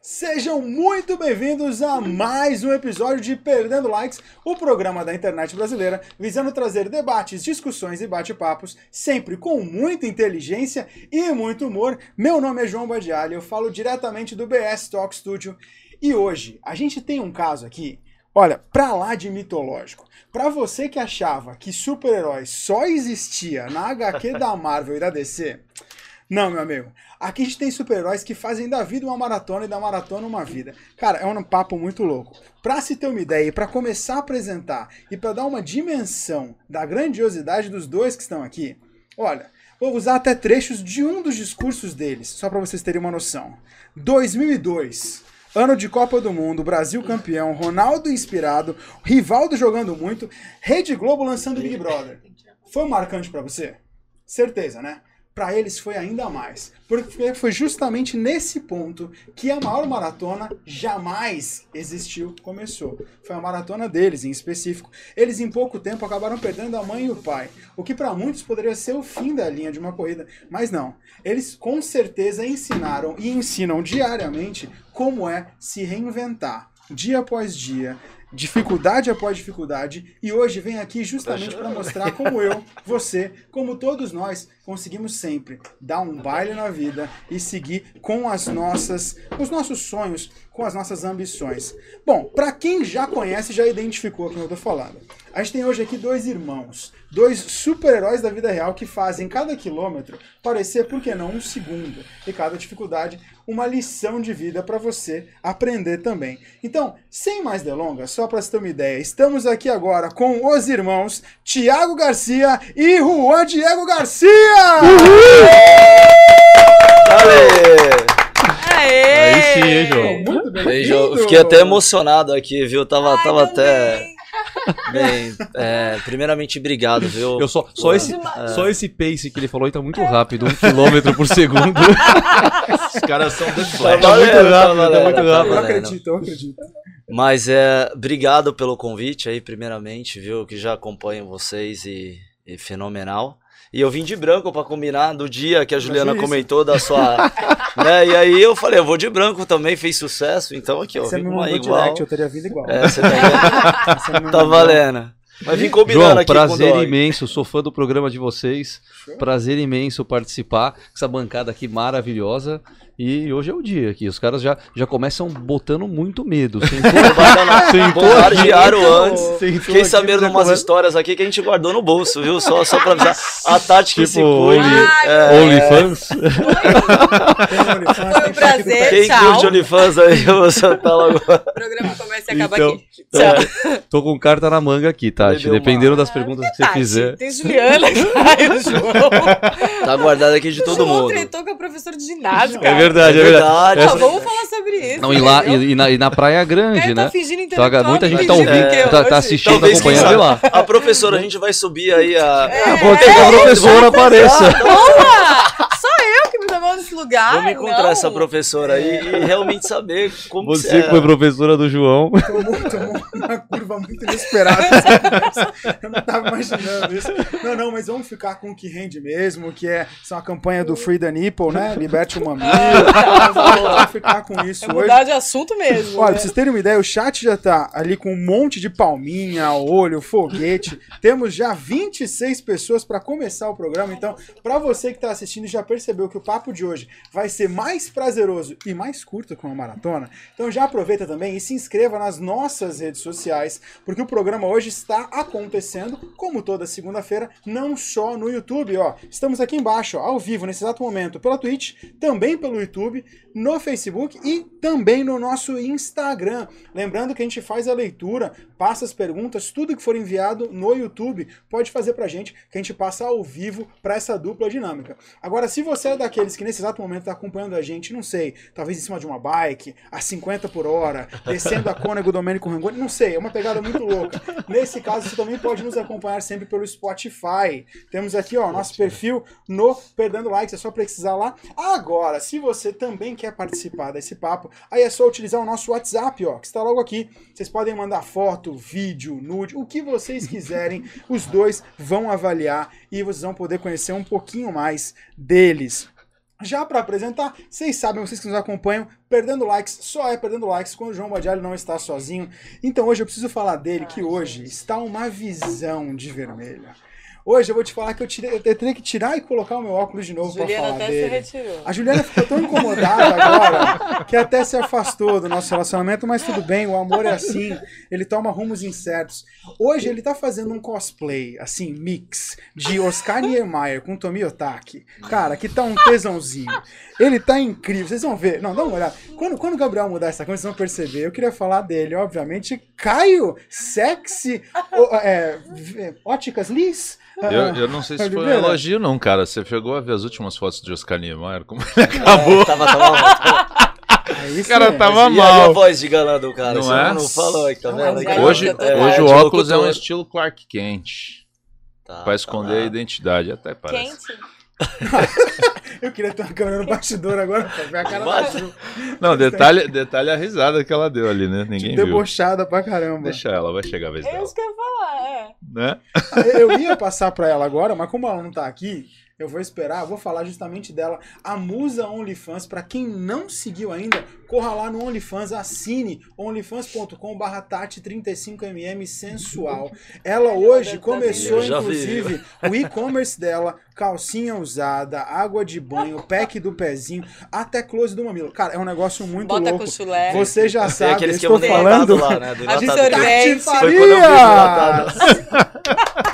Sejam muito bem-vindos a mais um episódio de Perdendo Likes, o programa da internet brasileira, visando trazer debates, discussões e bate-papos, sempre com muita inteligência e muito humor. Meu nome é João Badiali, eu falo diretamente do BS Talk Studio e hoje a gente tem um caso aqui, olha, pra lá de mitológico. Pra você que achava que super-herói só existia na HQ da Marvel e da DC, não, meu amigo. Aqui a gente tem super-heróis que fazem da vida uma maratona e da maratona uma vida. Cara, é um papo muito louco. Pra se ter uma ideia e pra começar a apresentar e pra dar uma dimensão da grandiosidade dos dois que estão aqui, olha, vou usar até trechos de um dos discursos deles, só pra vocês terem uma noção. 2002. Ano de Copa do Mundo, Brasil campeão, Ronaldo inspirado, Rivaldo jogando muito, Rede Globo lançando Big Brother. Foi marcante pra você? Certeza, né? Para eles foi ainda mais, porque foi justamente nesse ponto que a maior maratona jamais existiu, começou. Foi a maratona deles em específico. Eles em pouco tempo acabaram perdendo a mãe e o pai, o que para muitos poderia ser o fim da linha de uma corrida, mas não. Eles com certeza ensinaram e ensinam diariamente como é se reinventar, dia após dia, dificuldade após dificuldade, e hoje vem aqui justamente para mostrar como eu, você, como todos nós, conseguimos sempre dar um baile na vida e seguir com as nossas, os nossos sonhos, com as nossas ambições. Bom, para quem já conhece, já identificou quem eu tô falando. A gente tem hoje aqui dois irmãos, dois super-heróis da vida real que fazem cada quilômetro parecer, por que não, um segundo. E cada dificuldade, uma lição de vida para você aprender também. Então, sem mais delongas, só para você ter uma ideia, estamos aqui agora com os irmãos Tiago Garcia e Juan Diego Garcia! Aê! Aí sim, hein, João? Muito Aí, bem-vindo! João, eu fiquei até emocionado aqui, viu? Tava, Ai, tava até. Bem, é, primeiramente, obrigado, viu? Eu só, só, esse, demais. só esse pace que ele falou aí tá muito rápido, um quilômetro por segundo. Os caras são The Tá valendo, muito rápido, tá valendo, muito tá Eu rápido. valendo. acredito, eu acredito. Mas é, obrigado pelo convite aí, primeiramente, viu? Que já acompanho vocês e, e fenomenal. E eu vim de branco pra combinar do dia que a Juliana isso. comentou da sua. né? E aí eu falei, eu vou de branco também, fez sucesso, então aqui, ó. Você vim me mandou igual. direct, eu teria vindo igual. É, você tá vendo? Tá valendo. Mas vim combinando João, aqui prazer com o Dog. imenso, sou fã do programa de vocês. Prazer imenso participar com essa bancada aqui maravilhosa. E hoje é o dia aqui. Os caras já, já começam botando muito medo. Bombardearam antes. sentou sabendo já umas começa- histórias aqui que a gente guardou no bolso, viu? Só, só pra avisar. A Tati que Tipo, se cuide. É, OnlyFans. Foi um prazer. Quem Tchau. curte OnlyFans aí, eu vou soltar logo. O programa começa e acaba Então, aqui. Tchau. Tô com carta na manga aqui, Tati. Dependendo das perguntas que você Tati, fizer. Tem Juliana, Caio, João. Tá guardado aqui de todo João mundo. tretou com a professora de ginásio, É cara. verdade, é verdade. Não, Essa- vamos falar sobre isso. Não, e, lá, e, e na, e na Praia Grande, tá né? fingindo Então, intelectual, muita gente tá fingindo ouvindo, que é tá, tá assistindo, Talvez, acompanhando lá. a professora, a gente vai subir aí a... É, Pode ser que a professora apareça. Boa! Só eu que me tomou nesse lugar. Vamos encontrar não. essa professora aí e realmente saber como Você que foi professora do João. Tomou, tomou uma curva muito inesperada. Eu não tava imaginando isso. Não, não, mas vamos ficar com o que rende mesmo, que é são a campanha do Free the Nipple, né? Liberte o mamilo. Vamos ficar com isso É hoje. mudar de assunto mesmo. Olha, né? pra vocês terem uma ideia, o chat já tá ali com um monte de palminha, olho, foguete. Temos já 26 pessoas para começar o programa, então, para você que tá assistindo e já percebeu que o papo de hoje vai ser mais prazeroso e mais curto que uma maratona, então já aproveita também e se inscreva nas nossas redes sociais, porque o programa hoje está acontecendo, como toda segunda-feira, não só no YouTube, ó. Estamos aqui embaixo, ó, ao vivo, nesse exato momento, pela Twitch, também pelo YouTube, no Facebook e também no nosso Instagram. Lembrando que a gente faz a leitura, passa as perguntas, tudo que for enviado no YouTube pode fazer pra gente, que a gente passa ao vivo para essa dupla dinâmica. Agora, se você é daqueles que nesse exato momento está acompanhando a gente, não sei, talvez em cima de uma bike, a 50 por hora, descendo a Cônego Domênico Rangoni, não sei, é uma pegada muito louca. Nesse caso, você também pode nos acompanhar sempre pelo Spotify. Temos aqui, ó, nosso perfil no Perdendo Likes, é só precisar lá. Agora, se você também quer participar desse papo, aí é só utilizar o nosso WhatsApp, ó, que está logo aqui. Vocês podem mandar foto, vídeo, nude, o que vocês quiserem. Os dois vão avaliar e vocês vão poder conhecer um pouquinho mais deles. Já para apresentar, vocês sabem, vocês que nos acompanham, perdendo likes, só é perdendo likes quando o João Badialho não está sozinho. Então hoje eu preciso falar dele, que hoje está uma visão de vermelho. Hoje eu vou te falar que eu, tirei, eu teria que tirar e colocar o meu óculos de novo para Juliana falar até se dele. retirou. A Juliana ficou tão incomodada agora que até se afastou do nosso relacionamento, mas tudo bem, o amor é assim, ele toma rumos incertos. Hoje ele tá fazendo um cosplay, assim, mix, de Oscar Niemeyer com Tomi Otaki. Cara, que tá um tesãozinho. Ele tá incrível, vocês vão ver. Não, dá uma olhada. Quando, quando o Gabriel mudar essa coisa, vocês vão perceber. Eu queria falar dele, obviamente. Caio, sexy, ó, é, óticas Liz. Eu, eu não sei se foi um elogio, não, cara. Você chegou a ver as últimas fotos de Oscar Niemeyer? Como ele acabou? É, tava, tava, Aí O cara sim. tava e aí a mal. voz de galã do cara? Não Você é? não falou aí, tá vendo? Hoje, é, hoje o óculos é um estilo Clark Kent. Tá, Pra tá esconder lá. a identidade, até parece. Quente. Eu queria ter uma câmera no bastidor agora pra ver a cara da Bate. Ju. Não, detalhe, detalhe é a risada que ela deu ali, né? Ninguém viu. Debochada pra caramba. Deixa ela, vai chegar a vez É dela. isso que eu ia falar, é. Né? Eu ia passar pra ela agora, mas como ela não tá aqui, eu vou esperar, eu vou falar justamente dela. A Musa OnlyFans, pra quem não seguiu ainda, corra lá no OnlyFans, assine onlyfans.com barra Tati35mm sensual. Ela hoje começou, inclusive, o e-commerce dela, calcinha usada, água de banho, pack do pezinho, até close do mamilo. Cara, é um negócio muito Bota louco. com chulé. Você já sabe, aqueles que eu estou falando... lá, né? Do. Absorvente. Tati Foi quando eu vi o!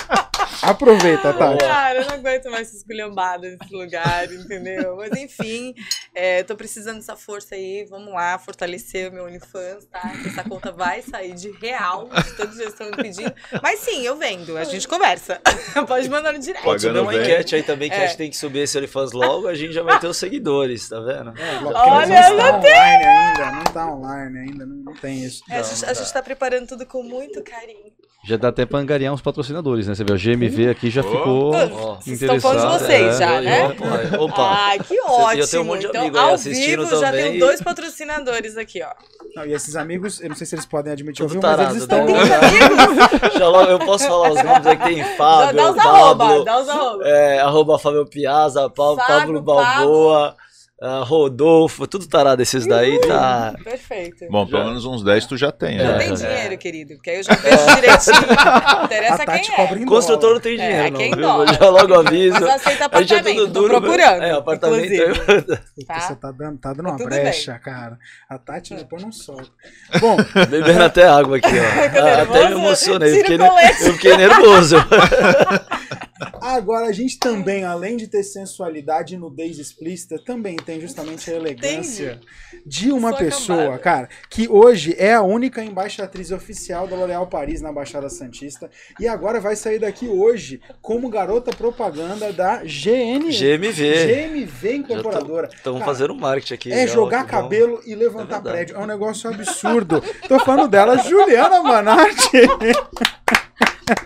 Aproveita, Tati. Cara, eu não aguento mais essa esculhambada nesse lugar, entendeu? Mas enfim, é, tô precisando dessa força aí. Vamos lá, fortalecer o meu OnlyFans, tá? Que essa conta vai sair de real, de todos eles estão me pedindo. Mas sim, eu vendo, a gente conversa. Pode mandar no direct. Pode Pagando uma bem. enquete aí também, que É. a gente tem que subir esse OnlyFans logo, a gente já vai ter os seguidores, tá vendo? É, Olha, não está online ainda, não tá online ainda, não, não tem isso. É, a, gente, a gente tá preparando tudo com muito carinho. Já dá até pra angariar uns patrocinadores, né? Você vê, o GMV aqui já Oh. ficou Ó, Vocês estão falando de interessado. vocês é. já, né? Opa, opa. Ai, que ótimo. eu tenho um monte de então, amigo aí ao assistindo vivo, já também. tenho dois patrocinadores aqui, ó. Não, e esses amigos, eu não sei se eles podem admitir Tudo mas tarado, eles estão. né? Já logo eu posso falar os nomes aí que tem Fábio, dá os Pablo, arroba, dá os arroba. é, arroba Fábio Piazza, Pablo, Fábio, Pablo Ah, Rodolfo, tudo tarado esses daí, tá... Perfeito. Bom, pelo menos uns 10 tu já tem, Já né? tem É. dinheiro, querido, porque aí eu já vejo direitinho. A interessa Tati quem cobra é. em Construtor não tem É, dinheiro, é não, quem viu? dólar. Já logo aviso. Mas aceita A é apartamento, duro, procurando. É, apartamento Tá? Você tá dando, tá dando uma brecha, cara. A Tati depois não solta. Bom, Bebendo até água aqui, ó. Ah, Até me emocionei. O Fiquei, eu fiquei nervoso. Agora a gente também, além de ter sensualidade e nudez explícita, também tem justamente a elegância de uma Sou pessoa, acabada. cara, que hoje é a única embaixatriz oficial da L'Oréal Paris na Baixada Santista e agora vai sair daqui hoje como garota propaganda da GN. GMV. GMV Incorporadora. Estamos fazendo marketing aqui. É já, jogar que bom. cabelo e levantar É prédio. É um negócio absurdo. Tô falando dela, Juliana Manati.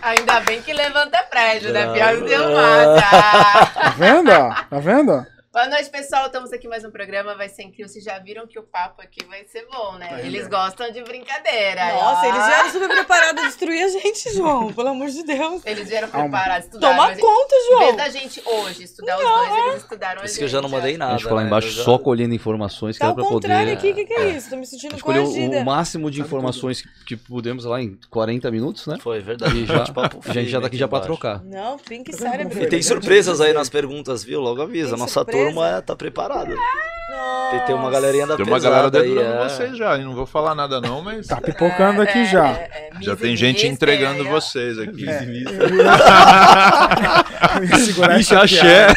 Ainda bem que levanta prédio, né? Pior que deu mata. Tá vendo? Tá vendo? Boa noite, pessoal. Estamos aqui em mais um programa. Vai ser incrível. Vocês já viram que o papo aqui vai ser bom, né? Vai, Eles né? gostam de brincadeira. Nossa, ó. eles vieram super preparados a destruir a gente, João. Pelo amor de Deus. Eles vieram Calma. preparados, estudaram. Toma conta, Em João. vez da gente hoje estudar os dois, é. eles estudaram a Por isso gente. que eu já não mandei ó. nada. A gente ficou lá né? embaixo já- só colhendo informações que Tá era pra poder. contrário aqui, o que, que é é. isso? Tô me sentindo Escolheu coagida. o máximo de informações que, que pudemos lá em 40 minutos, né? Foi, verdade. E já, a gente já tá aqui já pra trocar. Não, Pink Tá vendo Cérebro. como E tem surpresas aí nas perguntas, viu? Logo avisa. Tem Nossa surpresa? Turma é, tá preparada. Nossa. Tem, tem uma galerinha da Tem uma galera aí. dedurando é. vocês já. E não vou falar nada não, mas Tá pipocando aqui É, já. é, é, já tem gente entregando vocês aqui. É, eu ia- eu ia segurar Ixi, axé.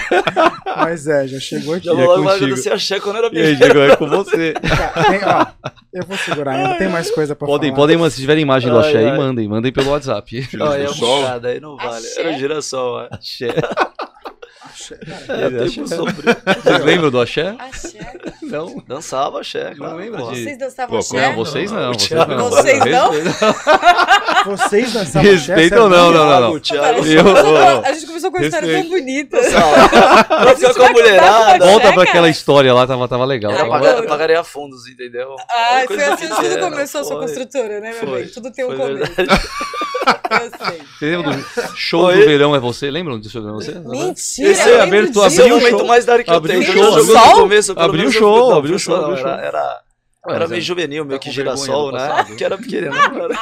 Mas é, já chegou aqui. Já é vou logo agradecer a Checa quando era E aí. Diego, é com você. Tá, tem- ó, eu vou segurar ainda, tem mais coisa pra Podem, falar. podem, mas se tiverem imagem do Axé aí, ai. mandem. Mandem pelo WhatsApp. Olha, é Girassol. puxada, aí não vale. Axé? Era o girassol, é. Axé. Axé, É, Ele tempo sombrio. Vocês lembram do Axé? Axé. Não. Dançava axé, claro. porra. disso? Vocês dançavam Pô, axé? Não, vocês não. Vocês não. Vocês não? Vocês dançavam axé? Respeita sério ou não, não, não, não. Thiago A gente Eu- começou com- eu- a gente começou com uma história tão bonita. Pra ficar com a mulherada. Volta pra aquela história lá, tava, tava legal. Eu pagaria, pagaria fundos, entendeu? Ah, foi assim que tudo começou a sua construtora, né, meu bem? Tudo tem um foi começo. sei. Você lembra do show Oi? do verão é você? Lembram do show do verão é você? Mentira, Esse é aberto- é abriu o momento show. mais dark que eu Abriu tenho. abriu- no começo, pelo abriu menos o show, não, abriu o show, não, abriu o show. Era, era, Ué, era meio é- juvenil, meio tá que girassol, né? passado? Que era pequeno, não era?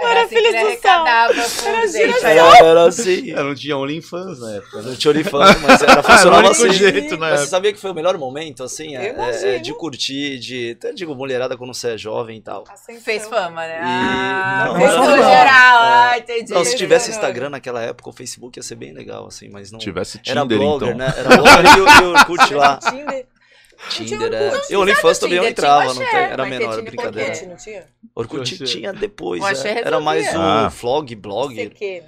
Era assim que filho ele do arrecadava fundo, gente. Era, era assim. É, não tinha OnlyFans na época, né? Não tinha OnlyFans, mas era, funcionava Era o assim. jeito, né? Mas você sabia que foi o melhor momento, assim? É, Eu é- é de curtir, de. Até digo, mulherada quando você é jovem e tal. Ascensão. Fez fama, né? E- Ah, não, fez era- fama geral. É. Ah, entendi. Não, se tivesse. Instagram naquela época, o Facebook ia ser bem legal, assim, mas não. Se tivesse Era Tinder, blogger, então. né? Era blogger e o, e o Orkut lá. Tinder. Tinder, é. Orkut. E o OnlyFans também eu entrava, não tem? Era menor, tinha brincadeira. Tinder Não tinha? Orkut tinha depois, é. Era mais o Ah. vlog, blogger. CQ.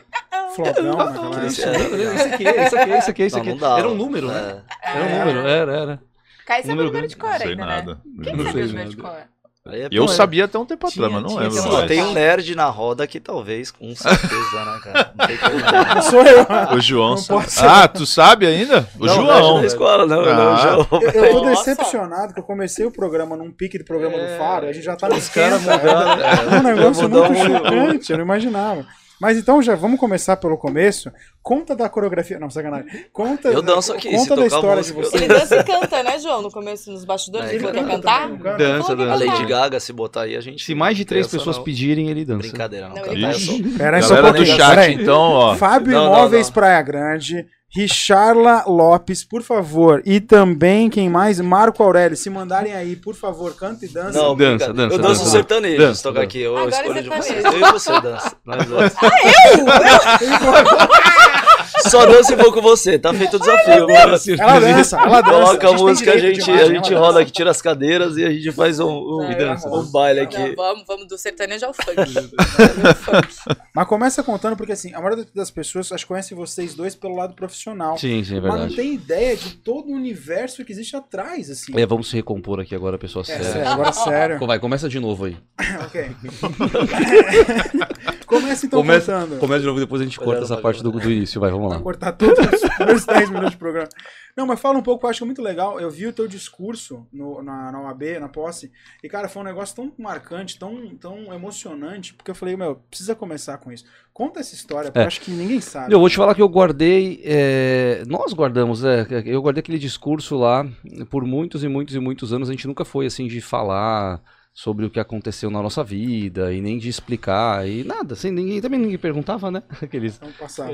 Flogão naquela Esse época. é- Esse aqui, esse aqui, esse aqui, Não, aqui. Era um número, né? É. Era um número, era, era. Caio sabe o Número de cor Não sei ainda, nada. né? Quem Não sabe sei o número de nada. cor? Aí é Eu é. sabia até um tempo atrás, mas não lembro mais. tem um nerd na roda que talvez, com certeza, né, cara? Não tem como. não. Não sou eu. O João Não sabe. Ah, tu sabe ainda? O Não, João. da escola, não, Ah. não, o João. Eu, eu tô Nossa. decepcionado que eu comecei o programa num pique de programa do Faro, a gente já tá no Os caras mudaram. É um negócio muito um- chocante, eu não imaginava. Mas então já vamos começar pelo começo. Conta da coreografia. Não, sacanagem. Conta, Eu danço aqui, conta da história de música, eu vocês. Ele dança e canta, né, João? No começo, nos bastidores, É, ele falou que ia canta cantar. também? Dança, A dança. cantar. Lady Gaga, se botar aí, a gente. Se mais de três pessoas não. pedirem, ele dança. Brincadeira, não. Não, ele Eu Ixi. sou- Pera aí só um no pouquinho. chat, então, ó. Fábio Não, não, Imóveis não. Praia Grande, Richarla Lopes, por favor. E também, quem mais? Marco Aurélio. Se mandarem aí, por favor, canta e dança. Não, Dança, dança, Eu danço dança. sertanejo, Dança, se tocar dança. aqui. Eu Agora escolho de sertanejo. vocês. Eu e você dança. Nós dois. Ah, Só danço e vou com você, tá feito o desafio. Bora. Ela dança, ela dança. Coloca a tem música, a gente, a gente roda dança. aqui, tira as cadeiras e a gente faz um, um, É, dança. um baile aqui. Não, vamos, vamos do sertanejo ao funk. Mas começa contando, porque assim, a maioria das pessoas acho que conhece vocês dois pelo lado profissional. Sim, sim, é mas não verdade. tem ideia de todo o universo que existe atrás, assim. É, vamos se recompor aqui agora, pessoal. É, sério. sério, agora sério. Vai, começa de novo aí. ok. Começa então Começa, contando. começa de novo, depois a gente corta essa parte do, do início. Vai, vamos Pra lá. cortar todos os primeiros 10 minutos de programa. Não, mas fala um pouco, eu acho muito legal. Eu vi o teu discurso no, na, na OAB, na posse, e, cara, foi um negócio tão marcante, tão, tão emocionante, porque eu falei, meu, precisa começar com isso. Conta essa história, porque É. eu acho que ninguém sabe. Eu vou te falar que eu guardei. é, Nós guardamos, é. Eu guardei aquele discurso lá por muitos e muitos e muitos anos. A gente nunca foi assim de falar sobre o que aconteceu na nossa vida e nem de explicar e nada. Assim, ninguém, também ninguém perguntava, né? Aqueles.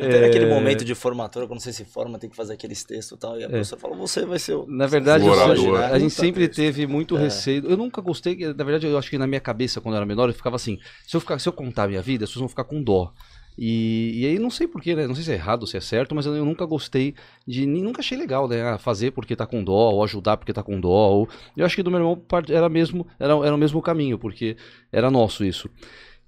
É. momento de formatura, quando você se forma, tem que fazer aqueles textos e tal. E a professora fala, você vai ser o. Na verdade, O orador. a gente sempre teve muito É. receio. Eu nunca gostei, na verdade, eu acho que na minha cabeça, quando eu era menor, eu ficava assim: se eu, ficar, se eu contar a minha vida, as pessoas vão ficar com dó. E, e aí não sei porquê, né? Não sei se é errado se é certo, mas eu, nunca gostei de. Nunca achei legal, né? Ah, fazer porque tá com dó, ou ajudar porque tá com dó. Ou, eu acho que do meu irmão era mesmo era, era o mesmo caminho, porque era nosso isso.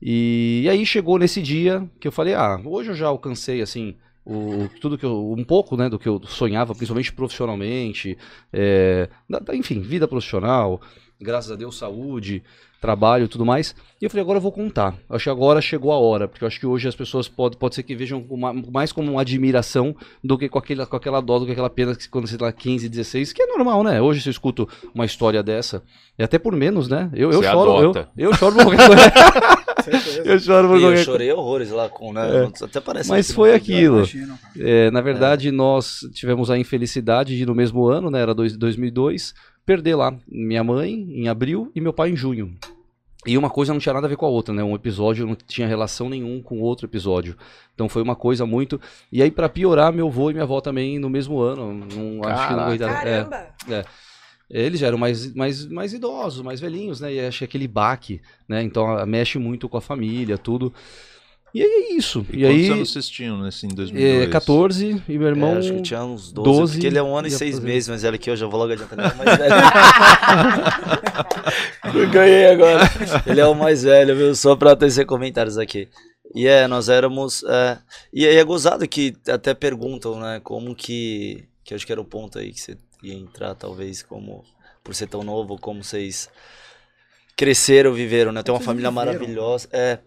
E, e aí chegou nesse dia que eu falei, ah, hoje eu já alcancei assim. O, tudo que eu, um pouco né, do que eu sonhava, principalmente profissionalmente, é, enfim, vida profissional, graças a Deus, saúde, trabalho e tudo mais. E eu falei, agora eu vou contar. Acho que agora chegou a hora, porque eu acho que hoje as pessoas podem pode ser que vejam mais como uma admiração do que com, aquele, com aquela dó, do que aquela pena que quando você tá 15, 16, que é normal, né? Hoje se eu escuto uma história dessa, e até por menos, né? Eu, eu Você choro, eu, adota. eu choro por qualquer coisa. Eu choro por eu qualquer coisa. chorei horrores lá com, né? Até parece Mas não foi tem- aquilo. Imagino. É, na verdade, nós tivemos a infelicidade de, no mesmo ano, né, era dois- 2002, perder lá minha mãe em abril e meu pai em junho. E uma coisa não tinha nada a ver com a outra, né? Um episódio não tinha relação nenhum com o outro episódio. Então foi uma coisa muito. E aí, pra piorar, meu avô e minha avó também no mesmo ano. Não, acho que não Caraca. aguentaram. É, Caramba! eles já eram mais, mais, mais idosos, mais velhinhos, né? E acho que aquele baque, né? Então a- mexe muito com a família, tudo. E aí é isso. E, E aí. quantos anos vocês tinham nesse em 2002? É, 14 e meu irmão. É, acho que tinha uns 12, 12, porque ele é um ano e seis fazer. meses mais velho que eu, já vou logo adiantando. Ele é o mais velho. eu ganhei agora. Ele é o mais velho, viu? Só pra tecer comentários aqui. E é, nós éramos. é, e aí é gozado que até perguntam, né? Como que. Que eu acho que era o ponto aí que você ia entrar, talvez, como. Por ser tão novo, como vocês cresceram, viveram, né? Tem uma Vocês família viveram. maravilhosa. É.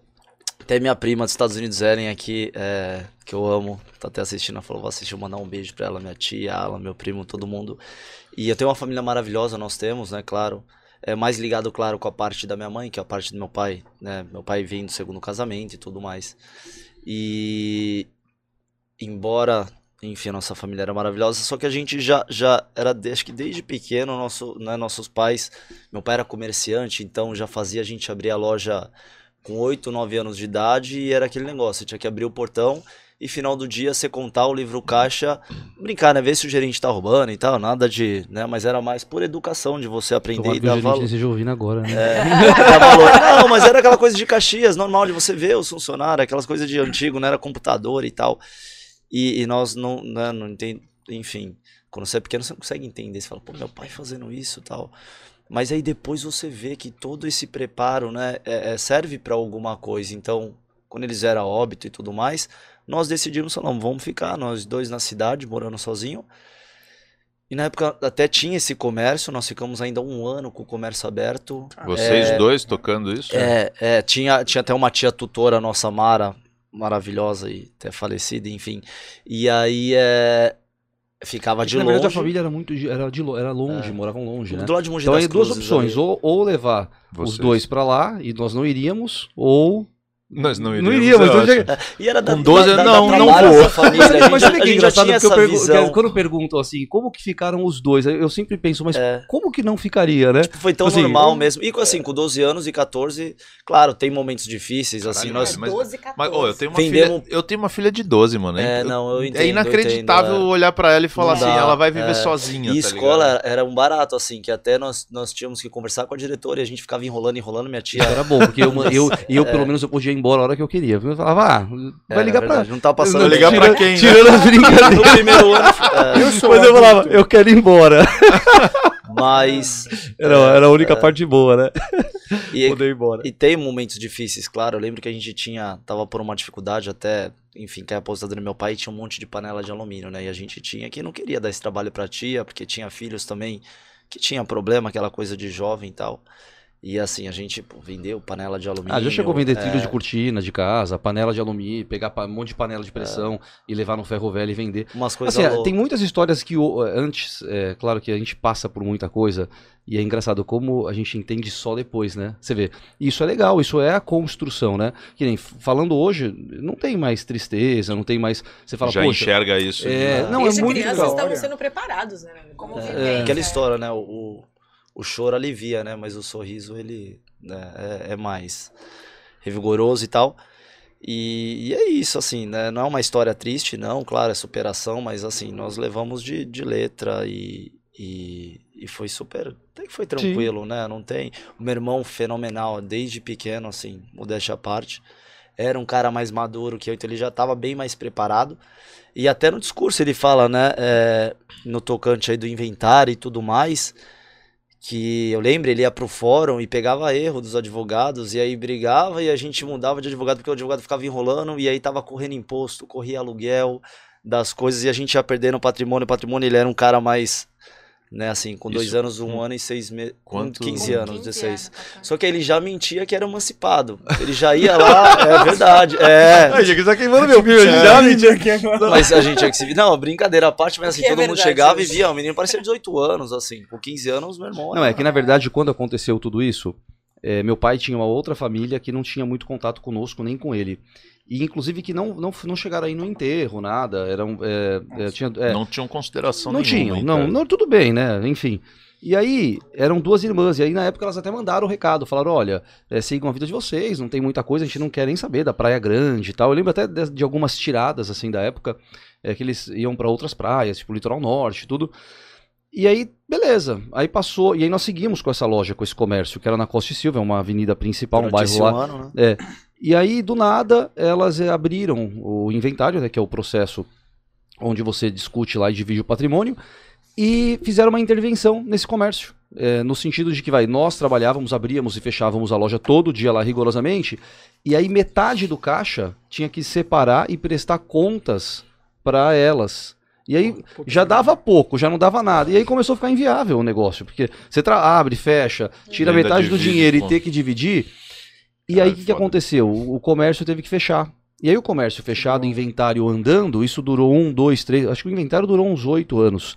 Até minha prima dos Estados Unidos, Ellen, aqui, é, que eu amo, tá até assistindo, ela falou, vou assistir, vou mandar um beijo pra ela, minha tia, ela, meu primo, todo mundo. E eu tenho uma família maravilhosa, nós temos, né, claro. é mais ligado, claro, com a parte da minha mãe, que é a parte do meu pai, né? Meu pai vem do segundo casamento e tudo mais. E embora, enfim, a nossa família era maravilhosa, só que a gente já, já era, acho que desde pequeno, nosso, né, nossos pais, meu pai era comerciante, então já fazia a gente abrir a loja com 8, 9 anos de idade e era aquele negócio, você tinha que abrir o portão e final do dia você contar o livro caixa, brincar, né, ver se o gerente tá roubando e tal, nada de, né, mas era mais por educação de você aprender Tomara e dar valor. não esteja ouvindo agora, né? Dá valor. Não, mas era aquela coisa de Caxias, normal de você ver os funcionários, aquelas coisas de antigo, não era computador e tal. E, e nós não, né, não entend... enfim, quando você é pequeno você não consegue entender, você fala, pô, meu pai fazendo isso e tal. Mas aí depois você vê que todo esse preparo, né, é- é- serve para alguma coisa. Então, quando eles eram óbito e tudo mais, nós decidimos, falamos, vamos ficar, nós dois na cidade, morando sozinho. E na época até tinha esse comércio, nós ficamos ainda um ano com o comércio aberto. Vocês É, dois tocando isso? é, é, tinha, tinha até uma tia tutora, nossa Mara, maravilhosa e até falecida, enfim. E aí é, ficava de Na verdade, a longe. família era muito de- era, de, era longe, moravam longe, né? Do lado de Então das aí duas opções, ali. ou, ou levar os Vocês. dois pra lá e nós não iríamos, ou Nós não não iríamos. iríamos. é então já- E era da, Com 12 da, da, não, da não vou. família, a gente, mas olha que engraçado, tinha porque eu visão. quando perguntam assim, como que ficaram os dois? Eu sempre penso, mas É. como que não ficaria, né? Foi tão Assim, normal eu- mesmo. E assim, com 12 anos e 14, claro, tem momentos difíceis, assim, Caralho, nós... mas- 12, 14. Mas, ô, eu tenho uma Vendemos- filha, eu tenho uma filha de 12, mano. É, Eu- não, eu entendo, é inacreditável eu entendo, é. olhar pra ela e falar Não assim, dá, ela vai viver é. sozinha, E tá escola ligado? era, um barato, assim, que até nós, nós tínhamos que conversar com a diretora e a gente ficava enrolando, enrolando, minha tia... Era bom, porque eu, eu, eu pelo menos eu podia embora a hora que eu queria. Eu falava, ah, vai É, ligar na pra. verdade, Não tava passando... Vai ligar pra Tira- quem, né? Tirando as brincadeiras. No primeiro ano... é, Eu Mas eu falava, eu quero ir embora. mas... Era, era a única parte boa, né? E, Poder ir embora. e tem momentos difíceis, claro. Eu lembro que a gente tinha... Tava por uma dificuldade até... Enfim, que a aposentadoria do meu pai tinha um monte de panela de alumínio, né? E a gente tinha que não queria dar esse trabalho pra tia, porque tinha filhos também que tinha problema, aquela coisa de jovem e tal. E assim, a gente pô, vendeu panela de alumínio. Ah, já chegou a vender é, trilho de cortina de casa, panela de alumínio, pegar um monte de panela de pressão e levar no ferro velho e vender. Umas coisas Assim, é, tem muitas histórias que antes, é claro que a gente passa por muita coisa e é engraçado como a gente entende só depois, né? Você vê, isso é legal, isso é a construção, né? Que nem falando hoje, não tem mais tristeza, não tem mais. Você fala, Já poxa, enxerga isso. é, né? não, é muito crianças legal. estavam sendo preparados, né? Como É, aquela história, né? O, o, choro alivia, né? Mas o sorriso, ele né, é, é mais revigoroso e tal. E, e é isso, assim, né? Não é uma história triste, não, claro, é superação, mas assim, nós levamos de, de letra e, e, e foi super. Até que foi tranquilo, né? Não tem. O meu irmão, fenomenal, desde pequeno, assim, modéstia à parte. Era um cara mais maduro que eu, então ele já estava bem mais preparado. E até no discurso ele fala, né? é, no tocante aí do inventário e tudo mais, que eu lembro, ele ia pro fórum e pegava erro dos advogados, e aí brigava e a gente mudava de advogado porque o advogado ficava enrolando, e aí tava correndo imposto, corria aluguel das coisas, e a gente ia perdendo patrimônio, patrimônio, ele era um cara mais, né, assim, com dois Isso, anos, um com- ano e seis meses, com quanto- 15 Com anos, 15 16. anos, tá Só que ele já mentia que era emancipado, ele já ia lá, é verdade, é... Ai, gente, tá queimando meu filho, Já já me me diga aqui agora. Mas a gente tinha que se. Não, brincadeira à parte, mas O assim, que é todo mundo verdade chegava e via. O menino parecia 18 anos, assim. Com 15 anos, meu irmão. Não, era- é que na verdade, quando aconteceu tudo isso, é, meu pai tinha uma outra família que não tinha muito contato conosco, nem com ele. E inclusive que não, não, não chegaram aí no enterro, nada. Eram, é, é, tinha, é, Não tinham consideração não nenhuma. tinham, não, cara? não, tudo bem, né? Enfim. E aí, eram duas irmãs, e aí na época elas até mandaram o recado, falaram, olha, é, sigam a vida de vocês, não tem muita coisa, a gente não quer nem saber da Praia Grande e tal. Eu lembro até de, de algumas tiradas, assim, da época, é, que eles iam pra outras praias, tipo Litoral Norte e tudo. E aí, beleza, aí passou, e aí nós seguimos com essa loja, com esse comércio, que era na Costa e Silva, é uma avenida principal, um bairro lá, ano, né? E aí, do nada, elas eh, abriram o inventário, né, que é o processo onde você discute lá e divide o patrimônio, e fizeram uma intervenção nesse comércio. eh, no sentido de que vai, nós trabalhávamos, abríamos e fechávamos a loja todo dia lá rigorosamente, e aí metade do caixa tinha que separar e prestar contas para elas. E aí já dava pouco, já não dava nada. E aí começou a ficar inviável o negócio, porque você abre, fecha, tira metade do dinheiro e pô. ter que dividir. E aí o que, que aconteceu? O, comércio teve que fechar. E aí o comércio fechado, inventário andando, isso durou um, dois, três. Acho que o inventário durou uns oito anos.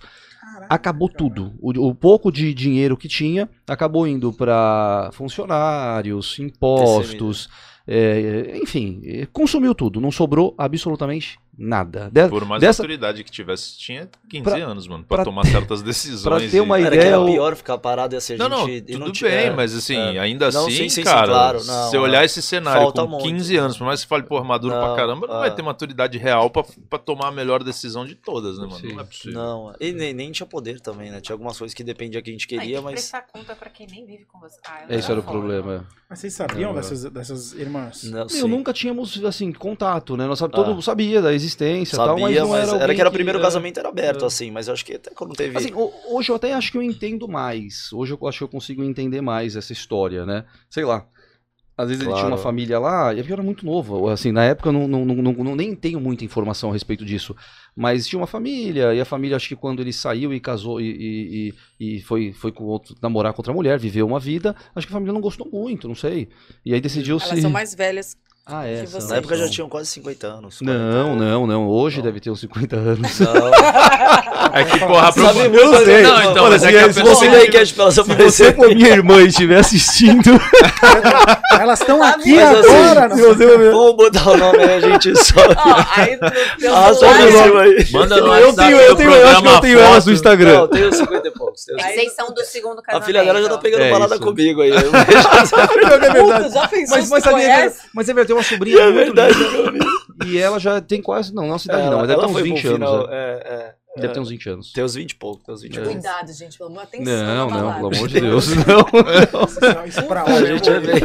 acabou tudo. O, o pouco de dinheiro que tinha acabou indo para funcionários, impostos, é, enfim, consumiu tudo. Não sobrou absolutamente nada. De- Por mais dessa, autoridade que tivesse, tinha 15 Pra- anos, mano, pra, pra- tomar certas decisões. pra ter uma e- Era ideia, que era o- pior ficar parado e assim, a Não, não, gente... e tudo tinha- bem, é, mas assim, é. ainda Não, assim, sim, sim, sim, cara, claro, não, se olhar é. esse cenário com muito. 15 anos, por mais que você fale, pô, maduro pra Não, caramba, não é. vai ter maturidade real pra, pra tomar a melhor decisão de todas, né, mano? Sim. Não é possível. Não, e nem, nem tinha poder também, né? Tinha algumas coisas que dependia que a gente Ah, queria, que mas... prestar conta pra quem nem vive com você. Ah, eu Esse não era o falo. problema. Mas vocês sabiam Não, dessas, dessas irmãs? Não, Eu sim. nunca tínhamos, assim, contato, né? Nós todo Ah. mundo sabia da existência e tal, mas Sabia, não mas era era, que era o primeiro é, casamento era aberto, é. assim, mas eu acho que até quando teve... Assim, ho- hoje eu até acho que eu entendo mais. Hoje eu acho que eu consigo entender mais essa história, né? Sei lá. Às vezes ele tinha uma Claro. família lá, e eu era muito novo. Assim, na época eu não, não, não, não- não- nem tenho muita informação a respeito disso. Mas tinha uma família, e a família, acho que quando ele saiu e casou e, e, e- e foi, foi com outro, namorar com outra mulher, viveu uma vida, acho que a família não gostou muito, não sei. E aí decidiu se. Elas são mais velhas. Ah, é. que vocês. Na época já tinham quase 50 anos. Não, não, não. Hoje Não. deve ter uns 50 anos. Não. É que, porra, pro... Sabe eu muito, sei. né? Não, então, Olha, mas é se que a é- se pessoa... Ver enquete pra elas Se você for minha irmã e estiver assistindo, Elas estão aqui Mas assim, agora. não- você for minha- Vamos botar o nome aí, a gente só... Ó, aí Ah, só celular- o nome aí. Manda no eu tenho, eu tenho, eu acho que eu tenho elas no Instagram. Não, os 50 e poucos. vocês são do segundo A casamento. filha dela já tá pegando É balada isso. comigo aí. eu que já pensou Mas, é verdade, tem uma sobrinha É muito verdade, linda, meu amigo. E ela já tem quase, não, não é uma cidade não, mas deve ter uns foi 20 pro anos. final, né? É, é. Deve é. ter uns 20 anos. Tem uns 20 e pouco, tem uns 20 e É. Cuidado, gente, pelo amor. Não, na não, balada. pelo amor de Deus, não. Isso, isso pra A gente é bem...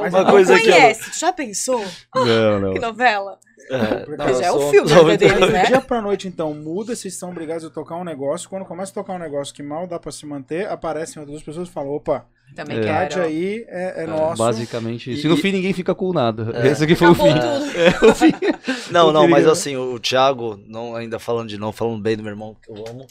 Mas Uma coisa que Conhece, tu já pensou? Não, não. Que novela? É, Mas é o filme da muito- vida deles, Do né? dia pra noite, então, muda, vocês são obrigados a tocar um negócio. Quando começa a tocar um negócio que mal dá pra se manter, aparecem outras pessoas e falam: opa, Também É. metade quero. aí é, é nosso. Basicamente isso. E- E no fim ninguém fica com nada. É. Esse aqui foi o Acabou fim. tudo. É, o fim. Não, não, mas assim, o Thiago, não, ainda falando de novo, falando bem do meu irmão, que eu amo,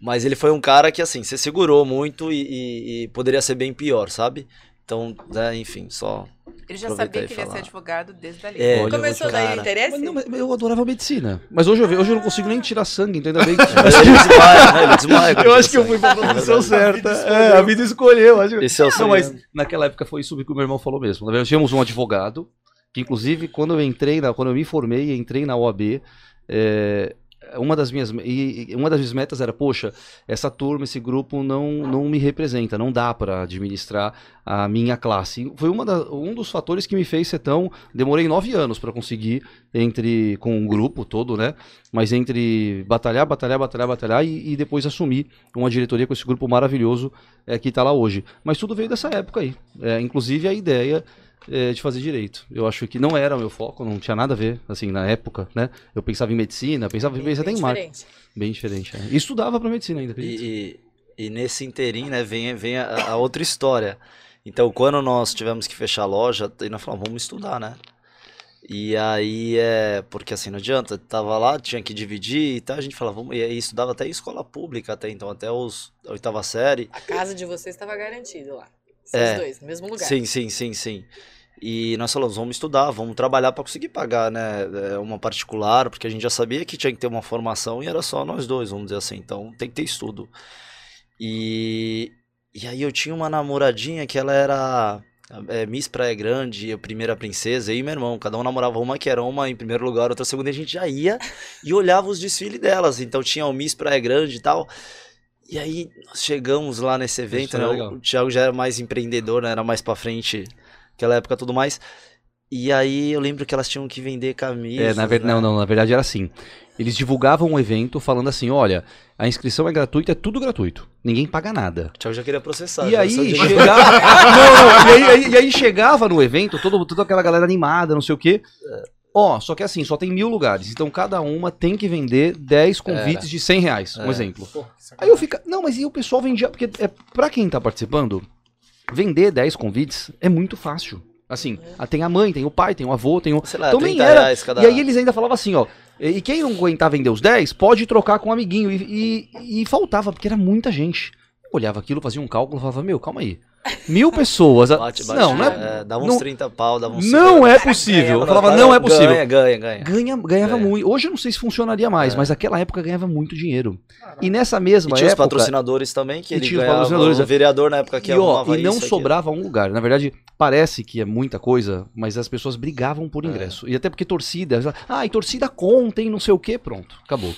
mas ele foi um cara que, assim, você segurou muito e, e- e poderia ser bem pior, sabe? Então, né, enfim, só. Ele já sabia que ele ia ser advogado desde ali. É, Olha, Começou daí o cara. interesse? Mas, não, mas eu adorava medicina. Mas hoje eu, hoje eu não consigo nem tirar sangue, então ainda bem que. Mas ele desmaia, né? Ele desmaia. quando Eu acho que eu fui pra profissão É verdade. certa. É, a vida escolheu. Acho... Esse é o Não, mas naquela época foi isso que o meu irmão falou mesmo. Verdade, tínhamos um advogado, que inclusive quando eu entrei, na, quando eu me formei e entrei na OAB, é, uma, das minhas, e, uma das minhas metas era, poxa, essa turma, esse grupo não, não me representa, não dá para administrar a minha classe. Foi uma da- um dos fatores que me fez ser tão. Demorei nove anos para conseguir, entre com o grupo todo, né? Mas entre batalhar, batalhar, batalhar, batalhar e, e depois assumir uma diretoria com esse grupo maravilhoso é, que está lá hoje. Mas tudo veio dessa época aí. É, inclusive a ideia é, de fazer direito. Eu acho que não era o meu foco, não tinha nada a ver, assim, na época, né? Eu pensava em medicina, pensava, Bem- pensava até bem em marketing. diferente. Bem diferente. é. E estudava para medicina ainda. E, e, e nesse inteirinho, né, vem, vem a, a outra história. Então, quando nós tivemos que fechar a loja, aí nós falamos, vamos estudar, né? E aí, é, porque assim, não adianta, tava lá, tinha que dividir e tal, a gente falava, vamos, e aí estudava até em escola pública até então, até os, a oitava série. A casa de vocês estava garantida lá. Vocês É. dois, no mesmo lugar. Sim, sim, sim, sim. E nós falamos, vamos estudar, vamos trabalhar para conseguir pagar, né, é, uma particular, porque a gente já sabia que tinha que ter uma formação e era só nós dois, vamos dizer assim, então tem que ter estudo. E, e aí eu tinha uma namoradinha que ela era é, Miss Praia Grande, a primeira princesa, e meu irmão, cada um namorava uma que era uma em primeiro lugar, outra segunda, e a gente já ia e olhava os desfiles delas, então tinha o Miss Praia Grande e tal. E aí nós chegamos lá nesse evento, né? legal. O Thiago já era mais empreendedor, né? Era mais pra frente, aquela época e tudo mais. E aí eu lembro que elas tinham que vender camisas. É, na ver... né? não, não, na verdade era assim. Eles divulgavam um evento falando assim, olha, a inscrição é gratuita, é tudo gratuito. Ninguém paga nada. O Thiago já queria processar. E já aí, chegava... não, não, e, aí, aí- e aí chegava no evento, todo, toda aquela galera animada, não sei o quê. Ó, só que assim, só tem mil lugares. Então cada uma tem que vender 10 convites de 100 reais, um É. exemplo. Pô, que Aí eu fico, não, mas e o pessoal vendia, porque é, pra quem tá participando, vender 10 convites é muito fácil. Assim, ah, tem a mãe, tem o pai, tem o avô, tem o... Sei lá, Então 30 nem era. reais cada... E aí eles ainda falavam assim, ó, e quem não aguentar vender os 10, pode trocar com um amiguinho. E, e, e faltava, porque era muita gente. Eu olhava aquilo, fazia um cálculo e falava, meu, calma aí. Mil pessoas. Bate, bate, não, não é, é, dava uns não- 30 pau, dava uns não 50. é possível. Eu falava, não é possível. Ganha, ganha, ganha. Ganha, ganhava Ganha. muito. Hoje eu não sei se funcionaria mais, É. mas naquela época ganhava muito dinheiro. Caralho. E nessa E mesma tinha os época. patrocinadores também, que E ele tinha os ganhava, patrocinadores, o é. vereador na época que E, ó, e não isso, aquilo. sobrava um lugar. Na verdade, parece que é muita coisa, mas as pessoas brigavam por É. ingresso. E até porque torcida. Ah, e torcida conta, e não sei o quê, pronto, acabou.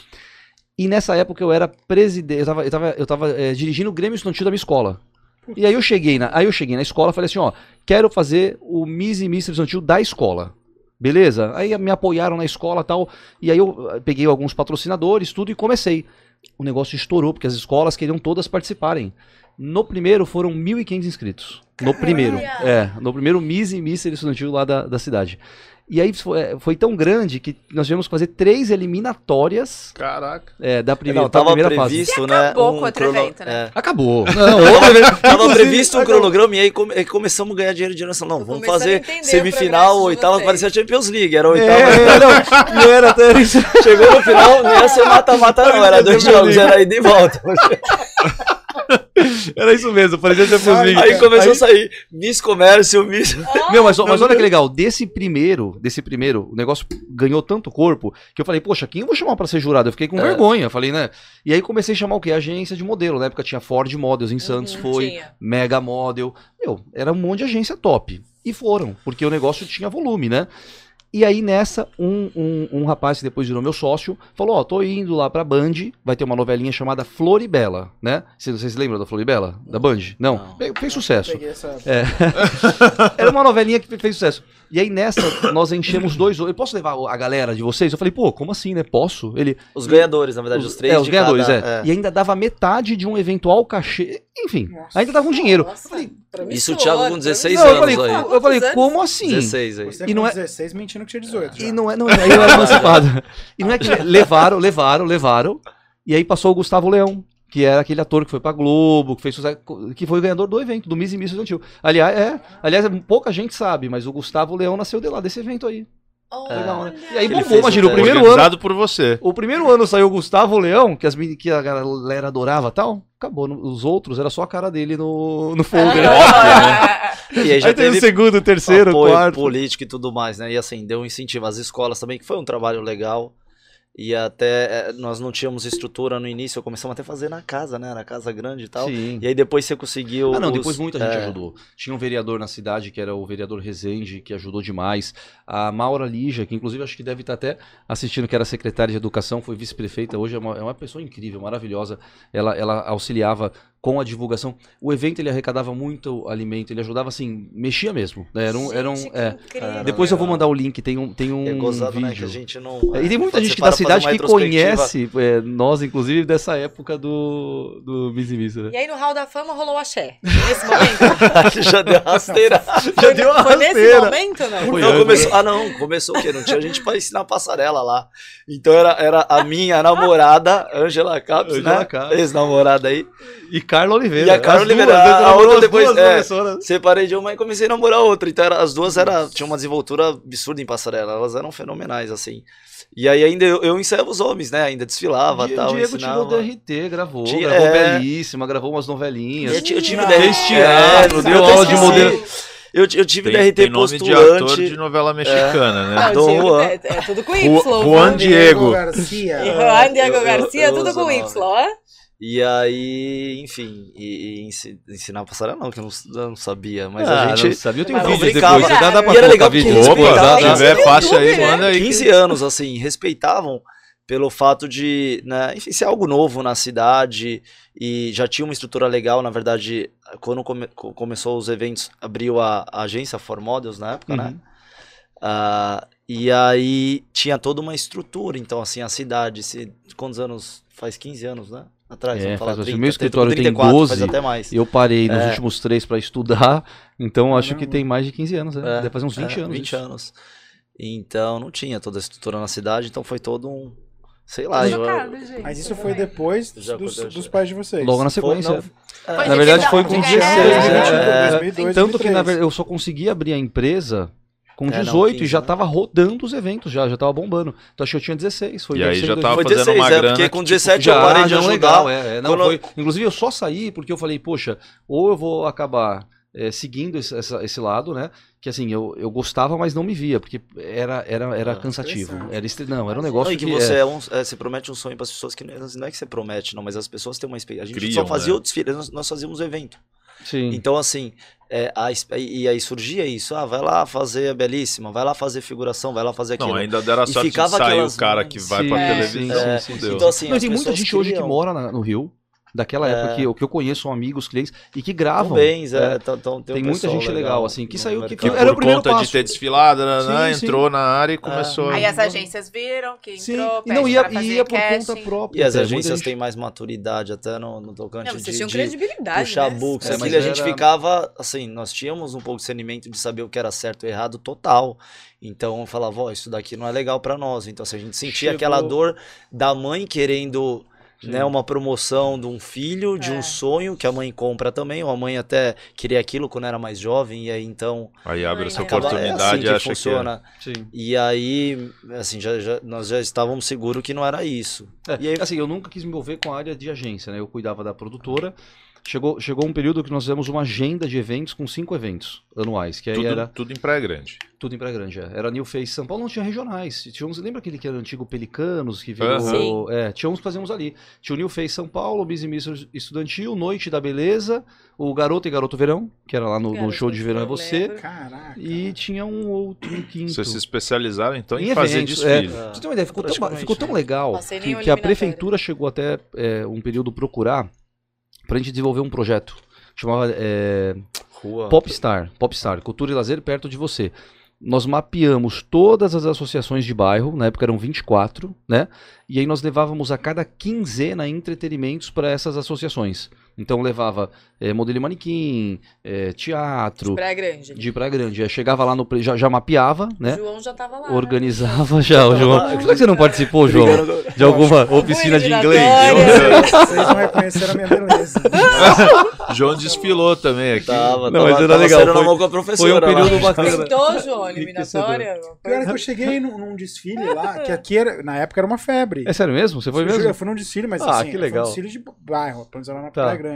E nessa época eu era presidente, eu tava, eu tava, eu tava eh, dirigindo o Grêmio Estudantil da minha escola. E aí eu cheguei na, aí eu cheguei na escola e falei assim, ó, quero fazer o Miss e Mister Estudantil da escola. Beleza? Aí me apoiaram na escola e tal. E aí eu eh, peguei alguns patrocinadores, tudo, e comecei. O negócio estourou, porque as escolas queriam todas participarem. No primeiro foram 1.500 inscritos. No primeiro. É, no primeiro Miss e Mister Estudantil lá da, da cidade. E aí foi, é, foi tão grande que nós tivemos que fazer três eliminatórias Caraca. é, da, primeira Não, da tava primeira fase. previsto, E né? acabou com outro crono- evento, né? é. Acabou. Não, outro evento. Tava previsto um cronograma e aí come- começamos a ganhar dinheiro de direção. Não, Tô vamos a fazer semifinal, oitava, parecia Champions League, era oitava. É, não, não era até isso. Chegou no final, não ia ser mata-mata não, era dois jogos, era ida e volta. Era isso mesmo, parecia Champions League. Aí começou a sair Miss Comércio, Miss... Meu, mas, mas olha que legal, desse primeiro, desse primeiro, o negócio ganhou tanto corpo que eu falei, poxa, quem eu vou chamar pra ser jurado? Eu fiquei com É. vergonha, falei, né? E aí comecei a chamar o quê? Agência de modelo. Na época tinha Ford Models em Santos, Uhum, foi, tinha. Mega Model. Meu, era um monte de agência top. E foram, porque o negócio tinha volume, né? E aí nessa, um, um, um rapaz que depois virou meu sócio, falou, ó, tô indo lá pra Band, vai ter uma novelinha chamada Floribela, né? Vocês, vocês lembram da Floribela? Da Band? Não, Não. Fe- fez sucesso. Essa. É. Era uma novelinha que fez sucesso. E aí nessa, nós enchemos dois. Eu posso levar a galera de vocês? Eu falei, pô, como assim, né? Posso? Ele. Os ganhadores, na verdade, os, três é, os ganhadores, cada- é. E ainda dava metade de um eventual cachê. Enfim, ainda dava um dinheiro. Nossa, Isso o Thiago com 16 Não, eu anos falei, aí. eu falei, como assim? 16 aí. Você E com não é- 16 mentindo que tinha 18 já. E não é, não é, aí eu era emancipado. E não é que levaram, levaram, levaram. E aí passou o Gustavo Leão, que era aquele ator que foi pra Globo, que fez que foi o ganhador do evento, do Miss e Miss Estudantil. Aliás, é, aliás, pouca gente sabe, mas o Gustavo Leão nasceu de lá, desse evento aí. Legal, né? E aí bombou, imagina, o primeiro ano. Por você. O primeiro ano saiu o Gustavo Leão, que, as, que a galera adorava e tal. Acabou. No- Os outros era só a cara dele no, no folder. E aí já aí teve o segundo, o terceiro, o apoio quarto. político e tudo mais, né? E assim, deu um incentivo às escolas também, que foi um trabalho legal. E até eh, nós não tínhamos estrutura no início, começamos até a fazer na casa, né? Na casa grande e tal. Sim. E aí depois você conseguiu. Ah, não, os- depois muita gente é, ajudou. Tinha um vereador na cidade, que era o vereador Rezende, que ajudou demais. A Maura Lígia, que inclusive acho que deve estar até assistindo, que era secretária de educação, foi vice-prefeita, hoje é uma, é uma pessoa incrível, maravilhosa. Ela, ela auxiliava com a divulgação. O evento ele arrecadava muito alimento, ele ajudava assim, mexia mesmo. né? Era um, era um, Gente, é. Depois eu vou mandar o link, tem um, tem um É gozado, né? Que vídeo. a gente não. É, E tem muita quando gente da cidade que conhece, é, nós inclusive, dessa época do, do Miss e Miss, né? E aí no Hall da Fama rolou axé. Nesse momento? já deu rasteira. Foi, deu uma foi nesse rasteira. momento, não? Foi não, começou, ah, não, começou o quê? Não tinha gente pra ensinar passarela lá. Então era, era a minha namorada, Angela Caps, né? Ex-namorada aí. E Carla Oliveira. E a Carla As Oliveira, duas, a- né? a Namorou outra depois, duas é. Separei de uma e comecei a namorar outra. Então era, as duas era, tinham uma desenvoltura absurda em passarela. Elas eram fenomenais, assim. E aí ainda eu, eu ensaiava os homens, né? Ainda desfilava e Di- tal. Diego ensinava. tirou DRT, gravou, Tinha- gravou é. belíssima, gravou umas novelinhas. Eu, eu tive. DRT. Fez teatro, é, deu eu aula de modelo. Eu, eu tive Tem, DRT tem nome de postulante. ator de novela mexicana, né? Não, Dom Diego, Juan. é, é tudo com Y. Juan viu? Diego. Garcia. E Juan Diego Eu- eu- Garcia, eu tudo com o Y, ó. E aí, enfim, e, e ensi- ensinar passarela não, que eu não, eu não sabia, mas Ah, a gente. sabia. Eu tenho vídeo brincava. depois. Dá, dá pra E era legal vídeo eles depois? Dá, dá. fácil aí, né? manda aí. 15 anos, assim, respeitavam pelo fato de, né, enfim, ser algo novo na cidade e já tinha uma estrutura legal, na verdade, quando come- co- começou os eventos, abriu a, a agência For Models na época, né? Uhum. Ah, e aí tinha toda uma estrutura, então assim, a cidade, se, quantos anos? Faz 15 anos, né? Atrás, É, vamos falar faz- 30, meu escritório tem 34, 12, faz até mais. Eu parei nos É. últimos três pra estudar, então acho que Caramba. tem mais de 15 anos, né? É, Deve fazer uns 20 é, anos. 20 isso. anos. Então não tinha toda a estrutura na cidade, então foi todo um. Sei lá, eu, chocada, gente. Mas isso foi depois dos, dos pais de vocês. Logo na sequência. não, Foi Na verdade de foi que com não, 16, é, né? é, É, 2002, Tanto que na 2003. verdade eu só consegui abrir a empresa com É, não, 18 e 15, já né? tava rodando os eventos, já, já tava bombando. Então acho que eu tinha 16. Foi E aí já tava Foi 2000. fazendo 16, uma é, grana porque que, com tipo, 17 Já, eu parei de não, ajudar. legal, é, é, não, foi- inclusive eu só saí porque eu falei, poxa, ou eu vou acabar é, seguindo esse, essa- esse lado, né? Que assim, eu, eu gostava, mas não me via, porque era, era, era Ah, cansativo. Era estre... Não, era um Não, negócio e que que você, é- é um, é, você promete um sonho para as pessoas que não é, não é que você promete, não, mas as pessoas têm uma experiência. A gente Criam, só fazia né? o desfile, nós, nós fazíamos o evento. Sim. Então, assim, é, a e aí surgia isso, ah, vai lá fazer a belíssima, vai lá fazer figuração, vai lá fazer aquilo. Não, ainda deram a E sorte de ficava sair aquelas o cara que vai Sim, pra é, televisão. é, sim, fudeu. Então, assim, Não, as tem muita gente hoje que mora na- no Rio, daquela É. época que eu, que eu conheço amigos, clientes, e que gravam. Bens, é, É. tão- tão- Tem um muita gente legal, assim, que saiu que- mercado. que era o por primeiro conta passo. de ter desfilado, né, né, Sim, sim. entrou na área e começou. Aí as agências viram que Sim, entrou, e não ia, e ia por conta própria. E as agências têm mais maturidade até no, no tocante Não, vocês de, tinham de credibilidade, puxar né? books. É, Aquilo mas a gente era- ficava, assim, nós tínhamos um pouco de discernimento de saber o que era certo e errado total. Então eu falava, ó, isso daqui não é legal pra nós. Então se a gente sentia Chegou- aquela dor da mãe querendo Sim. né, uma promoção de um filho, de É. um sonho que a mãe compra também, ou a mãe até queria aquilo quando era mais jovem, e aí então Aí abre essa acaba- é oportunidade assim e que acha funciona. Sim. E aí, assim, já, já- nós já estávamos seguros que não era isso. É, E aí- assim, eu nunca quis me envolver com a área de agência, né? Eu cuidava da produtora. Chegou, chegou um período que nós fizemos uma agenda de eventos com cinco eventos anuais, que aí tudo, era tudo em pré-grande. tudo em Praia Grande. é. Era New Face São Paulo, não tinha regionais. Tinha uns, lembra aquele que era antigo Pelicanos, que virou. Sim. É, tinha uns que fazíamos ali. Tinha o New Face São Paulo, o Busy Mister Estudantil, Noite da Beleza, o Garoto e Garoto Verão, que era lá no, no show de verão é você. Caraca. E tinha um outro, um quinto. Vocês se especializaram então em, Em fazer eventos, desfile. Pra você ter uma ideia, ficou tão, ficou tão legal que, que a prefeitura chegou até é, um período procurar pra gente desenvolver um projeto. Chamava é, Rua. Popstar, Popstar, Cultura e Lazer perto de você. Nós mapeamos todas as associações de bairro, na época eram 24, né? E aí nós levávamos a cada quinzena entretenimentos para essas associações. Então levava é, modelo e manequim, é, teatro, Praia Grande. de Praia Grande. Chegava lá no. Já, já mapeava, O né? João já tava lá. né? Organizava já, o João. lá. Por que você não participou, João? De alguma oficina de inglês? Vocês não reconheceram a minha beleza. João desfilou também aqui. Tava, Não, tava, mas era tava legal, foi- mão com a Foi professora. um período lá. bacana. Tentou, João, a eliminatória? Pior é que eu cheguei num, num desfile lá, que aqui era, na época era uma febre. É sério mesmo? Você foi mesmo? Eu fui num desfile, mas Ah, assim, que foi legal. um desfile de bairro, pelo menos era na Tá. Praia Grande.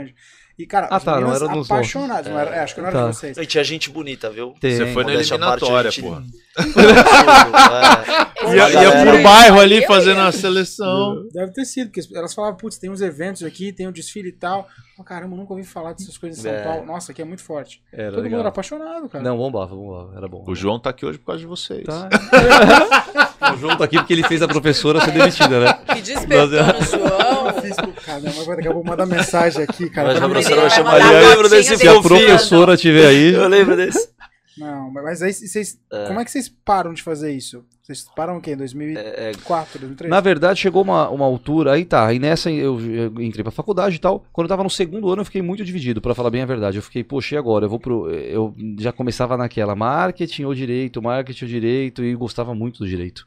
E, cara, Ah, as tá, não era nos apaixonadas. Não era, é, acho que não era Tá. de vocês. E tinha gente bonita, viu? Tem. Você foi na parte, eliminatória, gente- porra. É. Ia, por bairro ali Eu fazendo ia. a seleção. Deve ter sido, porque elas falavam, putz, tem uns eventos aqui, tem um desfile e tal. Oh, caramba, nunca ouvi falar dessas coisas em São É. Paulo. Nossa, aqui é muito forte. Era Todo mundo legal. era apaixonado, cara. Não, bombava, bombava. Era bom. O João tá aqui hoje por causa de vocês. Tá. o João tá aqui porque ele fez a professora ser demitida, né? Que despertou no João. Eu fiz, caramba, agora daqui a pouco mandar mensagem aqui, cara. Mas a professora vai chamar ele. Eu lembro desse Se a professora estiver aí. Eu lembro desse. Não, mas aí vocês. É. Como é que vocês param de fazer isso? Vocês param o quê? Em É, 2004, 2003? Na verdade, chegou uma, uma altura, aí tá, aí nessa eu, eu entrei pra faculdade e tal. Quando eu tava no segundo ano, eu fiquei muito dividido, pra falar bem a verdade. Eu fiquei, poxa, e agora? Eu vou pro. Eu já começava naquela marketing ou direito, marketing ou direito, e gostava muito do direito.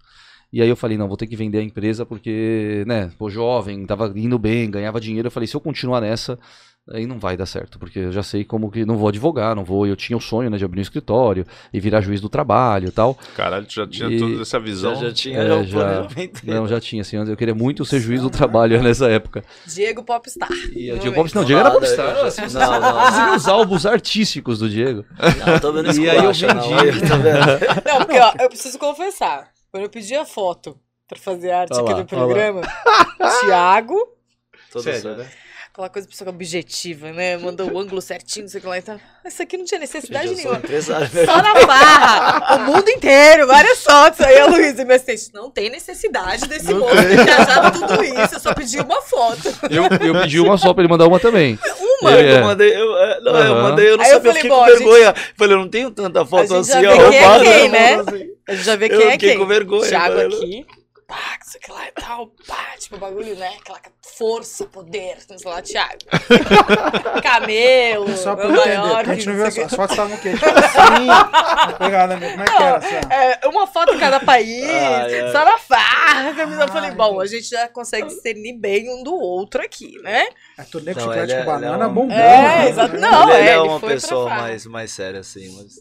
E aí eu falei, não, vou ter que vender a empresa porque, né, pô, jovem, tava indo bem, ganhava dinheiro. Eu falei, se eu continuar nessa, aí não vai dar certo, porque eu já sei como que não vou advogar, não vou. Eu tinha o sonho, né, de abrir um escritório e virar juiz do trabalho e tal. Caralho, tu já tinha E- toda essa Já, visão. já tinha É, já já. Não, já tinha, assim, eu queria muito ser juiz do trabalho nessa época. Diego Popstar. E Não Diego. Popstar, não, Diego era popstar. eu já- Assim, não, não, não. Os álbuns artísticos do Diego. Não, tô vendo E aí eu esculacha, não, vendi. aí, tá vendo? Não, porque ó, eu preciso confessar. Quando eu pedi a foto pra fazer arte Olha aqui lá, do programa, Thiago, Tudo Sério, né? aquela coisa pessoa objetiva, né? Mandou o ângulo certinho, não sei o que lá e tal. Isso aqui não tinha necessidade nenhuma. empresário. Só na barra, o mundo inteiro, várias fotos. Aí a Luísa, minha assistente, não tem necessidade desse moço ter viajado tudo isso, eu só pedi uma foto. Eu, eu pedi uma só pra ele mandar uma também. Uma. É. Eu mandei, eu, é, não, eu Aham. mandei, eu não Aí eu sabia, eu falei, fiquei com a gente- vergonha. Falei, eu não tenho tanta foto gente assim, já ó. vê quem é quem, né, assim. A gente já vê Eu quem é fiquei quem. com vergonha, Thiago aqui, sei que lá e tal, pá, tipo, o bagulho, né? Aquela força, poder, não sei lá, Thiago. Camelo, Só pra Nova entender, porque a York, gente não viu as, as fotos estavam o quê? Tipo assim, uma pegada mesmo. Como é que era essa? quê. É, uma foto em cada país, Ai, ai. só na farra. camisa. Eu falei, bom, a gente já consegue discernir bem um do outro aqui, né? A turnê com Não, chiclete ele é- com ele é banana um- bombando. É, né? exato. Não, ele, ele é, é ele uma foi pra pessoa mais, mais séria, assim, mas.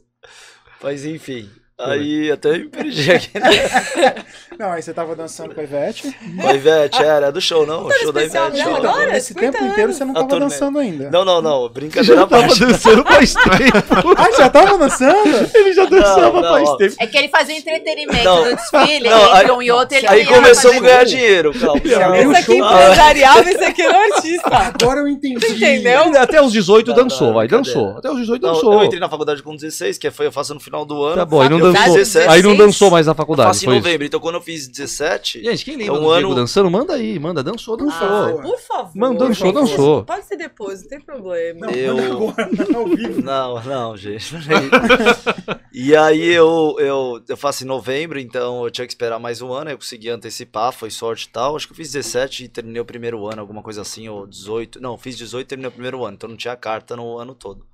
Mas enfim. Aí até me perdi aqui. Né? Não, aí você tava dançando com a Ivete. Com a Ivete, era do show, não? O show da Ivete. dela ó. agora? Esse 50 tempo inteiro você não A tava turnê. dançando ainda. Não, não, não. Brincadeira à tava dançando faz tempo. Ah, já tava dançando? Ele já dançava não, faz ó. tempo. É que ele fazia entretenimento Não. do desfile, Não, entre um e outro, ele Aí começamos a ganhar dinheiro, calma. Esse aqui show. empresariava, esse aqui era artista. Agora eu entendi. Entendeu? Até os 18 Não, dançou, não, vai, dançou. Até os 18 Não, dançou. eu entrei na faculdade com 16, que foi eu faço no final do ano. Tá bom, aí não Eu dançou. 17. Aí não 16. dançou mais na Eu faculdade. faço em novembro, então quando eu fiz 17, Gente, quem lembra É um do Diego ano- dançando? Manda aí, manda. Dançou, dançou. favor. Por favor. Mano, dançou, dançou. Pode ser depois, não tem problema. eu. Agora, não, ao vivo. Não, não, gente. e aí eu, eu, eu faço em novembro, então eu tinha que esperar mais um ano, eu consegui antecipar, foi sorte e tal. Acho que eu fiz 17 e terminei o primeiro ano, alguma coisa assim, ou 18. Não, fiz 18 e terminei o primeiro ano, então não tinha carta no ano todo.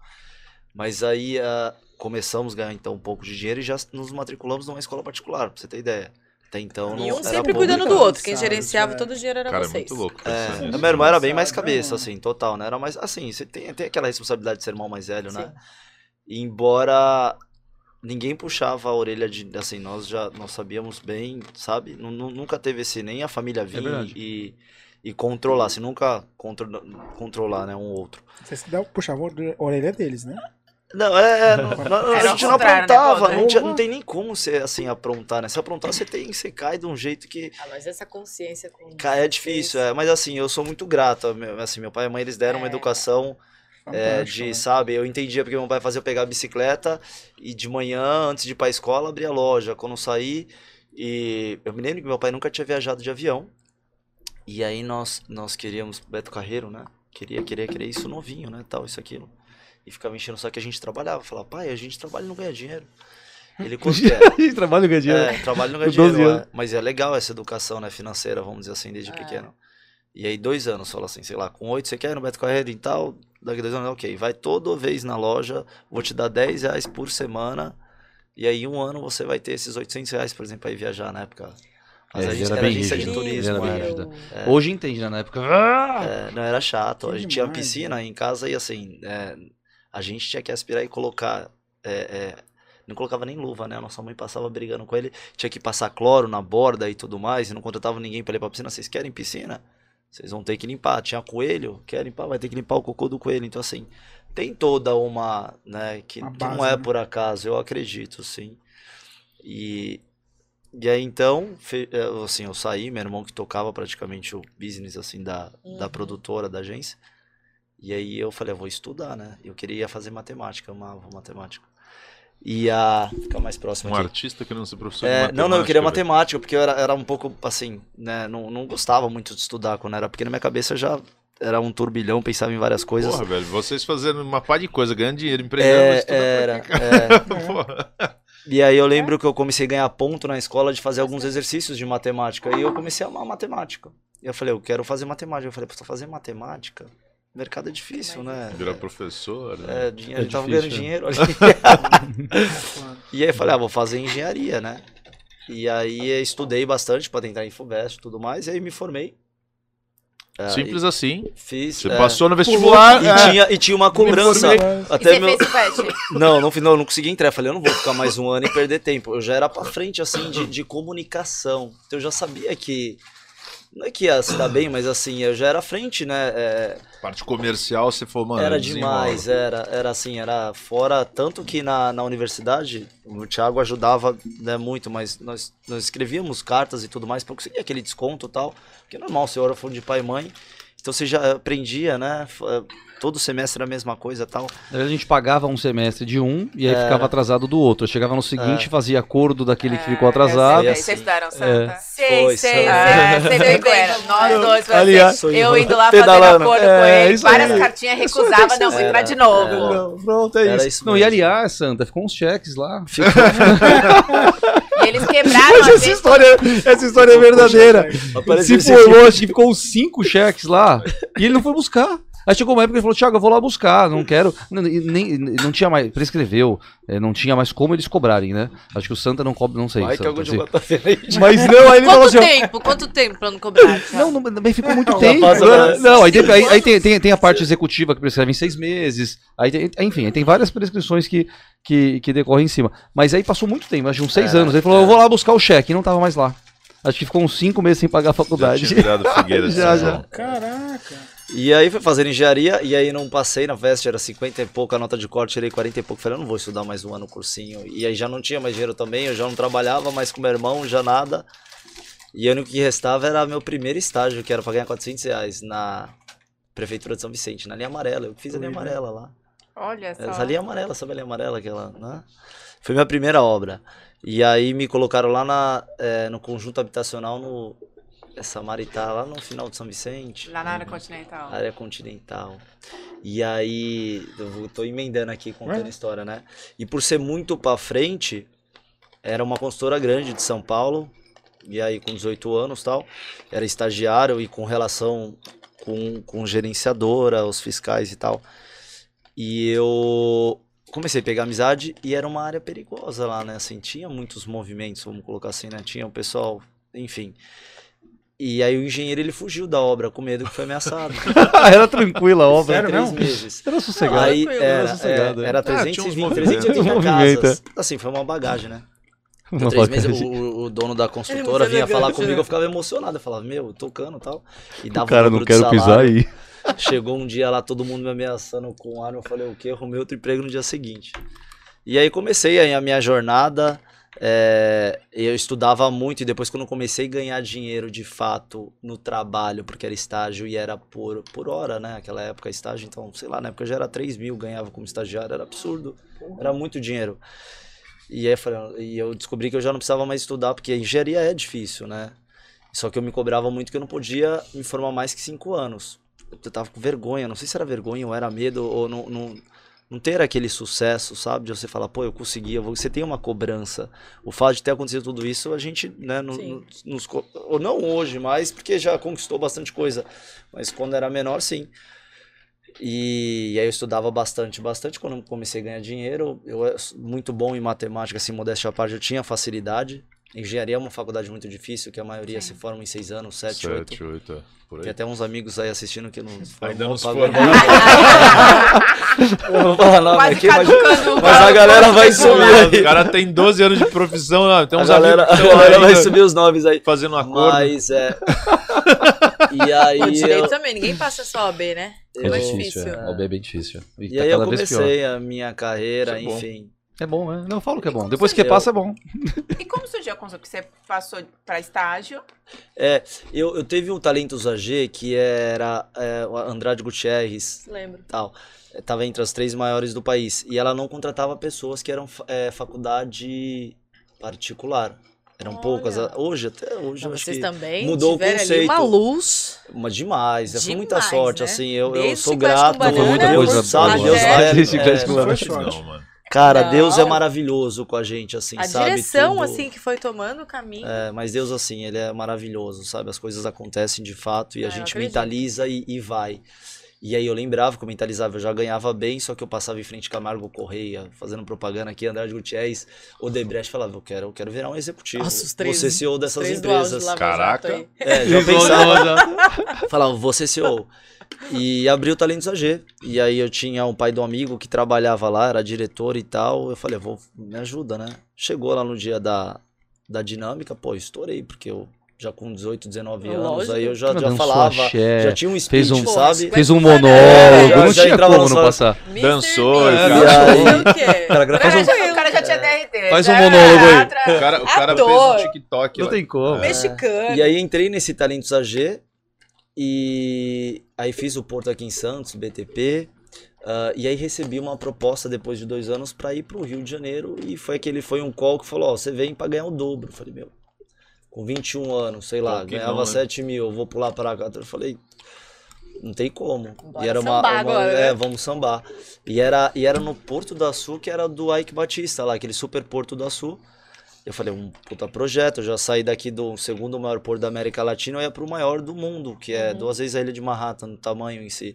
Mas aí ah, começamos a ganhar então um pouco de dinheiro e já nos matriculamos numa escola particular, pra você ter ideia. Até então não E um sempre cuidando do outro. Quem gerenciava é. todo o dinheiro era Cara, é vocês. muito louco. É, irmão era bem mais cabeça, assim, total, né? Era mais, assim, você tem, tem aquela responsabilidade de ser irmão mais velho, né? E embora ninguém puxava a orelha de, assim, nós já, nós sabíamos bem, sabe? Nu- nu- Nunca teve esse, nem a família vir verdade. e, e controlar, assim, nunca contro, controlar, né, um outro. Vocês dá- puxavam a orelha deles, né? Não, é, é, não- não- Era a gente não né, aprontava, Walter? não, tinha- não tem nem como você, assim, aprontar, né? Se aprontar, você tem, você cai de um jeito que Ah, mas essa consciência com. Cara, é difícil, é, mas assim, eu sou muito grato. meu- Assim, meu pai e mãe, eles deram uma É. educação é, de, né? sabe, eu entendia porque meu pai fazia eu pegar a bicicleta e de manhã, antes de ir pra escola, abrir a loja. Quando eu saí, e eu me lembro que meu pai nunca tinha viajado de avião. E aí nós, nós queríamos, Beto Carreiro, né? Queria, queria, queria isso novinho, né? Tal, isso, aquilo. E ficava enchendo só que a gente trabalhava. Falava, pai, a gente trabalha e não ganha dinheiro. Ele, quanto que é? Trabalho ganha dinheiro. É, trabalho não ganha Com 12 dinheiro, anos. é. mas é legal essa educação né, financeira, vamos dizer assim, desde Ah. pequeno. E aí, dois anos, fala assim, sei lá, com oito você quer ir no Beto Carreiro e tal, daqui dois anos, ok, vai toda vez na loja, vou te dar 10 reais por semana, e aí um ano você vai ter esses 800 reais, por exemplo, pra ir viajar na época. Mas É, a gente era era bem agência de rígido, ele turismo, era bem era. rígido. É. Hoje entende, né? Na época. Ah! É, não, era chato. Que a gente tinha demais, piscina em casa e assim, é, a gente tinha que aspirar e colocar. é, é, não colocava nem luva, né? A nossa mãe passava brigando com ele. Tinha que passar cloro na borda e tudo mais. E não contratava ninguém pra ir pra piscina. Vocês querem piscina? Vocês vão ter que limpar. Tinha coelho? Quer limpar? Vai ter que limpar o cocô do coelho. Então, assim, tem toda uma. né? Que, Uma que não base, é né? por acaso, eu acredito, sim. E. E aí então, fe- eh, assim, eu saí, meu irmão que tocava praticamente o business assim da, da Uhum. produtora, da agência. E aí eu falei, eu vou estudar, né? Eu queria fazer matemática, eu amava matemática. Ia ficar mais próximo Um aqui. artista querendo ser professor É, não, não, eu queria matemática, porque eu era, era um pouco assim, né? Não, não gostava muito de estudar quando era pequeno, minha cabeça já era um turbilhão, pensava em várias coisas. Porra, velho, vocês fazendo uma pá de coisa, ganhando dinheiro, empreendendo, É, era, é. E aí eu lembro que eu comecei a ganhar ponto na escola de fazer alguns exercícios de matemática. E eu comecei a amar matemática. E eu falei, eu quero fazer matemática. Eu falei, pô, fazer matemática? Mercado é difícil, né? Virar professor, né? É, dinheiro, É eu tava difícil, ganhando é. dinheiro ali. e aí eu falei, ah, vou fazer engenharia, né? E aí estudei bastante para tentar em FUVEST e tudo mais, e aí me formei. É, Simples e assim. Fiz. Você é, passou no vestibular. e, é. tinha, e tinha uma cobrança. E Até você meu... Não, não, não, não consegui entrar. Eu falei, eu não vou ficar mais um ano e perder tempo. Eu já era pra frente, assim, de, de comunicação. Então eu já sabia que. Não é que ia se dar bem, mas assim, eu já era à frente, né? É, Parte comercial, você falou, mano. era demais, era, era assim, era fora. Tanto que na, na universidade, o Thiago ajudava né, muito, mas nós, nós escrevíamos cartas e tudo mais pra conseguir aquele desconto e tal. Porque é normal, você ora fundo de pai e mãe. Então você já aprendia, né? Todo semestre era a mesma coisa e tal. A gente pagava um semestre de um e aí ficava atrasado do outro. Eu chegava no seguinte, fazia acordo daquele que ficou atrasado. sei, Vocês assim. estudaram Santa? Sei, Foi, sei, sabe? Ah, sei. sei. Nós dois, Aliás, eu indo lá fazendo acordo com É, ele, isso aí. várias cartinhas recusava, não, vou entrar de novo. Não, pronto, é Era isso. isso Não, e aliás, Santa, ficou uns cheques lá. E eles quebraram Mas a essa vez. história, essa história é verdadeira. Se formou, acho que ficou uns cinco cheques lá. E ele não foi buscar. Aí chegou uma época que ele falou, Thiago, eu vou lá buscar, não quero. Não, nem, não tinha mais, prescreveu, é, não tinha mais como eles cobrarem, né? Acho que o Santa não cobra, não sei. Vai que Santa, algum de assim. Mas não, aí ele falou Quanto assim, ó, tempo? Quanto tempo pra não cobrar? não, não, também ficou muito Já tempo. mais Não, aí, tem, aí, aí tem, tem, tem a parte executiva que prescreve em seis meses. Aí tem, enfim, aí tem várias prescrições que, que, que decorrem em cima. Mas aí passou muito tempo, acho que uns seis É, anos. Ele falou, eu vou lá buscar o cheque, e não tava mais lá. Acho que ficou uns cinco meses sem pagar a Já faculdade. tinha virado fogueira Já, já. Caraca. E aí fui fazer engenharia, e aí não passei na festa, era 50 e pouco, a nota de corte, tirei 40 e pouco. Falei, eu não vou estudar mais um ano cursinho. E aí já não tinha mais dinheiro também, eu já não trabalhava mais com meu irmão, já nada. E aí o que restava era meu primeiro estágio, que era pra ganhar 400 reais na Prefeitura de São Vicente, na linha amarela. Eu fiz a linha amarela lá. Olha só. Essa linha amarela, sabe a linha amarela aquela, né? Foi minha primeira obra. E aí me colocaram lá na, eh, no conjunto habitacional no essa Maritá, lá no final de São Vicente. Lá na área continental. Área continental. E aí, eu tô emendando aqui contando a história, né? E por ser muito pra frente, era uma consultora grande de São Paulo. E aí, com 18 anos tal, era estagiário e com relação com, com gerenciadora, os fiscais e tal. E eu comecei a pegar amizade e era uma área perigosa lá, né? Assim, tinha muitos movimentos, vamos colocar assim, né? Tinha o pessoal, enfim. E aí o engenheiro ele fugiu da obra com medo que foi ameaçado. era tranquila a obra. Sério três mesmo? meses. Era sossegado. Aí Tranquilo, era, sossegado, é, é. era Ah, uns 320, movimentos. 380 Movimenta. casas. Assim, foi uma bagagem, né? Uma três meses bagagem. o, o dono da construtora vinha falar comigo, eu ficava emocionado. Eu falava, meu, tocando e tal. E dava O cara um não lucro de quero pisar salário. aí. Chegou um dia lá, todo mundo me ameaçando com arma. Eu falei, o quê? Arrumei outro emprego no dia seguinte. E aí comecei aí a minha jornada. É, eu estudava muito e depois quando eu comecei a ganhar dinheiro de fato no trabalho, porque era estágio e era por, por hora, né? Aquela época estágio, então, sei lá, na época já era 3 mil, ganhava como estagiário, era absurdo. Era muito dinheiro. E aí e eu descobri que eu já não precisava mais estudar, porque a engenharia é difícil, né? Só que eu me cobrava muito que eu não podia me formar mais que cinco anos. Eu tava com vergonha, não sei se era vergonha ou era medo, ou não, não, não ter aquele sucesso, sabe? De você falar, pô, eu consegui, eu vou... você tem uma cobrança. O fato de ter acontecido tudo isso, a gente, né, no, nos, co- ou não hoje mais, porque já conquistou bastante coisa, mas quando era menor, sim. E, aí eu estudava bastante, bastante. Quando comecei a ganhar dinheiro, eu era muito bom em matemática, assim, modéstia à parte, eu tinha facilidade. Engenharia é uma faculdade muito difícil, que a maioria se forma em seis anos, sete, oito. Sete, oito, é, por Tem aí. até uns amigos aí assistindo que não se Ainda não se nada. Eu não vou falar nome aqui, mas, mas a galera vai subir aí. O cara tem 12 anos de profissão, ó, tem A uns galera, amigos a galera vai subir os nomes aí. fazendo acordo. Mas é. E aí. O direito eu- também, ninguém passa só OB, né? É mais difícil, difícil. é. O B é bem difícil. E, E tá aí eu comecei a minha carreira, Isso é enfim. É bom, né? Não, eu falo que é bom. Depois que passa, é bom. E como surgiu a consulta? Porque você passou para estágio. É, eu, eu teve o Talentos AG, que era é, o Andrade Gutierrez, Lembro. tal. eh, Tava entre as três maiores do país. E ela não contratava pessoas que eram eh, faculdade particular. Eram Olha. poucas. A- Hoje, até hoje, Então, acho vocês que também mudou o tiveram ali uma conceito. luz. uma demais. Foi muita Demais, sorte, né? assim. Eu, eu sou grato. banana, Foi muita Deus, coisa sabe? boa. Deus até- é- é. Não, mano. Cara, Não. Deus é maravilhoso com a gente, assim, A sabe? direção, Tudo- assim, que foi tomando o caminho. É, mas Deus, assim, ele é maravilhoso, sabe? As coisas acontecem de fato e É, a eu gente mentaliza e, e vai. E aí eu lembrava que eu mentalizava, eu já ganhava bem, só que eu passava em frente Camargo Correia, fazendo propaganda aqui, Andrade Gutierrez, Odebrecht, falava, eu quero, eu quero virar um executivo. Nossa, os três- Você CEO dessas empresas. Lava Caraca. É, já pensava. Falava, você CEO. E abri o Talentos AG. E aí eu tinha um pai de um amigo que trabalhava lá, era diretor e tal. Eu falei, vou, me ajuda, né? Chegou lá no dia da, da dinâmica, pô, estourei, porque eu já com 18, 19 anos, Lógico. aí eu já, Cara, já falava, axé, já tinha um speech, fez um- sabe? Fez um É, monólogo, já- não já tinha entrava como no não sala- passar. Dançou, Mr. cara. E. Cara, faz um- já, o cara já tinha DRT. Faz um monólogo aí. O cara, o cara fez um TikTok Não lá. tem como. Mexicano. E aí entrei nesse Talentos AG e aí fiz o Porto aqui em Santos, BTP. ah, e aí recebi uma proposta depois de dois anos para ir para o Rio de Janeiro e foi aquele foi um call que falou, ó, você vem para ganhar o dobro. Eu falei, meu, com 21 anos, sei lá, Pô, ganhava bom, né? 7 mil, eu vou pular para cá. Eu falei, não tem como. Bora e era uma, sambar uma- agora, é, né? vamos sambar. E era e era no Porto do Açu, que era do Ike Batista lá, aquele super Porto do Açu. Eu falei, um puta projeto, eu já saí daqui do segundo maior porto da América Latina, eu ia pro maior do mundo, que é Uhum. duas vezes a ilha de Manhattan, no tamanho em si.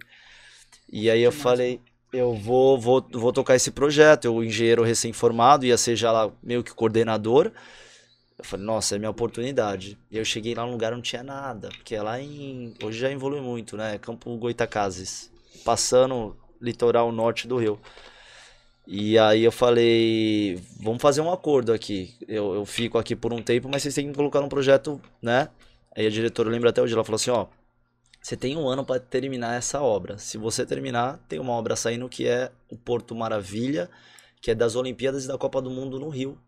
E aí eu falei, eu vou, vou, vou tocar esse projeto. Eu, engenheiro recém-formado, ia ser já lá meio que coordenador. Eu falei, nossa, é minha oportunidade. E eu cheguei lá num lugar não tinha nada, porque é lá em. Hoje já evolui muito, né? Campo Goitacazes, passando litoral norte do Rio. E aí eu falei, vamos fazer um acordo aqui. Eu, eu fico aqui por um tempo, mas vocês têm que colocar um projeto, né? Aí a diretora lembra até hoje, ela falou assim, ó, você tem um ano para terminar essa obra. Se você terminar, tem uma obra saindo que é o Porto Maravilha, que é das Olimpíadas e da Copa do Mundo no Rio.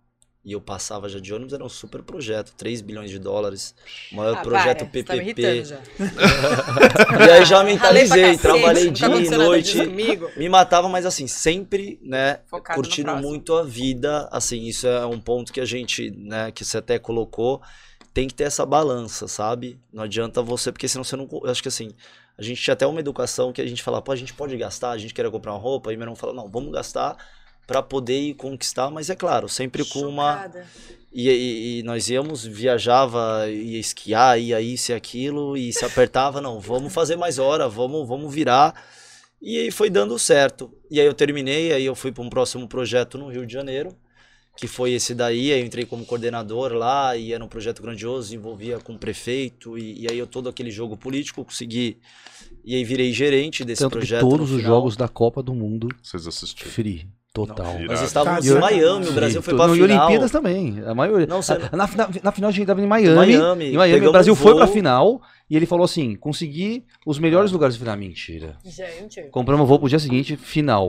E eu passava já de ônibus, era um super projeto, 3 bilhões de dólares, o maior Ah, projeto para, tá PPP. já. e aí já mentalizei, trabalhei tá dia e noite, me matava, mas assim, sempre, né, Focado curtindo muito a vida, assim, isso é um ponto que a gente, né, que você até colocou, tem que ter essa balança, sabe? Não adianta você, porque senão você não, eu acho que assim, a gente tinha até uma educação que a gente fala, pô, a gente pode gastar, a gente quer comprar uma roupa, e meu irmão fala, não, vamos gastar para poder ir conquistar, mas é claro, sempre com uma e, e- e nós íamos, viajava, ia esquiar, ia isso e aquilo, e se apertava, não, vamos fazer mais hora, vamos, vamos virar. E aí foi dando certo. E aí eu terminei, aí eu fui para um próximo projeto no Rio de Janeiro, que foi esse daí, aí eu entrei como coordenador lá, e era um projeto grandioso, envolvia com o prefeito, e, e aí eu todo aquele jogo político consegui, e aí virei gerente desse Tanto que projeto. no todos os jogos da Copa do Mundo, Vocês assistiram. free. Total. Não, Nós estávamos em Miami, o. Brasil foi para não, final. E Olimpíadas também. A maioria. Não, você- na, na, na final a gente tava em Miami. Miami, em Miami o Brasil um foi pra voo. final e ele falou assim: consegui os melhores lugares de final. Mentira. Gente. Compramos voo pro dia seguinte, final.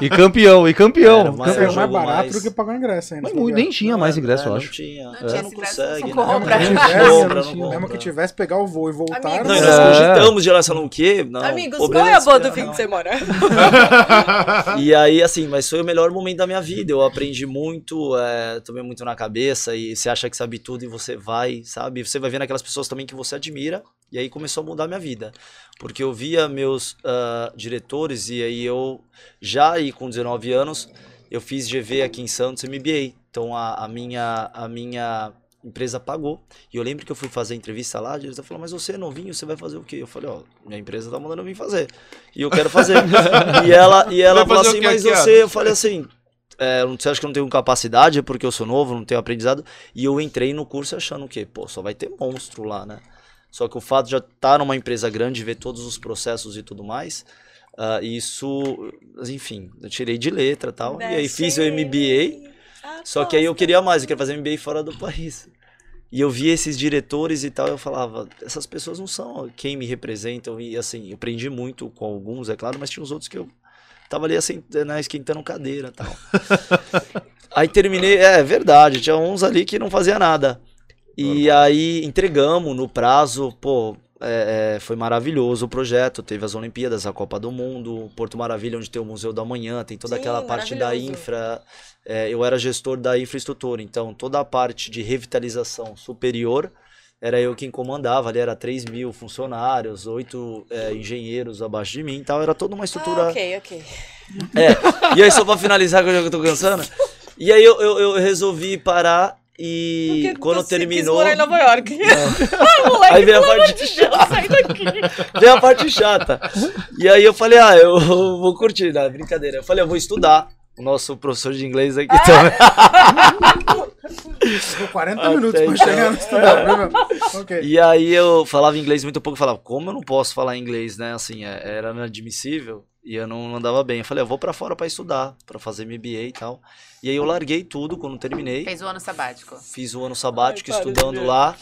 E campeão, e campeão. Era campeão. é mais jogo barato mais- do que pagar o ingresso ainda. Mas muito, nem tinha mais ingresso, é, eu não acho. tinha. Não É, tinha não esse ingresso, consegue, não né? compra. Se Não não não tinha. Mesmo que tivesse, pegar o voo e voltar. Amigos, Não, não nós É. cogitamos de lá, falando o quê? Não, Amigos, qual é a boa do fim não. de semana? E aí, assim, mas foi o melhor momento da minha vida. Eu aprendi muito, é, tomei muito na cabeça e você acha que sabe tudo e você vai, sabe? Você vai vendo aquelas pessoas também que você admira. E aí começou a mudar a minha vida. Porque eu via meus ah, diretores e aí eu, já aí com 19 anos, eu fiz GV aqui em Santos MBA. Então a, a minha, a minha empresa pagou. E eu lembro que eu fui fazer a entrevista lá, a diretora falou, mas você é novinho, você vai fazer o quê? Eu falei, ó, minha empresa tá mandando eu vir fazer. E eu quero fazer. e ela, e ela falou assim, mas aqui, ó?" você, eu falei assim, é, você acha que eu não tenho capacidade é porque eu sou novo, não tenho aprendizado? E eu entrei no curso achando que, pô, só vai ter monstro lá, né? Só que o fato de já estar numa empresa grande, ver todos os processos e tudo mais, ah, isso, enfim, eu tirei de letra e tal. e aí fiz o MBA, só que aí eu queria mais, eu queria fazer MBA fora do país. E eu via esses diretores e tal, eu falava, essas pessoas não são quem me representam. E assim, eu aprendi muito com alguns, é claro, mas tinha uns outros que eu tava ali assim, né, esquentando cadeira e tal. aí terminei, é verdade, tinha uns ali que não fazia nada. E aí entregamos no prazo, pô, é, é, foi maravilhoso o projeto. Teve as Olimpíadas, a Copa do Mundo, Porto Maravilha, onde tem o Museu da Manhã, tem toda Sim, aquela parte da infra. É, eu era gestor da infraestrutura, então toda a parte de revitalização superior era eu quem comandava. Ali era 3 mil funcionários, oito é, engenheiros abaixo de mim e tal. Era toda uma estrutura. Ah, ok, ok. É, e aí só pra finalizar, que eu já tô cansando. E aí eu, eu, eu resolvi parar e Porque quando terminou. Quis morar em Nova York. Aí veio a parte, Sai daqui. veio a parte chata. E aí eu falei, ah, eu vou curtir, não, brincadeira. Eu falei, eu vou estudar. O nosso professor de inglês aqui também. Ficou 40 Até minutos pra então. chegar no estudar, viu, meu? Ok. E aí eu falava inglês muito pouco, eu falava, como eu não posso falar inglês, né? Assim, é- era inadmissível e eu não andava bem. Eu falei, eu vou pra fora pra estudar, pra fazer MBA e tal. E aí eu larguei tudo quando terminei. Fez o ano sabático. Fiz o ano sabático Ai, estudando lá.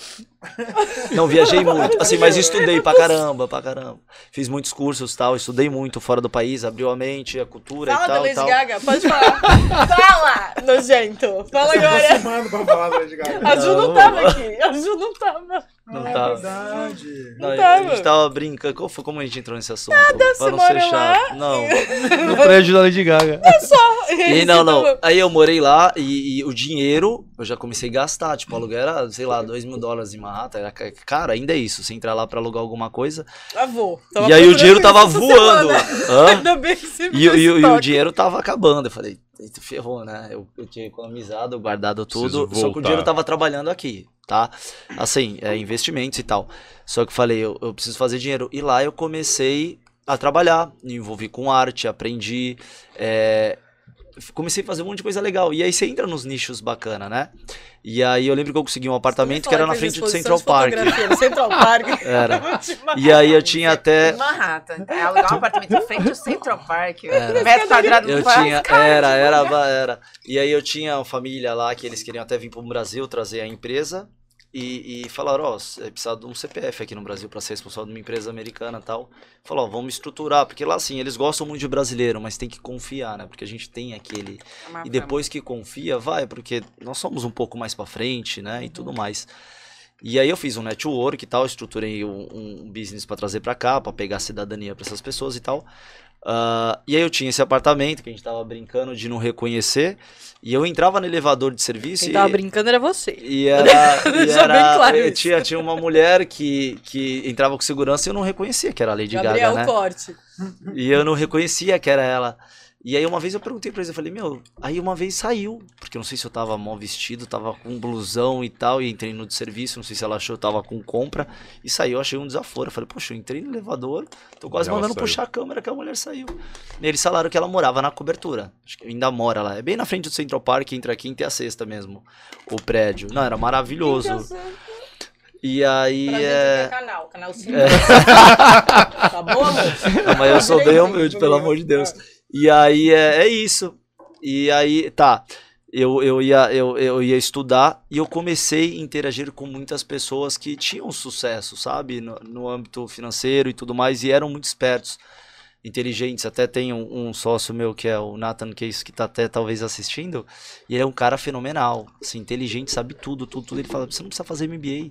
Não, viajei muito. Assim, mas estudei pra caramba, pra caramba. Fiz muitos cursos tal, estudei muito fora do país, abriu a mente, a cultura Fala e da tal. e Lady tal. Gaga, pode falar. Fala, nojento. Fala agora. Aproximando pra falar da Lady Gaga. A Ju não Não. tava aqui. A Ju não tava. Não Ah, tava. verdade. Não, tava. a gente tava brincando. Qual foi, como a gente entrou nesse assunto? Nada, pra não ser lá? chato. Não. No prédio da Lady Gaga. E não, não. Aí eu morei lá e, e o dinheiro eu já comecei a gastar. Tipo, o aluguel era, sei lá, 2 mil dólares em Manhattan. Era, ca- cara, ainda é isso. Você entrar lá pra alugar alguma coisa. Avô. e aí o dinheiro tava voando. Hã? Ainda bem que você E, o- e o- e o dinheiro tava acabando. Eu falei, eita, ferrou, né? Eu, eu tinha economizado, guardado tudo. Só que o dinheiro tava trabalhando aqui, tá? Assim, é, investimentos e tal. Só que eu falei, eu, eu preciso fazer dinheiro. E lá eu comecei a trabalhar, me envolvi com arte, aprendi, é, comecei a fazer um monte de coisa legal. E aí você entra nos nichos bacana, né? E aí eu lembro que eu consegui um apartamento que era na frente do Central Park. No Central Park. Era. E aí eu tinha até. Manhattan. É alugar um apartamento em frente ao Central Park. Metro quadrado Eu tinha. Era, era, era. E aí eu tinha uma família lá que eles queriam até vir pro Brasil trazer a empresa. E, e falaram, ó, oh, precisa de um CPF aqui no Brasil para ser responsável de uma empresa americana e tal. Falou, ó, oh, vamos estruturar, porque lá assim, eles gostam muito de brasileiro, mas tem que confiar, né? Porque a gente tem aquele. É e depois que confia, vai, porque nós somos um pouco mais para frente, né? E tudo mais. E aí eu fiz um network e tal, estruturei um, um business para trazer para cá, para pegar cidadania para essas pessoas e tal. Uh, e aí eu tinha esse apartamento que a gente tava brincando de não reconhecer. E eu entrava no elevador de serviço. Quem e, tava brincando era você. E era. e era claro tinha, tinha uma mulher que, que entrava com segurança e eu não reconhecia que era a Lady Gabriel Gaga. Né? Corte. E eu não reconhecia que era ela. E aí uma vez eu perguntei pra eles, eu falei, meu, aí uma vez saiu, porque eu não sei se eu tava mal vestido, tava com blusão e tal, e entrei no de serviço, não sei se ela achou que eu tava com compra, e saiu, eu achei um desaforo. Eu falei, poxa, eu entrei no elevador, tô quase mandando saiu. puxar a câmera que a mulher saiu. E eles falaram que ela morava na cobertura, acho que ainda mora lá, é bem na frente do Central Park, entre a quinta e a sexta mesmo, o prédio. Não, era maravilhoso. E aí é. Canal, canal 5. É. tá bom, amor? Não, mas eu sou bem humilde, pelo amor de Deus. E aí é, é isso. E aí, tá. Eu, eu, ia, eu, eu ia estudar e eu comecei a interagir com muitas pessoas que tinham sucesso, sabe? No, no âmbito financeiro e tudo mais, e eram muito espertos, inteligentes. Até tem um, um sócio meu que é o Nathan Case, que tá até talvez assistindo, e ele é um cara fenomenal, assim, inteligente, sabe tudo, tudo, tudo. Ele fala: você não precisa fazer MBA.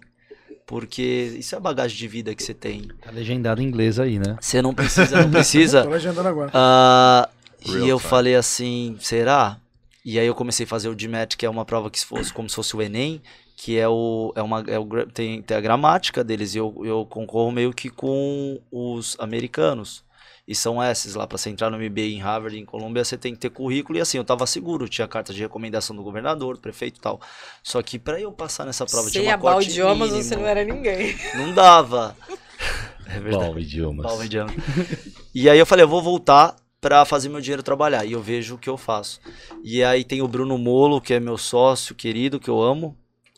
Porque isso é a bagagem de vida que você tem. Tá legendado em inglês aí, né? Você não precisa, não precisa. Tô legendando agora. Uh, e eu falei assim, será? E aí eu comecei a fazer o GMAT, que é uma prova que fosse como se fosse o Enem, que é o é uma é o, tem, tem a gramática deles e eu, eu concorro meio que com os americanos. E são esses lá, para você entrar no MBA em Harvard, em Colômbia, você tem que ter currículo. E assim, eu tava seguro, tinha carta de recomendação do governador, do prefeito e tal. Só que para eu passar nessa prova Sem de uma corte idiomas, mínimo, você não era ninguém. Não dava. É verdade. Bal idiomas. Bal idiomas. e aí eu falei, eu vou voltar para fazer meu dinheiro trabalhar. E eu vejo o que eu faço. E aí tem o Bruno Molo, que é meu sócio querido, que eu amo.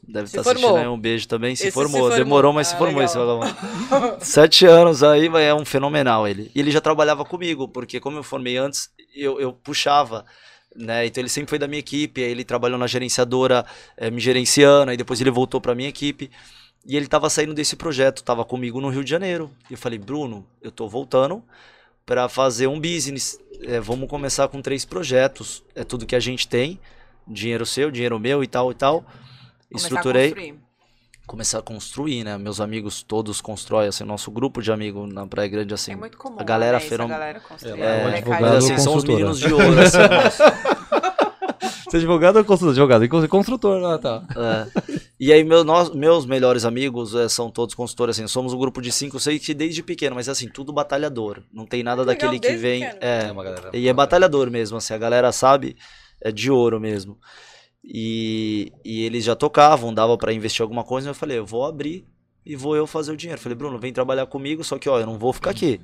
Deve estar tá assistindo aí, um beijo também. Se formou. se formou. demorou, mas ah, se formou esse vagabundo. Sete anos aí, é um fenomenal ele. E ele já trabalhava comigo, porque como eu formei antes, eu, eu puxava. Né? Então ele sempre foi da minha equipe, aí ele trabalhou na gerenciadora, é, me gerenciando, aí depois ele voltou para minha equipe. E ele estava saindo desse projeto, estava comigo no Rio de Janeiro. E eu falei, Bruno, eu estou voltando para fazer um business. É, vamos começar com três projetos. É tudo que a gente tem. Dinheiro seu, dinheiro meu e tal e tal estruturei. Começar a construir, né? Meus amigos todos constroem, assim, nosso grupo de amigos na Praia Grande, assim. É muito comum. A galera né? ferom... A galera constrói. É, é, advogado assim, são os meninos de ouro, assim, Você é advogado ou construtor? Advogado. Construtor, ah, tá. É. E aí, meu, nós, meus melhores amigos é, são todos consultores, assim. Somos um grupo de cinco, seis que desde pequeno, mas assim, tudo batalhador. Não tem nada daquele que vem. Pequeno. É, é uma galera... e é batalhador mesmo, assim. A galera sabe, é de ouro mesmo. E, e eles já tocavam, dava para investir alguma coisa. Eu falei, eu vou abrir e vou eu fazer o dinheiro. Falei, Bruno, vem trabalhar comigo, só que ó, eu não vou ficar aqui.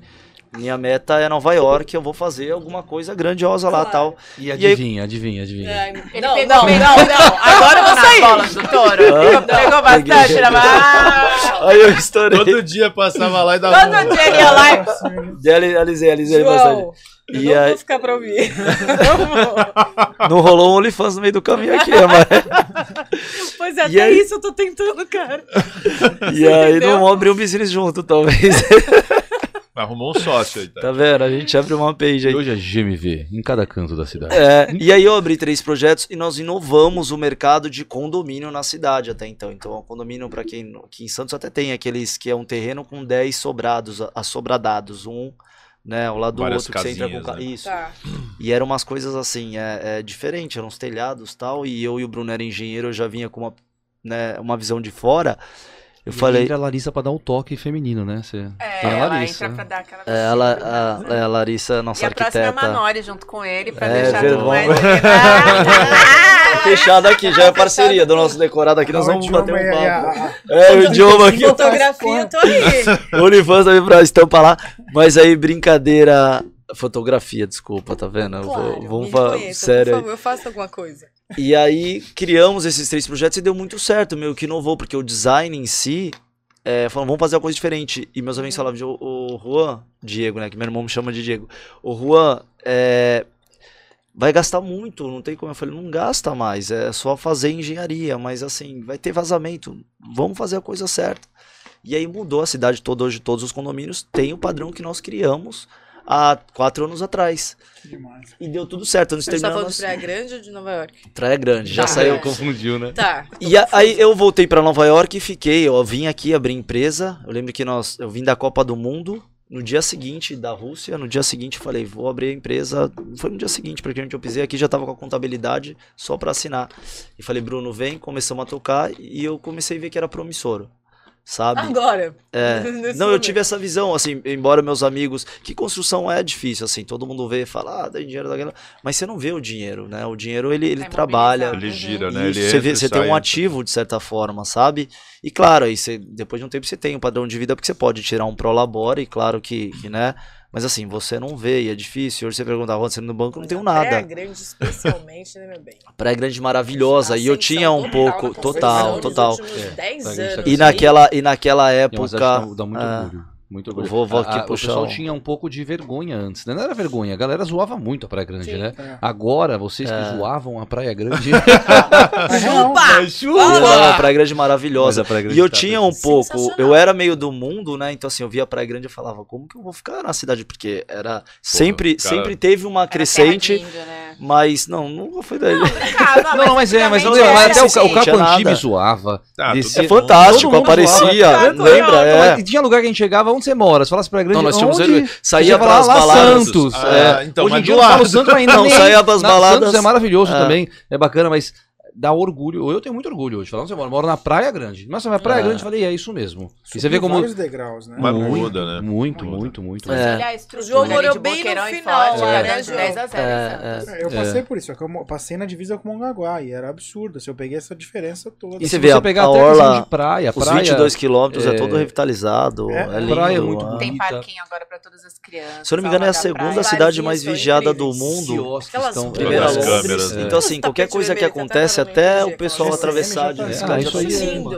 Minha meta é Nova York, eu vou fazer alguma coisa grandiosa lá tal. E adivinha, e aí... adivinha, adivinha. É, ele não, pegou, não, não, não, agora eu vou sair. bolas do touro. Ah, pegou bastante, era Aí eu estourei. Todo dia passava lá e dava. Todo dia ele ia lá e. Alisei, alisei bastante. Eu e não aí... vou ficar pra ouvir. não rolou um OnlyFans no meio do caminho aqui, mas. Pois é, e até aí... isso eu tô tentando, cara. E Você aí entendeu? vamos abrir um business junto, talvez. Arrumou um sócio aí, tá? Tá vendo? A gente abre uma page aí. E hoje é GMV, em cada canto da cidade. É, e aí eu abri três projetos e nós inovamos o mercado de condomínio na cidade até então. Então, o condomínio, para quem aqui em Santos até tem aqueles que é um terreno com 10 sobrados, assobradados. Um né? Ao lado Várias do outro que você entra com né? Isso. Tá. E eram umas coisas assim, é, é diferente, eram uns telhados tal. E eu e o Bruno era engenheiro, eu já vinha com uma, né, uma visão de fora. Eu e falei. Entra a Larissa pra dar um toque feminino, né? Você é, tem a Larissa. Ela entra pra dar aquela. É, ela, a, é, a Larissa, nossa e arquiteta. E a próxima é a Manori junto com ele pra é, deixar tudo mais. fechado aqui, já é parceria do nosso decorado aqui, nós O vamos bater um papo. É, o idioma aqui. Fotografia, eu tô aí. OnlyFans também pra estampar lá. Mas aí, brincadeira. Fotografia, desculpa, tá vendo? Eu vou- Claro, vamos falar sério Por favor, eu faço alguma coisa. E aí criamos esses três projetos e deu muito certo, meu, que inovou, porque o design em si, é, falando, vamos fazer uma coisa diferente. E meus amigos falavam, de, o, o Juan, Diego, né, que meu irmão me chama de Diego. O Juan, é, vai gastar muito, não tem como. Eu falei, não gasta mais, é só fazer engenharia, mas assim, vai ter vazamento, vamos fazer a coisa certa. E aí mudou a cidade toda, hoje todos os condomínios têm o padrão que nós criamos há quatro anos atrás. Que demais. E deu tudo certo, antes Você tá terminamos. falando de Praia Grande ou de Nova York? Praia Grande, já Tá. saiu É. Confundiu, né? Tá. e a- aí eu voltei pra Nova York e fiquei, eu vim aqui abrir empresa. Eu lembro que nós, eu vim da Copa do Mundo no dia seguinte da Rússia, no dia seguinte eu falei, vou abrir a empresa. Foi no dia seguinte, porque onde eu pisei aqui já tava com a contabilidade só pra assinar. E falei, Bruno, vem, começamos a tocar e eu comecei a ver que era promissor. Sabe? Agora. É. Não, eu momento. tive essa visão, assim, embora meus amigos. Que construção é difícil, assim, todo mundo vê e fala, ah, tem dinheiro daquela. Mas você não vê o dinheiro, né? O dinheiro ele, ele É trabalha. Ele gira, né? Ele você, vê- e você tem um ativo de certa forma, sabe? E claro, aí você, depois de um tempo você tem um padrão de vida porque você pode tirar um prolabore, claro que, que, né? Mas assim, você não vê e é difícil. Hoje você pergunta, "Ah, você no banco, eu não tenho Praia nada. Grande, especialmente, né, meu bem? Praia Grande maravilhosa. E eu tinha um pouco, total, total. É, 10 Praia Grande anos. tá E naquela, e naquela É uma cidade época. que dá, dá muito ah, orgulho. Muito orgulho. Vou, vou aqui A- o pessoal tinha um pouco de vergonha antes, né? Não era vergonha, a galera zoava muito a Praia Grande, Sim. né? É. Agora, vocês É. que zoavam a Praia Grande. Chupa! Não, a Praia Grande é maravilhosa. Mas a Praia Grande E eu tá tinha um pouco, eu era meio do mundo, né? Então assim, eu via a Praia Grande e falava, como que eu vou ficar na cidade? Porque era sempre, cara. sempre teve uma Era crescente, terra de índio, né? Mas não, nunca foi daí. Brincava, Não, mas é, mas, era até o, assim. o Capo zoava. Ah, descia- É fantástico, aparecia, zoava. lembra? Não, É. tinha lugar que a gente chegava, onde você mora? Se falasse Praia Grande, Não, nós tínhamos onde? ele- saía lá baladas. Santos. Ah, é. então, Hoje em dia do eu não falo. Santos ainda Não, nem. saía Na- baladas. Santos é maravilhoso É. também, é bacana, mas dá orgulho. Eu tenho muito orgulho hoje. Falando, você mora, eu moro na Praia Grande. Nossa, mas Praia É. Grande, eu falei, é isso mesmo. E você Subiu vê como. vários degraus, né? Mas muito, muda, né? Muito, Muda. muito, muito. É. Olha a O morou de bem no final Forte, lá, né, né, de João? 10 a 0 É. É, Eu passei por isso, só que eu passei na divisa com Mongaguá e era absurdo. Se eu peguei essa diferença toda. E você se vê você a- pegar a até orla, de praia, Os praia, 22 quilômetros é, é- todo revitalizado, É, é, lindo. praia é muito é. Tem bonita. parquinho agora pra todas as crianças. Se eu não me engano, é a segunda cidade mais vigiada do mundo. Primeira Londres. né? Então, assim, qualquer coisa que que acontece, até até o pessoal atravessar de ah, bicicleta. isso aí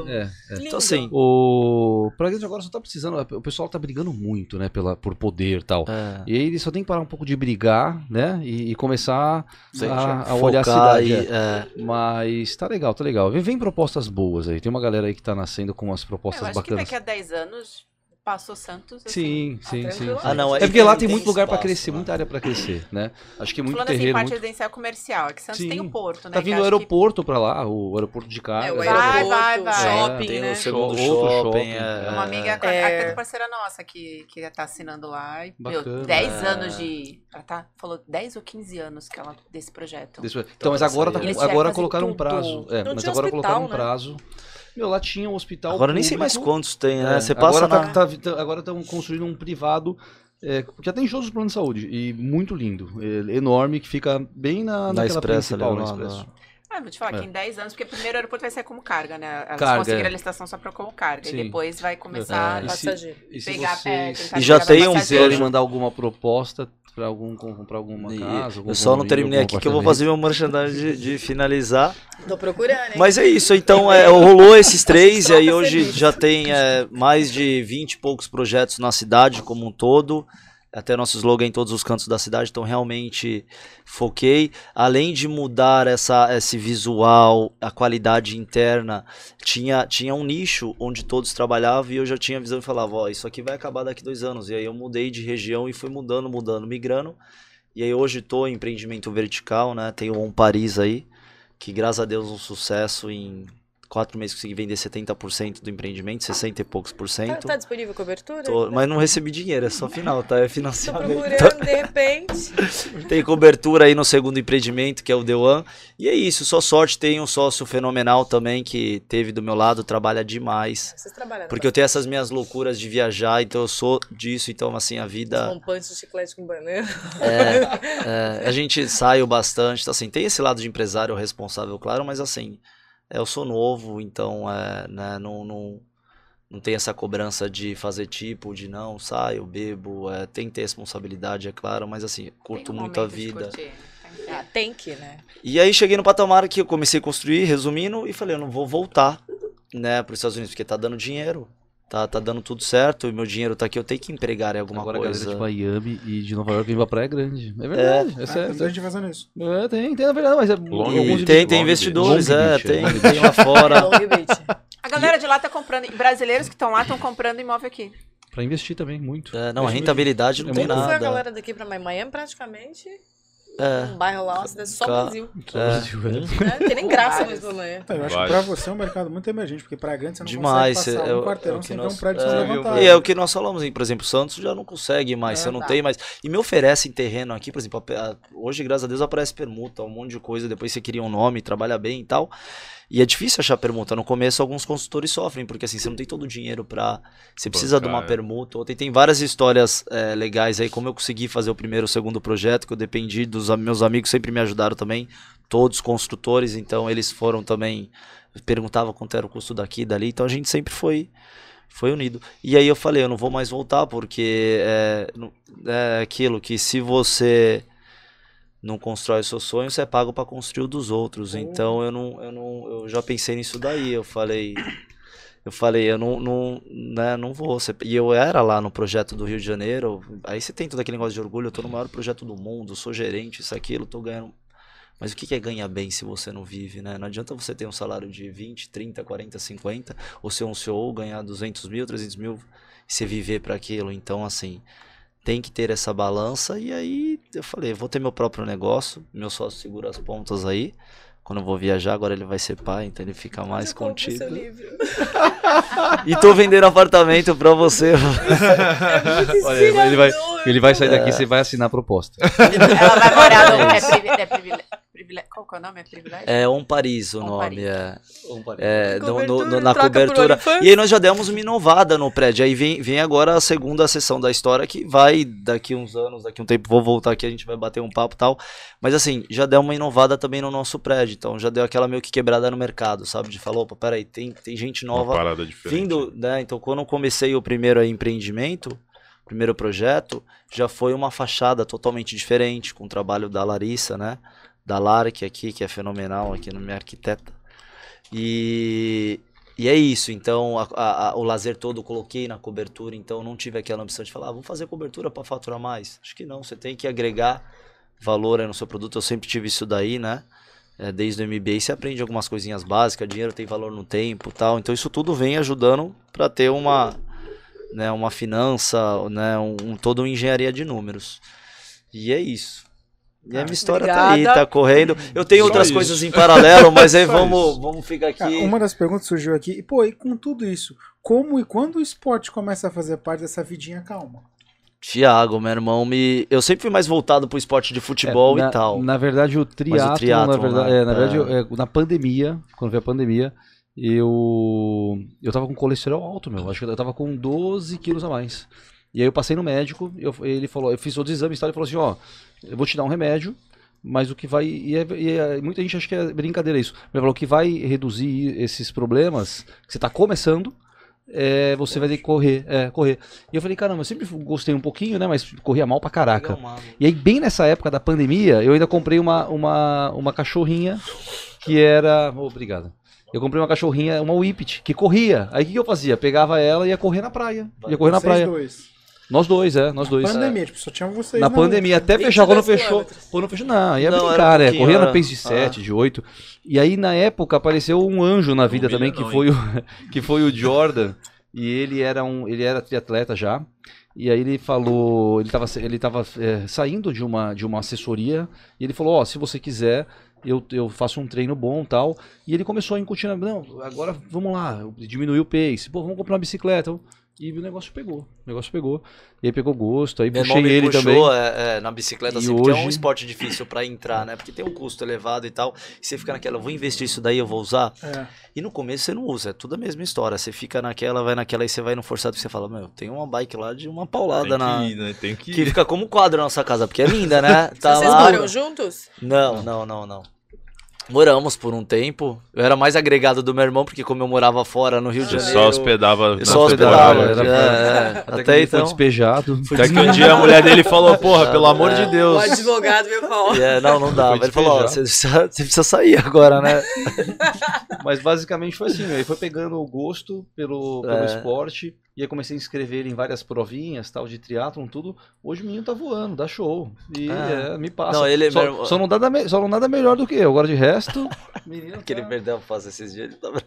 é, é, é. Então, assim, O Grande agora só tá precisando, o pessoal tá brigando muito, né, pela, por poder e tal. é, E aí ele só tem que parar um pouco de brigar, né, e, e começar Sim, a, a olhar a cidade. e, Mas tá legal, tá legal. Vem, vem propostas boas aí. Tem uma galera aí que tá nascendo com umas Eu propostas acho que bacanas. daqui a 10 anos passou Santos. Sim, assim, sim, sim. tranquilamente. Ah, não, É porque lá tem tem muito lugar pra espaço, crescer, né? muita área pra crescer, né? Acho que muito Falando assim, terreno. parte muito- residencial comercial. É que Santos Sim. tem o porto, né? Tá vindo o acho que- aeroporto pra lá, o aeroporto de carga. É, o né? Vai, aeroporto, vai, vai. shopping, tem né? o segundo shopping. shopping. é, Uma amiga, É. até parceira nossa que, que tá assinando lá. E, Bacana. meu, 10 É. anos de. Ela tá, falou 10 ou 15 anos que ela, desse projeto. Desse- Então, mas agora, tá, Eles agora colocaram um fazer prazo. É, mas agora colocaram um né? prazo. Meu, lá tinha um hospital. Agora nem sei mais público. quantos tem, né? É, Você passa agora na... tá, tá- agora estão construindo um privado é, que já tem todos os planos de saúde e muito lindo, é, enorme que fica bem na, Na naquela Expressa ali, principal, ao na Expresso. Ah, vou te falar É. que em 10 anos, porque primeiro o aeroporto vai ser como carga, né? Elas Carga, conseguiram é. a licitação só pra como carga. Sim. E depois vai começar É, a e se- Passageiro. E se pegar é, E já pegar tem um passageiro. quiserem mandar alguma proposta para algum para alguma casa, algum Eu só não terminei aqui que eu vou fazer meu merchandising de, de finalizar. Tô procurando, hein? Mas é isso, então é, rolou esses três e aí hoje já tem é, mais de 20 e poucos projetos na cidade como um todo. Até nosso slogan em todos os cantos da cidade, então realmente foquei. Além de mudar essa, esse visual, a qualidade interna, tinha, tinha um nicho onde todos trabalhavam e eu já tinha visão e falava, ó, isso aqui vai acabar daqui dois anos. E aí eu mudei de região e fui mudando, mudando, migrando. E aí hoje estou em empreendimento vertical, né? Tenho um Paris aí, que graças a Deus um sucesso em quatro meses consegui vender 70% do empreendimento, 60 e poucos por Tá, cento. tá disponível cobertura? Tô- mas não recebi dinheiro, é só final, tá? É Tô financiamento. procurando, de repente. Tem cobertura aí no segundo empreendimento, que é o The One. E é isso, só sorte. Tem um sócio fenomenal também que teve do meu lado, trabalha demais. Vocês trabalharam Porque eu tenho essas minhas loucuras de viajar, então eu sou disso. Então, assim, a vida. Rompante de chiclete com banana. É, é, a gente saiu bastante. Então, assim, tem esse lado de empresário responsável, claro, mas assim, eu sou novo, então é, né, não, não, não tem essa cobrança de fazer tipo, de não, saio, bebo. É, tem que ter responsabilidade, é claro, mas assim, curto um muito a vida. curtir. Ah, tem que, né? E aí cheguei no patamar que eu comecei a construir, resumindo, e falei, eu não vou voltar, né, para os Estados Unidos, porque tá dando dinheiro, tá, tá dando tudo certo, e meu dinheiro tá aqui, eu tenho que empregar em alguma Agora a coisa. galera de Miami e de Nova York vem pra Praia Grande. É verdade, é, Ah, sério. tem gente fazendo isso. É, tem, tem, na verdade, mas é Long Beach. Tem, tem Long investidores, Beach. é, Beach, tem, é. tem lá fora. Long Beach. A galera de lá tá comprando, e brasileiros que estão lá estão comprando imóvel aqui. Pra investir também, muito. É, não, a rentabilidade não É tem muito- Quando foi a nada. galera daqui pra? Miami praticamente É, um bairro lá, uma cidade só Ca- Brasil. é. Né? Não tem nem graça mais Vários. no Miami. Eu acho Vai. que pra você é um mercado muito emergente, porque pra grande você não Demais, consegue passar é, um o- é quarteirão que sem ver nós- um prédio é, levantado. E é o que nós falamos, hein? por exemplo, Santos já não consegue mais, É, você não tá. tem mais. E me oferecem terreno aqui, por exemplo, hoje, graças a Deus, aparece permuta, um monte de coisa, depois você cria um nome, trabalha bem e tal. E é difícil achar permuta. No começo, alguns consultores sofrem, porque assim, você não tem todo o dinheiro pra. Você precisa de uma permuta. Ou tem, tem várias histórias é, legais aí, como eu consegui fazer o primeiro o segundo projeto, que eu dependi dos meus amigos, sempre me ajudaram também, todos construtores, então eles foram também. Perguntavam quanto era o custo daqui e dali, então a gente sempre foi foi unido. E aí eu falei, eu não vou mais voltar, porque é, é aquilo que se você não constrói o seu sonho, você é pago para construir o dos outros. Então eu não, eu não, eu já pensei nisso daí. Eu falei, eu falei, eu não, não, né, não vou. Você- E eu era lá no projeto do Rio de Janeiro. Aí você tem todo aquele negócio de orgulho, eu tô no maior projeto do mundo, sou gerente, isso, aquilo, tô ganhando. Mas o que que é ganhar bem se você não vive, né? Não adianta você ter um salário de 20, 30, 40, 50, ou ser um CEO, ganhar 200 mil, 300 mil, e você viver para aquilo. Então, assim, tem que ter essa balança. E aí eu falei, vou ter meu próprio negócio, meu sócio segura as pontas aí. Quando eu vou viajar, agora ele vai ser pai, então ele fica mais Eu contido. seu livro. E tô vendendo apartamento pra você. Olha, ele vai, ele vai sair É. daqui e você vai assinar a proposta. Ela vai morar no. É, privi- é privile- privile- Qual que é o nome? É privilégio? É On Paris o On nome, Paris. é. É, no- no- Cobertura, no- na troca por cobertura. E aí nós já demos uma inovada no prédio. Aí vem, vem agora a segunda sessão da história que vai daqui uns anos, daqui um tempo, vou voltar aqui, a gente vai bater um papo e tal. Mas assim, já deu uma inovada também no nosso prédio. Então já deu aquela meio que quebrada no mercado, sabe? De falar, opa, peraí, tem, tem gente Uma nova parada diferente. vindo, né? Então, quando eu comecei o primeiro aí, empreendimento, o primeiro projeto, já foi uma fachada totalmente diferente, com o trabalho da Larissa, né? Da Lark aqui, que é fenomenal, aqui no minha arquiteta. E, e é isso. Então, a- a- a- o lazer todo eu coloquei na cobertura, então não tive aquela ambição de falar, ah, vamos fazer cobertura para faturar mais. Acho que não, você tem que agregar valor no seu produto. Eu sempre tive isso daí, né? É, desde o MBA você aprende algumas coisinhas básicas, dinheiro tem valor no tempo tal. Então isso tudo vem ajudando para ter uma, né, uma finança, né, um, um- toda uma engenharia de números. E é isso. E a minha história tá aí, obrigada. tá correndo. Eu tenho Só outras isso. coisas em paralelo, mas aí vamos, isso. vamos ficar aqui. Cara, uma das perguntas surgiu aqui, e pô, e com tudo isso, como e quando o esporte começa a fazer parte dessa vidinha calma? Tiago, meu irmão, me... eu sempre fui mais voltado pro esporte de futebol É, na, e tal. Na verdade, o triatlo, triatlon, na verdade, né? é, na, verdade É. eu- é, na pandemia, quando veio a pandemia, eu eu tava com colesterol alto, meu. Acho que eu tava com 12 quilos a mais. E aí eu passei no médico, eu- ele falou, eu fiz outros exames e tal, ele falou assim, ó, eu vou te dar um remédio, mas o que vai. E, é- e é- muita gente acha que é brincadeira isso. Ele falou que vai reduzir esses problemas que você tá começando. é, você vai ter que correr, é, correr. E eu falei, caramba, eu sempre gostei um pouquinho, né? Mas corria mal pra caraca. E aí, bem nessa época da pandemia, eu ainda comprei uma, uma, uma cachorrinha que era. Oh, obrigado. Eu comprei uma cachorrinha, uma Whippet, que corria. Aí o que, que eu fazia? Pegava ela e ia correr na praia. Ia correr na Vocês praia. dois. Nós dois, é, nós dois. Pandemia, tipo, só tinha vocês Na na pandemia, até fechar, quando 22 fechou. Quando fechou, não, ia Não, brincar, um né? Corria na era- pace de 7, de 8. E aí, na época, apareceu um anjo na vida também, que foi, o, que foi o Jordan. E ele era um. Ele era triatleta já. E aí ele falou, ele estava ele tava, é, saindo de uma, de uma assessoria e ele falou, ó, se você quiser, eu, eu faço um treino bom tal. E ele começou a incutir, não, agora vamos lá, diminuir o pace, pô, vamos comprar uma bicicleta. E o negócio pegou. O negócio pegou. E aí pegou gosto, aí Meu puxei ele puxou também. é, é, na bicicleta, E assim, porque é um hoje- esporte difícil pra entrar, né? Porque tem um custo elevado e tal. E você fica naquela, eu vou investir isso daí, eu vou usar. É. E no começo você não usa, é tudo a mesma história. Você fica naquela, vai naquela e você vai no forçado que você fala, meu, tem uma bike lá de uma paulada Tem na. que ir, né? Tem que Que ir. fica como quadro na nossa casa, porque é linda, né? Tá Vocês lá. moram juntos? Não, não, não, não. Moramos por um tempo. Eu era mais agregado do meu irmão, porque como eu morava fora no Rio de Janeiro. só hospedava Eu só hospedava, hospedava. era- é, é. Até, Até ele foi então. despejado. Até que um dia a mulher dele falou, porra, pelo amor de O Deus. advogado veio falar. É, não, não dava. Ele falou, você precisa, você precisa sair agora, né? Mas basicamente foi assim, aí foi pegando o gosto pelo, pelo É. esporte, e aí comecei a inscrever ele em várias provinhas, tal, de triatlon, tudo. Hoje o menino tá voando, dá show. E Ah. é, me passa. Não, ele é só, só não dá me- só não nada melhor do que eu. Agora de resto, menino Que ele tá- perdeu a fase esses dias, ele o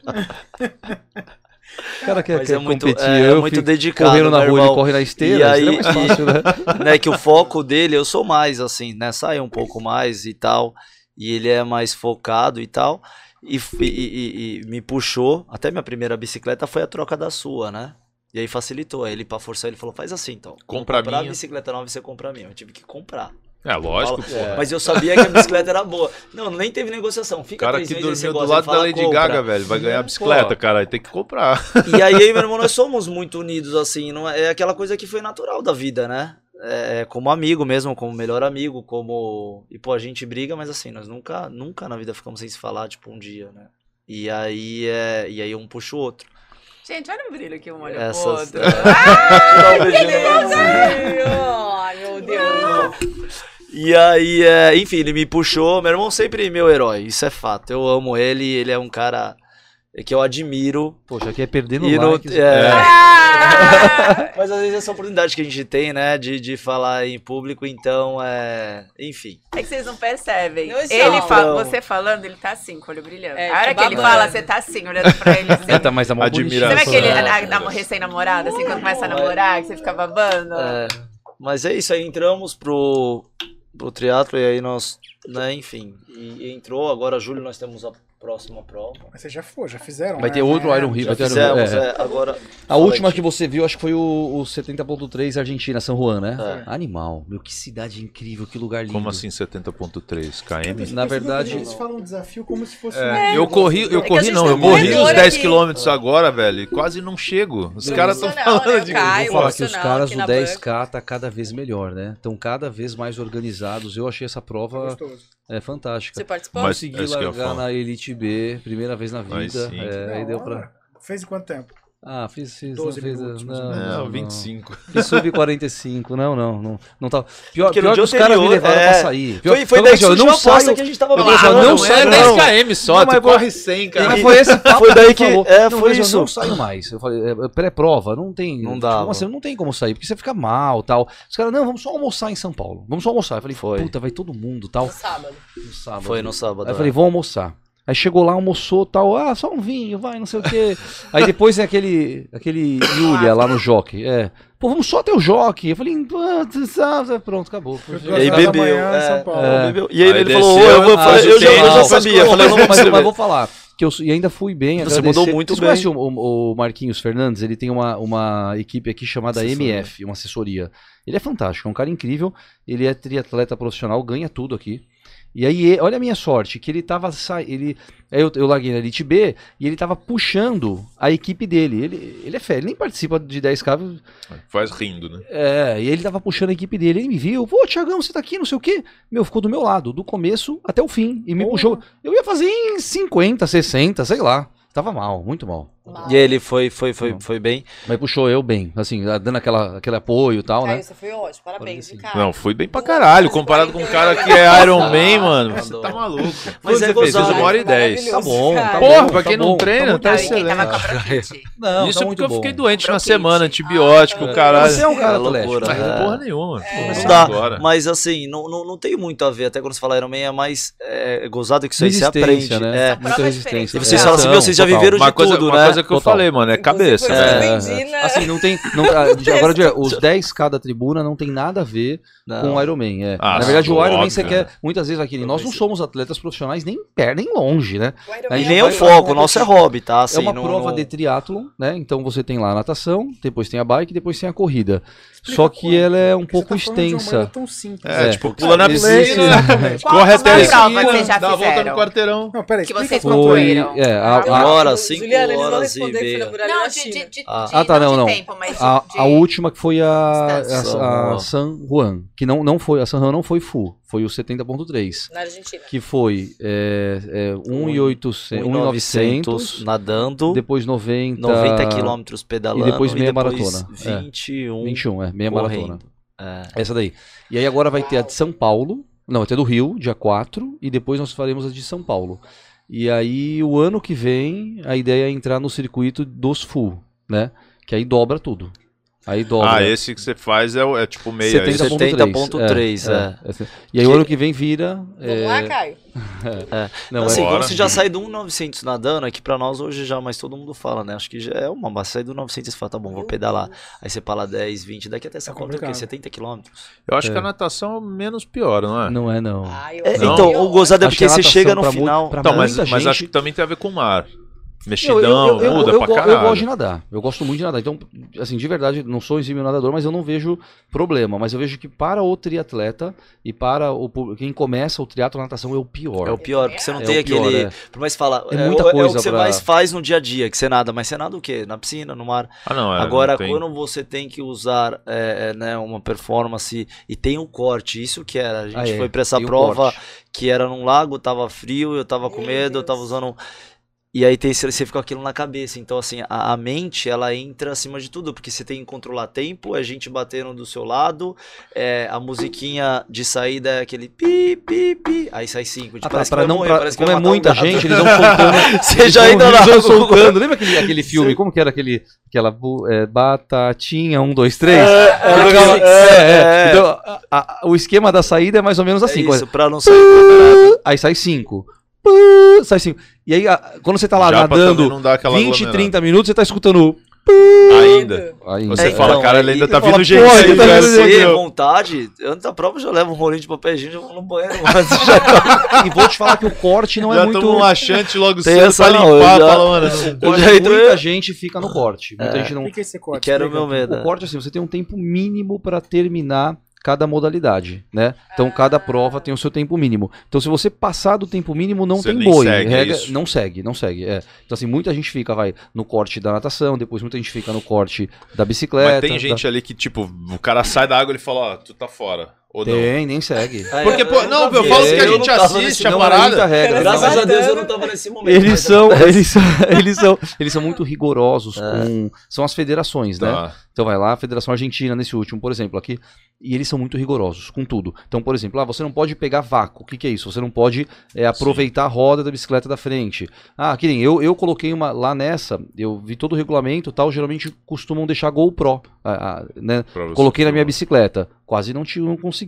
cara quer, Mas quer é muito, competir. é, é eu muito fico dedicado, correndo na meu rua, ele corre na esteira, E aí- seria mais fácil, né? né, que o foco dele, eu sou mais assim, né, sai um pouco mais e tal, e ele é mais focado e tal, e, e- e- e me puxou, até minha primeira bicicleta foi a troca da sua, né, e aí facilitou, aí ele pra forçar ele falou, faz assim então, Compra a minha. bicicleta nova e você compra a minha, eu tive que comprar, É, lógico, Fala- porra. mas eu sabia que a bicicleta era boa, não, nem teve negociação, fica cara três que meses dormiu do lado fala, da Lady "Compra". Gaga, velho, vai ganhar a bicicleta, Pô. cara, tem que comprar. E aí, eu e meu irmão, nós somos muito unidos, assim, não é, é aquela coisa que foi natural da vida, né? É, como amigo mesmo, como melhor amigo, como. E pô, a gente briga, mas assim, nós nunca, nunca na vida ficamos sem se falar, tipo, um dia, né? E aí é. E aí um puxa o outro. Gente, olha o brilho que um olha pro Essas. outro. Dá um beijinho. Ai, meu Deus. E aí, é, enfim, ele me puxou. Meu irmão sempre é meu herói, isso é fato. Eu amo ele, ele é um cara que eu admiro. Poxa, aqui é perdendo E no- é. Ah! Mas às vezes essa oportunidade que a gente tem, né, de, de falar em público, então é. Enfim. É que vocês não percebem. Não ele Não. você falando, ele tá assim, com o olho brilhando. É, a hora tá que ele fala, você tá assim, olhando pra ele assim. É, tá, tá mó Admiração. Sabe aquele É. a- recém-namorado, assim, quando começa a namorar, que você fica babando? É, mas é isso aí, entramos pro, pro teatro e aí nós, né, enfim, e, e entrou, agora julho nós temos a próxima prova. Mas você já foi, já fizeram. Vai né? ter outro É, Iron Rio, Já vai ter Iron Rio. fizemos, é. é, agora... A última aí, que você viu, acho que foi o, o 70.3 Argentina, São Juan, né? É. Animal. Meu, que cidade incrível, que lugar lindo. Como assim 70.3 km? Na verdade- Eles falam desafio como se fosse. um É, eu corri, eu É corri não, eu um corredor os 10 aqui. quilômetros agora, velho, quase não chego. Os caras estão falando né, de... Caio? Vou falar que os caras do na 10K tá cada vez melhor, né? Estão cada vez mais organizados. Eu achei essa prova Gostoso. É, fantástica. Você participou? Mas- Consegui é largar na Elite B, primeira vez na Aí vida. sim. É, aí deu pra. Fez em quanto tempo? Ah, fiz. fiz 12 não, fiz minutos, não, não, Não, não. 25. Fiz sub 45, não, não, não, não tá. Pior, Porque pior que os caras me levaram é, pra sair. Pior, Foi, foi daí que eu não saio. que a gente tava eu falando, não não sai, é não. 10 km só, Não, tu mas corre 100, cara. Mas foi esse papo Foi daí que- falou. é, não, foi isso. Eu não saio mais. Eu falei, é, pré-prova, não tem. Não tipo, dava. assim, não tem como sair, porque você fica mal tal. Os caras, não, vamos só almoçar em São Paulo. Vamos só almoçar. Eu falei, Foi. puta, vai todo mundo tal. No sábado. No sábado. Foi no sábado. Aí eu é. falei, vamos almoçar. Aí chegou lá, almoçou tal, ah, só um vinho, vai, não sei o quê. Aí depois tem aquele, aquele Yulia lá no Jockey, é. Pô, vamos só até o Jockey. Eu falei, "Ah, tu sabe", pronto, acabou. Foi E aí bebeu. é, é, bebeu. E aí, Aí ele falou, eu, vou ah, fazer- eu, já, eu já sabia. Eu falei, mas, mas, mas vou falar que eu e ainda fui bem. Você agradecer. mandou muito Vocês bem. conhecem o, o Marquinhos Fernandes? Ele tem uma, uma equipe aqui chamada Assessoria. MF, uma assessoria. Ele é fantástico, é um cara incrível. Ele é triatleta profissional, ganha tudo aqui. E aí, olha a minha sorte, que ele tava ele aí eu, eu larguei na Elite B e ele tava puxando a equipe dele. Ele, ele é fé, ele nem participa de 10K. Faz rindo, né? É, e ele tava puxando a equipe dele. Ele me viu, pô, Tiagão, você tá aqui, não sei o quê. Meu, ficou do meu lado, do começo até o fim. E me Porra. puxou. Eu ia fazer em 50, 60, sei lá. Tava mal, muito mal. E ele foi, foi, foi, Não. foi bem. Mas puxou eu bem, assim, dando aquela, aquele apoio e tal, né? Caio, você foi ótimo. Parabéns, Sim. cara. Não, fui bem pra caralho. Comparado com um cara que é Iron Man, mano. Você tá maluco. Mas Quanto é você fez? uma hora e dez. Tá bom, tá Porra, bom, pra quem tá não bom, treina, tá tá Não, excelente. com a bronquite? Não, Isso tá porque eu fiquei doente na semana, antibiótico, Ah, caralho. Você é um cara É atlético. loucura. Mas É. porra nenhuma. Não Não dá, mas assim, não, não, não tem muito a ver, até quando você fala Iron Man é mais é, gozado que isso aí você aprende. né? É. Muita resistência. E vocês É, falam assim, vocês já viveram de tudo, né? Mas é o que eu Total. falei, mano, é cabeça. né? eu vendi na- Assim, não tem. Não, ah, agora, os 10k da tribuna não tem nada a ver Não. com o Ironman. É. Ah, Na verdade, o óbvio, Ironman você né? quer. Muitas vezes. Eu Nós não somos atletas profissionais nem perto, nem longe, né? Iron E Man nem vai- o foco, o nosso é hobby, tá? Assim, é uma não- prova não- de triatlon, né? Então você tem lá a natação, depois tem a bike, depois tem a corrida. Explica Só que quanto, ela é um pouco tá uma extensa. maneira tão simples. É, É, tipo, pula na piscina, Qual corre a até a esquina, dá a volta no quarteirão. Não, peraí, Que vocês concluíram. É, a, Tem a- horas, cinco horas responder que Não, de, de, de, Ah. de- Ah, tá, não, não, de não. tempo, A, de- a última que foi a, a, a San Juan, que não, não foi, a San Juan não foi full, foi o 70.3, Na Argentina. que foi é, é, 1.800, 1.900 1.900, nadando, depois 90, 90 quilômetros pedalando e depois meia depois maratona. É. 21 21, é, meia correndo. maratona. É. Essa daí. E aí agora vai ter a de São Paulo, não, ter do Rio, dia 4, e depois nós faremos a de São Paulo. E aí o ano que vem a ideia é entrar no circuito dos full, né? Que aí dobra tudo. Aí dobra. Ah, esse que você faz é, é tipo meia. é isso? 70.3. 70.3, é. esse- E aí o Que- ano que vem vira. Vamos é, lá, Caio? Não, assim, é, quando você já sai do 1.900 nadando, aqui pra nós hoje já, mas todo mundo fala, né? Acho que já é uma, mas sai do 900 e você fala, tá bom, vou pedalar. Aí você fala 10, 20, daqui até Paulo, é o quê? complicado. 70 quilômetros. Eu acho É. que a natação é menos pior, não é? não é, não. Ah, eu É, achei então, o gozado é que porque você chega no final. pra Então, mas, mas acho que também tem a ver com o mar. Eu- Mexidão, eu, eu, muda eu, pra caralho. eu gosto de nadar. Eu gosto muito de nadar. Então, assim, de verdade, não sou exímio nadador, mas eu não vejo problema. Mas eu vejo que para o triatleta e para o, quem começa o triatlo natação é o pior. É o pior, porque você não É tem o pior, aquele. é. Por mais fala. É É, muita o- é o coisa que você pra- mais faz no dia a dia, que você nada. Mas você nada o quê? Na piscina, no mar. Ah, não, é, Agora, não tem- quando você tem que usar é, é, né, uma performance e tem um corte, isso que era. A gente Ah, é, foi pra essa tem o prova que era num lago, tava frio, eu tava com medo, eu tava usando. E aí tem, você fica com aquilo na cabeça. Então, assim, a, a mente, ela entra acima de tudo, porque você tem que controlar tempo, é gente batendo do seu lado, é, a musiquinha de saída é aquele pi, pi, pi. Aí sai cinco. Tipo, Ah, parece pra não, morrer, pra- parece como é muita gato. gente, eles vão soltando. Você já ainda lá. eles vão soltando. Lembra aquele, aquele filme? Como que era aquele. Aquela é, batatinha, um, dois, três? É, Aquele- é, é, é. Então, a- a- o esquema da saída é mais ou menos É assim. isso, coisa- pra não sair. Aí sai cinco. Sai cinco. E aí, quando você tá lá Já pra nadando não dar aquela 20, aglomerada. 30 minutos, você tá escutando. Ainda. Aí, Você É, fala, então, cara, ele ainda tá fala, vindo gente. "Pô, ele aí, tá velho." vindo gente. Se vontade, antes da prova eu já levo um rolinho de papel higiênico e já vou no banheiro. Mas já E vou te falar que o corte não é Já muito. toma um laxante logo Tem cedo essa pra não, limpar. eu já- Fala, mano, já muita gente fica no corte. Muita gente não. O que é esse corte? que era o meu medo. O corte, assim, você tem um tempo mínimo para terminar cada modalidade, né? Então cada prova tem o seu tempo mínimo. Então se você passar do tempo mínimo, não Você tem boi. segue, é Regra- isso? não segue, não segue. É. Então assim, muita gente fica, vai, no corte da natação, depois muita gente fica no corte da bicicleta. Mas tem da- gente ali que, tipo, o cara sai da água e ele fala, ó, tu tá fora. Ou não. Tem, nem segue. É, Porque, pô, eu não, eu vi. falo que a Eu gente não assiste a Não, parada. regra. Graças a. Deus eu não tava nesse momento. Eles são, eles são, eles são, eles são muito rigorosos É. com, são as federações, né? Tá. Então vai lá, a Federação Argentina nesse último, por exemplo, aqui, e eles são muito rigorosos com tudo. Então, por exemplo, ah, você não pode pegar vácuo. O que, que é isso? Você não pode é, aproveitar a roda da bicicleta da frente. Ah, que nem eu, eu coloquei uma lá nessa, eu vi todo o regulamento e tal, geralmente costumam deixar GoPro, ah, ah, né? Coloquei na minha bicicleta. Quase não, ti- não consegui.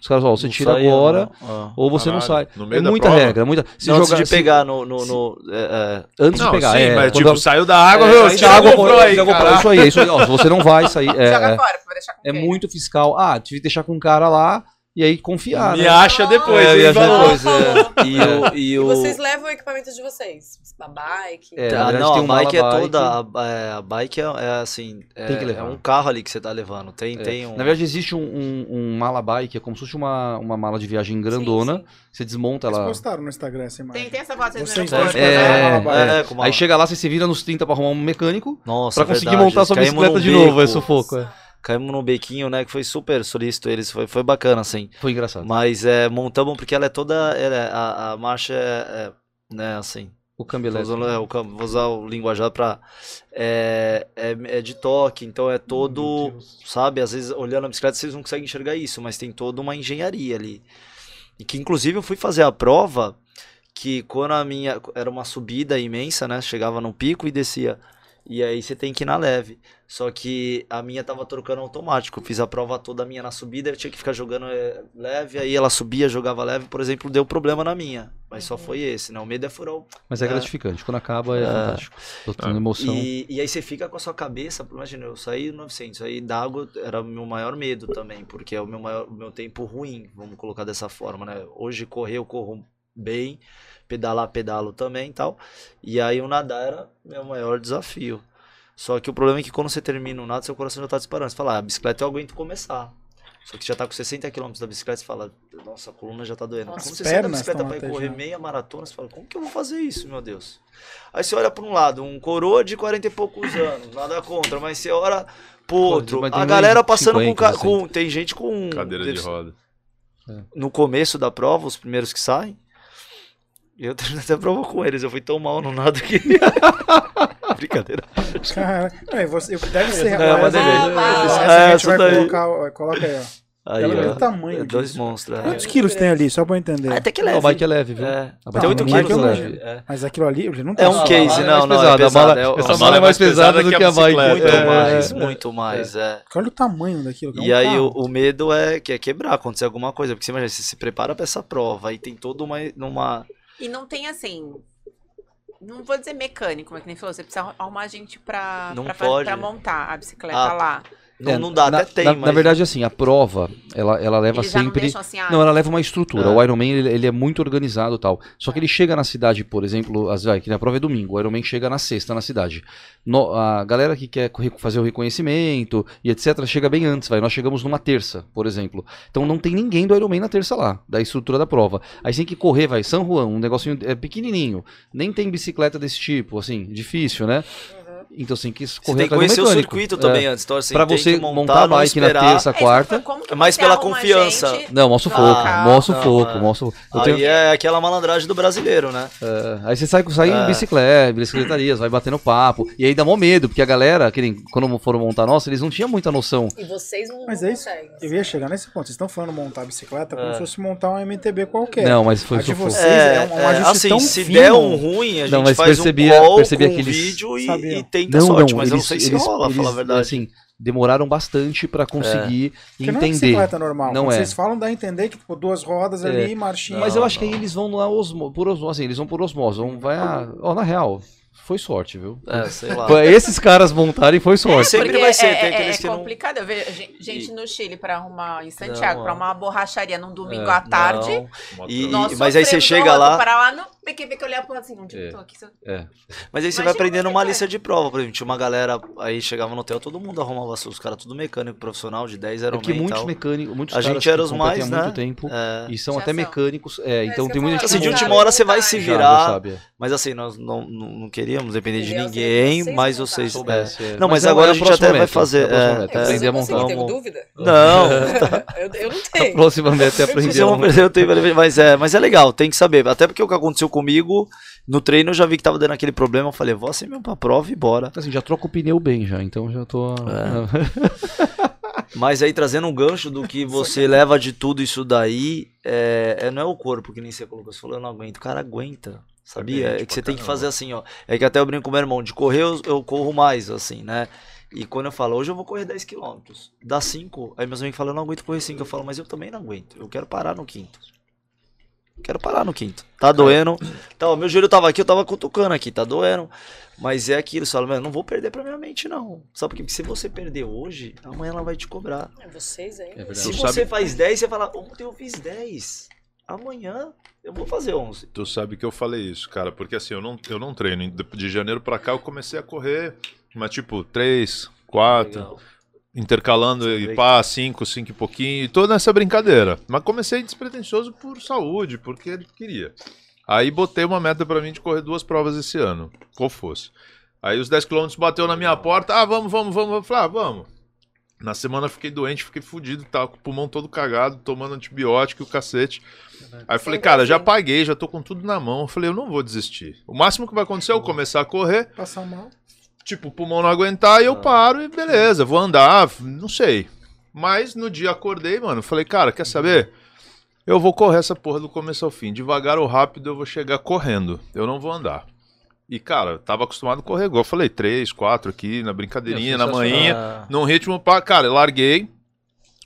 Os caras, ó, você Não tira agora não. Ah. ou você não Caralho, sai. no meio É muita prova? regra, muita. Se Não, antes jogar- de se- pegar no. no, no- é, é, antes Não, de pegar, sim, é, mas quando- tipo, saiu da água, é, meu, tira a GoPro aí. Isso aí, isso aí. Ó, se você não vai sair. É, Joga é, fora, pra deixar com é quem? muito fiscal. Ah, tive que deixar com um cara lá e aí confiar. Me né? acha depois, É, me acha depois, é. e o. E E o vocês levam o equipamento de vocês? A bike? É, Ah, verdade, não, tem a um bike é toda. A, é, a bike é, é assim. É, Tem que levar. é um carro ali que você tá levando. Tem, É. tem um. Na verdade, existe um, um, um mala bike, é como se fosse uma, uma mala de viagem grandona. Sim, sim. Você desmonta Eles ela. postaram no Instagram essa imagem. Tem, tem essa foto, vocês Vocês dois É, é, Aí chega lá, você se vira nos 30 pra arrumar um mecânico Nossa, pra conseguir verdade, montar sua bicicleta de novo. É sufoco. é. Caímos num bequinho, né? Que foi super solícito eles. Foi, foi bacana, assim. Foi engraçado. Mas é, montamos porque ela é toda. ela é- a, a marcha é, é, né, assim. O câmbio elétrico. usando, é, o cam- vou usar o linguajar pra. É, é, é de toque, então é todo. Sabe, às vezes olhando a bicicleta vocês não conseguem enxergar isso, mas tem toda uma engenharia ali. E que inclusive eu fui fazer a prova que quando a minha. Era uma subida imensa, né? Chegava no pico e descia. E aí você tem que ir na leve. Só que a minha tava trocando automático. Fiz a prova toda minha na subida, eu tinha que ficar jogando é, leve, aí ela subia, jogava leve, por exemplo, deu problema na minha. Mas só foi esse, né? O medo é furar o. Mas é, É. gratificante. Quando acaba é, É. fantástico. Tô tendo emoção. E, e aí você fica com a sua cabeça, imagina, eu saí 900, aí d'água era o meu maior medo também, porque é o meu, maior, o meu tempo ruim, vamos colocar dessa forma, né? Hoje correr eu corro bem, pedalar pedalo também e tal, e aí o nadar era meu maior desafio. Só que o problema é que quando você termina o nado, seu coração já tá disparando. Você fala, ah, a bicicleta eu aguento começar. Só que já tá com 60 km da bicicleta, você fala, nossa, a coluna já tá doendo. Nossa, Quando as você sai da bicicleta pra ir correr latejando. meia maratona, você fala, como que eu vou fazer isso, meu Deus? Aí você olha pra um lado, um coroa de 40 e poucos anos, nada contra, mas você olha pro outro. A galera passando 50, com, ca- 60. com. Tem gente com. Cadeira de roda. No começo da prova, os primeiros que saem. Eu terminei até a prova com eles, eu fui tão mal no nada que. Brincadeira. Cara, você, deve ser. Não, mas essa- ele- essa É, a gente essa vai colocar, coloca aí, ó. Aí, Ela ó, o tamanho é dois disso. monstros. é. Quantos quilos tem ali, só pra eu entender? Ah, Até que Não, leve. a bike é leve, viu? É. A bike Tem 8 não é quilos que eu leve. É. Mas aquilo ali, ele não tá É um case, é não, não, é pesada, a pesado. mala- é, o- essa a mala é mais pesada do que a bike. Muito É, mais, é. muito mais, é. Olha o tamanho daquilo. que é um E aí o, o medo é que é quebrar, acontecer alguma coisa. Porque você imagina, você se prepara pra essa prova, aí tem toda uma. uma E não tem assim. Não vou dizer mecânico, mas que nem falou, você precisa arrumar gente pra, Não pra, pode. pra montar a bicicleta Ah, lá. Não, É, não dá, na, até tem, na, mas. na verdade, assim, a prova, ela, ela leva Eles não sempre. deixam assim, ah, Não, ela leva uma estrutura. É. O Ironman, ele, ele é muito organizado e tal. Só que ele chega na cidade, por exemplo, as, vai, que na prova é domingo, o Ironman chega na sexta na cidade. No- a galera que quer fazer o reconhecimento e etc, chega bem antes, vai. Nós chegamos numa terça, por exemplo. Então não tem ninguém do Ironman na terça lá, da estrutura da prova. Aí você tem que correr, vai, San Juan, um negocinho é, pequenininho. Nem tem bicicleta desse tipo, assim, difícil, né? Então você tem que Você correr tem que atrás do conhecer o circuito É. também antes. Então, assim, Pra tem você que montar a bike na terça, É, quarta. como que É mais você pela confiança. gente Não, mostra o foco, local? mostra o foco, é. mostra o Aí tenho- é aquela malandragem do brasileiro, né? É, aí você sai, sai É. em bicicleta, bicicletarias, vai batendo papo. E aí dá mó medo, porque a galera, que nem, quando foram montar nossa, eles não tinham muita noção. E vocês não, Mas não é isso. conseguem. Eu ia chegar nesse ponto. Vocês estão falando montar bicicleta como É. se fosse montar um MTB qualquer. Não, mas foi A de sufoco. vocês é, um, ajuste assim, tão se fino. der um ruim, a gente Não, mas faz percebia- um percebia que vídeo e, sabiam. Tenta Não, sorte, não, mas eu não eles, sei se eles, rola, eles, falar a verdade. assim, demoraram bastante pra conseguir Porque não é entender. bicicleta normal. Não Quando é. Vocês falam, dá a entender que tipo, duas rodas É. ali, marchinha. Mas eu acho que aí eles vão na osmo, por osmose, assim, eles vão por osmose, vão, vai a, ó, na real, foi sorte, viu? É, sei lá. Esses caras montarem foi sorte. Sempre Porque vai ser, é, tem é- aqueles é que não- complicado. Eu vejo gen- gente E- no Chile pra arrumar, em Santiago, arrumar uma borracharia num domingo É, à tarde. E- Nós mas aí você chega horror, lá- vou lá no PQP que eu olhava assim, onde É. eu tô aqui? só- É. Mas aí você Imagina vai aprendendo uma vai. lista de prova, por exemplo. Tinha uma galera, aí chegava no hotel, todo mundo arrumava os caras, tudo mecânico profissional, de 10 É era que muitos mecânicos, muitos A gente era os mais, há muito né? tempo É. e são Já até são. mecânicos. É, então tem muita gente Assim, de que última não- hora você vai se virar, sabe. mas assim, nós não, não, não queríamos depender de ninguém, mas vocês... é. É. Não, mas é- agora é a gente até vai fazer, é a é, é. aprender a montar. dúvida? Não, Eu, eu não A tenho. próxima meta é aprender a montar. mas é, mas é legal, tem que saber. Até porque o que aconteceu comigo, no treino eu já vi que tava dando aquele problema, eu falei, vou assim mesmo pra prova e bora. Assim, já troco o pneu bem já, então já tô... Mas aí trazendo um gancho do que você leva de tudo isso daí, é, é- não é o corpo, que nem você colocou, você falou, eu não aguento. O cara aguenta, sabia? Depende É que você tem que fazer assim, ó. É que até eu brinco com meu irmão, de correr eu, eu corro mais, assim, né? E quando eu falo, hoje eu vou correr 10km, dá 5, aí meus amigos falam, eu não aguento correr 5, eu falo, mas eu também não aguento, eu quero parar no quinto. Quero parar no quinto. Tá doendo. Ó, meu joelho tava aqui, eu tava cutucando aqui, tá doendo. Mas é aquilo, você fala, mano, não vou perder pra minha mente, não. Sabe por quê? Porque se você perder hoje, amanhã ela vai te cobrar. É Vocês aí. É. Se Tu você sabe- faz 10, você fala, ontem eu fiz 10. Amanhã eu vou fazer 11. Tu sabe que eu falei isso, cara, porque assim, eu não, eu não treino. De- De janeiro pra cá eu comecei a correr, mas tipo, 3, 4, Legal. Intercalando e pá, 5, 5 e pouquinho, e toda essa brincadeira. Mas comecei despretensioso por saúde, porque ele queria. Aí botei uma meta pra mim de correr duas provas esse ano, qual fosse. Aí os 10 km bateu na minha porta, ah, vamos, vamos, vamos. Eu falei, ah, vamos. Na semana fiquei doente, fiquei fudido, tava com o pulmão todo cagado, tomando antibiótico e o cacete. Aí eu falei, cara, já paguei, já tô com tudo na mão. Eu falei, eu não vou desistir. O máximo que vai acontecer é eu começar a correr, Passar mal. Tipo, o pulmão não aguentar e eu paro e beleza, vou andar, não sei. Mas no dia acordei, mano, falei, cara, quer saber? Eu vou correr essa porra do começo ao fim. Devagar ou rápido eu vou chegar correndo. Eu não vou andar. E, cara, eu tava acostumado a correr igual eu falei, três, quatro aqui, na brincadeirinha, na Sensacional. manhinha, Ah, num ritmo pra. Cara, eu larguei.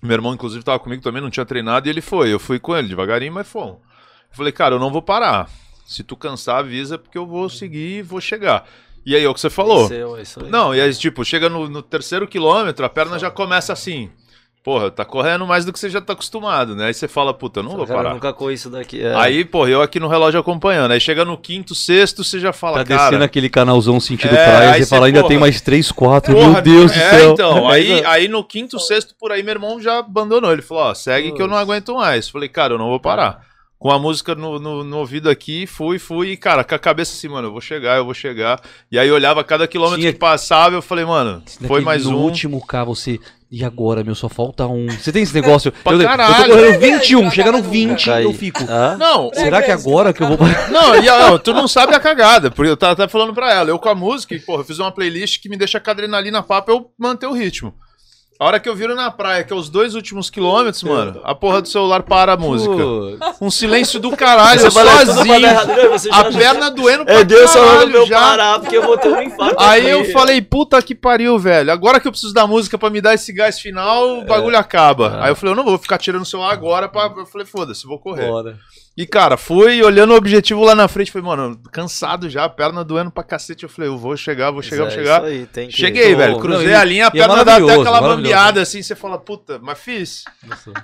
Meu irmão, inclusive, tava comigo também, não tinha treinado, e ele foi. Eu fui com ele devagarinho, mas fomos. Eu falei, cara, eu não vou parar. Se tu cansar, avisa, porque eu vou seguir e vou chegar. E aí, é o que você falou. venceu, é isso aí. Não, e aí, tipo, chega no, no terceiro quilômetro, a perna já começa assim. Porra, tá correndo mais do que você já tá acostumado, né? Aí você fala, puta, eu não vou Cara, parar. nunca corri isso daqui. é. Aí, porra, eu aqui no relógio acompanhando. Aí chega no quinto, sexto, você já fala, Tá cara. descendo aquele canalzão sentido É, praia, aí você fala, ainda porra, tem mais 3, 4, Porra, meu Deus do é, céu. então, aí, aí no quinto, sexto, por aí, meu irmão já abandonou. Ele falou, ó, segue que eu não aguento mais. Falei, cara, eu não vou parar. Com a música no, no, no ouvido aqui, fui, fui, e, cara, com a cabeça assim, mano, eu vou chegar, eu vou chegar. E aí eu olhava cada quilômetro Tinha- que passava, eu falei, mano, foi mais no um. último K, você. E agora, meu, só falta um. Você tem esse negócio? Pra eu, eu tô caralho. correndo 21, chega no Nunca. 20, Cai. eu fico. Hã? Não, Será que agora que eu vou. Não, e ó, tu não sabe a cagada, porque eu tava até falando pra ela. Eu com a música, e, porra, eu fiz uma playlist que me deixa com a adrenalina pra eu manter o ritmo. A hora que eu viro na praia, que é os dois últimos quilômetros, mano, a porra do celular para a música. Um silêncio do caralho, Você sozinho. né? A perna doendo pra É Deus caralho eu já. parar, porque eu vou ter um infarto. Aí eu falei, puta que pariu, velho. Agora que eu preciso da música pra me dar esse gás final, o bagulho acaba. Aí eu falei, eu não vou ficar tirando o celular agora. Pra... Eu falei, foda-se, vou correr. bora. E, cara, fui olhando o objetivo lá na frente. Falei, mano, cansado já, perna doendo pra cacete. Eu falei, eu vou chegar, vou chegar, É, vou chegar. isso aí, tem que- Cheguei, velho. não, Cruzei e- a linha, a é perna dá até aquela bambeada assim. Você fala, puta, mas fiz.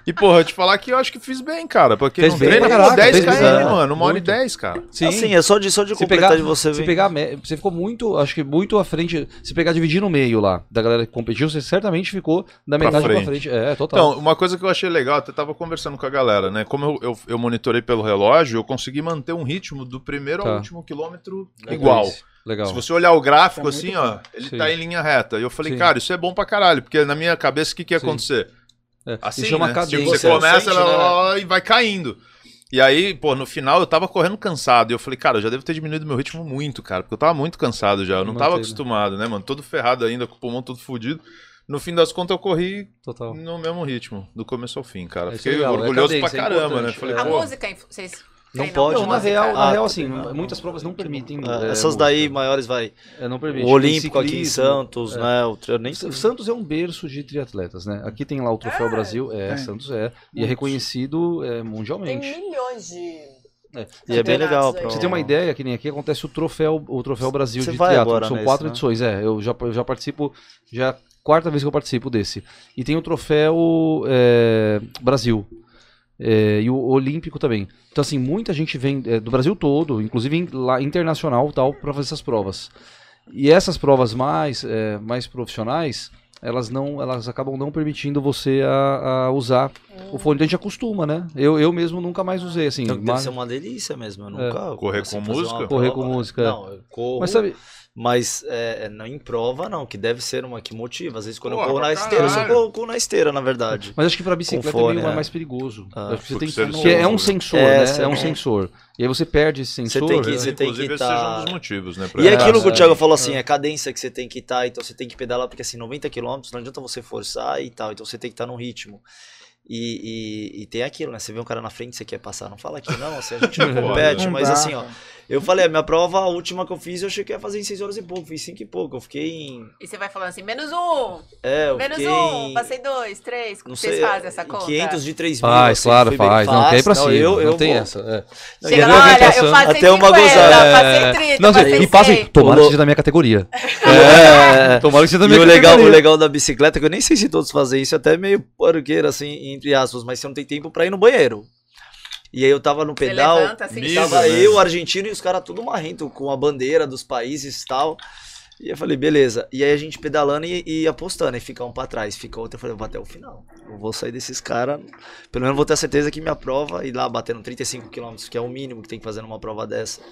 E, porra, eu te falar que eu acho que fiz bem, cara. Porque Fez não bem treina pra com caraca, 10 fez km, bem, mano. Uma hora e muito. 10, cara. Sim. Assim, é só de, só de Se completar pegar, de você se ver. pegar, me- você ficou muito, acho que muito à frente. Se pegar dividir no meio lá da galera que competiu, você certamente ficou da Pra metade pra frente. frente. É, total. Então, uma coisa que eu achei legal, até tava conversando com a galera, né? Como eu, eu, eu monitorei pelo relógio, eu consegui manter um ritmo do primeiro Tá. ao último quilômetro Legal. igual. Legal. Se você olhar o gráfico Tá assim, ó, ele Sim. tá em linha reta. E eu falei, Sim. cara, isso é bom pra caralho, porque na minha cabeça o que, que ia Sim. acontecer? É, Assim, isso chama né? cadência. Tipo, você começa sente, lá, né? e vai caindo. E aí, pô, no final eu tava correndo cansado. E eu falei, cara, eu já devo ter diminuído meu ritmo muito, cara. Porque eu tava muito cansado já. Eu não tava Manteve. acostumado, né, mano? Todo ferrado ainda, com o pulmão todo fudido. No fim das contas, eu corri Total. no mesmo ritmo, do começo ao fim, cara. É, Fiquei é é orgulhoso cadência, pra é caramba, né? importante. Falei, A pô, música, vocês Não pode, Não, na música? real, na Ah, real, assim, muitas provas não permitem. Ah, é, essas daí maiores vai. É, não permite. O Olímpico aqui em. Santos, é. né? O, eu nem Santos é um berço de triatletas, né? Aqui tem lá o Troféu Brasil, é. Santos é, e é reconhecido é, Tem mundialmente. milhões de. É. E é bem legal. Pra Pra você ter uma ideia, que nem aqui acontece o troféu, o troféu Brasil Você de vai triatlo, agora são nesse, quatro né? edições, é, eu já, eu já participo, já é a quarta vez que eu participo desse. E tem o troféu é, Brasil. é, e o Olímpico também. Então, assim, muita gente vem é, do Brasil todo, inclusive in- lá internacional tal, para fazer essas provas. E essas provas mais, é, mais profissionais, elas não, elas acabam não permitindo você a, a usar o fone. Então a gente acostuma, né? Eu, eu mesmo nunca mais usei, assim. Então deve mas- ser uma delícia mesmo. Eu É. nunca. Correr assim, com música? Correr prova, com né? música, é. Não, eu corro. Mas sabe, Mas é, não em prova, não, que deve ser uma que motiva. Às vezes quando Porra, eu corro na esteira, eu só corro, na esteira, na verdade. Mas acho que pra bicicleta fone, é meio é. mais perigoso. Ah, acho que você porque tem você que. Porque é um sensor, É, né? você É um sensor. E aí você perde esse Você sensor. tem que- né? você tem que esse tá- seja um dos motivos, né? E é aquilo que o é, Thiago é. falou assim, é cadência que você tem que estar, então você tem que pedalar, porque assim, 90 km não adianta você forçar e tal, então você tem que estar no ritmo. E, e- e tem aquilo, né? Você vê um cara na frente, você quer passar, não fala aqui não, assim, a gente não compete, mas assim, ó, eu falei, a minha prova, a última que eu fiz, eu achei que ia fazer em 6 horas e pouco, fiz 5 e pouco, eu fiquei em... E você vai falando assim, menos um, É, eu menos fiquei um, em- passei dois, três. não Vocês sei, fazem essa conta? 500 de 3 mil. Faz, assim, claro, bem faz. Não, quer ir pra cima. eu, eu não tem vou. essa. É. Não, Chega e lá, olha, eu passando. passei Até uma 50, gozada. passei 30, Não, passei e passa 100. aí. Tomara O que lo- seja da minha categoria. É, Tomara que seja da E minha o legal, o categoria. legal da bicicleta, que eu nem sei se todos fazem isso, é até meio porqueiro, assim, entre aspas, mas você não tem tempo pra ir no banheiro. E aí eu tava no Você pedal, levanta assim, tava né? eu, o argentino e os caras tudo marrento, com a bandeira dos países e tal. E eu falei, beleza. E aí a gente pedalando e, e apostando, e fica um pra trás, fica outro. Eu falei, vou até o final. Eu vou sair desses caras. Pelo menos vou ter a certeza que minha prova, ir lá batendo 35 km, que é o mínimo que tem que fazer numa prova dessa.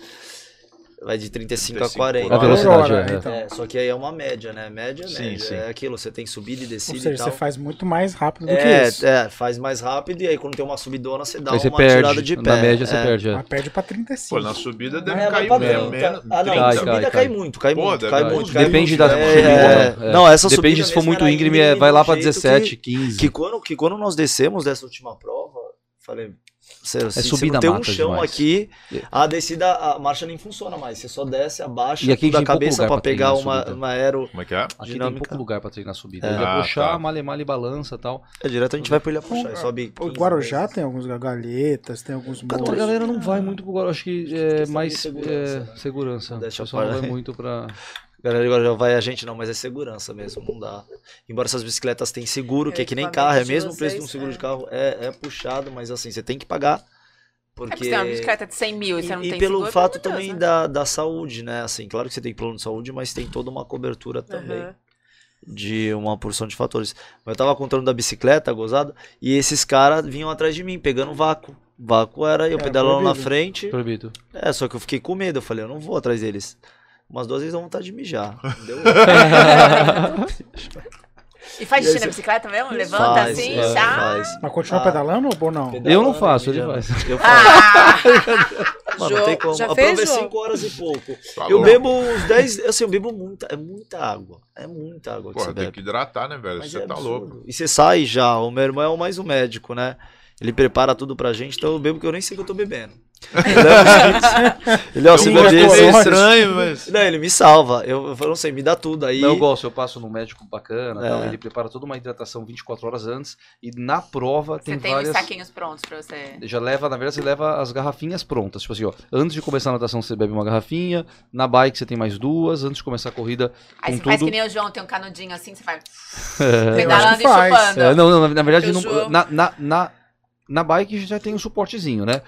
Vai de 35 a 35 40. por A velocidade, hora, é. então. É, só que aí é uma média, né? Média, Sim, média. sim. É aquilo, você tem subida e descida Ou seja, e tal. você faz muito mais rápido do que é, isso. é, faz mais rápido e aí quando tem uma subidona você dá Aí você uma tirada perde. de pé. Na média você é. perde. é. Mas perde pra 35. Pô, na subida Na deve vai cair pra menos. 30. menos Ah, não, Cai, subida cai, cai, cai. muito, cai Pô, muito, cai muito. cai Depende muito. da É, subida. é. é. Não, essa Depende subida se for mesmo muito íngreme, é, vai lá pra jeito 17, que- 15. Que quando, que quando nós descemos dessa última prova, Falei, você, se subir você na não tem um mata chão demais. aqui, É. a descida, a marcha nem funciona mais. Você só desce, abaixa, E aqui tudo tem a pouco cabeça pra pegar uma, subida. uma aero. Como é que é? Aqui tem pouco lugar pra treinar subida. É. Ele vai Ah, puxar, tá. male, male, balança e tal. É direto a gente vai pro Ilha Puxar, sobe. O 15 Guarujá vezes. tem alguns galhetas, tem alguns a galera não vai muito pro Guarujá, acho que é mais de segurança, é, né? segurança. O pessoal não pra- vai muito pra... Galera, agora já vai a gente não, mas é segurança mesmo, não dá. Embora essas bicicletas tenham seguro, É, que é que nem carro, é mesmo o preço de um seguro é. de carro, é, é puxado, mas assim, você tem que pagar. É Porque... porque você tem uma bicicleta de 100 mil e você não e tem pelo seguro, fato pelo amor de também Deus, da, da saúde, né? Assim, claro que você tem plano de saúde, mas tem toda uma cobertura também Aham. de uma porção de fatores. Mas eu tava contando da bicicleta, gozado, e esses caras vinham atrás de mim, pegando vácuo. Vácuo era eu É, pedalando na frente. Proibido. É, só que eu fiquei com medo. Eu falei, eu não vou atrás deles. Umas duas vezes dá vontade de mijar. Deu E faz xixi na bicicleta mesmo? Levanta Faz, assim, é, chá. faz. Mas continua Ah. pedalando ou não? Eu não faço, ele faz. Eu faço. Ah! Mano, Jô, não tem como. já a fez, prova é Jô? 5 horas e pouco. Tá Eu bebo uns 10. Assim, eu bebo muita. É muita água. É muita água que Porra, você tem bebe. que hidratar, né, velho? Mas Você é tá absurdo. louco. E você sai já. O meu irmão é o mais o médico, né? Ele prepara tudo pra gente, então eu bebo que eu nem sei que eu tô bebendo. ele, Tem um beber você- estranho, mas. Não, ele me salva. Eu, eu não sei, me dá tudo. Aí. Não, eu gosto, eu passo num médico bacana, É. tal, ele prepara toda uma hidratação 24 horas antes e na prova tem Você tem várias... os saquinhos prontos pra você. Já leva, na verdade, você leva as garrafinhas prontas. Tipo assim, ó, antes de começar a natação você bebe uma garrafinha, na bike você tem mais duas, antes de começar a corrida Aí com você faz tudo. que nem o João, tem um canudinho assim, você vai acho pedalando e faz. chupando. É, não, não, na, na verdade, não- na, na, na, na bike já tem um suportezinho, né?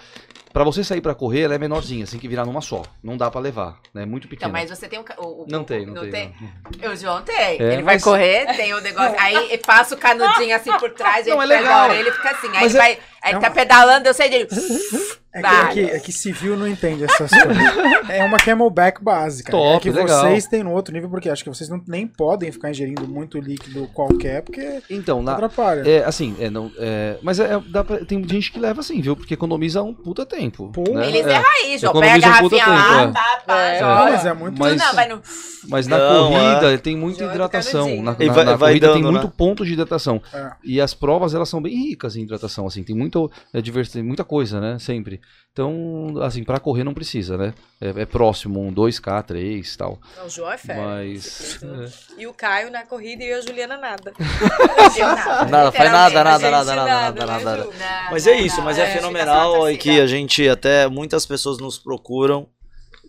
Pra você sair pra correr, ela é menorzinha, tem que virar numa só. Não dá pra levar, né? É muito Então, pequena. mas você tem um. O, o- Não tem, não, tem. não. O João tem. É, ele vai mas- correr, tem o negócio. Aí passa o canudinho assim por trás, Não, ele é pega legal. a orelha e fica assim. Aí Mas ele é- Aí é tá um- pedalando, eu sei dele. É que, é, que, é que civil não entende essas coisas. É uma camelback básica. Top, é que legal. vocês têm no outro nível, porque acho que vocês não, nem podem ficar ingerindo muito líquido qualquer, porque Então, na, atrapalha. É, assim, é, não, é, mas é, é, dá pra- tem gente que leva assim, viu? Porque economiza um puta tempo. Pô. né? Eles É, erram aí, João. Pega a um garrafinha lá, tempo, tá, pá, É. Não, mas é muito. Mas- Não, vai no. Mas na Não, corrida tem muita hidratação. Na, na- vai- na vai corrida tem dando, muito né? ponto de hidratação. É. E as provas, elas são bem ricas em hidratação, assim. Tem muito, é, divers- tem muita coisa, né? Sempre. Então, assim, pra correr não precisa, né? É, é próximo, um 2K, 3 tal. Não, o João é fera. Mas... Ciclismo. E o Caio na corrida e eu e a Juliana nada. Nada. Nada, faz nada, nada, nada, nada, nada, nada, nada. Mas é isso, mas é, só fenomenal na e que a gente até muitas pessoas nos procuram.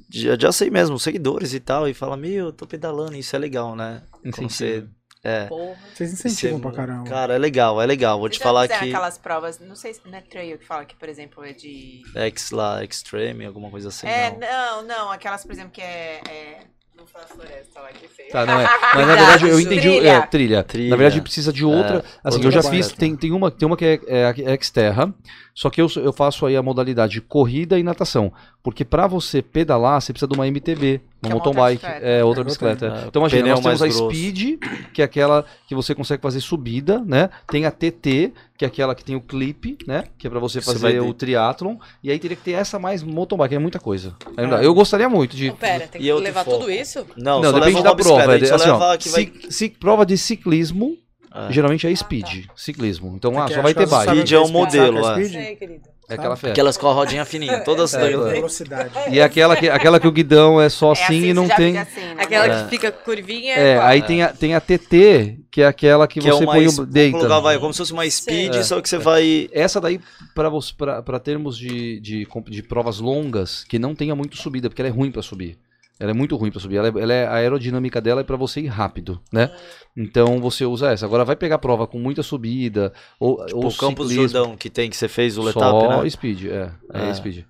Já, já sei mesmo, seguidores e tal, e fala, meu, eu tô pedalando, isso é legal, né? Quando você. É. Porra. Vocês incentivam você- pra caramba. Cara, é legal, é legal. Vou te Vocês já falar que. aquelas provas, não sei se não é trail que fala que, por exemplo, é de. X lá, Extreme, alguma coisa assim. é, não. não, não, aquelas, por exemplo, que é. é... Não fala floresta lá que feio. Tá, não é. Mas na verdade eu entendi. Trilha. É, trilha. Trilha. Na verdade precisa de outra. É, assim, outra eu já trabalho. fiz. Tem, tem, uma, tem uma que é, é, é Xterra. Só que eu, eu faço aí a modalidade de corrida e natação. Porque pra você pedalar, você precisa de uma MTB, Que uma é mountain bike. bicicleta. É outra É, bicicleta. é. Então imagina, Pneu nós temos a grosso. Speed, que é aquela que você consegue fazer subida, né? Tem a TT, que é aquela que tem o clipe, né? Que é pra você Você fazer vai o triatlon. E aí teria que ter essa mais mountain bike, é muita coisa. Não dá. Eu gostaria muito de. Não, pera, tem que levar tudo isso? Não, Não, só depende da prova. É, só assim, ó, que vai- ci- prova de ciclismo, É. geralmente é speed. Ciclismo. Então, ah, Porque só vai ter bike. Speed é um é modelo, é. speed? É aquela fera. Aquelas com a rodinha fininha, todas É, daí. é. Velocidade. E é aquela que, aquela que o guidão é só É assim, assim, e não tem. fica assim, né? Aquela É. que fica curvinha. É, aí tem a, tem a TT, que é aquela que, Que é você uma põe o deita. colocar, vai, como se fosse uma speed, É. só que você vai. Essa daí, para termos de, de, de provas longas, que não tenha muito subida, porque ela é ruim para subir. Ela é muito ruim para subir. Ela é, ela é- a aerodinâmica dela é para você ir rápido, né? Então você usa essa. Agora vai pegar prova com muita subida ou, Tipo, ou o Campos ciclismo, Jordão que tem, que você fez o só Letap, né? speed, é, é, É. speed. E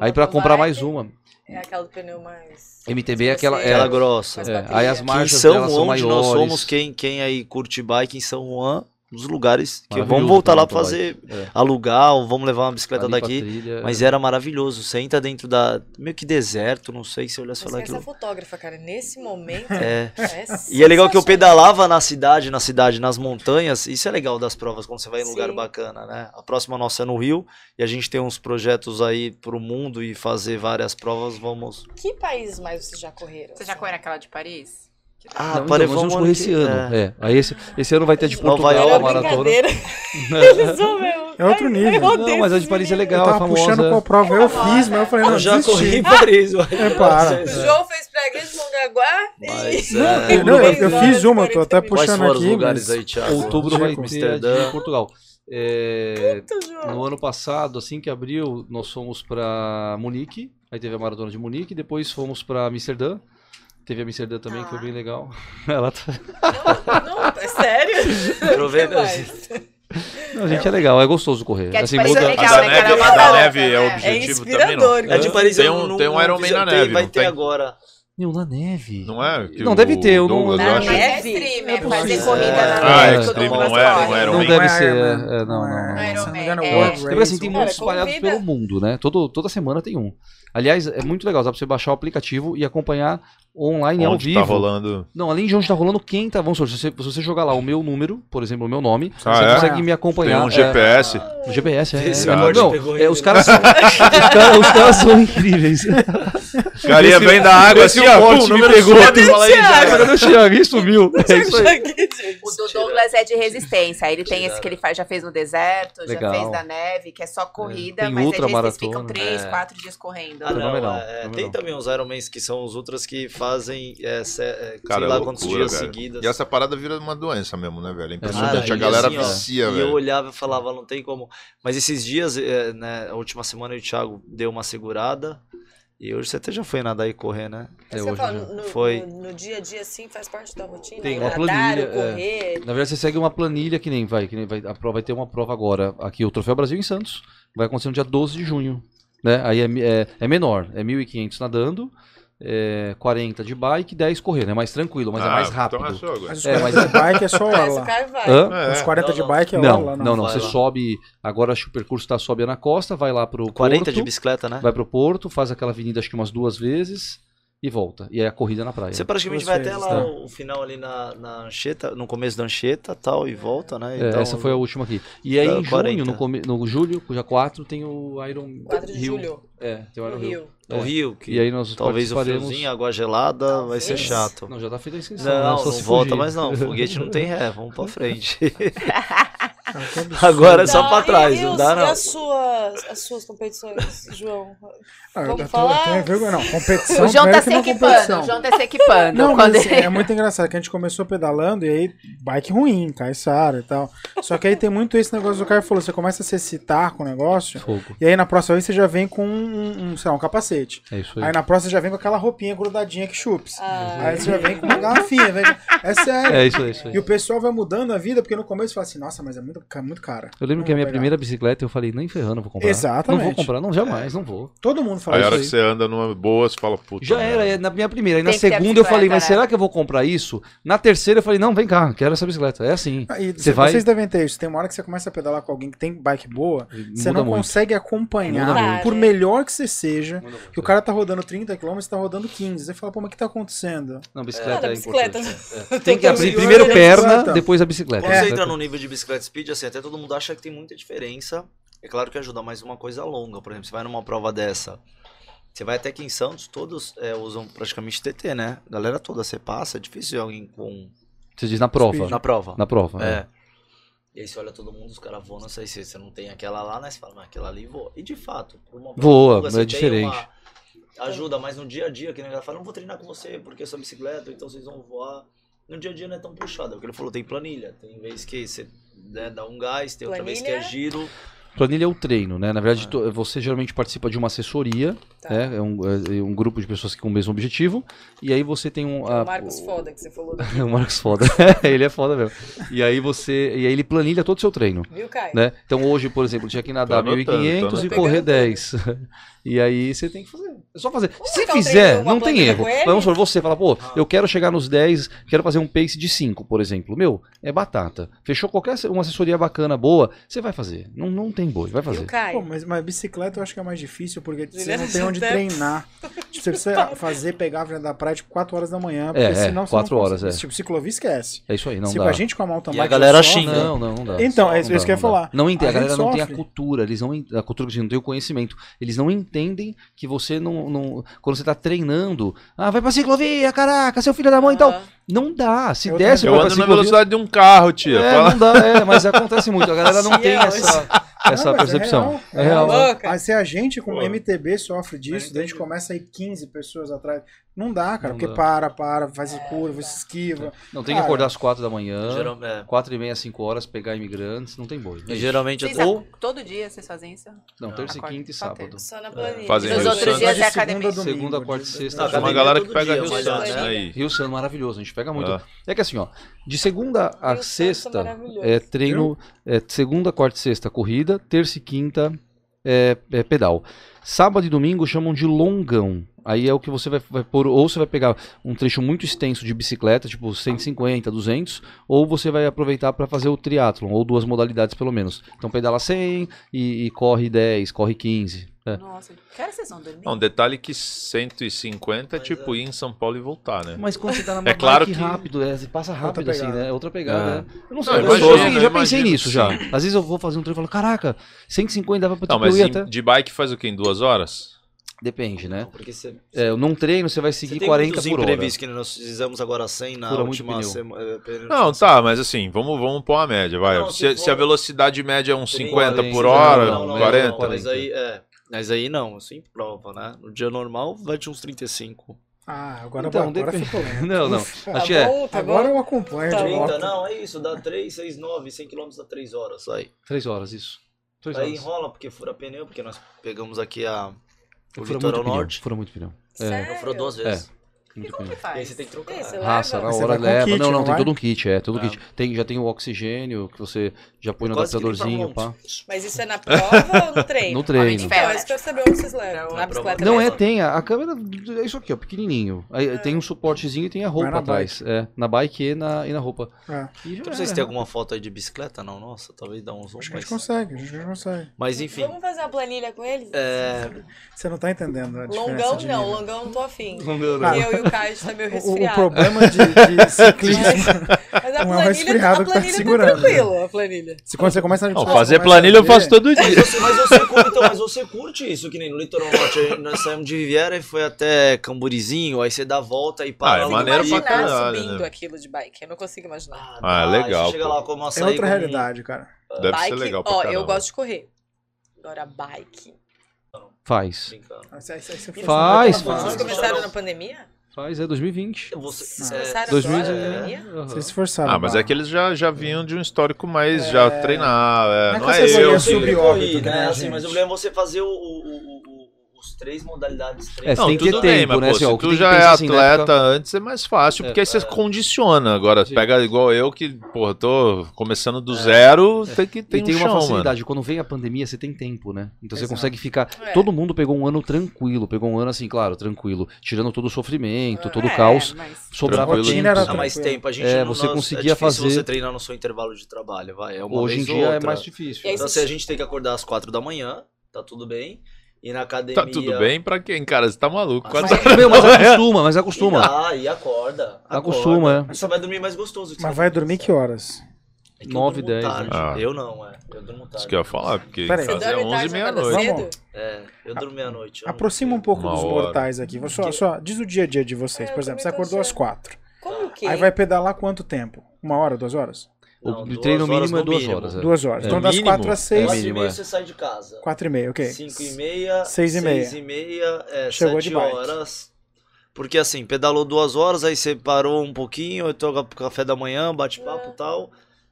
Aí para comprar mais uma, É aquela do pneu mais. MTB é aquela, é, Aquela grossa. É, aí as marchas São delas são Juan, onde maiores. nós somos, quem, quem aí curte bike em São Juan, dos lugares que vamos voltar lá pra pra fazer, É. alugar, ou vamos levar uma bicicleta Ali daqui. trilha, Mas era maravilhoso. Você entra dentro da. meio que deserto, não sei se e Mas falar essa fotógrafa, cara, nesse momento. É. é E é legal que eu pedalava na cidade, na cidade, nas montanhas. Isso é legal das provas, quando você vai em um lugar bacana, né? A próxima nossa é no Rio. E a gente tem uns projetos aí pro mundo e fazer várias provas. Vamos. Que países mais vocês já correram? Você já correu aquela de Paris? Ah, Não, então, pare- nós vamos correr ano esse que- ano. é. É. Aí esse, esse ano vai ter de Portugal a Era maratona. brincadeira. Eles vão mesmo. É outro nível. Não, mas a de Paris é Eu legal, é tava puxando famosa. qual prova eu fiz, mas eu falei, não, Eu já desisti. corri em Paris. mas- É, para. O João fez de Mongaguá Mas, e... é, Não, eu, eu fiz uma, eu tô até 40 Quais puxando foram os aqui. lugares aí, Thiago? Outubro vai ter a Amsterdã. de Portugal. É, Puta, no ano passado, assim que abriu, nós fomos pra Munique. Aí teve a maratona de Munique. Depois fomos pra Amsterdã. Teve Amsterdã também, que foi bem legal. Ela tá... Não, é sério? Aproveita. Não, gente, é legal, é gostoso correr. Que a de Assim, Paris muda... é legal, A da né? neve, Cada a da neve é né? o É objetivo também, não. inspirador. A de Paris Tem um- não, tem um não Ironman na neve, Vai não ter tem? agora. Meu, na neve. Não é? Que Não, deve ter, eu não- Douglas, não- eu Na acho. neve é Não é é fazer possível. corrida na Ah, neve. é todo extreme, não é- não é Não deve é ser, é, é, não, não, não. Não é não Ironman, é é. Assim, tem muitos Cara, espalhados pelo mundo, né? Todo, toda semana tem um. Aliás, é muito legal, dá pra você baixar o aplicativo e acompanhar online ao Onde vivo. tá rolando. Não, além de onde tá rolando, quem tá. Vamos supor, se você, se você jogar lá o meu número, por exemplo, o meu nome, Ah, você é? consegue me Tem acompanhar. um é, GPS. o GPS, é. Esse é, amor não, é, ele, os caras são. os, caras, os caras são incríveis. Carinha vem da água assim, ó. morte pum, me pegou. Cadê o Thiago? Ih, sumiu. É isso aí. O do Douglas é de resistência. Ele tem esse que ele faz, já fez no deserto, já fez da neve, que é só corrida, mas é de ultramaratona. resistência. Ficam três, É. quatro dias correndo. Ah, não, é, tem também uns Ironmans que são os ultras que fazem, é, se- é, Cara, sei é lá loucura, quantos dias velho. seguidos. E essa parada vira uma doença mesmo, né, velho? É impressionante. a galera assim, ó, vicia, E eu velho. olhava e falava, não tem como. Mas esses dias, é, né, a última semana, o Thiago deu uma segurada. E hoje você até já foi nadar e correr, né? É, hoje falo, já. no, Foi. No, no dia a dia, assim, faz parte da rotina. Tem uma Nadar, planilha, ou correr. Na verdade, você segue uma planilha que nem vai, que nem vai. A prova vai ter uma prova agora. Aqui, o Troféu Brasil em Santos. Vai acontecer no dia 12 de junho. Né? Aí é, é, é menor, é 1.500 nadando, é 40 de bike, 10 correndo. É mais tranquilo, mas é Ah, mais rápido. Então é. Mas os É, 40 de bike é só. Hã? É. Os 40 de Não, bike é Não, hora lá, não, não. Vai Você lá. sobe. Agora acho que o percurso tá sobe na costa, vai lá pro 40 Porto, de bicicleta, né? vai pro Porto, faz aquela avenida acho que umas duas vezes e volta. E aí a corrida na praia. Você praticamente Duas vai até lá tá. o final ali na, na Anchieta, no começo da Anchieta tal, e volta, né? É, Então, essa foi a última aqui. E aí Dá em 40. junho, no, come- no julho, dia 4, tem o Iron 4 de Rio. julho, É, tem o Iron Rio. Rio. No É. Rio, que E aí nós talvez o participaremos- friozinho, água gelada, vai ser Talvez. chato. Não, já tá feita a inscrição. né? Não, Só não se volta mais não. Foguete não tem ré, vamos pra frente. Agora é só pra Tá, trás, e não os- dá E não. as suas, as suas competições, João? Ah, Vamos falar? não. Competição. O João tá que se equipando, competição. o João tá se equipando. Não, mas assim, ele- é muito engraçado que a gente começou pedalando e aí bike ruim, Caissara e tal. Só que aí tem muito esse negócio do cara falou, você começa a se excitar com o negócio Fogo. e aí na próxima vez você já vem com um, um, sei lá, um capacete. É isso aí. Aí na próxima você já vem com aquela roupinha grudadinha que chups. Ah, Aí você já vem com uma garrafinha, vem... é sério. É isso aí, isso aí. E o pessoal vai mudando a vida, porque no começo fala assim, nossa, mas é muito, ca- muito cara. Eu lembro que a Não minha pegar. primeira bicicleta eu falei, nem ferrando, eu vou comprar. Exatamente. Não vou comprar, não, jamais, não vou. Todo mundo fala Aí a isso hora aí. que você anda numa boa, você fala, puta. Já era, é na minha primeira. Aí na segunda eu falei, mas né? será que eu vou comprar isso? Na terceira eu falei, não, vem cá, quero essa bicicleta. É assim. Ah, e Você vai- Vocês devem ter isso. Tem uma hora que você começa a pedalar com alguém que tem bike boa, você não muito. consegue acompanhar, muito. por melhor que você seja, muito. que o cara tá rodando 30 km e tá rodando 15. Você fala, pô, mas o que tá acontecendo? Não, bicicleta é, da bicicleta. importante. É. Tem que abrir primeiro É, perna, depois a bicicleta. Quando É. você entra no nível de bicicleta speed, assim, até todo mundo acha que tem muita diferença. É claro que ajuda, mas uma coisa longa. Por exemplo, você vai numa prova dessa, você vai até aqui em Santos, todos é, usam praticamente TT, né? Galera toda, você passa, é difícil ver alguém com... Você diz na prova. Speed. Na prova. Na prova. É. E aí você olha todo mundo, os caras voam, não sei se você não tem aquela lá, né? Você fala, mas aquela ali voa. E de fato, por uma prova Voa, longa, é você tem diferente. uma Ajuda, mas no dia a dia, que nem ela fala, não vou treinar com você porque é sua bicicleta, então vocês vão voar. No dia a dia não é tão puxado. É o que ele falou, tem planilha. Tem vez que você né, dá um gás, tem outra vez que é Planilha? giro. Planilha é o treino, né? Na verdade, to- você geralmente participa de uma assessoria, Tá. né? É um, é um grupo de pessoas que com o mesmo objetivo. E aí você tem um. É a- o Marcos Foda que você falou o Marcos foda. ele é foda mesmo. E aí você. E aí ele planilha todo o seu treino. viu, Caio? Né? Então hoje, por exemplo, tinha que nadar Tô anotando, 1.500 tô e correr 10. E aí você tem que fazer. É só fazer. Se marcar um fizer, não tem erro. Vamos supor, você fala, pô, eu quero chegar nos 10, quero fazer um pace de 5, por exemplo. Meu, é batata. Fechou qualquer uma assessoria bacana, boa, você vai fazer. Não, não tem boi, vai fazer. Pô, mas, mas bicicleta eu acho que é mais difícil, porque você não tem onde treinar. Tipo, você precisa fazer, pegar a frente da praia, tipo, 4 horas da manhã, porque É, é, senão você quatro não horas, consegue. é. Tipo, ciclovia esquece. É isso aí, não Se dá. a gente com a mountain E a galera xinga. Não, não, não dá. Então, é isso que eu ia falar. Não entende, a, galera não tem a cultura, eles não a cultura que a gente não tem o conhecimento. Eles não entendem que você não, não quando você tá treinando, ah, vai pra ciclovia, caraca, seu filho da mãe, então. Não dá. Se Eu desse Eu ando na velocidade de um carro, tia. É, Fala- não dá, é, mas acontece muito. A galera não tem hoje. essa, essa Não, mas percepção. É É real. real. Louca. Aí se a gente com Pô. MTB sofre disso, daí a gente começa a ir 15 pessoas atrás. Não dá, cara, Não porque dá. para, para, faz curva, se esquiva. Não tem que Cara, acordar às quatro da manhã, Geral, é. quatro e meia, cinco horas, pegar imigrantes, não tem boi. E geralmente eu tô. ac- todo dia vocês fazem isso? Não, terça e quinta e sábado. Só na planilha. Fazem Nos Rio outros Santos. dias é academia. domingo, Segunda, quarta e de- sexta. Tem uma galera que pega dia, Rio mas Santos, é. né? aí. Rio Santos maravilhoso, a gente pega muito. Ah. É que assim, ó, de segunda a é sexta é treino, é segunda, quarta e sexta corrida, terça e quinta é, é pedal. Sábado e domingo chamam de longão. Aí é o que você vai, vai pôr, ou você vai pegar um trecho muito extenso de bicicleta, tipo 150, 200, ou você vai aproveitar para fazer o triatlon, ou duas modalidades pelo menos. Então pedala 100 e, e corre 10, corre 15. É. Nossa, que hora vocês vão dormir? Não, detalhe que 150 é Mas tipo é. ir em São Paulo e voltar, né? Mas quando você tá na É claro que- rápido, é, você passa rápido assim, né? É outra pegada. É. né? Eu não sei, Não, eu, imagino, já, eu já pensei imagino nisso que já. sim. Às vezes eu vou fazer um treino e falo, caraca, 150 dava pra Não, tipo, eu mas ir em- até. de bike faz o quê? Em duas horas? Depende, né? Não, porque você, É, num treino você vai você seguir tem 40 muitos por hora. que nós fizemos agora 100 na Fura última semana. Não, tá, mas assim, vamos, vamos pôr a média, vai. Não, se, se se a for- velocidade média é uns 50 por 40, hora, não, não, 40. Não, mas aí, é. Mas aí não, assim prova, né? No dia normal vai de uns 35. Ah, agora, Então, agora depende. ficou. Não, não. Ufa, Acho que Tá é tá Agora bom. eu acompanho Tá de bom. volta. 30, não, é isso, dá 3, 6, 9, 100 km dá 3 horas, aí. 3 horas, isso. 3 Aí horas. enrola porque fura pneu, porque nós pegamos aqui a, o litoral norte. Fura muito pneu. É, Sério? Furou duas vezes. Muito Como que E aí faz? você tem que trocar. Né? leva? Raça, na hora leva. kit, não, não, não tem todo um kit, é, todo um É. kit. Tem, já tem o oxigênio, que você já põe no adaptadorzinho, pá. Mas isso é na prova ou no treino? No treino. Então, é isso que eu saber onde vocês levam. Na bicicleta Não é, tem. A, a câmera é isso aqui, ó, pequenininho. Aí tem um suportezinho e tem a roupa atrás. É, na bike e na, e na roupa. É, E se era. tem alguma foto aí de bicicleta, não. Nossa, talvez dá um zoom. acho que a Mas, gente consegue, a gente consegue. mas enfim. Vamos fazer uma planilha com eles? É, Você não tá entendendo a diferença Longão não, nível. longão não tô afim. Longão não. Eu e o Caio tá meio O, o resfriado. problema de, de ciclismo, Mas a não é planilha, resfriado a tá planilha tá segurando. tranquilo, a planilha. se quando você começa a Não, você fazer começa planilha a eu faço todo mas, dia. você, mas, você curte, então, mas você curte isso, que nem no litoral norte. Nós saímos de Riviera e foi até Camburizinho, aí você dá a volta e para. Ah, é maneiro pra caralho, subindo né? aquilo de bike, eu não consigo imaginar. Ah, Ah, dá, legal, chega lá com uma É outra com- realidade, cara. Deve bike, ser legal pra ó, caramba. eu gosto de correr. Agora, bike. Faz. Faz, faz. Vocês começaram na pandemia? Faz, é 2020. Você, Vocês é, começaram 2020. agora na pandemia? Aham. Vocês se esforçaram. Ah, mas é que eles já, já vinham de um histórico mais já treinar. É, Não é não é eu. eu sempre subórbito, corri, que nem né? a Assim, mas o problema é você fazer o- o- o- os três modalidades. É, Três. você tem que ter tudo bem, tempo, mas, né? pô, Assim, se tu já é assim, atleta antes é mais fácil, porque aí você condiciona. Agora, Sim. pega igual eu que, porra, tô começando do zero, tem que ter E tem um uma chão, facilidade, quando vem a pandemia, você tem tempo, né? Então você Exato. consegue ficar. É. Todo mundo pegou um ano tranquilo, pegou um ano assim, claro, tranquilo, tirando todo o sofrimento, todo o É, caos, mas- sobrava tempo. Era mais tempo. A gente É, não, você nós- conseguia é difícil fazer- você treinar no seu intervalo de trabalho, vai. É uma Hoje em dia é outra. mais difícil. Então, você- se a gente tem que acordar às quatro da manhã, tá tudo bem. E na academia. Tá tudo bem pra quem, cara? Você tá maluco. Quatro- Mas, meu, mas acostuma, mas acostuma. Ah, e acorda. Acostuma, acorda. Você vai dormir mais gostoso. Mas vai dormir que horas? É que eu Nove, durmo dez, tarde. né? Ah. Eu não, é. Eu durmo tarde. Isso que eu ia falar, porque. Você casa é dorme 11 e meia-noite. É, eu durmo meia-noite. Aproxima um pouco Uma dos hora. mortais aqui. Só, só, diz o dia a dia de vocês. É, Por exemplo, você tô acordou às achando. quatro. Como o quê? Aí vai pedalar quanto tempo? Uma hora, duas horas? Não, o treino mínimo é duas mínimo. horas. É. Duas horas. É. Então das Mínimo? quatro às seis. Quatro e meia é. você sai de casa. Quatro e meia, ok. Cinco e meia. Seis e meia. Seis e meia, é, Chegou sete horas. Porque assim, pedalou duas horas, aí você parou um pouquinho, aí toca café da manhã, bate-papo É. e tal.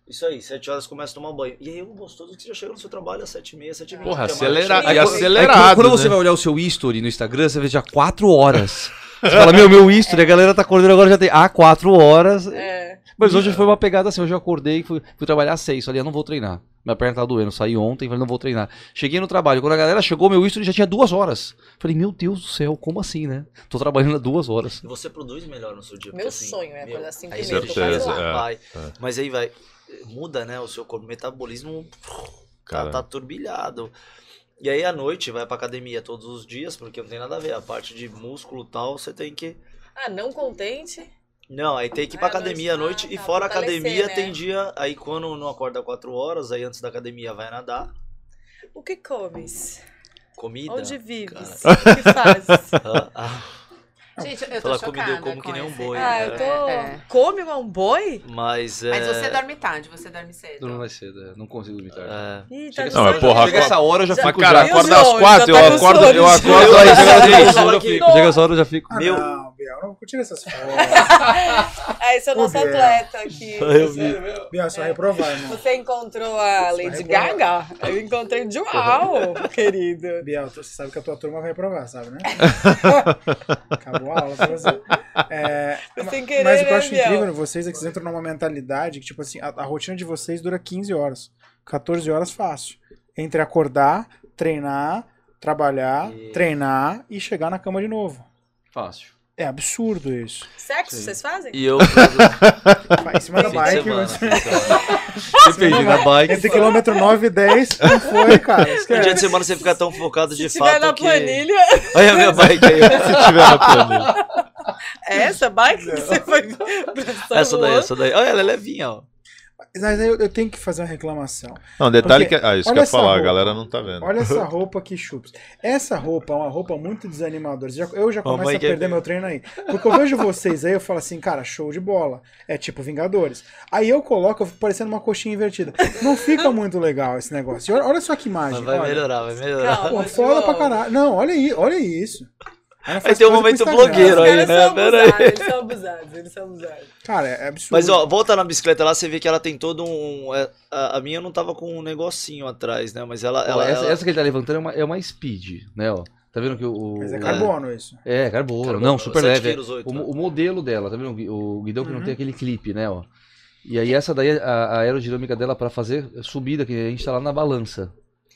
Isso aí, sete horas começa a tomar banho. E aí o gostoso é que você já chega no seu trabalho às sete e meia, sete e meia. Porra, é acelera- e Aí, acelerado, aí, quando né? você vai olhar o seu history no Instagram, você vê já 4 horas. Você fala, meu, meu history, a galera tá acordando agora já tem ah, 4 horas. É. Mas hoje foi uma pegada assim, hoje eu acordei, fui, fui trabalhar às 6, falei, ah, não vou treinar. Minha perna tá doendo, saí ontem, falei, não vou treinar. Cheguei no trabalho, quando a galera chegou, meu history já tinha duas horas. Falei, meu Deus do céu, como assim, né? Tô trabalhando há duas horas. E você produz melhor no seu dia. Meu porque, assim, sonho é meu, acordar e faz quase lá, lá. vai. É. Mas aí vai, muda, né, o seu corpo, o metabolismo tá, Cara. tá turbilhado. E aí à noite vai pra academia todos os dias, porque não tem nada a ver. A parte de músculo e tal, você tem que. Ah, não contente? Não, aí tem que ir pra Ah, academia à noite, ah, e tá, fora a academia né? tem dia. Aí quando não acorda 4 horas, aí antes da academia vai nadar. O que comes? Comida. Onde vives? cara. O que fazes? Ah, ah. Gente, eu tô Fala chocada como deu como com que nem um boi. Ah, eu tô. É. Come igual um boi? Mas é. Mas você dorme tarde, você dorme cedo. Não vai cedo, é, não consigo dormir tarde. é, Ih, Chega Não, essa- porra, chega essa hora eu já Já- Mas, fico cara, já... Acorda às quatro, eu tá com acordo, sono, eu acordo. Eu- Chega essa hora eu já fico, aqui. chega essa hora eu já fico. Ah, Meu- não, Biel, não tira essas fotos. Ah, esse é o nosso Ô, Biel. atleta aqui. Eu vi. Biel, só reprovar, irmão. Você encontrou a Lady reprovar. Gaga? Eu encontrei o João, querido. Biel, você sabe que a tua turma vai reprovar, sabe, né? Acabou a aula pra você. É, sem querer, mas o que eu né, acho Biel? incrível em vocês é que vocês entram numa mentalidade que, tipo assim, a, a rotina de vocês dura 15 horas. 14 horas fácil. Entre acordar, treinar, trabalhar, E- treinar e chegar na cama de novo. Fácil. É absurdo isso. Sexo, vocês fazem? E eu. Vai em cima da bike, semana. Depende, na bike. entre quilômetro 9 e 10, não foi, cara. No dia de Esquece. semana você fica tão focado de Se tiver fato na que. planilha, Olha a minha bike aí. Se tiver na planilha. é essa bike que você foi Essa daí, essa daí. Olha, ela é levinha, ó. Mas aí eu, eu tenho que fazer uma reclamação. Não, detalhe Porque, que. Ah, isso que eu ia falar, a roupa. galera não tá vendo. Olha essa roupa aqui, chups. Essa roupa é uma roupa muito desanimadora. Já- Eu já começo Mamãe a perder ver. meu treino aí. Porque eu vejo vocês aí, eu falo assim, cara, show de bola. É tipo Vingadores. Aí eu coloco, eu fico parecendo uma coxinha invertida. Não fica muito legal esse negócio. Olha, olha só que imagem. Mas vai olha. melhorar, vai melhorar. Calma. Pô, foda pra caralho. Não, olha aí, olha isso. Aí tem um momento blogueiro aí, né? Pera aí. eles são abusados, eles são abusados. Cara, é absurdo. Mas ó, volta na bicicleta lá, você vê que ela tem todo um. é, A, a minha não tava com um negocinho atrás, né? Mas ela. Ó, ela, essa, ela- essa que ele tá levantando é uma, é uma speed, né, ó. Tá vendo que o... Mas é carbono isso. É, carbono. Carbono, não, super 7 leve. é. quilos, oito, o, né? o modelo dela, tá vendo? O gui- O guidão que não Uhum. tem aquele clipe, né, ó. E aí essa daí, a, a aerodinâmica dela pra fazer subida, que a gente tá lá na balança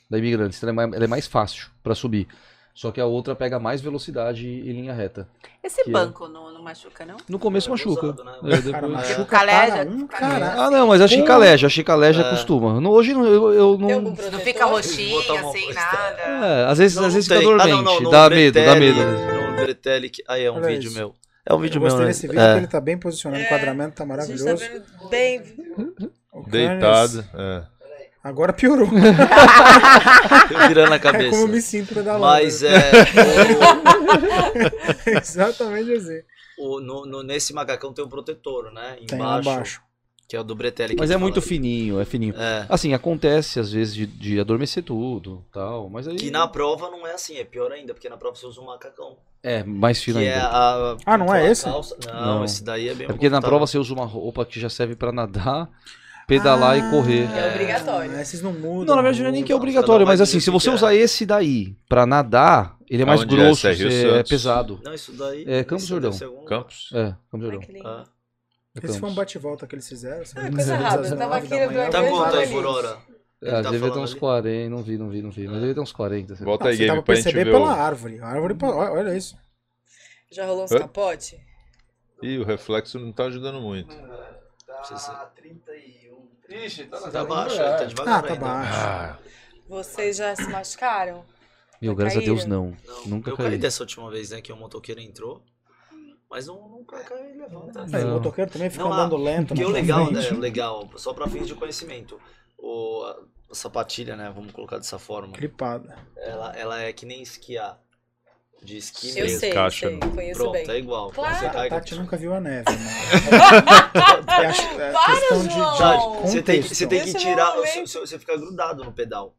da Imigrantes, então ela é mais, ela é mais fácil pra subir. Só que a outra pega mais velocidade em linha reta. Esse Que é- banco não, não machuca, não? No começo É machuca. abusado, né? É, Cara, depois- machuca Caleja, um cara. Ah, não, mas a chicaleja, a chicaleja É. costuma. No- hoje não- eu, eu não. Não fica roxinho, sem coisa. nada. É, às vezes, Não, às vezes fica. Ah, dormente. não, não, no dá medo, dá medo. No Bretelli, que- aí é um Olha vídeo isso. meu. É um Eu vídeo meu, gostei né? desse vídeo É. porque ele tá bem posicionado, o enquadramento tá tá maravilhoso. bem. Deitado. É. Agora piorou. virando a É como eu cabeça. me sinto pedalando. Mas é. Exatamente assim. o- o- no- no- nesse macacão tem um protetor, né? Tem lá Embaixo. embaixo. Que é o do Bretelli. Mas a é muito fala. fininho, é fininho. É. Assim, acontece às vezes de, de adormecer tudo tal, mas aí. Que na prova não é assim, é pior ainda, porque na prova você usa um macacão. É, mais fino Que é ainda. a. Ah, não é esse? calça- Não, Não. esse daí é bem É porque na prova você usa uma roupa que já serve pra nadar, pedalar e correr. É obrigatório. Ah, esses não mudam. Não, na verdade não é nem que é obrigatório, mas vai assim, se você que usar esse daí pra nadar, ele é mais Aonde é? grosso, é é Santos? pesado. Não, isso daí. É, Campos Jordão. deve algum- Campos? É, Campos Jordão. Ah. É Esse foi um bate-volta que eles fizeram. Ah, coisa rápida, eu tava aqui no Tá quanto aí por hora? Ah, tá devia ter uns ali? 40, não vi, não vi, não vi. Mas devia ter uns 40. sei lá. Volta aí, game, pra gente perceber ver pela árvore. A árvore, olha isso. Já rolou uns capote? Ih, o reflexo não tá ajudando muito. Ser- 31. Ixi, tá, Tá baixo, ele tá devagar Ah, tá ainda. baixo. Ah, Vocês já se machucaram? Meu, graças a Deus Caíram? não. Não, Nunca eu caí. caí dessa última vez, né? Que o motoqueiro entrou. Mas não, nunca caiu e levanta. O Não. motoqueiro também fica Não, ah, andando lento. Na o tua legal, né? O legal, só pra fins de conhecimento. O, a, a sapatilha, né? Vamos colocar dessa forma. Clipada. Ela, ela é que nem esquiar. De esqui Eu mesmo. sei, caixa, sei, né? conheço Pronto, bem. é igual. Claro. você A Tati nunca viu a neve, mano. Tá, É, é Para, questão de, de João! Você tem, você tem que tirar. seu- Você fica grudado no pedal.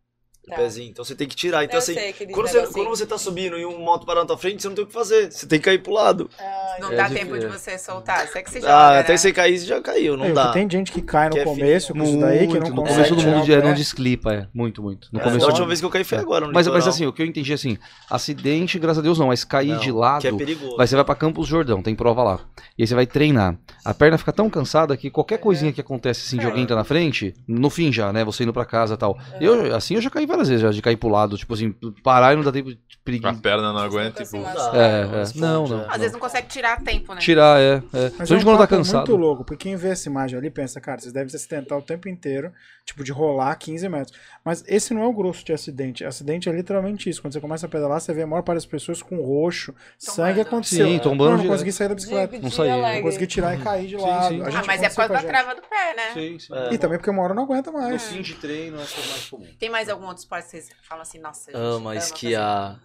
Tá. pezinho. Então você tem que tirar. Então Eu assim. Quando você, quando você tá subindo e um moto parar na tua frente, você não tem o que fazer. Você tem que cair pro lado. Ah, Não É dá de- tempo de é. você soltar. Você é que você Ah, joga, até né? você cair, você já caiu. Não Meu, dá. Tem gente que cai no Que é começo com isso daí, que não no começo do mundo não desclipa, é. Muito, muito. No É, começo do última vez que eu caí foi agora, no Mas, mas assim, o que eu entendi assim, acidente, graças a Deus não, mas cair Não, de lado, Que é perigoso. Vai, você vai pra Campos Jordão, tem prova lá. E aí você vai treinar. A perna fica tão cansada que qualquer coisinha que acontece assim de É. alguém tá na frente, no fim já, né? Você indo pra casa e tal. Eu, assim, eu já caí várias vezes, já, de cair pro lado, tipo assim, parar e não dá tempo de a preguiça. perna não aguenta e machucou. É, é. Não, não. é. Às vezes não consegue tirar a tempo, né? Tirar, é. é. Mas é Principalmente um quando tá cansado. muito louco, porque quem vê essa imagem ali pensa, cara, vocês devem se acidentar o tempo inteiro, tipo, de rolar 15 metros. Mas esse não é o grosso de acidente. Acidente é literalmente isso. Quando você começa a pedalar, você vê a maior parte das pessoas com roxo, sangue aconteceu. Sim, tombando Não, não consegui sair da bicicleta. Não saía. Não consegui tirar e cair de Sim, lado. sim. A Ah, mas é por causa a da trava do pé, né? Sim, sim. É. E também porque uma hora não aguenta mais. de treino, é mais comum. Tem mais algum outro esportes que vocês falam assim, nossa, gente, Ama fazer. esquiar.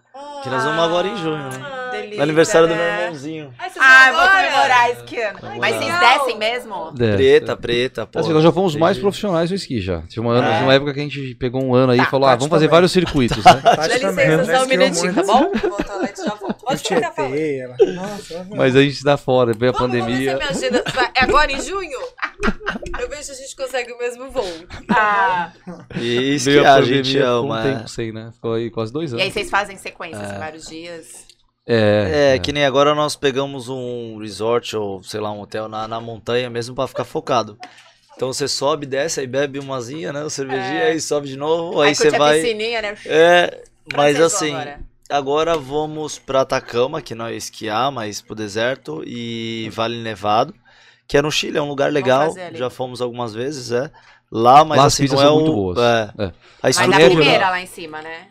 Que nós vamos agora em junho, né? Ah, Delícia, No aniversário do meu né? irmãozinho. Ai, Ah, eu vou comemorar esquiando. Mas vocês descem mesmo? Desce. Preta, preta, pô. Assim, nós já fomos mais profissionais no esqui já. Tinha uma, ano- É. uma época que a gente pegou um ano aí e Tá, falou, ah, Tati vamos fazer também. vários circuitos, né? Dá licença, né? só um minutinho, tá bom? Vou ao toalete já volto. Pode ficar falando. Ela. Nossa, Mas a gente dá fora, veio a Vamos, pandemia. a minha agenda vai- É agora em junho? Eu vejo se a gente consegue o mesmo voo. Ah, E Veio esquiar, a a gente ama. um é. tempo sem, né? Ficou aí quase dois e anos. aí vocês fazem sequências, vários dias. É, É, que nem agora nós pegamos um resort ou, sei lá, um hotel na, na montanha mesmo pra ficar focado. Então você sobe, desce, aí bebe umazinha, né? Cervejinha, É. aí sobe de novo, aí, Aí você curte a vai. piscininha, né? É, Pra mas assim, agora? Agora vamos pra Atacama, que não é esquiar, mas pro deserto, e Vale Nevado, que é no Chile, é um lugar legal. Já fomos algumas vezes, é. Lá, mas Lá as assim, não é são o. muito boas. É, É. a Mas na estrutura. primeira lá em cima, né?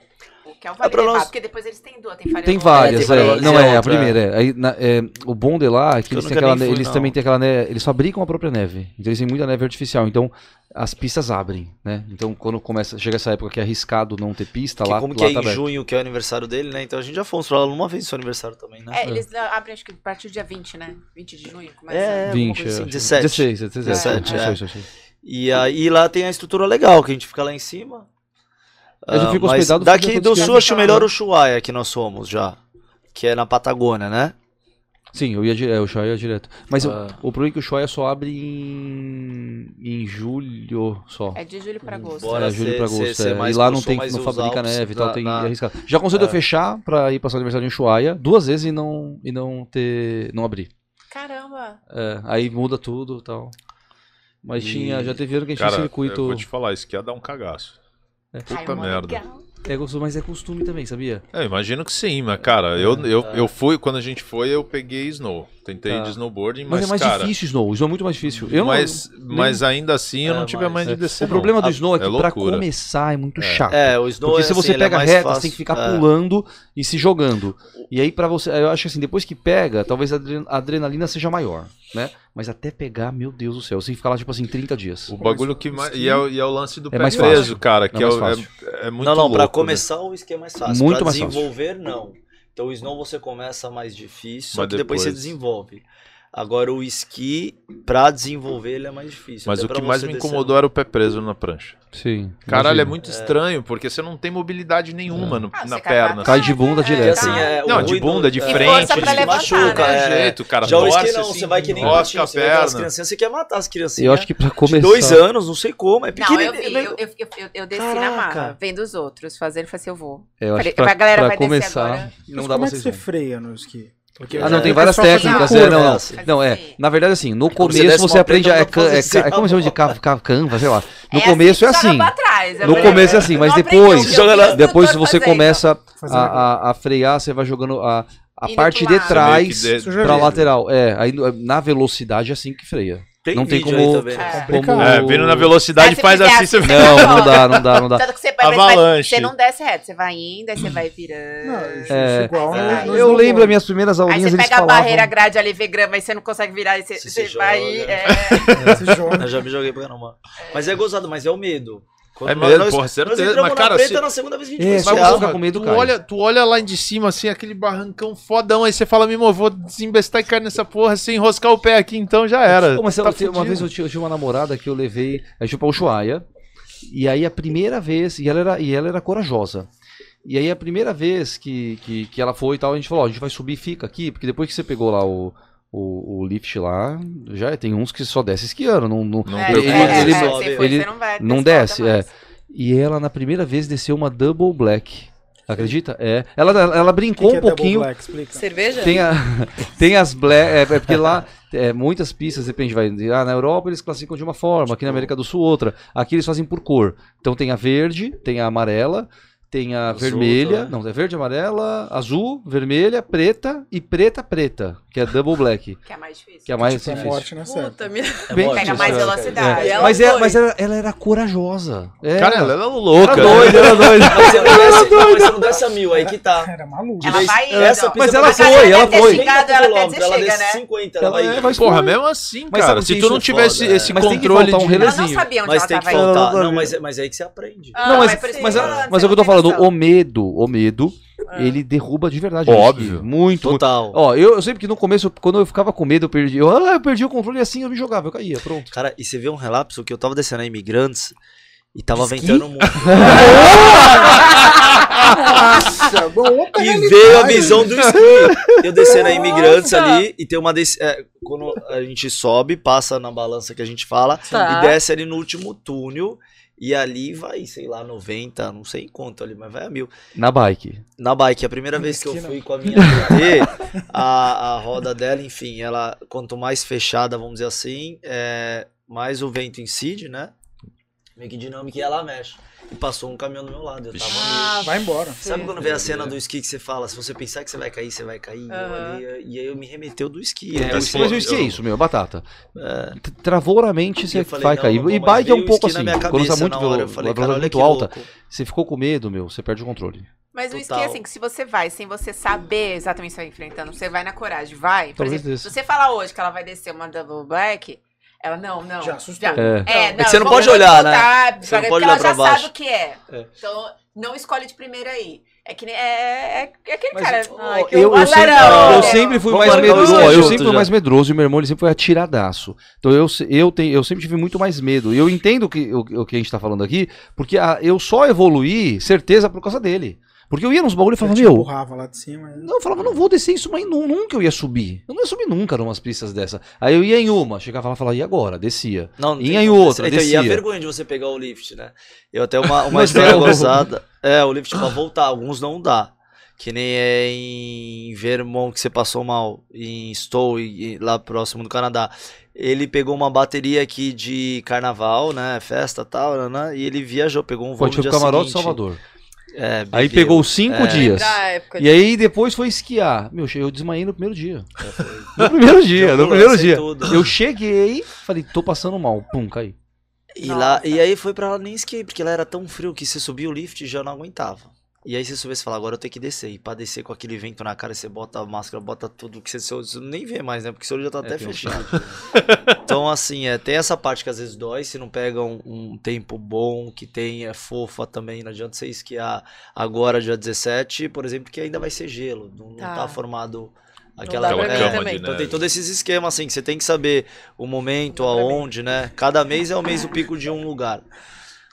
Que é o Vale Nevado, nós- porque depois eles têm duas, tem Faria Tem várias, tem é. várias. não é, a primeira é. Aí, na- é, O bom de lá é que eles, têm aquela, fui, eles não. também têm aquela neve, eles fabricam a própria neve, então eles têm muita neve artificial, então as pistas abrem, né? Então quando começa, chega essa época que é arriscado não ter pista, Que lá, como lá que é tá em aberto. junho, que é o aniversário dele, né? Então a gente já fomos pra lá uma vez no seu aniversário também, né? É, eles abrem acho que a partir do dia 20, né? 20 de junho começa. É, alguma 20, coisa assim, acho. 17. 16, 17, 17, é. é. E aí lá tem a estrutura legal, que a gente fica lá em cima. Eu já Ah, fico mas hospedado, Daqui do sul, acho melhor o Ushuaia que nós somos já. Que é na Patagônia, né? Sim, eu ia, di- é, o Ushuaia ia direto. Mas o- Ah. o, problema é que o Ushuaia só abre em, em julho só. É de julho pra agosto. Bora é, julho ser- pra ser- agosto. ser é. mais E lá não tem, não fabrica neve e tal, tem na- arriscado. Já eu É. fechar pra ir passar o aniversário em Ushuaia duas vezes e não, e não ter. não abrir. Caramba. É, aí muda tudo e tal. Mas E- tinha, já teve ano que a gente Cara, tinha eu circuito. vou te falar, isso que ia dar um cagaço. Ai, Puta merda. É gostoso, mas é costume também, sabia? Eu imagino que sim, mas cara, eu, eu, eu fui, quando a gente foi, eu peguei snow. Tentei Tá. de snowboarding, Mas, mas, é mais cara, difícil Snow. Snow é muito mais difícil. Eu não- mas, mas ainda assim eu É, não tive a mas- manha de descer. o problema não. do Snow é que é pra loucura. começar é muito chato. É, o Snow Porque é se você assim, é pega mais reta, fácil. você tem que ficar É. pulando e se jogando. E aí pra você, eu acho que assim, depois que pega, talvez a adrenalina seja maior, né? Mas até pegar, meu Deus do céu, você tem que ficar lá tipo assim 30 dias. O bagulho que mais. E é, o- e é o lance do É pé mais preso, fácil. cara, que É é, mais o- fácil. é, é muito Não, não, louco, pra né? começar o esquema é mais fácil. Muito pra mais fácil. desenvolver, não. Então o Snow você começa mais difícil, só Mas que depois você depois- desenvolve. Agora o esqui, pra desenvolver, ele é mais difícil. Mas Até o pra que mais me incomodou era o pé preso na prancha. Sim. Caralho, é imagino. muito estranho, porque você não tem mobilidade nenhuma no- Ah, na você cai pra perna. Cai de bunda É, direto. Assim, é, Não, de bunda, de é, frente, força pra te levantar, machuca, né? é. jeito, cara. Já o esqui não, assim, você vai que nem a você perna. criancinhas, você quer matar as criancinhas. Eu acho que pra de começar. dois anos, não sei como, é Não, eu, pequenininho. vi, eu, eu, eu, eu, eu desci na marra, Caraca. vendo os outros fazendo, falei assim, eu vou. Eu acho Falei, que pra, a galera pra vai descer começar, agora. não dá como é pra você freia no esqui? Porque Ah, não, É, tem é várias técnicas. É, não, não. assim. Não, é. Na verdade, assim, no começo você aprende. É, não é, é como assim, chama de ca- ca- canva, sei lá. No É começo é assim, assim. No começo é assim, mas não depois, depois você começa a, a, a frear, você vai jogando a, a Indo parte de trás vi. lateral. É, aí na velocidade é assim que freia. Tem não tem como- aí né? É. Complicado. É, vindo na velocidade Aí se faz assim, você assim. Não, não dá, não dá, não dá. Tanto que você, vai- Avalanche. você não desce reto, você vai indo, aí você vai virando. Não, É, isso igual é, Eu snowboard. lembro as minhas primeiras Aí aulinhas, você eles pega a falavam... barreira grade ali, vê grama, aí você não consegue virar, e você, Você você vai... joga. É, Você joga. Eu já me joguei pra caramba. Mas é gozado, mas é o medo. Quando É nós- medo, nós- porra, nós certeza. entramos Mas, na cara, preta, se- na segunda vez que a gente É, foi com medo, tu olha, tu olha lá de cima, assim, aquele barrancão fodão, aí você fala, meu irmão, vou desembestar e cair nessa porra, se enroscar o pé aqui, então já era. Pô, mas eu Tá tenho- uma vez eu tinha, eu tinha uma namorada que eu levei, a gente foi pra Ushuaia, e aí a primeira vez, e ela era, e ela era corajosa. E aí a primeira vez que, que, que ela foi e tal, a gente falou, ó, a gente vai subir, fica aqui, porque depois que você pegou lá o, o, o lift lá, já tem uns que só desce esquiando, não, não, Não é, é, ele- é, você foi, ele você não vai não desce, é. E ela na primeira vez desceu uma double black. Acredita? É. Ela, ela O que brincou que é um double pouquinho. black? Explica. Cerveja? Tem, a, tem as black. É, é porque lá é, muitas pistas, depende, vai. Ah, na Europa eles classificam de uma forma, aqui na América do Sul outra. Aqui eles fazem por cor. Então tem a verde, tem a amarela, tem a Os vermelha, né? não, é verde, amarela, azul, vermelha, preta e preta, preta, que é double black, Que é mais difícil. que é mais Tipo, é difícil. morte certa. Puta, me... É Bem- morte, Pega mais é- velocidade. Ela Mas, é, foi. mas ela, ela era corajosa. É, Cara, ela era louca. era né? doida, era doida. Mas você não desce, não, mas você não desce a mil, aí que tá. Era maluco. Ela vai. Essa Mas ela foi, ela 50 foi. Xingado, ela até quilômetros, ela chega, né? 50, ela Ela vai é, mas Porra, mesmo assim, Mas cara. Se tu não é tivesse esse Mas tem que controle faltar um de... Ela não relezinho. sabia onde Mas ela tem que tava indo. Não, mas, é- mas é aí que você aprende. Não, mas, é- ela- é o que eu tô tem falando, o medo, o medo, Ah. ele derruba de verdade. Óbvio. gente. Muito, muito. Total. Ó, eu, eu sempre que no começo, quando eu ficava com medo, eu perdi. Eu, ah, eu perdi o controle e assim eu me jogava, eu caía, pronto. Cara, e você vê um relapso que eu tava descendo a Imigrantes e tava Esqui? ventando muito. Nossa, bom, opa, E realidade. veio a visão do esqui. Eu descendo a Imigrantes ali e tem uma desse, é, quando a gente sobe, passa na balança que a gente fala Tá. e desce ali no último túnel e ali vai, sei lá, 90, não sei em quanto ali, mas vai a mil. Na bike. Na bike, a primeira vez que eu fui com a minha TT, a, a roda dela, enfim, ela, quanto mais fechada, vamos dizer assim, é, mais o vento incide, né? Meio que dinâmica e ela mexe. E passou um caminhão do meu lado, eu tava. Ah, Vai embora. Sabe quando vê a cena do esqui que você fala, se você pensar que você vai cair, você vai cair? Ali, e aí eu me remeteu do esqui. É, eu mas, o esqui é isso, meu, batata. é, Travou na mente, você falei, vai não, cair. não e bike é um pouco assim. minha Quando tá cabeça muito, hora, falei, a cara, muito alta, louco. você ficou com medo, meu, você perde o controle. Mas o esqui Total. é assim, que se você vai sem você saber exatamente o que você vai enfrentando, você vai na coragem, vai. Por Talvez exemplo, desse. se você falar hoje que ela vai descer uma double black, ela, não, não. Já assustou. É. É, que não, você não pode olhar, né? Você não porque pode ela olhar pra já baixo. sabe o que é. É. Então, não escolhe de primeira aí. É que nem. É, é, é aquele Mas, cara. ó, Ai, que eu, eu, sempre, azarão. eu sempre fui Vamos mais o medroso. ó, Eu sempre fui já. mais medroso e meu irmão ele sempre foi atiradaço. Então eu, se- eu, tenho, eu sempre tive muito mais medo. E eu entendo que, o, o que a gente tá falando aqui, porque a- eu só evoluí, certeza, por causa dele. Porque eu ia nos bagulho e falava, meu, empurrava lá de cima. Não, eu falava, não vou descer isso, mas nu- nunca eu ia subir. Eu não ia subir nunca numas pistas dessa. Aí eu ia em uma, chegava lá e falava, e agora? Descia. Não, não Ia em outra. Então, e a descia. vergonha de você pegar o lift, né? Eu até uma, uma história gozada. É, o lift pra voltar, alguns não dá. Que nem é em Vermont que você passou mal, em Stowe, lá próximo do Canadá. Ele pegou uma bateria aqui de carnaval, né? Festa e tal, né? E ele viajou, pegou um voo Pode no foi dia Camarote seguinte. Salvador. É, Aí pegou cinco É. dias. E aí depois foi esquiar. Meu, eu desmaiei no primeiro dia. É. No primeiro dia, no primeiro dia. tudo. Eu cheguei, falei, tô passando mal. Pum, caí. E, lá, e aí foi pra lá nem esquiei, porque lá era tão frio que você subia o lift e já não aguentava. E aí você subia e fala, agora eu tenho que descer. E pra descer com aquele vento na cara, você bota a máscara, bota tudo, que você, você nem vê mais, né? Porque seu olho já tá até tem um fechado. então, assim, é, tem essa parte que às vezes dói, se não pega um, um tempo bom, que tem, é fofa também, não adianta você esquiar agora, dia 17, por exemplo, que ainda vai ser gelo, não, não Tá. tá formado aquela... é, cama de então tem todos esses esquemas, assim, que você tem que saber o momento, aonde, né? Cada mês é o mês o pico de um lugar.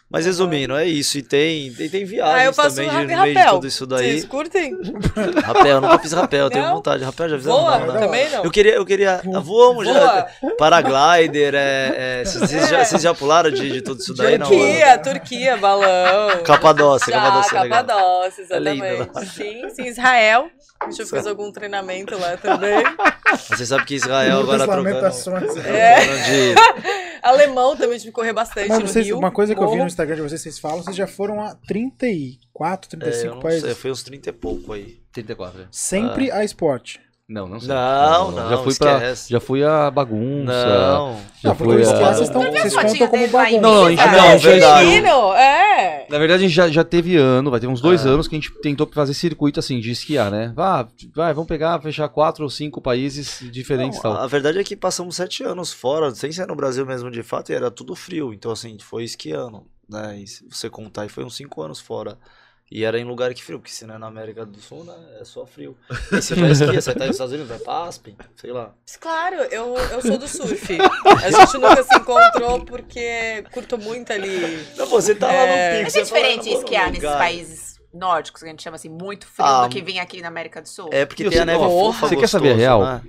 Mas resumindo, é isso. E tem, tem, tem Ah, viagens faço também de, no meio de tudo isso daí. Vocês curtem? Rapel, nunca fiz rapel, tenho Não? vontade. Rapel já fizeram? Voa? Não, né? Também não. Eu queria, eu queria. ah, Voamos já. Paraglider, é, é, vocês, já, vocês já pularam de, de tudo isso daí? Não, Turquia, Turquia, balão. Capadócia, Já, Capadócia é. Capadócia, É lindo, exatamente. sim, sim, Israel. Deixa eu fazer algum treinamento lá também. Você sabe que Israel agora trocando. lamentações. É. trocando de- Alemão também tive que correr bastante Mas no vocês, Rio. uma coisa que eu vi no Morro. Instagram de vocês, vocês falam, vocês já foram a 34, É, 35 eu não países. sei, foi uns 30 e pouco aí. 34, é. Sempre a esporte. Não, não sei. Não, não, Já fui pra. esquece. Já fui a bagunça. Não. Já fui a. vocês, estão, Teve vocês contam como bagunça. Não, não, a gente Ah, não, já verdade. É. Na verdade, a gente já, já teve ano, vai ter uns dois Ah. anos que a gente tentou fazer circuito assim, de esquiar, né? Ah, vai, vamos pegar, fechar quatro ou cinco países diferentes e Não, tal. a verdade é que passamos sete anos fora, sem ser no Brasil mesmo de fato, e era tudo frio. Então, assim, foi esquiando, né? E se você contar, aí foi uns cinco anos fora. E era em lugar que frio, porque se não é na América do Sul, né? É só frio. E você já esquia, você tá nos Estados Unidos, vai pra Aspen, sei lá. Claro, eu, eu sou do surf. A gente nunca se encontrou porque curto muito ali. Não, você tá lá É. no pico. Mas é fala, diferente "Eu vou esquiar nesses lugar". países nórdicos, que a gente chama assim, muito frio, Ah, do que vem aqui na América do Sul. É porque tem a neve fofa, você quer saber a real? né?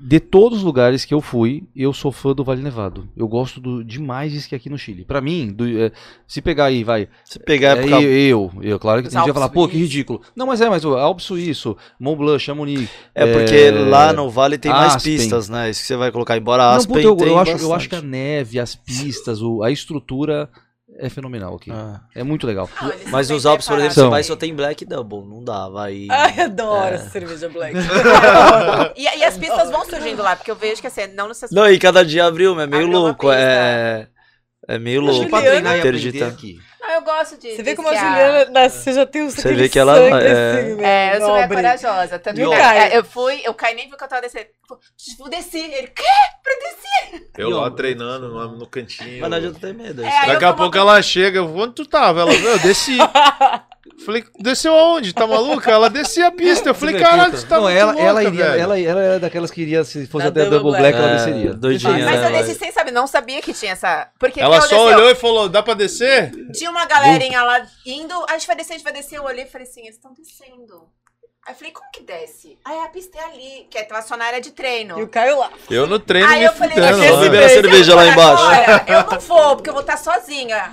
De todos os lugares que eu fui, eu sou fã do Vale Nevado. Eu gosto do- demais de esquiar aqui no Chile. Pra mim, do- é, se pegar aí, vai. Se pegar é, época... eu, eu, claro que tem gente vai falar, pô, que ridículo. Não, mas é, mas o Alpes Suíço, Mont Blanc, Chamonix. É porque lá no Vale tem mais Aspen. pistas, né? Isso que você vai colocar. Embora Não, Aspen puta, eu, tem eu acho, eu acho que a neve, as pistas, o- a estrutura é fenomenal aqui. Ah. É muito legal. Não, eles Mas nos Alpes, por exemplo, você vai e só tem Black Double. Não dá, vai. Ai, adoro É. essa cerveja black. E, e as pistas vão surgindo lá, porque eu vejo que assim, não necessariamente. Não, e cada dia abriu, é meio Abriu louco. É. É meio Acho que louco. pra treinar e aprender Interditar. aqui. Não, eu gosto de. Você vê como a. Juliana nasce, você já tem um Você vê que ela é- assim, né? É, eu sou bem Nobre. corajosa também. É, eu fui, eu caí nem vi que eu tava descendo. Eu desci, ele, quê? Eu lá treinando no, no cantinho. Mas não adianta ter medo. é É, eu Daqui a pouco ela chega, onde tu tava? Ela, eu desci. Falei, desceu aonde? Tá maluca? Ela descia a pista. Eu falei, caralho, você tá Não, muito ela, louca, ela, iria, velho. ela, ela era daquelas que iria, se fosse Da até Double Double Black, Black. ela É, desceria. doidinha, Mas eu desci sem saber, não sabia que tinha essa. Porque Ela eu só desci, ó, olhou e falou, dá pra descer? Tinha uma galerinha lá indo, a gente vai descer, a gente vai descer. Eu olhei e falei assim, eles estão descendo. Aí eu falei, como que desce? Aí a pista é ali, que é só na área de treino. E o Caio lá. Eu no treino Aí me eu falei, fudendo. "Aqui lá. Beber a eu cerveja lá embaixo. agora, eu não vou, porque eu vou estar sozinha.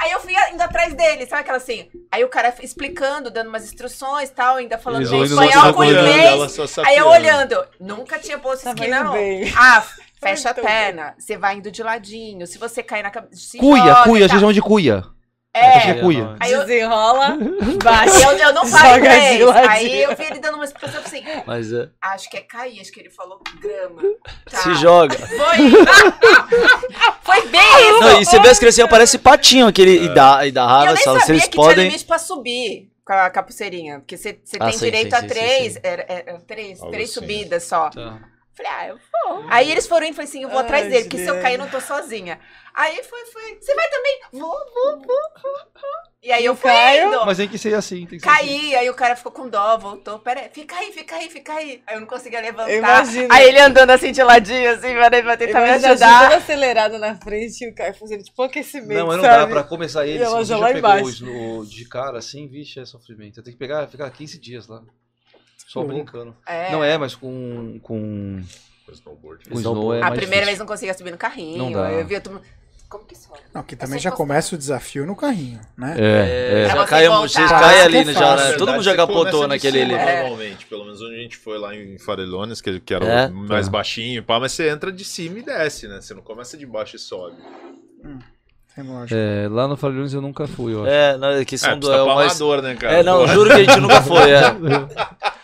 Aí eu fui indo atrás dele, sabe aquela assim? Aí o cara explicando, dando umas instruções e tal, ainda falando Eles espanhol com inglês. Aí eu olhando, nunca tinha posto esquina, indo não. bem. Ah, fecha a Muito perna, você vai indo de ladinho. Se você cair na cabeça. Cuia, cuia, a gente gente chama de cuia. É. É cuia. Aí eu, Desenrola, Aí baixa. eu, eu não falo inglês. Aí eu vi ele dando uma explicação assim. Mas é. Acho que é cair, acho que ele falou grama. Tá. Se joga. Foi. Foi bem isso. Não, e você vê as criancinhas, parece patinho aquele. E dá, e dá E eu raiva, nem? Se sabia eles que tinha podem. limite pra subir com a, com a pulseirinha. Porque você Ah, tem sim, direito sim, a três, sim, sim. era- era três, Algo três assim. subidas só. Tá. Falei, ah, eu vou. Aí eles foram indo, falei assim, eu vou Ai, atrás dele, porque se eu cair, eu não tô sozinha. Aí foi, foi. Você vai também? Vou, vou, vou, vou. vou. E aí E eu o fui Caio? indo. Mas tem que ser assim, tem que ser assim. Caí, aí o cara ficou com dó, voltou. Pera aí, fica aí, fica aí, fica aí. Aí eu não conseguia levantar. Eu imagino. Aí ele andando assim de ladinho, assim, pra tentar me Imagina ajudar. Juliana acelerada na frente e o Caio fazendo tipo aquecimento, Não, mas não sabe? dá pra começar ele. E ela você já lá pegou embaixo. o- o de cara assim, vixe, é sofrimento. Tem que pegar, ficar 15 dias lá. Só Louco. brincando. É. Não é, mas com. com, Snowboard. com snow é A mais primeira difícil. vez não conseguia subir no carrinho. Não dá. Eu via todo mundo. Como que sobe? Não, que também já começa o desafio no carrinho, né? É, é. Pra Já você cai, caem isso ali, é né? Já, né? Todo mundo já capotou naquele ali. É. Normalmente, pelo menos onde a gente foi lá em Farelones, que, que era É? o mais Tá. baixinho, pá, mas você entra de cima e desce, né? Você não começa de baixo e sobe. Lógica. É, lá no Falhões eu nunca fui, eu acho. É, não, é que são É, do. É, o pra mais... amador, né, cara? é, não, juro que a gente nunca foi. É.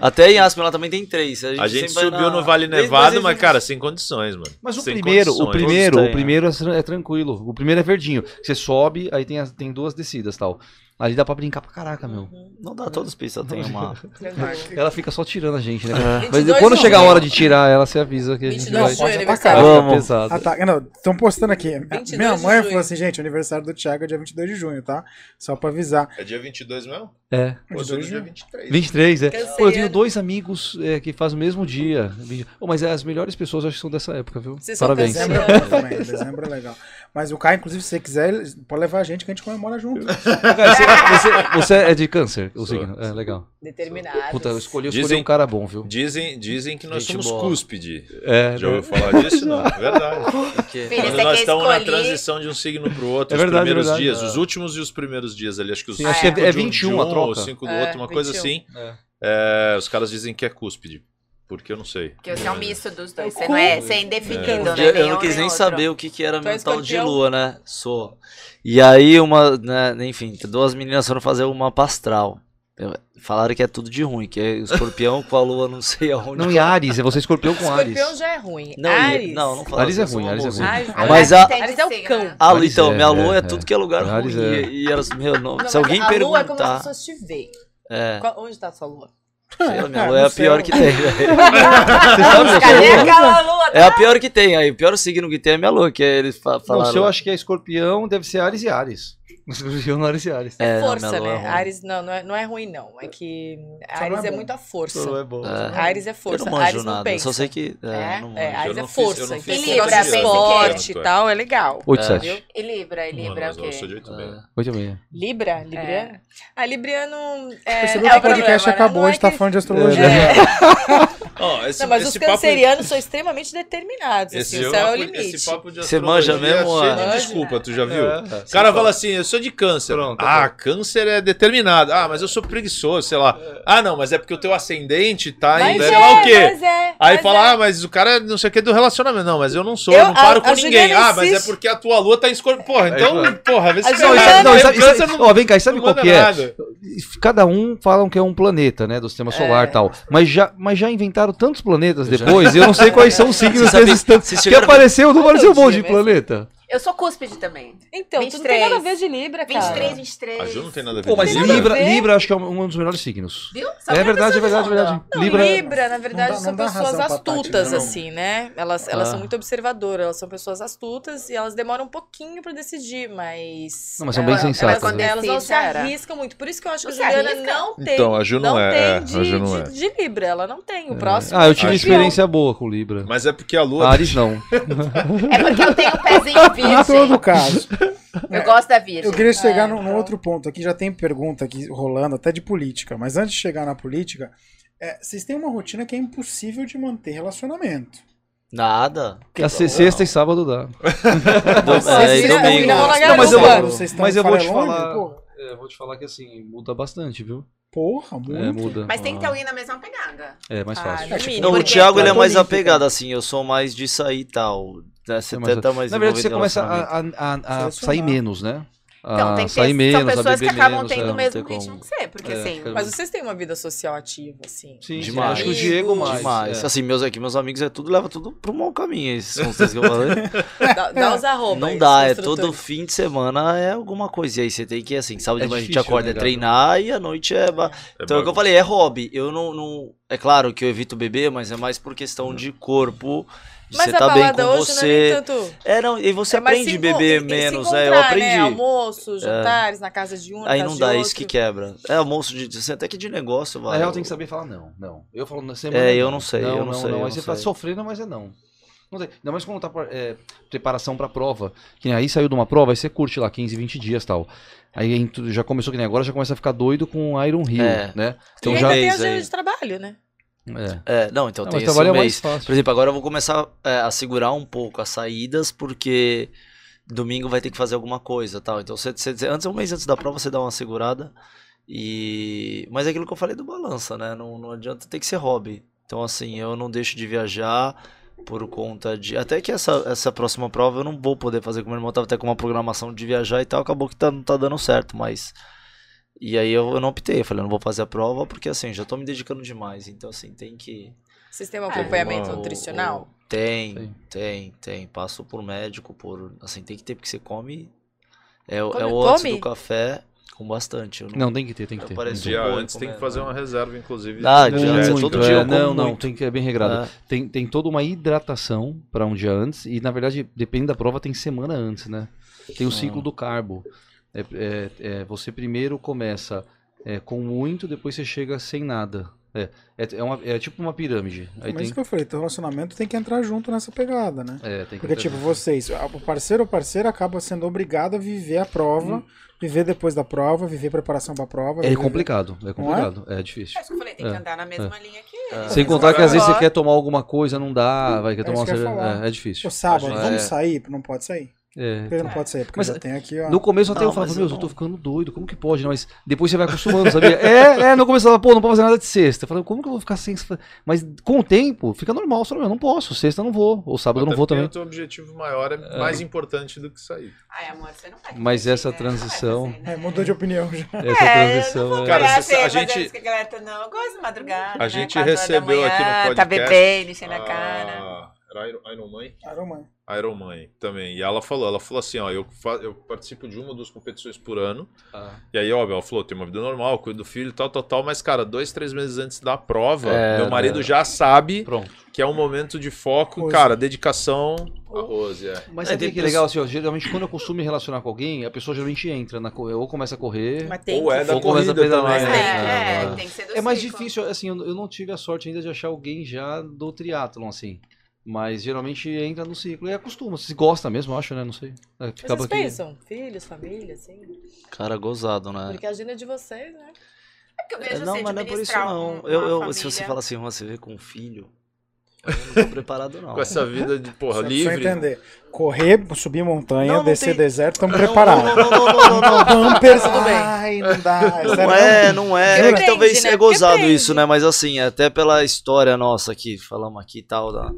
Até em Aspen lá também tem três. A gente, A gente subiu na- no Vale Nevado, 2020. mas, cara, sem condições, mano. Mas o Sem primeiro, o condições. primeiro, Todos o têm, primeiro é é tranquilo. O primeiro é verdinho. Você sobe, aí tem, as- tem duas descidas tal. Ali dá pra brincar pra caraca, meu. Não dá, todas as pistas tem uma. Ela fica só tirando a gente, né? É. Mas 22 quando chegar a hora de tirar ela, você avisa que a gente 22 vai. junho. Vai ficar pesado. Não, estão postando aqui. 22 Minha mãe falou assim, gente, o aniversário do Thiago é dia 22 de junho, tá? Só pra avisar. É dia 22 mesmo? É. Pô, eu sou 22 do de dia junho. 23. 23, é. Pô, eu tenho dois amigos é, que fazem o mesmo dia. Pô, mas as melhores pessoas acho que são dessa época, viu? Vocês Parabéns. Dezembro é bom também. Dezembro é legal. Mas o Caio, inclusive, se você quiser, pode levar a gente que a gente comemora junto. Cara, você, você- é de câncer, o Sou. signo. É, legal. Determinados. Puta, eu escolhi, eu escolhi Dizem- um cara bom, viu? Dizem, dizem que nós Gente somos boa. cúspide. É, Já ouviu falar disso? Não, é verdade. Porque... Quando nós estamos na transição de um signo pro outro, É os verdade, é primeiros verdade. dias, É. os últimos e os primeiros dias ali, acho que os Sim, acho que é- é de um 21 de um, a troca. ou 5 do É, outro, uma coisa 21. assim. É. É, os caras dizem que é cúspide. Porque eu não sei. Porque você é um misto dos dois. É Você não é, você é indefinido, Um né? Nem eu não quis nem outro. saber o que, que era Tu é meu tal de lua, né? Sou. E aí uma, né, enfim, duas meninas foram fazer uma pastral. Eu- Falaram que é tudo de ruim, que é escorpião com a lua não sei aonde. Não, e Ares, é você escorpião com Ares. Escorpião já é ruim. Não, e- Ares. não, não fala Ares é assim, ruim, são Ares é ruim. Ares, Mas a- Ares é o cão. né? Ah, Ares então, é, minha lua é, é, tudo que é lugar Ares ruim. é. E, e elas, meu, não, Não, se mas alguém a lua é como as perguntar. pessoas te veem. É, Onde tá a sua lua? Sei lá, minha Ah, lua é a pior que tem. É a pior que tem. Aí, o pior signo que tem é minha lua, que é eles fa falaram. o seu acho que é escorpião, deve ser Ares e Ares. Escorpião não Ares e Ares. É, não, força, lua né? é. Ares, não, não é, não é ruim, não. É que Só não Ares é é, muita força. Não é bom. É. Ares é Eu força. não manjo Ares não nada, pensa. só sei que. É, É, não é. Ares Eu é não fiz- eu força. não fiz esse Libra, é. esporte e É. tal é legal. 8 É. 7. E Libra, e Libra é o Não, eu sou quê? de 8 bem. 8 e meia. Libra? Libriano? Ah, Libriano é, Percebeu é que o podcast né? acabou, Não a gente tá falando de astrologia. É. Ó, esse, Não, mas os esse papo- cancerianos são extremamente determinados. Assim, Esse o céu é o papo- limite. Esse papo de Você manja mesmo, é de desculpa, tu já viu? É. O cara fala assim, eu sou de câncer. Pronto, ah, tá câncer é determinado. Ah, mas eu sou preguiçoso, sei lá. Ah, não, mas é porque o teu ascendente tá em Mas sei é, lá o quê. mas é, Aí mas fala, é. ah, mas o cara não sei o que do relacionamento. Não, mas eu não sou, Eu- eu não paro a- com a ninguém. Ah, mas é porque a tua lua tá em escorpião. Porra, então, claro. porra, vê se vem cá, sabe qual que é? Cada um falam que é um planeta, né? Do sistema solar e É. tal. Mas já, mas já inventaram tantos planetas depois, eu não sei quais são os signos Que chegaram- apareceu, não apareceu um que monte de planeta. Eu sou cúspide também. Então, tu não 23. tem nada a ver de Libra, cara. 23, 23. A Ju não tem nada a ver Pô, mas a Libra, ver. Libra acho que é um dos melhores signos. Viu? É minha verdade, é verdade, é de verdade. Não, Libra, Libra, na verdade, dá- são pessoas Tati, astutas, não. assim, né? Elas, elas Ah. são muito observadoras, elas são pessoas astutas e elas demoram um pouquinho pra decidir, mas. Não, mas são bem sensatas, Elas, né? elas não se arriscam muito. Por isso que eu acho que a Juliana não tem. Então, a Ju não é, tem é, a de, não de- é. de Libra, ela não tem. O próximo. Ah, eu é tive experiência boa com Libra. Mas é porque a lua. Ares não. É porque eu tenho um pezinho Em todo caso, Eu gosto da virgem. eu queria chegar É, num, num então. outro ponto. Aqui já tem pergunta aqui rolando, até de política. Mas antes de chegar na política, é, vocês têm uma rotina que é impossível de manter relacionamento. Nada. A se- sexta e sábado dá. Vocês é, e domingo. Não, mas eu vou- mas eu te falar- Porra, É, vou te falar que assim, muda bastante, viu? porra, muito. É, muda. Mas tem que ter alguém na mesma pegada. É mais Ah, fácil. mínimo. Não, o Thiago ele é mais apegado, assim, eu sou mais de sair e tal. Né? Você É mais- tenta mais Na verdade, você começa a, a- a- a sair menos, né? Então, a tem que sair ter, menos, são a pessoas que acabam menos, tendo é, o mesmo ritmo como. que você. Porque É, assim, Mas vocês têm uma vida social ativa, assim. Sim, Demais. acho que o Diego mais. Demais. é. Assim, meus aqui, meus amigos é tudo, leva tudo pro mau caminho. Esses são os que eu falei. Dá, dá os arroba Não dá, é todo fim de semana é alguma coisa. E aí você tem que, assim, sábado É de manhã a gente acorda né, é treinar e à noite é. ba- É Então é o que eu falei, é hobby. Eu não, não. É claro que eu evito beber, mas é mais por questão de corpo. De Mas você a tá bem com hoje não é você. nem tanto. É, não, e você é aprende a beber e- e se menos, né? Eu encontrar, aprendi. Né? Almoço, jantares na casa de um, na Aí não dá, isso que quebra. É almoço de. Até que de negócio, vai. Na real, tem que saber falar não. Não. Eu falo na semana. É, eu não sei, Não, eu não não, sei, não. eu Aí não você tá sei. sofrendo, mas é não. Não tem. Ainda mais quando tá é, preparação pra prova. Que aí saiu de uma prova, aí você curte lá 15, 20 dias e tal. Aí já começou que nem agora, já começa a ficar doido com Iron Rio, É. né? E Então um já. ainda tem agenda aí. de trabalho, né? É. É, não, então Não, tem esse é mais mês. fácil. Por exemplo, agora eu vou começar é, a segurar um pouco as saídas, porque domingo vai ter que fazer alguma coisa tal. Então, você, você- antes, um mês antes da prova, você dá uma segurada. E... Mas é aquilo que eu falei do balança, né? Não, não adianta, tem que ser hobby. Então, assim, eu não deixo de viajar por conta de. Até que essa, essa próxima prova eu não vou poder fazer, como meu irmão tava até com uma programação de viajar e tal, acabou que tá, não tá dando certo, mas. E aí eu, eu não optei, eu falei, eu não vou fazer a prova porque assim, já tô me dedicando demais. Então, assim, tem que. Vocês têm um acompanhamento uma- nutricional? Tem, Tem. tem, tem. Passo por médico, por. Assim, tem que ter, porque você come. É, o- Come- é o antes come? do café com bastante. Eu Não, tem que ter, tem que ter. Tem Dia bom antes tem que fazer uma reserva, inclusive. Ah, dia antes, Muito, todo dia é, como não, não, muito. tem que é bem regrado. É. Tem, tem toda uma hidratação para um dia antes e na verdade, depende da prova, tem semana antes, né? Tem o ciclo do carbo. É, é- é, você primeiro começa é, com muito, depois você chega sem nada. É, é, é, uma- é tipo uma pirâmide. Aí Mas tem, isso que eu falei, teu relacionamento tem que entrar junto nessa pegada, né? é, tem que Porque, tipo, vocês, o parceiro ou parceira acaba sendo obrigado a viver a prova, viver depois da prova, viver preparação pra prova. é viver- complicado, é complicado, é, difícil. É isso que eu falei, tem que É. andar na mesma linha que ele. Sem contar que às vezes você quer tomar alguma coisa, não dá, vai quer É tomar que uma cerveja. É, é difícil. Pô, sábado, É. vamos sair? Não pode sair. É. Que não pode sair? Porque Mas, já tem aqui, ó. No começo até Não, eu falava, meu, eu eu tô não- ficando doido, como que pode? né? Mas depois você vai acostumando, sabia? é, é, no começo eu falava, pô, não pode fazer nada de sexta. Eu falei, como que eu vou ficar sem. Mas com o tempo, fica normal. Meu, não posso, sexta eu não vou, ou sábado eu não vou também. O teu objetivo maior é, mais importante do que sair. Ai, amor, você não vai Mas fazer, essa né? Não transição- fazer, né? É, mudou de opinião já. Essa É, eu não transição. vou é- Cara, Cara, cê- a gente- gente... Que a galera tá, não, eu gosto de madrugada. A né? gente da recebeu aqui no manhã, Tá podcast bebendo, enchendo a cara. a era Iron, Iron Mãe? Iron Man. Iron Mãe também. E ela falou, ela falou assim, ó, eu, fa- eu participo de uma ou duas competições por ano. Ah. E aí, óbvio, ela falou, tem uma vida normal, cuido do filho, tal, tal, tal. Mas, cara, dois, três meses antes da prova, É, meu marido né? já sabe Pronto. que é um momento de foco. Rose. Cara, dedicação. A Rose, é. Mas É, sabe que é legal? Assim, ó, geralmente quando eu costumo me relacionar com alguém, a pessoa geralmente entra, na, ou começa a correr. Ou é da Ou começa a corrida pedalar, também. É, né? é, Ah. tem que ser do É mais ciclo. difícil, assim, eu eu não tive a sorte ainda de achar alguém já do triatlon, assim. Mas geralmente entra no ciclo e acostuma. Se gosta mesmo, eu acho, né? Não sei. É, Vocês que- pensam? Filhos, família, assim? Cara, gozado, né? Porque a agenda é de vocês, né? É porque eu vejo É, não, você mas não é por isso não. um- Eu, eu- se você fala assim, "Ó, você vê com um filho, eu não tô preparado não. Com essa vida de, porra, Só livre. entender. Correr, subir montanha, Não, não descer tem- deserto, estamos Não, preparados. Não, não, não, não, não, não. Bumpers, Tudo bem. ai, não dá. Não é, não é. É que Depende, talvez né? é gozado Depende. isso, né? Mas assim, até pela história nossa aqui, falamos aqui e tal. Da...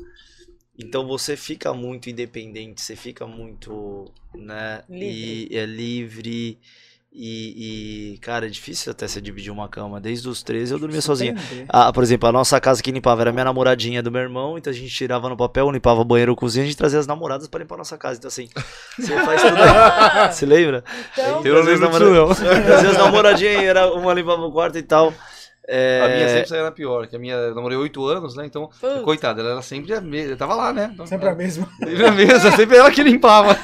Então você fica muito independente, você fica muito, né? Livre. E é livre. E, e, cara, é difícil até você dividir uma cama. Desde os 13 eu dormia sozinho. Entender. Ah, por exemplo, a nossa casa que limpava era minha namoradinha do meu irmão, então a gente tirava no papel, limpava banheiro, cozinha, a gente trazia as namoradas pra limpar a nossa casa. Então assim, você faz tudo aí. Você lembra? Então, Eu não lembro disso, não. Trazia as namoradinhas, era uma limpava o quarto e tal. É, A minha sempre era pior, que a minha eu namorei oito anos, né? Então, Putz. coitada, ela era sempre a mesma. Tava lá, né? Então, Sempre a mesma. Sempre a mesma, sempre ela que limpava.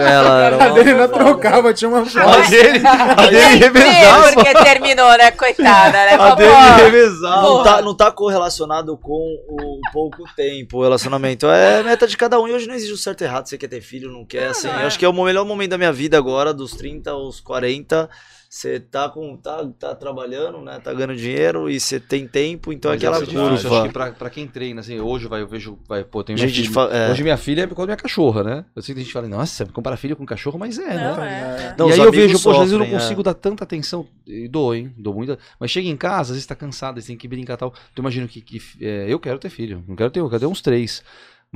ela era A dele não trocava, tinha uma A dele, a dele Nem revezava. porque terminou, né? Coitada, né? A dele revezava. Não tá, não tá correlacionado com o pouco tempo, o relacionamento. É meta de cada um. E hoje não existe o certo e errado. Você quer ter filho, não quer. Assim, não eu é. acho que é o melhor momento da minha vida agora, dos 30 aos 40. Você tá com. Tá, tá trabalhando, né? Tá ganhando dinheiro e você tem tempo, então é Mas aquela é acho curva. que pra, pra quem treina, assim, hoje vai, eu vejo, vai, pô, tem Gente, filha, é. hoje minha filha é quando minha cachorra, né? Eu sei que a gente fala, nossa, compara filho com cachorro, mas é, Não, né? é. Não, e aí eu vejo, poxa, às vezes eu não é. consigo dar tanta atenção, e dou, hein, dou muita, mas chega em casa, às vezes tá cansado, tem que brincar e tal, tu imagina que, que é, eu quero ter filho, não quero ter, eu quero ter uns três,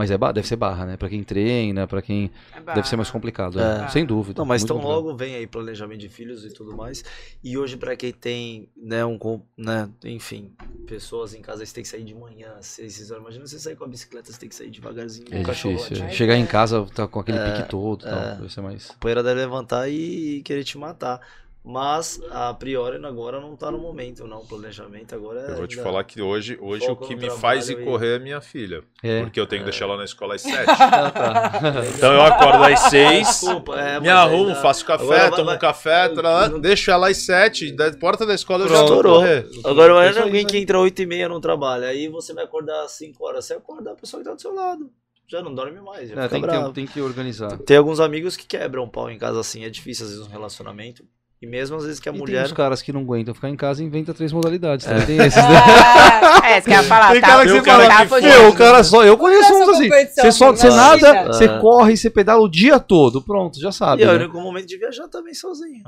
mas é, ba- deve ser barra, né, pra quem treina, pra quem, é deve ser mais barra. complicado, É. é, sem dúvida. Não, mas tão complicado. logo vem aí planejamento de filhos e tudo mais. E hoje, pra quem tem, né, um, né, enfim, pessoas em casa, você tem que sair de manhã, às seis horas. Imagina você sair com a bicicleta, você tem que sair devagarinho. É difícil, é. chegar em casa, tá com aquele É, pique todo, e tal, é. deve ser mais... A poeira deve levantar e querer te matar. Mas, a priori, agora não tá no momento, não. O planejamento agora é. Eu vou te falar que hoje, hoje o que me faz ir e- correr é minha filha. É. Porque eu tenho que deixar ela na escola às sete. Ah, tá. Então eu acordo às seis, Desculpa, é, me arrumo, ainda- faço café, Agora vai- tomo vai- um café, tralá, Não- deixo ela às sete, da porta da escola eu já Pronto. Estourou. correr. Agora É imagina aí, alguém que entra 8 e meia no trabalho, aí você vai acordar às 5 horas, você acorda a pessoa que tá do seu lado. Já não dorme mais, já É, tem, que tem que organizar. Tem alguns amigos que quebram pau em casa assim, é difícil às vezes um relacionamento. E mesmo às vezes que a E tem mulher. os caras que não aguentam ficar em casa e inventa três modalidades. É. Também tem esses, né? É, você quer falar, Tem tá? cara que Tem você o cara fala que Tá. Meu, o cara só. Eu conheço uns assim. Você só, você nada, você É. corre e você pedala o dia todo. Pronto, já sabe. E é o né? único momento de viajar também sozinho.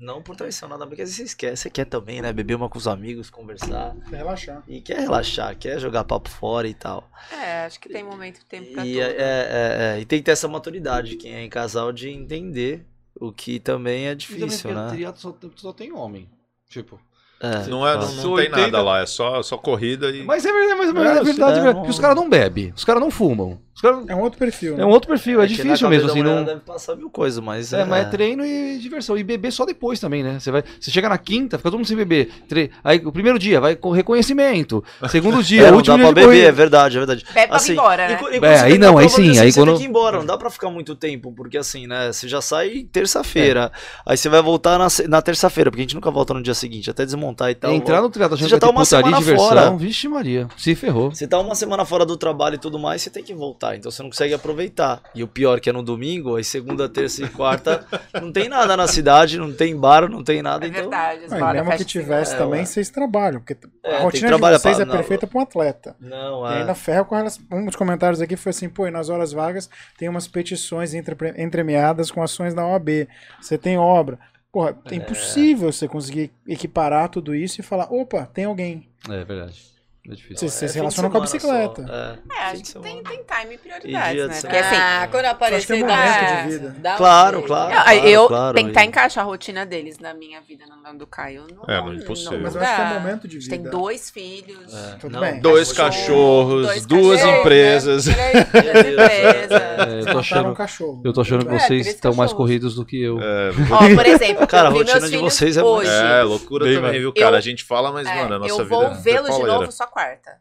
Não por traição, nada bem que às vezes você esquece. Você quer também, né? Beber uma com os amigos, conversar. Pra relaxar. E quer relaxar, quer jogar papo fora e tal. É, acho que tem momento tempo pra E, tudo. é, é, é, e tem que ter essa maturidade, quem é em casal, de entender o que também é também difícil, porque né? triatlo Só, só tem homem. Tipo. É. Não, é, não, não tem 80 nada lá, é só, só corrida e. Mas é verdade, mas é É, verdade, é verdade, é, verdade. Porque os caras não bebem, os caras não fumam. Os caras... É um outro perfil, né? É um outro perfil, é, na difícil mesmo, assim, não. deve passar mil coisas, mas É, mas é treino e diversão. E beber só depois também, né? Você vai, você chega na quinta, fica todo mundo sem beber. Tre... Aí o primeiro dia vai com reconhecimento. Segundo dia, É, último dá dia pra beber, é corrida. verdade, é verdade. Bebe pra vir embora, né? e e É, aí não, aí sim, assim, aí você quando- tem que ir embora, não dá pra ficar muito tempo, porque assim, né, você já sai terça-feira, aí você vai voltar na, na terça-feira, porque a gente nunca volta no dia seguinte, até desmontar e tal. Entrar no triatlo já tá uma putaria semana diversão. fora. Vixe Maria, se ferrou. Você tá uma semana fora do trabalho e tudo mais, você tem que voltar, então você não consegue aproveitar. E o pior que é no domingo, aí segunda, terça e quarta, não tem nada na cidade, não tem bar, não tem nada, É então... verdade. as Ah, e mesmo que tivesse É, também, ué. vocês trabalham. Porque É, a rotina de trabalhar vocês pra- é perfeita para um atleta. Não, E é... ainda ferra com elas. Um dos comentários aqui foi assim: pô, e nas horas vagas tem umas petições entre, entremeadas com ações da OAB. Você tem obra. Porra, é impossível você conseguir equiparar tudo isso e falar: opa, tem alguém. É verdade. É difícil. Você, você É se relaciona com a bicicleta. só, É, É, acho que tem, tem time e E prioridades, dia de né? Porque assim, ah, quando aparecer, que é dá, momento de vida. dá um Claro, jeito. claro. eu, eu claro, tentar e- encaixar a rotina deles na minha vida, na do Caio. Não, É, não é impossível. Mas eu acho que é dá. momento de vida. tem dois filhos. É, Tudo não, bem. Dois Cachorro, cachorros, dois duas cachorros, empresas. Três, três empresas. É, eu tô um achando, eu tô achando que É, vocês estão mais corridos do que eu. É, Ó, por exemplo, Cara, a eu rotina de vocês é hoje. é, loucura também, viu, cara? Eu- a gente fala, mas, É, mano, a nossa eu vida vou é vê-los de novo só quarta.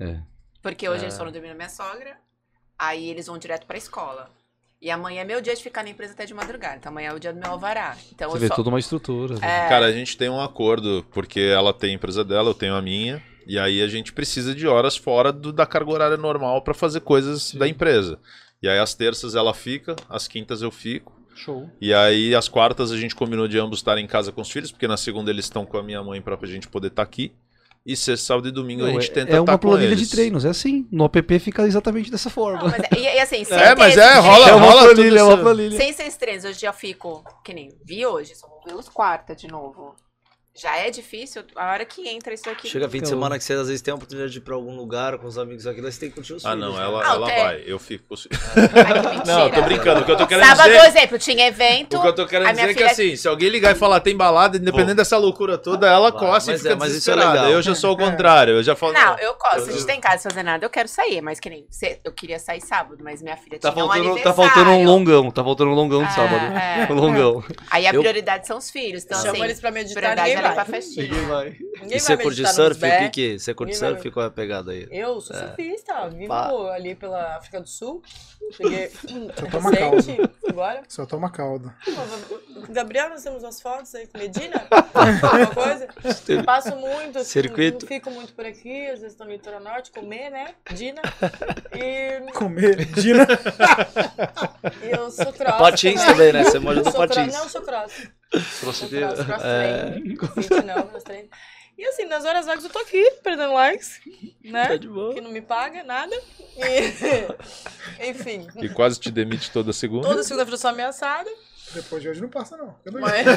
É. Porque hoje É. eles foram dormir na minha sogra, aí eles vão direto pra escola. E amanhã é meu dia de ficar na empresa até de madrugada. Então amanhã é o dia do meu alvará. Então Você eu vê só... toda uma estrutura. É, Cara, a gente tem um acordo, porque ela tem a empresa dela, eu tenho a minha, e aí a gente precisa de horas fora do- da carga horária normal pra fazer coisas da empresa. E aí às terças ela fica, às quintas eu fico. Show. E aí, as quartas, a gente combinou de ambos estarem em casa com os filhos, porque na segunda eles estão com a minha mãe pra gente poder estar aqui. E sexta, sábado e domingo a gente tenta é estar uma planilha eles. de treinos, é assim. No app fica exatamente dessa Não, forma. mas é, e, e assim, sem É, mas é, rola- é uma rola tudo planilha, é uma planilha. Sem esses treinos, hoje eu fico, que nem vi hoje, só vou ver os quarta de novo. Já é difícil, a hora que entra isso aqui. Chega fim de Então- semana que você às vezes tem a oportunidade de ir pra algum lugar com os amigos aqui, você tem que curtir os Ah, filhos. não, né? ela, Ah, ela é. vai. Eu fico. Ai. Não, eu tô brincando. O que eu tô querendo Sábado, dizer. exemplo, tinha evento. O que eu tô querendo dizer é que assim, se alguém ligar e falar tem balada, independente Vou. dessa loucura toda, ela Vai, coça e mas fica é, mas isso é legal. Eu já sou o contrário, eu já falo. Não, eu gosto. Se a Eu- gente tá em casa fazer nada, eu quero sair. Mas que nem. Eu queria sair sábado, mas minha filha Tá tinha um faltando, tá aniversário. faltando um longão, tá faltando um longão de É, sábado. é. Um longão. Aí a Eu- prioridade são os filhos. Então, Chama assim, eles pra meditar, ninguém era pra vai. festinha. vai. Ninguém E você vai curte surf? O que que? Você curte Ninguém vai- surf? Qual é a pegada aí? Eu sou surfista, vivo Pá. ali pela África do Sul. Cheguei Só toma recente, agora. Só toma caldo. Pô, Gabriel, nós temos umas fotos aí com Medina? Alguma coisa? Passo muito, assim, Circuito. não fico muito por aqui, às vezes tô no litoral norte, comer, né? Dina. E, Comer, Dina. e eu sou cross. Patins também, né? Você Eu sou cross- patins. Não, eu sou cross. Cross É. não. E assim, nas horas vagas eu tô aqui, perdendo likes, né? Tá de boa. Que não me paga nada. E, enfim, E quase te demite toda segunda. toda segunda-feira eu sou ameaçada. Depois de hoje não passa, não. Eu não Mas...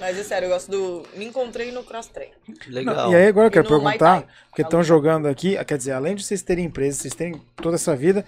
Mas é sério, eu gosto do. Me encontrei no cross train. Legal. E aí agora eu quero perguntar, porque estão jogando aqui, quer dizer, além de vocês terem empresa, vocês terem toda essa vida,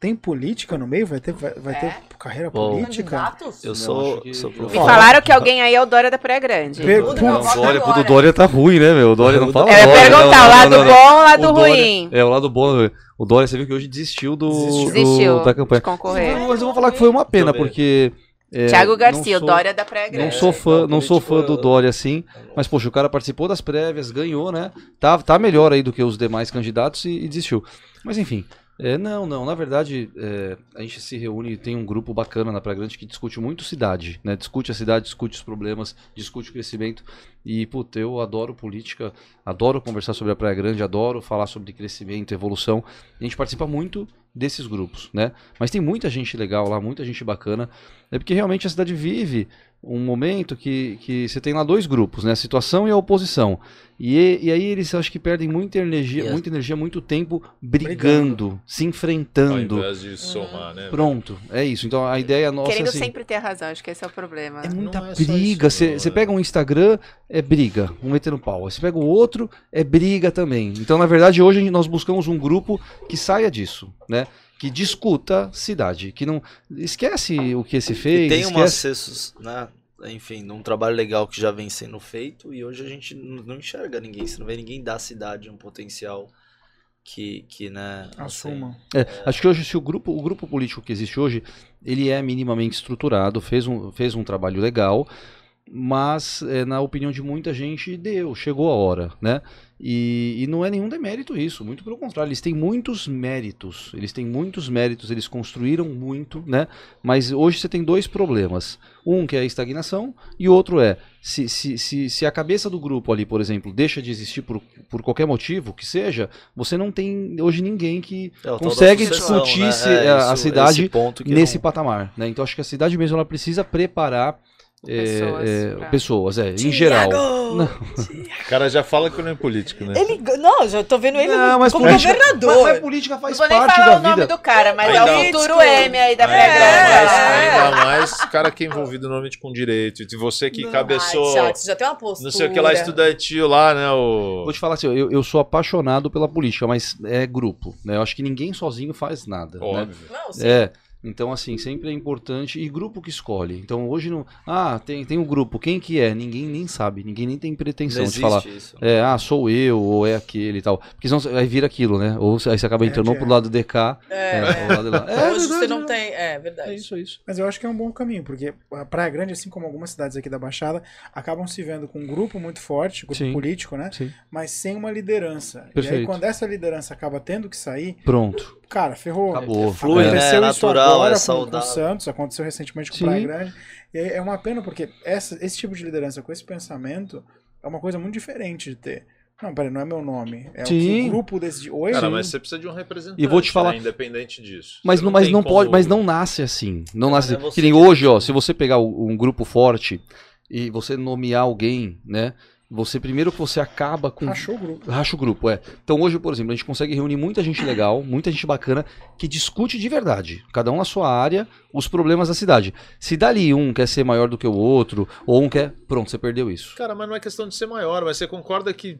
tem política no meio? Vai ter, vai, vai ter É. carreira Bom. política? Candidatos? Eu sou, que- sou Me professor. falaram que alguém aí é o Dória da Praia Grande. Per- O Dória, o Dória tá ruim, né, meu? O Dória não fala Eu ia perguntar, o lado bom ou o lado O ruim? É, o lado bom. O Dória, você viu que hoje desistiu do, Desistiu. do- da campanha. de concorrer. Mas eu vou falar que foi uma pena, eu porque. é, Thiago não Garcia, o sou- Dória da Praia Grande. Não sou fã, não sou fã do Dória assim, mas poxa, o cara participou das prévias, ganhou, né? Tá, tá melhor aí do que os demais candidatos e, e desistiu. Mas enfim, é, não, não, na verdade é, a gente se reúne, tem um grupo bacana na Praia Grande que discute muito cidade, né? Discute a cidade, discute os problemas, discute o crescimento e, puta, eu adoro política, adoro conversar sobre a Praia Grande, adoro falar sobre crescimento, evolução. A gente participa muito desses grupos, né? Mas tem muita gente legal lá, muita gente bacana. É porque realmente a cidade vive um momento que, que você tem lá dois grupos, né? A situação e a oposição. E, e aí eles acho que perdem muita energia, Yes. muita energia, muito tempo brigando, se Ao enfrentando. invés de somar, né? Pronto, é isso. Então a ideia nossa é Querendo assim, sempre ter a razão, acho que esse é o problema. é muita Não é briga. Você não, você é. pega um Instagram, é briga, um metendo pau. Você pega o outro, é briga também. Então, na verdade, hoje nós buscamos um grupo que saia disso, né? Que discuta cidade, que não esquece o que se fez, E tem esquece... umas cestos, né? Enfim, num trabalho legal que já vem sendo feito e hoje a gente não enxerga ninguém, você não vê ninguém da cidade um potencial que, que né? assim, Assumam. É, acho que hoje se o grupo, o grupo político que existe hoje, ele é minimamente estruturado, fez um, fez um trabalho legal, mas é, na opinião de muita gente deu, chegou a hora, né? E, e não é nenhum demérito isso, muito pelo contrário, eles têm muitos méritos, eles têm muitos méritos, eles construíram muito, né? Mas hoje você tem dois problemas. Um que é a estagnação e outro é se, se, se, se a cabeça do grupo ali, por exemplo, deixa de existir por, por qualquer motivo que seja, você não tem hoje ninguém que É, consegue sucessão, discutir né? É, a, a cidade nesse não- patamar, né? Então acho que a cidade mesmo ela precisa preparar Pessoas é, pra- pessoas, é, em geral. O cara já fala que não é político, né? Ele, não, já tô vendo ele Não, mas como política- governador. Mas, mas política Não faz vou nem parte falar da o nome vida. do cara, mas é Ainda- o futuro M aí da Ainda mais, É. ainda mais cara que é envolvido normalmente com direito. E você que cabeçou, Ai, já tem uma postura. não sei o que lá, estudantil lá, né? O... Vou te falar assim, eu, eu sou apaixonado pela política, mas é grupo, né? Eu acho que ninguém sozinho faz nada, né? Óbvio. Não, sim. É. Então, assim, sempre é importante. E grupo que escolhe. Então, hoje não. Ah, tem, tem um grupo. Quem que é? Ninguém nem sabe. Ninguém nem tem pretensão não de falar. isso. É, ah, sou eu, ou é aquele e tal. Porque senão aí vira aquilo, né? Ou aí você acaba entrando É, ou pro lado DK, É, é, ou pro lado de lá. É, Hoje verdade, você não tem. É verdade. É isso, é isso. Mas eu acho que é um bom caminho, porque a Praia Grande, assim como algumas cidades aqui da Baixada, acabam se vendo com um grupo muito forte, grupo Sim. político, né? Sim. Mas sem uma liderança. E aí, Perfeito. quando essa liderança acaba tendo que sair, Pronto. cara, ferrou. Acabou. Flui, né? É natural, agora é com- com, o saudável. Santos, aconteceu recentemente com o. Praia Grande. E é uma pena, porque essa, esse tipo de liderança com esse pensamento é uma coisa muito diferente de ter. Não, peraí, não é meu nome. É Sim. o grupo decide. Oi? Cara, mas você precisa de um representante. E vou te falar- né, independente disso. Mas Você não, mas não como- pode, mas não nasce assim. Não É, nasce. é você que nem hoje, ó, se você pegar um grupo forte e você nomear alguém, né? Você primeiro que você acaba com Rachou o grupo. Racha o grupo, é. Então hoje, por exemplo, a gente consegue reunir muita gente legal, muita gente bacana, que discute de verdade, cada um na sua área, os problemas da cidade. Se dali um quer ser maior do que o outro, ou um quer. Pronto, você perdeu isso. Cara, mas não é questão de ser maior, mas você concorda que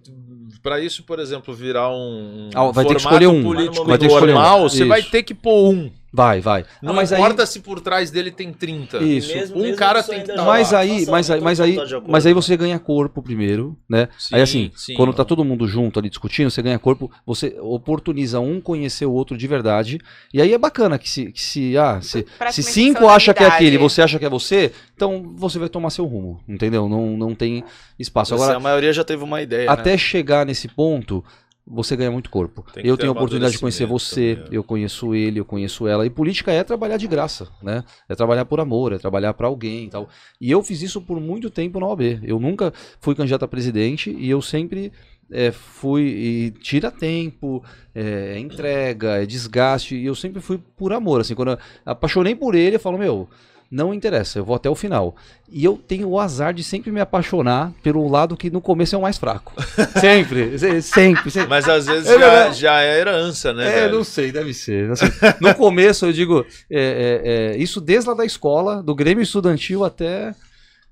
pra isso, por exemplo, virar um Ah, vai ter que escolher um. político Vai ter que escolher um. normal, você vai ter que pôr um. Vai, vai. Não Ah, mas aí. importa se por trás dele tem 30. Isso. Mesmo- Um mesmo cara tem que tá Mas aí, Nossa, mas aí, mas aí, acordo, mas aí você ganha corpo primeiro, né? Sim, aí assim, sim. quando tá todo mundo junto ali discutindo, você ganha corpo, você oportuniza um conhecer o outro de verdade. E aí é bacana que se, que se ah, se, se cinco acha que é aquele, e você acha que é você, então você vai tomar seu rumo, entendeu? Não, não tem espaço. Você, Agora, a maioria já teve uma ideia. até né? chegar nesse ponto, você ganha muito corpo. Eu tenho a oportunidade de conhecer você, também, é. eu conheço ele, eu conheço ela. E política é trabalhar de graça, né? É trabalhar por amor, é trabalhar pra alguém e tal. E eu fiz isso por muito tempo na OAB. Eu nunca fui candidato a presidente e eu sempre é, fui. E tira tempo, é, é entrega, é desgaste. E eu sempre fui por amor. Assim, quando eu apaixonei por ele, eu falo, meu. Não interessa, eu vou até o final. E eu tenho o azar de sempre me apaixonar pelo lado que no começo é o mais fraco. sempre, se- sempre, sempre. Mas às vezes É já, já é herança, né? É, velho? não sei, deve ser. Assim, no começo, eu digo, é, é, é, isso desde lá da escola, do Grêmio Estudantil até.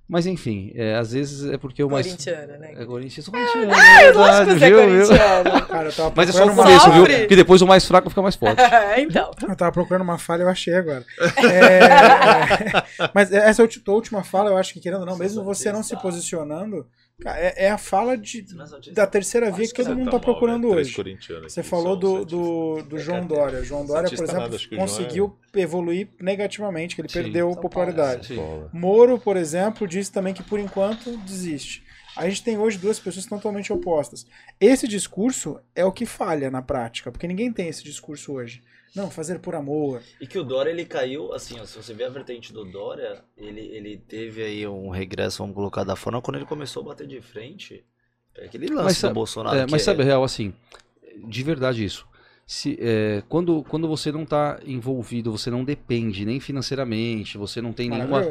Mas enfim, é, às vezes é porque o mais. Corintiana, né? É corintiano, é verdade, Lógico que você é viu, viu? corintiano. Cara, eu tava Mas é só o começo, viu? Porque depois o mais fraco fica mais forte. então. Eu tava procurando uma falha, eu achei agora. É, é, mas essa última fala, eu acho que, querendo ou não, mesmo você não se posicionando, é, é a fala de, da terceira via que todo Você mundo tá tá mal, procurando hoje. Você falou do, do, do João É, Dória. João Dória, por exemplo, que conseguiu evoluir negativamente, que ele Sim. perdeu São popularidade. Sim. Bola. Moro, por exemplo, disse também que por enquanto desiste. A gente tem hoje duas pessoas totalmente opostas. Esse discurso é o que falha na prática, porque ninguém tem esse discurso hoje. Não, fazer por amor. E que o Dória, ele caiu, assim, ó, se você ver a vertente do Dória, ele, ele teve aí um regresso, vamos colocar da forma, quando ele começou a bater de frente, é aquele lance Mas do sabe- Bolsonaro. É, que mas é- sabe, real, assim, de verdade isso. Se, é, quando, quando você não tá envolvido, você não depende nem financeiramente, você não tem nenhuma.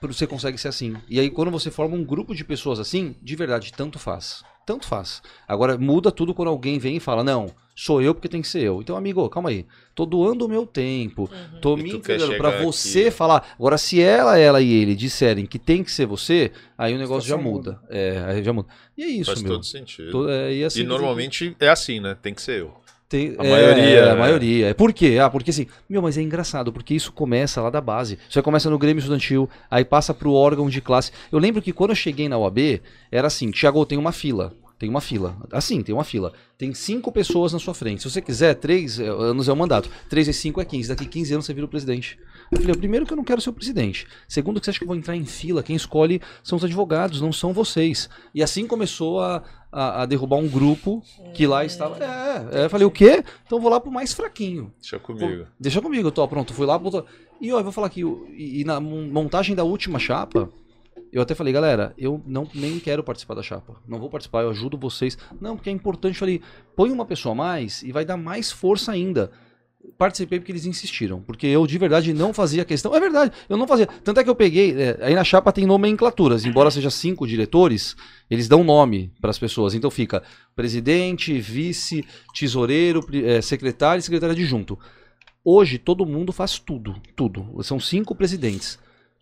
Você consegue ser assim. E aí, quando você forma um grupo de pessoas assim, de verdade, tanto faz. Tanto faz. Agora, muda tudo quando alguém vem e fala, não, sou eu porque tem que ser eu. Então, amigo, calma aí. Tô doando o meu tempo. Tô E me entregando pra você aqui. falar. Agora, se ela, ela e ele disserem que tem que ser você, aí o negócio já situação muda. É, aí já muda. E é isso, Faz meu. todo sentido. Tô- é, e assim, E normalmente é assim, né? Tem que ser eu. tem- A é, maioria, é, a né? maioria. É Por quê? Ah, porque assim, meu, mas é engraçado, porque isso começa lá da base. Isso aí começa no Grêmio Estudantil, aí passa pro órgão de classe. Eu lembro que quando eu cheguei na UAB, era assim, Tiago, tem uma fila. Tem uma fila. Assim, tem uma fila. Tem cinco pessoas na sua frente. Se você quiser, três é, anos é o mandato. Três e cinco é 15. Daqui 15 anos você vira o presidente. Eu falei, primeiro que eu não quero ser o presidente. Segundo que você acha que eu vou entrar em fila. Quem escolhe são os advogados, não são vocês. E assim começou a, a, a derrubar um grupo que lá estava. É, é, eu falei, o quê? Então eu vou lá pro mais fraquinho. Deixa comigo. Pô, deixa comigo, eu tô pronto. Fui lá, botou... E ó, eu vou falar aqui, e, e na mon- montagem da última chapa, eu até falei, galera, eu não nem quero participar da chapa. Não vou participar, eu ajudo vocês. Não, porque é importante, falei, põe uma pessoa a mais e vai dar mais força ainda. Participei porque eles insistiram, porque eu de verdade não fazia questão. É verdade, eu não fazia. Tanto é que eu peguei. é, aí na chapa tem nomenclaturas, embora seja cinco diretores, eles dão nome para as pessoas. Então fica presidente, vice, tesoureiro, é, secretário e secretário adjunto. Hoje todo mundo faz tudo, tudo. São cinco presidentes.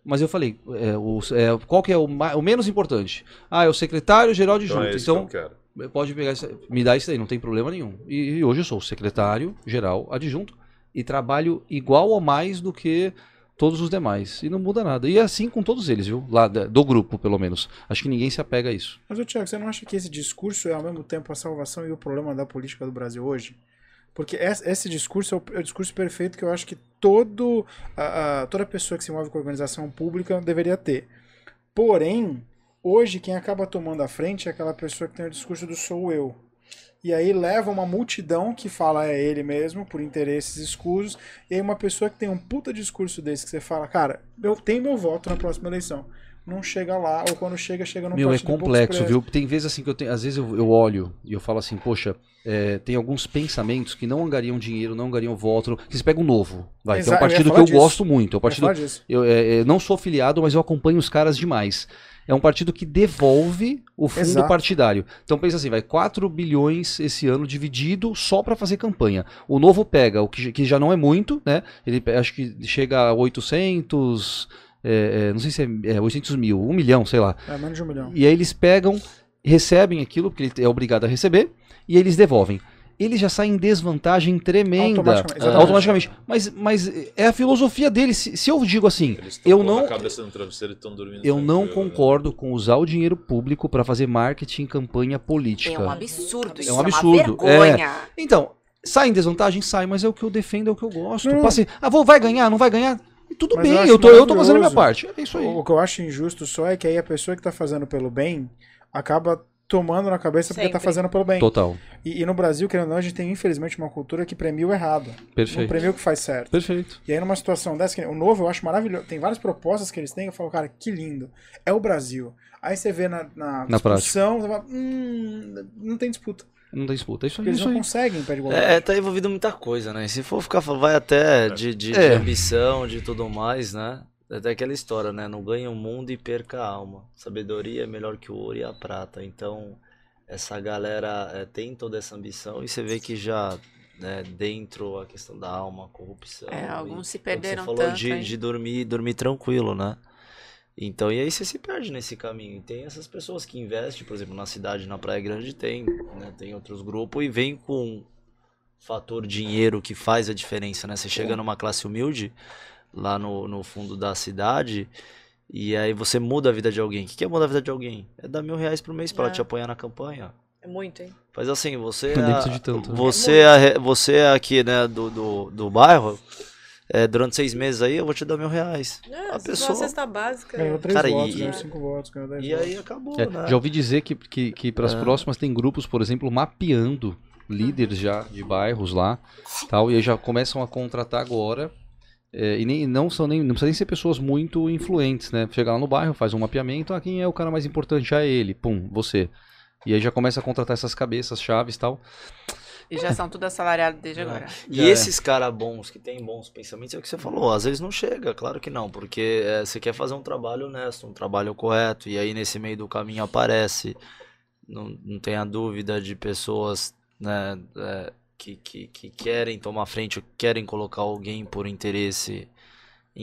Mas eu falei, é, o- é, qual que é o, o menos importante? Ah, é o secretário geral Então adjunto. é Então, que eu quero. pode pegar isso, me dá isso aí, não tem problema nenhum. E, e hoje eu sou o secretário geral adjunto e trabalho igual ou mais do que todos os demais. E não muda nada. E é assim com todos eles, viu? Lá do grupo, pelo menos. Acho que ninguém se apega a isso. Mas, ô, Tiago, você não acha que esse discurso é ao mesmo tempo a salvação e o problema da política do Brasil hoje? Porque esse, discurso é o, é o discurso perfeito que eu acho que todo, a- a- toda pessoa que se envolve com organização pública deveria ter. Porém, hoje quem acaba tomando a frente é aquela pessoa que tem o discurso do sou eu. E aí leva uma multidão que fala é ele mesmo, por interesses escusos, e aí uma pessoa que tem um puta discurso desse que você fala, cara, eu tenho meu voto na próxima eleição. Não chega lá, ou quando chega, chega num Meu, é complexo, viu? Tem vezes assim que eu tenho. Às vezes eu, eu olho e eu falo assim, poxa, é, tem alguns pensamentos que não angariam dinheiro, não angariam voto. Que você pega um novo. Vai, que é Exato, um eu partido que falar eu disso. gosto muito. É um Eu partido disso. Eu é, é, não sou filiado, mas eu acompanho os caras demais. É um partido que devolve o fundo Exato. partidário. Então pensa assim, vai 4 bilhões esse ano dividido só para fazer campanha. O novo pega, o que, já- que já não é muito, né? Ele acho que chega a 800, é, é, não sei se é, é 800 mil, 1 milhão, sei lá. É menos de um milhão. E aí eles pegam, recebem aquilo, porque ele é obrigado a receber, e eles devolvem. Eles já saem em desvantagem tremenda. Automaticamente, É, automaticamente. Mas, mas é a filosofia deles. Se, se eu digo assim, eu não, a cabeça no travesseiro e estão dormindo eu não né? concordo com usar o dinheiro público para fazer marketing campanha política. É um absurdo. Isso um é absurdo, uma vergonha. Então, sai em desvantagem? Sai, mas é o que eu defendo, é o que eu gosto. Não. Passe, ah, vou, vai ganhar, não vai ganhar? Tudo Mas eu bem, acho eu tô, eu tô fazendo a minha parte. É isso aí. O, o que eu acho injusto só é que aí a pessoa que tá fazendo pelo bem acaba tomando na cabeça porque tá Sempre. fazendo pelo bem. Total. E, e no Brasil, querendo ou não, a gente tem infelizmente uma cultura que premia o errado. Não Perfeito. premia o que faz certo. Perfeito. E aí, numa situação dessa, que o novo eu acho maravilhoso. Tem várias propostas que eles têm, eu falo, cara, que lindo. É o Brasil. Aí você vê na, na, Na discussão, você fala, hum, não tem disputa. Não tem disputa. É isso aí. Porque é eles isso não aí. conseguem em pé de igualdade. É, tá envolvido muita coisa, né? E se for ficar falando, vai até de, de, de É. ambição, de tudo mais, né? É Até aquela história, né? Não ganha o mundo e perca a alma. Sabedoria é melhor que o ouro e a prata. Então, essa galera é, tem toda essa ambição e você vê que já né, dentro a questão da alma, a corrupção. É, e- alguns se é o que perderam Você falou tanto, de, hein? de dormir, dormir tranquilo, né? Então, e aí você se perde nesse caminho. E tem essas pessoas que investem, por exemplo, na cidade, na Praia Grande, tem, né? Tem outros grupos e vem com fator dinheiro que faz a diferença, né? Você chega numa classe humilde, lá no, no fundo da cidade, e aí você muda a vida de alguém. O que é mudar a vida de alguém? É dar mil reais por mês pra ela É. te apoiar na campanha. É muito, hein? Faz assim, você é, de tanto, né? você é, você é aqui, né, do, do, do bairro, é, durante seis meses aí eu vou te dar mil reais. É, A pessoa- cesta básica. Ganhou três Cara, votos, e- ganhou cinco votos, ganhou dez E votos. aí acabou, É, né? já ouvi dizer que, que, que para as É. próximas tem grupos, por exemplo, mapeando líderes já de bairros lá, tal, e aí já começam a contratar agora. é, e nem, não são nem, não precisa nem ser pessoas muito influentes, né? Chega lá no bairro, faz um mapeamento, ah, quem é o cara mais importante? Ah, ele, pum, você. E aí já começa a contratar essas cabeças, chaves e tal. E já são tudo assalariados desde agora. E Já é. esses caras bons, que têm bons pensamentos, é o que você falou, às vezes não chega, claro que não, porque é, você quer fazer um trabalho honesto, um trabalho correto, e aí nesse meio do caminho aparece, não, não tenha dúvida de pessoas né, é, que, que, que querem tomar frente, ou querem colocar alguém por interesse,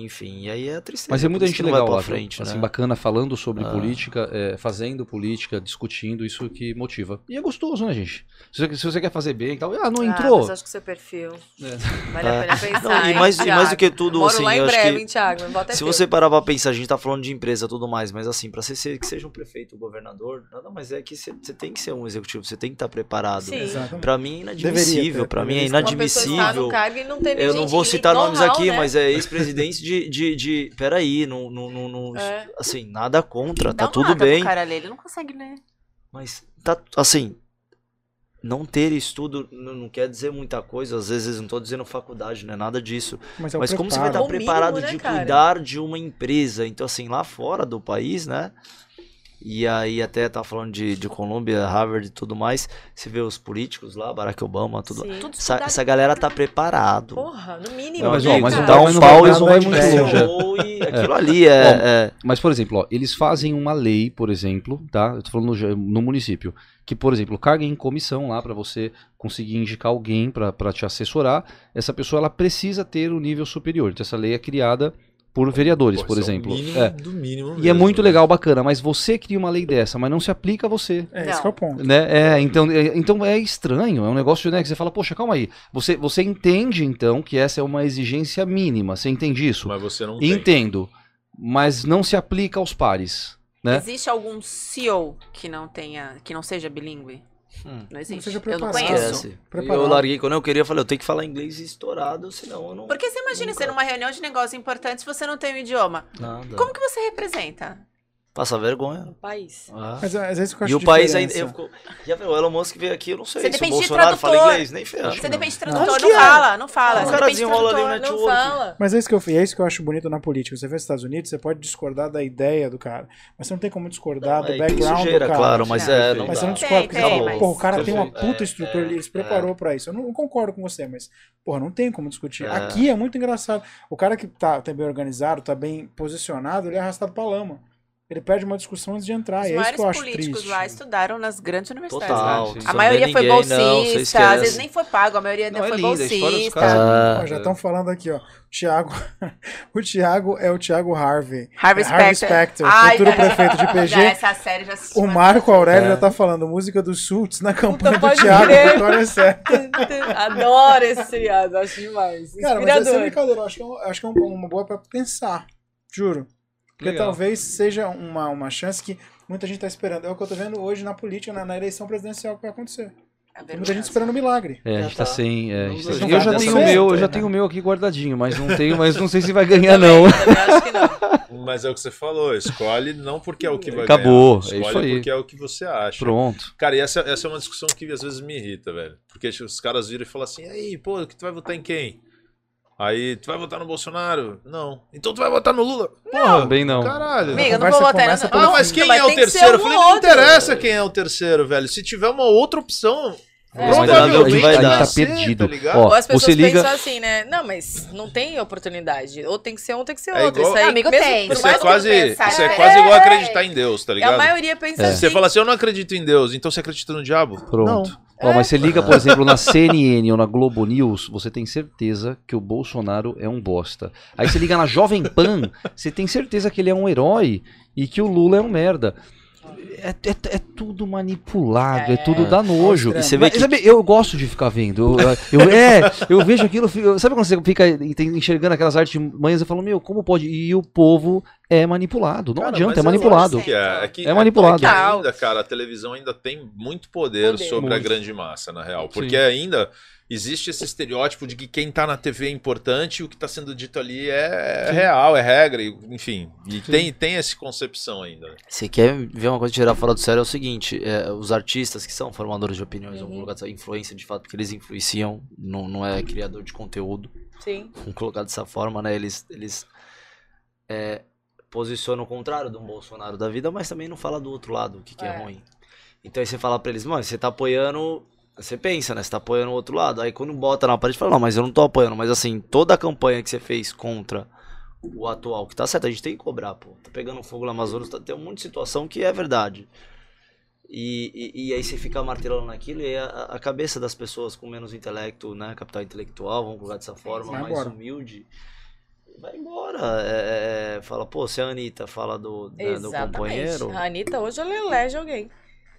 enfim, e aí é a tristeza. Mas é muita gente que não vai legal pra lá, frente, assim, né? bacana, falando sobre Ah. política, é, fazendo política, discutindo, isso que motiva. E é gostoso, né, gente? Se você, se você quer fazer bem e tal, ah, não Ah, entrou. mas acho que seu perfil. É. Vale É. a pena pensar. Não, e hein, mais, e mais do que tudo, Moro assim, lá em eu acho breve, que... hein, Thiago? Se você parar pra pensar, a gente tá falando de empresa e tudo mais, mas assim, pra você ser, que seja um prefeito, um governador, nada mais é que você, tem que ser um executivo, você tem que estar preparado. Sim. Exatamente. Pra mim é inadmissível, pra mim é estar. Uma pessoa está no inadmissível. cargo e não tem Eu não vou citar nomes aqui, né? mas é ex-presidente de, de, de. Peraí, não, não, não, não- É. assim, nada contra, Dá tá tudo bem. cara ler, ele não consegue ler. Mas tá, assim, não ter estudo não, não quer dizer muita coisa. Às vezes não tô dizendo faculdade, não é nada disso. Mas, é Mas como você vai estar preparo. O mínimo, preparado né, de cara? cuidar de uma empresa? Então, assim, lá fora do país, né? E aí até tá falando de, de Colômbia, Harvard e tudo mais. Você vê os políticos lá, Barack Obama, tudo. Sim. Tudo Essa, essa galera tá preparado. Porra, no mínimo. Mas, ó, mas dá um pau vai te muito longe, é. e aquilo ali é, Bom, é- Mas, por exemplo, ó, eles fazem uma lei, por exemplo, tá? Eu tô falando no, no município, que, por exemplo, carga em comissão lá pra você conseguir indicar alguém pra pra te assessorar. Essa pessoa ela precisa ter o nível superior. Então, essa lei é criada por vereadores, Pô, por é o exemplo. mínimo É. do mínimo E é mesmo, muito né? legal, bacana, mas você cria uma lei dessa, mas não se aplica a você. É, Não. esse que é o ponto. Né? É, então, é, então é estranho, é um negócio né, que você fala, poxa, calma aí. Você, você entende então que essa é uma exigência mínima, você entende isso? Mas você não tem. Entendo, mas não se aplica aos pares. Né? Existe algum CEO que não tenha, que não seja bilíngue? Hum. Não existe. eu não conheço. Preparado. Eu larguei quando eu queria, eu falei, eu tenho que falar inglês estourado, senão eu não. Porque você imagina Nunca. você numa reunião de negócio importante se você não tem o idioma. Nada. Como que você representa? Passa vergonha. no país. Ah. Mas às vezes que eu E acho o país ainda. Eu fico, já viu, o Elon Musk veio aqui, eu não sei Você se o depende de Bolsonaro fala tradutor. inglês, nem ferro. Você depende de Não. tradutor, não que é. fala, não fala. O Você cara de desenrola ali, tradutor. né? Não network. fala. Mas é isso que eu e é isso que eu acho bonito na política. Você vê os Estados Unidos, você pode discordar da ideia do cara, mas você não tem como discordar do É, background sujeira, do cara. claro, mas é. Não Mas dá. você não Tem, discorda, porque tem, porra, o cara tem uma puta estrutura, ele se preparou pra isso. Eu não concordo com você, mas, porra, não tem como discutir. É. Aqui é muito engraçado. O cara que tá, tá bem organizado, tá bem posicionado, ele é arrastado pra lama. Ele perde uma discussão antes de entrar. Os e é isso maiores que eu acho políticos triste. lá estudaram nas grandes universidades. Total. A maioria foi não, bolsista, esquece. às vezes nem foi pago, a maioria Não, é foi dos bolsista. Ah. Já estão falando aqui, ó. Thiago, o Thiago é o Thiago Harvey. Harvey É Harvey Specter. Specter, Ai, futuro prefeito de PG. Já essa série já assisti O Marco. Aurélio É. já tá falando música dos Sults na campanha do pode Thiago. Vitória é certa. Adoro esse seriado, acho demais. Cara, mas essa é Inspirador. brincadeira, eu acho que é, um- acho que é um- uma boa pra pensar. Juro. Porque Legal. talvez seja uma, uma chance que muita gente tá esperando. É o que eu tô vendo hoje na política, na, na eleição presidencial que vai acontecer. É Tem muita gente esperando um milagre. É, a gente tá tá. sem. é, gente tá Não sem- eu já tenho o meu, eu já né? tenho o meu aqui guardadinho, mas não tenho, mas não sei se vai ganhar, não. Acho que não. Mas é o que você falou, escolhe não porque é o que vai Acabou, ganhar. é Escolhe isso aí. porque é o que você acha. Pronto. Cara, e essa, essa é uma discussão que às vezes me irrita, velho. Porque os caras viram e falam assim, aí, pô, que tu vai votar em quem? Aí, tu vai votar no Bolsonaro? Não. Então tu vai votar no Lula? Porra, Também não. Caralho. Amiga, eu não vou votar pelo Ah, mas quem Mas é o terceiro? Eu um falei, não interessa quem é o terceiro, velho. Se tiver uma outra opção, É. Provavelmente a vai a gente dar. tá perdido. tá ligado? Ó, as pessoas você liga. pensam assim, né? Não, mas não tem oportunidade. Ou tem que ser um, tem que ser É outro. igual- Isso aí, Amigo, mesmo tem. Isso é quase, pensar, isso é é, quase igual é, acreditar em Deus, tá A ligado? maioria pensa É. assim. Você fala assim, eu não acredito em Deus, então você acredita no diabo? Pronto. Ó, mas você liga, por exemplo, na CNN ou na Globo News, você tem certeza que o Bolsonaro é um bosta. Aí você liga na Jovem Pan, você tem certeza que ele é um herói e que o Lula é um merda. É, é- é tudo manipulado, é, É. tudo dá nojo. Você vê Mas, que- sabe, eu gosto de ficar vendo. Eu, eu- é, eu vejo aquilo. Sabe quando você fica enxergando aquelas artimanhas e fala, meu, como pode? E o povo é manipulado. Não Cara, adianta, é manipulado. que é, é, que, É manipulado. É que ainda, cara, a televisão ainda tem muito poder, Poder. sobre a Muito. grande massa, na real. Porque Sim. ainda existe esse estereótipo de que quem tá na TV é importante e o que tá sendo dito ali é real, é regra, enfim. E tem, tem essa concepção ainda. né? Você quer ver uma coisa tirar fora do sério? É o seguinte: é, os artistas que são formadores de opiniões, Uhum. colocar dessa influência de fato, porque eles influenciam, não, não é criador de conteúdo, Sim. vamos colocar dessa forma, né? Eles, eles é, posicionam o contrário de um Bolsonaro da vida, mas também não fala do outro lado, o que, que é. É. ruim. Então aí você fala pra eles, mano, você tá apoiando. Você pensa, né? Você tá apoiando o outro lado. Aí quando bota na parede, fala, não, mas eu não tô apoiando. Mas assim, toda a campanha que você fez contra o atual, que tá certo, a gente tem que cobrar, pô. Tá pegando fogo no Amazonas, tá, tem um monte de situação que é verdade. E, e, e aí você fica martelando naquilo e a, a cabeça das pessoas com menos intelecto, né? Capital intelectual, vamos colocar dessa forma, Vai mais embora. humilde. Vai embora. É, é, fala, pô, se a Anitta fala do, né, do companheiro. A Anitta hoje ela elege alguém.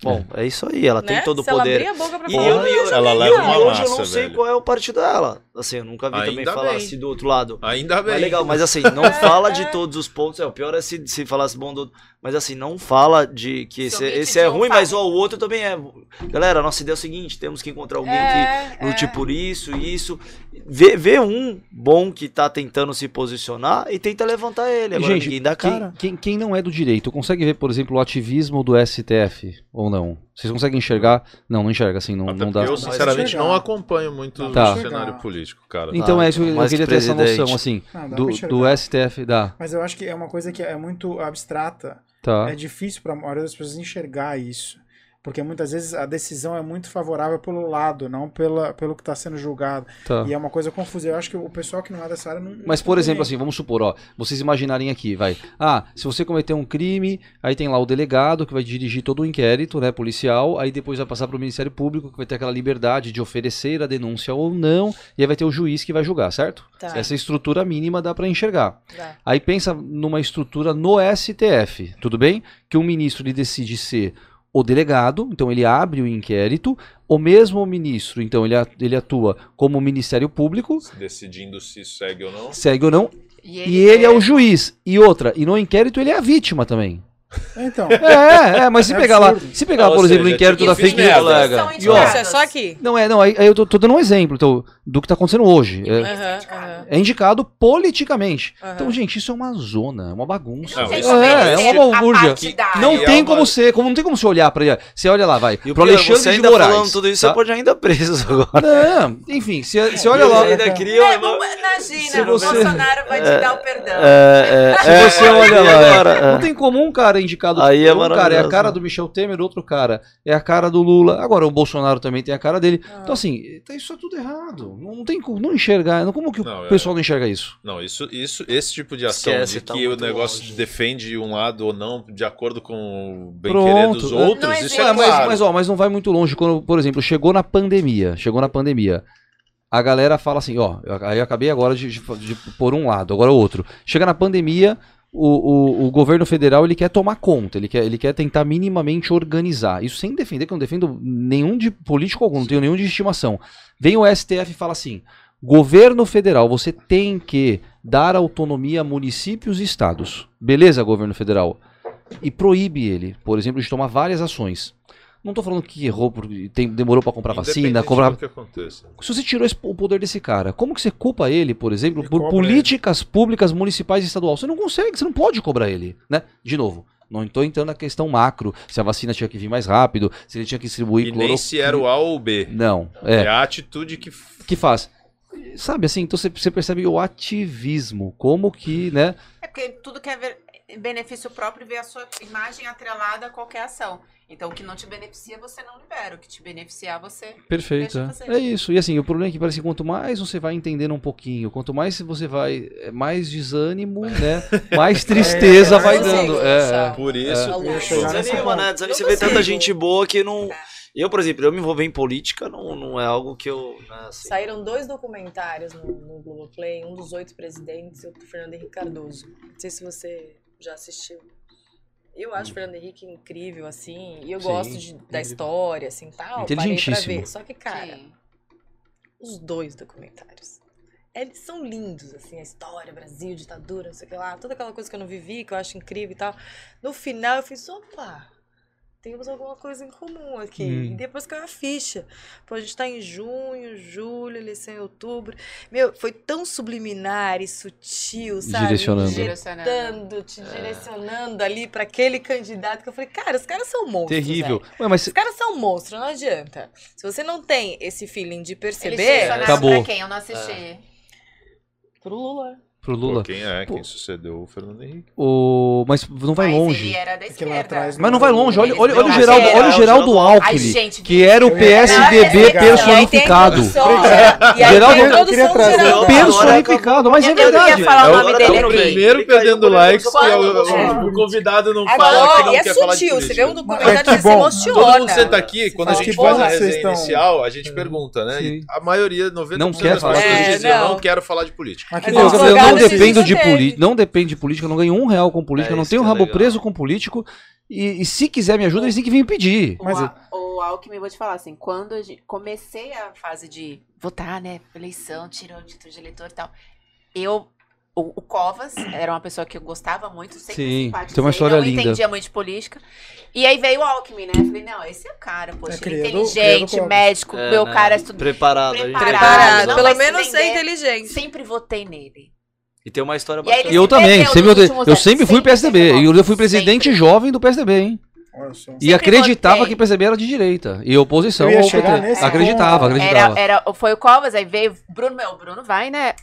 Bom, é isso aí, ela né? tem todo o Se ela poder. abrir a boca pra E falar, eu, ela e eu- elege Ela leva eu- uma hoje eu não sei velho. qual é o partido dela. Assim, eu nunca vi também Ainda falar bem. assim do outro lado. Ainda bem. Mas legal, mas assim, não fala de todos os pontos. É, o pior é se, se falasse bom do. Mas assim, não fala de que Se esse, esse é um ruim, mas ó, o outro também é. Galera, a nossa ideia é o seguinte: temos que encontrar alguém É, que lute é. por isso, isso. Vê, vê um bom que tá tentando se posicionar e tenta levantar ele. Agora Gente, ninguém dá quem, cara. quem, quem não é do direito, consegue ver, por exemplo, o ativismo do STF ou não? Vocês conseguem enxergar? Não, não enxerga assim, não, Até não dá. eu, sinceramente, não acompanho muito Tá. o cenário político, cara. Então Ah, é isso, eu mais queria ter essa noção, assim, Ah, do, do STF, dá, Mas eu acho que é uma coisa que é muito abstrata. tá. É difícil para a maioria das pessoas enxergar isso. Porque muitas vezes a decisão é muito favorável pelo lado, não pela, pelo que está sendo julgado. tá. E é uma coisa confusa. Eu acho que o pessoal que não é dessa área não. Mas, por exemplo, assim, vamos supor, ó, vocês imaginarem aqui, vai. Ah, se você cometer um crime, aí tem lá o delegado que vai dirigir todo o inquérito, né, policial, aí depois vai passar para o Ministério Público que vai ter aquela liberdade de oferecer a denúncia ou não, e aí vai ter o juiz que vai julgar, certo? Tá. Essa estrutura mínima dá para enxergar. Dá. Aí pensa numa estrutura no STF, tudo bem? Que o ministro ele decide ser o delegado, então ele abre o inquérito, o mesmo ministro, então ele, ele atua como Ministério Público, Decidindo se segue ou não. segue ou não, E e ele é o juiz. E outra, e no inquérito ele é a vítima também. Então, É, é, mas se É pegar lá, absurdo. se pegar, Ou por exemplo, o inquérito da fake news, colega. E, ó, é só aqui. não é, não, aí, aí eu tô, tô dando um exemplo então, do que tá acontecendo hoje. É, Aham, aham. é indicado politicamente. Aham. Então, gente, isso é uma zona, é uma bagunça. Não, como é, é ser uma balbúrdia. Não é tem como ser, como não tem como você olhar pra ele. Você olha lá, vai. E o pro Alexandre você de ainda Moraes. falando tudo isso, tá? você pode ainda preso agora. Não, enfim, você, você olha lá. Ainda cria É, uma... imagina, Se o você- Bolsonaro vai te dar o perdão. É, é, Se é, você olha lá, é. é. não tem como um cara indicado Aí é um cara é a cara né? do Michel Temer, outro cara é a cara do Lula. Agora o Bolsonaro também tem a cara dele. Então assim, tá- isso é tudo errado. Não tem como não enxergar. Não- Como que Não, o é. pessoal não enxerga isso? Não, isso, isso, esse tipo de ação Esquece, de tá que o muito negócio longe. defende um lado ou não, de acordo com o bem-querer dos Pronto. outros, Não isso é É, mas, claro. mas, ó, mas não vai muito longe. Quando, por exemplo, chegou na pandemia, chegou na pandemia, a galera fala assim, ó, eu- aí eu acabei agora de, de, de pôr um lado, agora o outro. Chega na pandemia, o, o, o governo federal ele quer tomar conta, ele quer, ele quer tentar minimamente organizar. Isso sem defender, que eu não defendo nenhum de político algum, não tenho nenhum de estimação. Vem o STF e fala assim: governo federal, você tem que dar autonomia a municípios e estados. Beleza, governo federal? E proíbe ele, por exemplo, de tomar várias ações. Não tô falando que errou, porque tem- demorou para comprar vacina, comprar. do que aconteça. Se você tirou esse- o poder desse cara, como que você culpa ele, por exemplo, E por políticas públicas municipais e estaduais? Você não consegue, você não pode cobrar ele, né? De novo, não estou entrando na questão macro, se a vacina tinha que vir mais rápido, se ele tinha que distribuir E nem se era o A ou o B. Não, É, é. a atitude que. que faz? Sabe assim, então você, você percebe o ativismo, como que, né? É porque tudo que é ver- benefício próprio vê a sua imagem atrelada a qualquer ação. Então, o que não te beneficia, você não libera. O que te beneficiar, você. Perfeito. Deixa É. fazer. É isso. E assim, o problema é que parece que quanto mais você vai entendendo um pouquinho, quanto mais você vai, é, mais desânimo, né? Mais tristeza É, vai dando. É, é. Por isso. É. por isso. Desanima, né? Desanima. Você vê tanta gente boa que não. Eu, por exemplo, eu me envolver em política não, não é algo que eu. Né, assim, Saíram dois documentários no, no Globoplay, um dos oito presidentes e outro do Fernando Henrique Cardoso. Não sei se você já assistiu. Eu acho o Fernando Henrique incrível, assim, e eu Sim, gosto de- da história, assim, tal. Parei pra Inteligentíssimo. ver. Só que, cara, Sim. os dois documentários. Eles são lindos, assim, a história, Brasil, ditadura, não sei o que lá, toda aquela coisa que eu não vivi, que eu acho incrível e tal. No final eu fiz, opa, temos alguma coisa em comum aqui. Hum. E depois caiu a ficha. Pô, a gente tá em junho, julho, eleição em outubro. Meu, foi tão subliminar e sutil, sabe? Direcionando. Direcionando. Te direcionando ali pra aquele candidato que eu falei, cara, os caras são monstros. Terrível. Ué, mas Os caras são monstros, não adianta. Se você não tem esse feeling de Eles perceber, direcionaram Acabou. pra quem? Eu não assisti. pro Lula. Pro Pô, Lula. quem é? Pô. Quem sucedeu o Fernando Henrique? O... Mas não vai Mas longe. ele era da Porque lá esquerda. atrás Mas não vai longe. Olha, olha, olha o Geraldo, olha o Geraldo Ai, Alckmin, gente, que era o PSDB personificado. Geraldo, e. Personificado, mas é verdade. falar o É o- é primeiro perdendo likes que é o, convidado não Agora, fala que ó, não e é quer falar de sutil, você vê um documentário que bom. emociona. Todo mundo senta aqui, quando a gente faz a resenha inicial, a gente pergunta, né? E a maioria, 90% Não quer das falar pessoas não quero falar de política. Mas que Mas dependo de política, não depende de política, eu não ganho um real com política, É eu não tenho é rabo legal. preso com político. E, e se quiser me ajuda, eles têm que vir pedir. Mas o, Al- o Alckmin, vou te falar assim, quando a gente- comecei a fase de votar, né, eleição, tirou o título de eleitor e tal, eu, o, o Covas era uma pessoa que eu gostava muito, sempre Sim, tem uma história não linda. entendia muito de política, e aí veio o Alckmin, né, eu falei, não, esse é o cara, poxa, É, ele é criado- inteligente, criado médico, É, meu né? cara estuda, Preparado. Preparado. Preparado, Não pelo menos ser vender. inteligente. sempre votei nele. E tem uma história bacana. E eu também, sempre, eu anos, sempre fui sempre PSDB. E eu fui presidente sempre. jovem do PSDB, hein? E acreditava votei. que o PSDB era de direita. E oposição Eu ao PT. Acreditava, ponto. acreditava. Era, era, foi o Covas, aí veio Bruno, meu, o Bruno vai, né?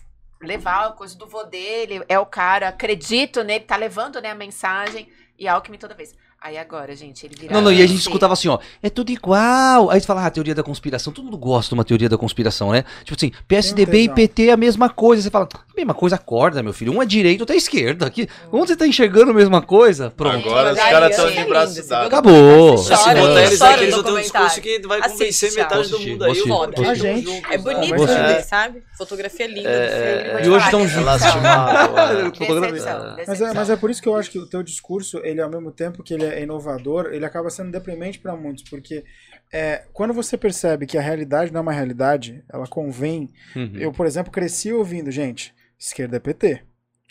Levar a coisa do vô dele, é o cara, acredito nele, tá levando, né, a mensagem. E Alckmin toda vez. Aí agora, gente, ele vira. Não, não, e a gente assim. escutava assim, ó, é tudo igual. Aí você fala, ah, teoria da conspiração. Todo mundo gosta de uma teoria da conspiração, né? Tipo assim, PSDB e. PT é a mesma coisa. Você fala, mesma coisa, acorda, meu filho. Um é direita, outro é esquerda. Aqui, quando você tá enxergando a mesma coisa, pronto. Agora os caras estão é de braço dado. Acabou. Chora, eu eles aqui, eles vão ter um discurso que vai Assiste, convencer Thiago. metade do mundo aí. assistir. A gente. É bonito É. sabe? Fotografia linda É, do filme. Vou E hoje falar, tão decepção. Lastimado. é. Decepção, Mas é, mas é por isso que eu acho que o teu discurso, ele ao mesmo tempo que ele é inovador, ele acaba sendo deprimente para muitos, porque é, quando você percebe que a realidade não é uma realidade, ela convém. Uhum. Eu, por exemplo, cresci ouvindo, gente, esquerda é PT, Sim.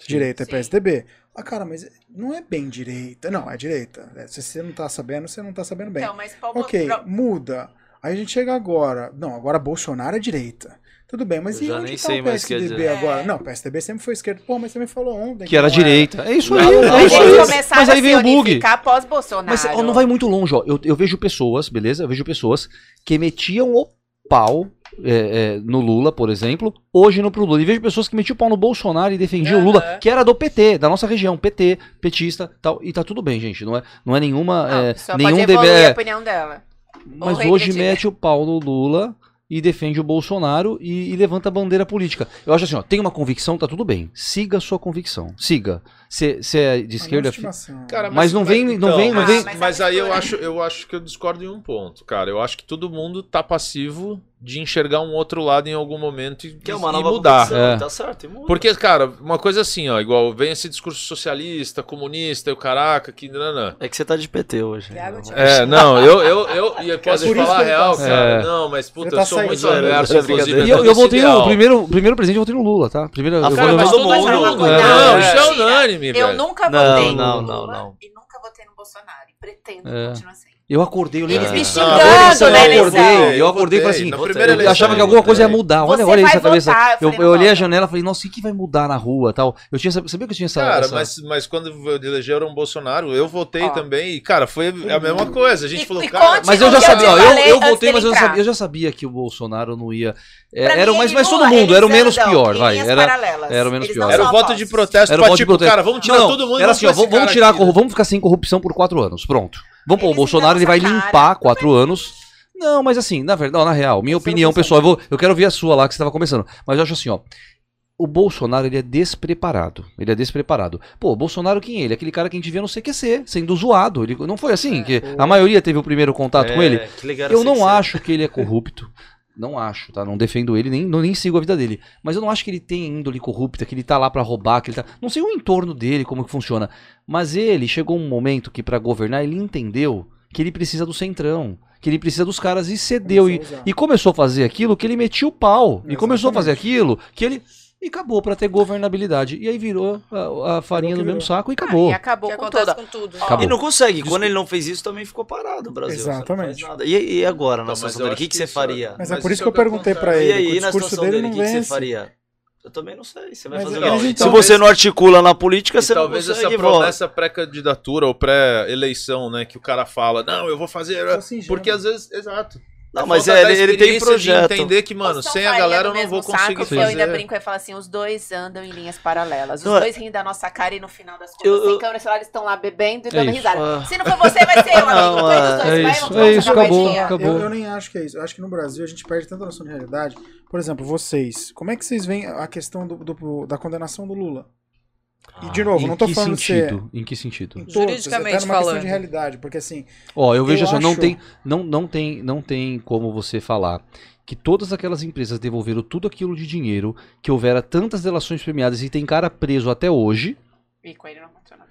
direita é Sim. PSDB, Ah, cara, mas não é bem direita. Não, é direita. É, Se você não tá sabendo, você não tá sabendo bem. Então, mas Paulo, ok, muda. Aí a gente chega agora. Não, agora Bolsonaro é direita. Tudo bem, mas Eu e já onde nem tá sei o mais o que quer PSDB agora? É. Não, o PSDB sempre foi esquerdo. Pô, mas você me falou ontem. Que era não direita. É isso Não, aí, não, é não, isso não. aí. Mas aí a vem o bug. Mas ó, não vai muito longe, ó. Eu, eu vejo pessoas, beleza? Eu vejo pessoas que metiam o pau é, é, no Lula, por exemplo, hoje no pro Lula. E vejo pessoas que metiam o pau no Bolsonaro e defendiam o Lula, que era do PT, da nossa região, PT, petista tal. E tá tudo bem, gente. Não é, não é nenhuma. Não, é, nenhum pode é, a opinião dela. mas Ou hoje mete o pau no Lula e defende o Bolsonaro e, e levanta a bandeira política. Eu acho assim, ó, tem uma convicção, tá tudo bem. Siga a sua convicção. Siga. Você é de esquerda. Cara, Mas não vem- não vem- não mas, vem- Mas, aí eu acho, eu acho que eu discordo em um ponto, cara. Eu acho que todo mundo tá passivo de enxergar um outro lado em algum momento e, Que é uma e nova mudar. É. Tá certo, e muda. Porque, cara, uma coisa assim, ó, igual vem esse discurso socialista, comunista, e o caraca, que nanã. É que você tá de PT hoje. Né? É, não, eu, eu, eu, e eu posso isso falar ele real, tá- cara. É. Não, mas puta, tá eu sou muito saindo, aberto, é inclusive. E eu, eu votei no primeiro, primeiro presidente, eu votei no Lula, tá? Primeiro, Ah, eu cara, mas eu- todo mundo- É. cuidar. Não, isso é Mentira. unânime, Eu velho. nunca Não, votei não, no não, Lula não. e nunca votei no Bolsonaro. E pretendo É. continuar sendo. Eu acordei, eu lembro. Eles me xingando acordei, na eu acordei, eu acordei e falei assim, eu eleição, achava que alguma coisa ia mudar. Olha, Você olha isso na cabeça. Eu Eu, olhei a janela e falei, nossa, o que, vai mudar na rua tal? Eu tinha, sabia que eu tinha essa. Cara, essa- mas, mas quando elegeram o Bolsonaro, eu votei Ó. também. E, cara, foi a mesma coisa. A gente E- falou, e cara. Mas eu já sabia, eu eu, votei, mas eu já, sabia, eu já sabia que o Bolsonaro não ia. É, era, mim, mas, ele mas todo mundo, era o menos andam pior, vai. Era, era o menos Eles pior. Era o voto de protesto Era pra voto de tipo, protesto. cara, vamos tirar Não, todo mundo. Era vamos assim, ó, vamos, cara tirar, aqui. corru- vamos ficar sem corrupção por quatro anos. Pronto. Vamos pôr o Bolsonaro, ele vai essa limpar cara. quatro anos. Não, mas assim, na verdade, não, na real, minha opinião pessoal, eu, vou, eu quero ouvir a sua lá que você estava começando. Mas eu acho assim, ó. O Bolsonaro, ele é despreparado. Ele é despreparado. Pô, o Bolsonaro quem é ele? Aquele cara que a gente vê no CQC, sendo zoado. Ele, não foi assim? que a maioria teve o primeiro contato com ele? É, que legal Eu não acho que ele é corrupto. Não acho, tá? Não defendo ele, nem, não- nem sigo a vida dele. Mas eu não acho que ele tem índole corrupta, que ele tá lá pra roubar, que ele tá. Não sei o entorno dele, como que funciona. Mas ele chegou um momento que pra governar ele entendeu que ele precisa do centrão. Que ele precisa dos caras e cedeu. E, Começou a usar. e começou a fazer aquilo que ele metia o pau. E começou a fazer Exatamente. aquilo que ele. E acabou pra ter governabilidade. E aí virou a, a farinha no mesmo saco e Ah, acabou. e acabou que com tudo. com tudo. Acabou. E não consegue. Quando ele não fez isso, também ficou parado o Brasil. Não Exatamente. nada. E, e agora, na Então, mas dele? O que, que você isso é- faria? Mas é Mas por isso isso que eu é perguntei pra acontece. E ele. aí, o na discurso situação dele dele, o não que, que você vence. faria? Eu também não sei. Você vai Mas fazer a o quê? gente Se talvez- você não articula na política, você não talvez essa promessa pré-candidatura ou pré-eleição, né? Que o cara fala, não, eu vou fazer. Porque às vezes, exato. Não, mas falta é, ele, ele tem projeto. De entender que, mano, sem a galera do eu não vou conseguir saco, fazer. Eu ainda brinco e falo assim, os dois andam em linhas paralelas. Os Não, é- dois riem da nossa cara e no final das contas, Eu- sem câmera, celular, eles estão lá bebendo e dando isso. risada. Ah. Se não for você, vai ser eu, amigo. Não, é- dois. é vai, isso, vamos é isso, uma acabou, acabou. Eu, eu nem acho que é isso. Eu acho que no Brasil a gente perde tanta noção de realidade. Por exemplo, vocês, como é que vocês veem a questão do, do- da condenação do Lula? E de novo, em não tô que falando de ser sentido? Em que sentido? em todos, Juridicamente até numa questão falando. de realidade, porque assim, Ó, eu vejo Eu assim, não acho- tem, não, não tem, não tem como você falar que todas aquelas empresas devolveram tudo aquilo de dinheiro, que houvera tantas delações premiadas e tem cara preso até hoje. E com ele não funcionou.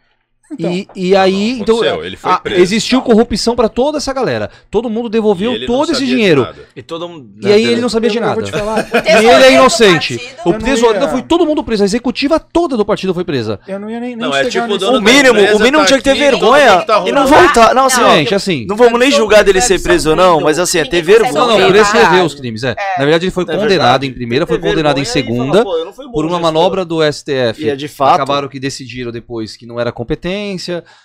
Então, e, e aí, Não, então, aconteceu, ele foi preso. existiu corrupção pra toda essa galera. Todo mundo devolveu todo esse dinheiro. E todo mundo. E aí ele não sabia de eu, nada. E ele é inocente. O tesoureiro ia- foi todo mundo preso. A executiva toda do partido foi presa. eu não ia nem, nem Não, é tipo o nesse mínimo, o mínimo tá tinha que ter aqui, vergonha tá e não voltar. Não, assim, Não, Gente, assim. não vamos nem julgar dele ser preso, não, mas assim, é ter consegue Não, não, vergonha. prescrever os crimes. É. Na verdade, ele foi É condenado em primeira, foi condenado em vergonha segunda. Por uma manobra do STF. E é de fato. Acabaram que decidiram depois que não era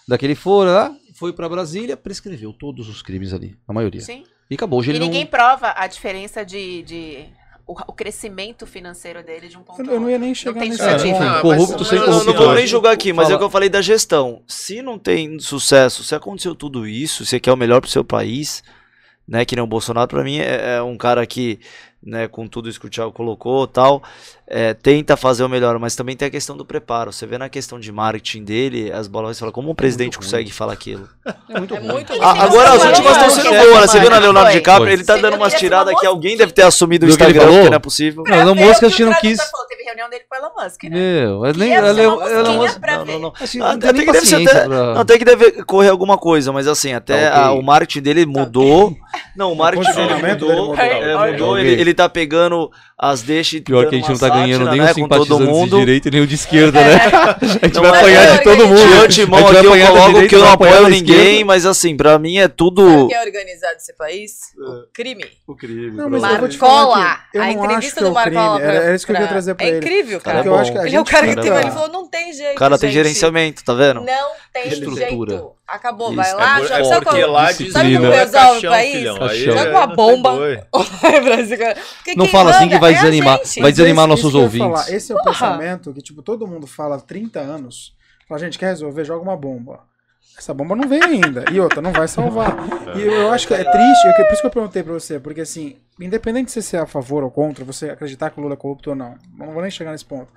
daquele fora, lá, foi pra Brasília, prescreveu todos os crimes ali, a maioria. Sim. E acabou. Hoje E ele ninguém não... prova a diferença de... de... O, o crescimento financeiro dele de um ponto Eu, eu não ia outro. nem chegar nesse ponto. ah, corrupto mas- sem não, Não, não vamos nem julgar aqui, mas é Fala. o que eu falei da gestão. Se não tem sucesso, se aconteceu tudo isso, você quer o melhor pro seu país, né? Que nem o Bolsonaro, pra mim, é, é um cara que, né, com tudo isso que o Thiago colocou tal, é, tenta fazer o melhor, mas também tem a questão do preparo. Você vê na questão de marketing dele, as bolas falam, como um presidente ruim. consegue falar aquilo? É muito É ruim. muito Ah, tem agora as últimas estão sendo boas, né? Você viu na. Leonardo DiCaprio? Ele tá dando umas tiradas que alguém deve ter assumido o Instagram, porque não é possível. Não, não ver mosca o que a gente o não quis. falou. Reunião dele com o Elon Musk, né? Meu, é nem. Ser Elon- uma Elon mosquinha Musk- pra não, ver. não, não. Assim, Ah, não que deve até- pra- Não, tem que deve correr alguma coisa, mas assim, até Tá ok. a- o marketing dele mudou. Não, o marketing dele posicionamento dele mudou. mudou. é, Ok. mudou, ele, ele tá pegando as deixas e Pior que a gente não tá ganhando sátira, nem né, os com todo simpatizantes de mundo. direita e nem o de esquerda, né? A gente Não, vai é- apanhar é de todo mundo. De A antemão gente vai aqui eu coloco que eu não apoio ninguém, mas assim, pra mim é tudo. o que é organizado esse país? O crime. O crime. Mas eu te Marcola. eu a entrevista é do. Marcola Era, isso que eu queria trazer pra é ele. incrível, cara. Porque eu acho que a Ele é o gente cara que tem. Ele falou, não tem jeito. O cara tem gente. gerenciamento, tá vendo? Não tem Estrutura. jeito. Acabou, Isso. vai É lá, por- joga- é sabe porque como- lá. Sabe como é resolve o caixão, país? filhão. Aí Caixão. Joga é- uma bomba. Não fala assim que vai é desanimar. gente. Vai desanimar nossos ouvintes. esse é o pensamento que, tipo, todo mundo fala há 30 anos. Fala, gente, quer resolver? Joga uma bomba. Essa bomba não veio ainda. E outra, não vai salvar. E eu, eu acho que é triste, eu, por isso que eu perguntei pra você, porque assim, independente de você ser a favor ou contra, você acreditar que o Lula é corrupto ou não, não vou nem chegar nesse ponto.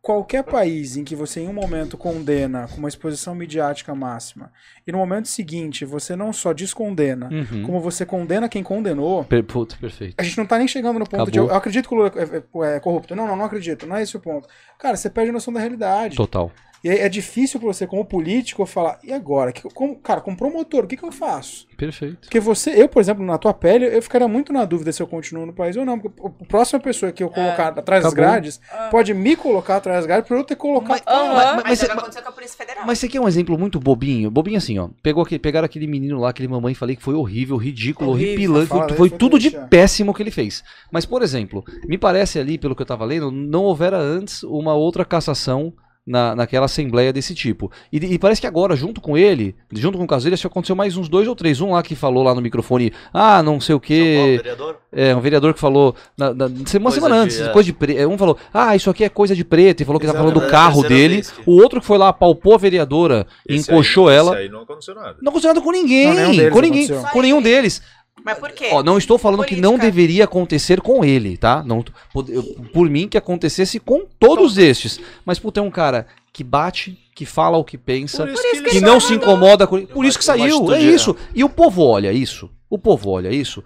Qualquer país em que você em um momento condena com uma exposição midiática máxima e no momento seguinte você não só descondena, Uhum. como você condena quem condenou, Per- puta, perfeito. a gente não tá nem chegando no ponto de eu, Acabou. eu acredito que o Lula é, é- é corrupto. Não, não, não acredito. Não é esse o ponto. Cara, você perde a noção da realidade. Total. E aí é difícil pra você, como político, falar, e agora? Que- como- cara, como promotor, o que, que eu faço? Perfeito. Porque você, eu, por exemplo, na tua pele, eu ficaria muito na dúvida se eu continuo no país ou não. Porque a próxima pessoa que eu colocar atrás das grades pode me colocar atrás das grades pra eu ter colocado. Aham. Mas, Mas- já mas- aconteceu com a Polícia Federal. Mas você quer um exemplo muito bobinho? Bobinho assim, ó. Pegou aquele, pegaram aquele menino lá, aquele mamãe, falei que foi horrível, ridículo, Horrível. horripilante. Foi, foi foi tudo de é. péssimo que ele fez. Mas, por exemplo, me parece ali, pelo que eu tava lendo, não houvera antes uma outra cassação na, naquela assembleia desse tipo. E, e parece que agora, junto com ele, junto com o que aconteceu mais uns dois ou três. Um lá que falou lá no microfone, ah, não sei o quê. vereador? É, um vereador que falou, na, na- uma Coisa semana de- antes, é. coisa de preto. Um falou, ah, isso aqui é coisa de preto, e falou que tava falando do carro É dele. que- O outro que foi lá, apalpou a vereadora, Esse encoxou aí- ela. Esse aí não aconteceu nada. Não aconteceu nada com ninguém. Não, com ninguém. Com nenhum deles. Mas por quê? Ó, não estou falando que não Política. deveria acontecer com ele, tá? Não, eu- por mim, que acontecesse com todos estes. Mas, puta, é um cara que bate, que fala o que pensa, Por isso que, que não se incomoda com. Por isso que saiu, é isso. E o povo olha isso. O povo olha isso.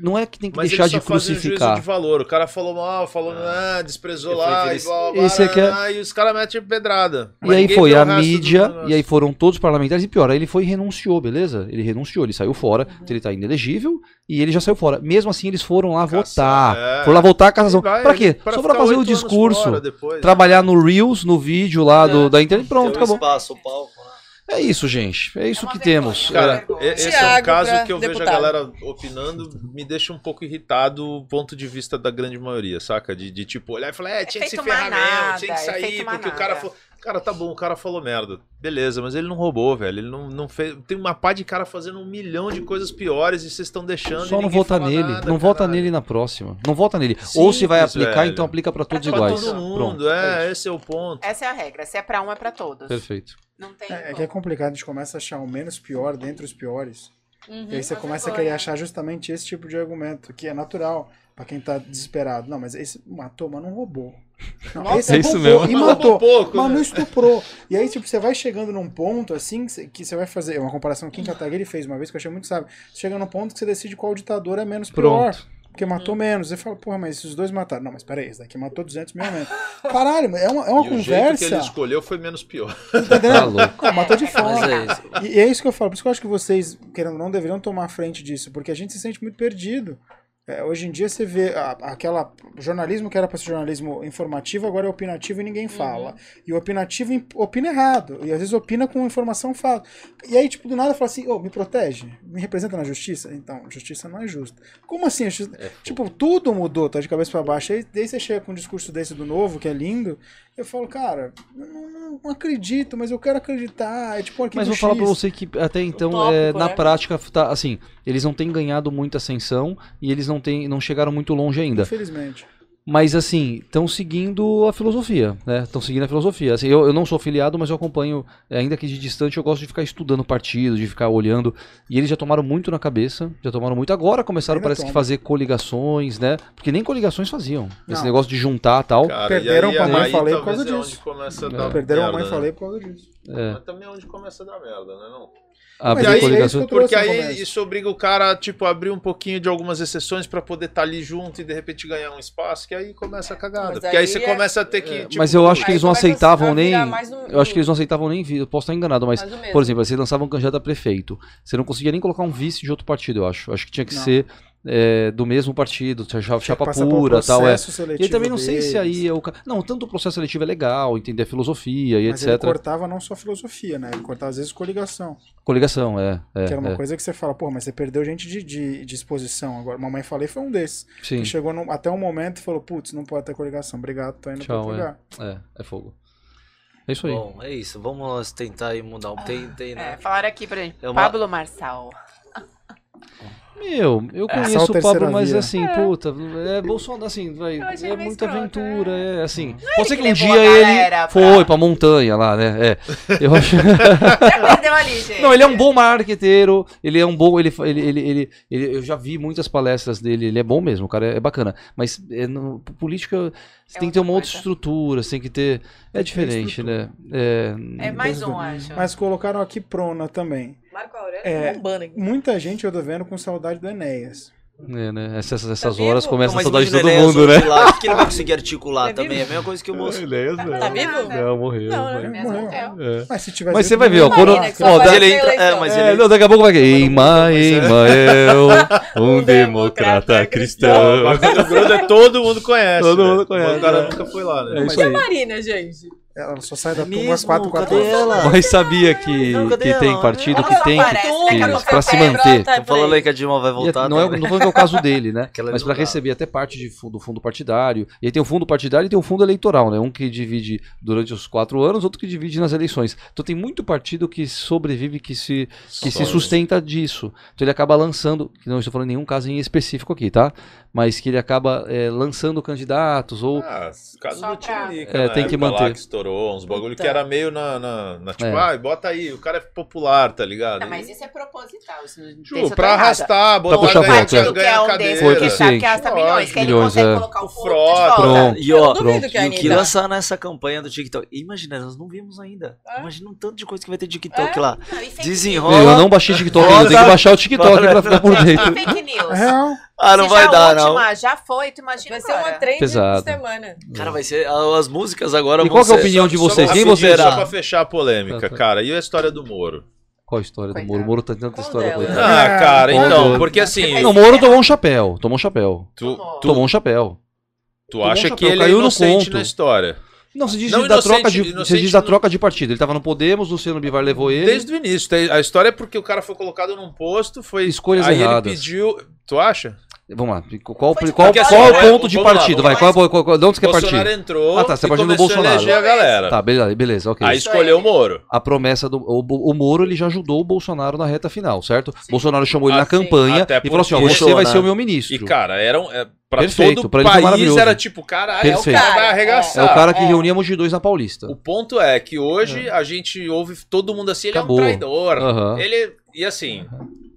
Não é que tem que Mas deixar de um crucificar. juízo de valor. O cara falou mal, falou, ah, desprezou lá, e blá, Esse é- e os caras metem pedrada. E Mas aí foi a do mídia, e aí foram todos os parlamentares, e pior, aí ele foi e renunciou, beleza? Ele renunciou, ele saiu fora, então ele tá inelegível, e ele já saiu fora. Mesmo assim, eles foram lá Caçar, votar. é. Foram lá votar a cassação. Vai, pra quê? pra Só pra fazer o discurso, depois. trabalhar no Reels, no vídeo lá do, da internet, pronto, um acabou. espaço, o palco? É isso, gente. É isso É que vergonha, temos. É. Cara, e- esse é um Thiago caso pra que eu vejo a deputado. galera opinando, me deixa um pouco irritado o ponto de vista da grande maioria, saca? De, de tipo, olhar e falar, é, tinha que se ferrar mesmo, tinha que sair, porque o cara falou. Cara, tá bom, o cara falou merda. Beleza, mas ele não roubou, velho. Ele não, não fez. Tem uma pá de cara fazendo um milhão de coisas piores e vocês estão deixando. Só não vota nele. nada, não vota caralho. nele na próxima. Não vota nele. Ou se vai Simples, aplicar, velho. então aplica pra todos Pra Pra iguais. todo mundo, Pronto. é, esse é o ponto. Essa é a regra. Se é pra um, é pra todos. Perfeito. Não tem. É, é que é complicado, a gente começa a achar o menos pior dentre os piores. Uhum. E aí você começa a querer achar justamente esse tipo de argumento, que é natural pra quem tá desesperado. Não, mas esse matou, mas não roubou. Não, Nossa, esse é isso roubou mesmo. E matou. pouco, mas né? não estuprou. E aí, tipo, você vai chegando num ponto assim que você vai fazer. Uma comparação que o Kim Kataguiri fez uma vez que eu achei muito sábio. Você chega num ponto que você decide qual ditador é menos pior. Porque matou menos. Você fala, porra, mas esses dois mataram. Não, mas peraí, esse daqui matou 200 mil menos. Caralho, é uma, é uma e o jeito que conversa. ele escolheu foi menos pior. Tá entendendo? Tá matou de fome. Mas é. E, e é isso que eu falo, por isso que eu acho que vocês, querendo ou não, deveriam tomar frente disso, porque a gente se sente muito perdido. É, hoje em dia você vê a- aquela jornalismo que era para ser jornalismo informativo, agora é opinativo e ninguém fala. E o opinativo opina errado, e às vezes opina com informação falsa. E aí, tipo, do nada fala assim, ô, me protege, me representa na justiça? Então, justiça não é justa. Como assim? justiça- tipo, tudo mudou, tá de cabeça para baixo. Aí, daí você chega com um discurso desse do novo, que é lindo, eu falo, cara, eu não, não- não acredito, mas eu quero acreditar. É tipo um Mas vou falar X. pra você que até então, Utópico, é, na né? prática, tá, assim, eles não têm ganhado muita ascensão e eles não, têm, não chegaram muito longe ainda. Infelizmente. Mas assim, estão seguindo a filosofia, né? Estão seguindo a filosofia. Assim, eu, eu não sou filiado, mas eu acompanho, é, ainda que de distante, eu gosto de ficar estudando partidos, de ficar olhando. E eles já tomaram muito na cabeça, já tomaram muito. Agora começaram, Ainda parece que tomam. fazer coligações, né? Porque nem coligações faziam. Esse Não. negócio de juntar tal. Cara, Perderam e pra aí, mãe, aí falei por causa é disso. onde começa a É. Perderam a merda, mãe, né? falei por causa disso. É, Mas também é onde começa a dar merda, né? Não? Abrir aí- é que eu Porque aí começo. isso obriga o cara, tipo, a abrir um pouquinho de algumas exceções pra poder estar ali junto e de repente ganhar um espaço, que aí começa a cagada. Mas Porque aí aí você é- começa a ter que. tipo, Mas eu acho que Aí eles não aceitavam nem. um- Eu acho que eles não aceitavam nem. Eu posso estar enganado, mas. Por exemplo, você lançava um candidato a prefeito. Você não conseguia nem colocar um vice de outro partido, eu acho. Eu Acho que tinha que Não. ser é, do mesmo partido, chapa, chapa pura tal. É. E também não sei se aí é o. Não, tanto o processo seletivo é legal, entender a filosofia e Mas ele etc. cortava não só filosofia, né? Ele cortava às vezes coligação. Coligação, é. é, que era uma é. coisa que você fala, pô, mas você perdeu gente de, de, de exposição. Agora, mamãe falei foi um desses. Sim. Que chegou num- até um momento e falou, putz, não pode ter coligação. Obrigado, tô indo Tchau, pra outro é. lugar. É, é fogo. É isso aí. Bom, é isso. Vamos tentar aí mudar um. Tem, tem, né? É, falaram aqui pra gente. É uma- Pablo Marçal. Meu, eu Só conheço o o Pablo, mas via. assim, puta, é Bolsonaro, assim, vai, é meio muita escroto, aventura, né? é assim. Pode ser que que um dia ele pra- foi pra montanha lá, né? É. Eu acho. Ali. Não, ele é um bom marqueteiro, ele é um bom. Ele, ele, ele, ele, ele- eu já vi muitas palestras dele, ele é bom mesmo, o cara é, é bacana. Mas é, no, política você É tem que ter uma outra coisa. estrutura, você tem que ter. É diferente, né? É, É mais um, acho. Mas colocaram aqui Prona também. Marco Aurélio É, bombando aqui. Muita gente eu tô vendo com saudade do Enéas. é, né? Essas, essas Tá horas vivo? começa Não, a mas saudade de todo Enéas mundo, né? Lá, o que ele vai conseguir articular É também? É a mesma coisa que o Bolsonaro. Enéas, Tá vivo? Não, morreu. Não, né? morreu. Mesmo Morreu. É. Mas se tiver Mas você vai ver, ó, quando- só ó, ele entra- é, eleição. mas É, ele- não, daqui a pouco vai vir. Ima, Pois é. Imael, um democrata cristão. Mas quando gruda, todo mundo conhece. Todo né? mundo conhece, O cara é. nunca foi lá, né? É isso E aí. Marina, gente? Ela só sai da É tumba às mesmo? 4, 4 Cadê ela? Mas sabia que, Não, que tem partido Ela que tem aparece, que, que pra se manter. Tô falando aí que a Dilma vai E voltar. não, é, não é o caso dele, né? Mas para receber até parte de fundo, do fundo partidário. E aí tem o fundo partidário e tem o fundo eleitoral, né? Um que divide durante os quatro anos, outro que divide nas eleições. Então tem muito partido que sobrevive, que se, que se sustenta disso. Então ele acaba lançando, que não estou falando nenhum caso em específico aqui, tá? Mas que ele acaba é, lançando candidatos ou. Ah, caso Só do pra- Tiririca, É, tem que manter. que estourou, uns bagulho que Então. era meio na, na, na tipo, É. ah, bota aí, o cara é popular, tá ligado? Não, mas isso é proposital. Isso não Ju, tem- pra errada. arrastar, botar puxar ganhar, voto, é. ganhar, que é um cadeira. Foi que sabe que milhões, que ele Milhões, consegue é. colocar o Frota. Pronto. E ó, duvido que e o que Anitta- lançar nessa campanha do TikTok. Imagina, nós não vimos ainda. É? Imagina um tanto de coisa que vai ter TikTok É? lá. Desenrola. Eu não baixei TikTok, ainda, eu tenho que baixar o TikTok pra ficar por dentro. Fake news. Ah, não Se vai dar, não. já foi, tu imagina Vai ser uma trend Pesado. por semana. Cara, vai ser. As músicas agora E vão qual que é a opinião de Só vocês? Quem você Só será? pra fechar a polêmica, Tá, tá. cara. E a história do Moro? Qual a história do Coitado. Moro? O Moro tem tanta história. delas? coitado. Ah, cara, Qual então, do- porque assim, Não, o Moro tomou um chapéu. Tomou um chapéu. tu, Tomou. tu, Tomou um chapéu. tu tomou um acha chapéu, que ele é caiu no inocente conto. na história. Não, você diz Não, da inocente- troca de, você inocente diz da troca de partido. Ele tava no Podemos, Luciano Bivar levou ele. Desde o início. A história é porque o cara foi colocado num posto, foi. Escolhas aí erradas. ele pediu. Tu acha? Vamos lá. Qual, de qual, qual assim, é o ponto de partido? Vai, qual, qual, qual, de onde você quer Bolsonaro partir? entrou Ah, tá, você partindo do Bolsonaro. a galera. Tá, beleza, beleza ok. Aí escolheu o Moro. A promessa do. O, o Moro ele já ajudou o Bolsonaro na reta final, certo? Bolsonaro chamou ele Ah, na sim. campanha Até e falou assim: ó, você vai ser o meu ministro. E, cara, era um, é, pra Perfeito, todo pra o ele país era tipo, cara, é o Perfeito. cara vai Cara, é arregaçar. o cara que É. reunia Mogi 2 na Paulista. O ponto é que hoje a gente ouve todo mundo assim, ele Acabou. é um traidor. Aham. Ele. E assim,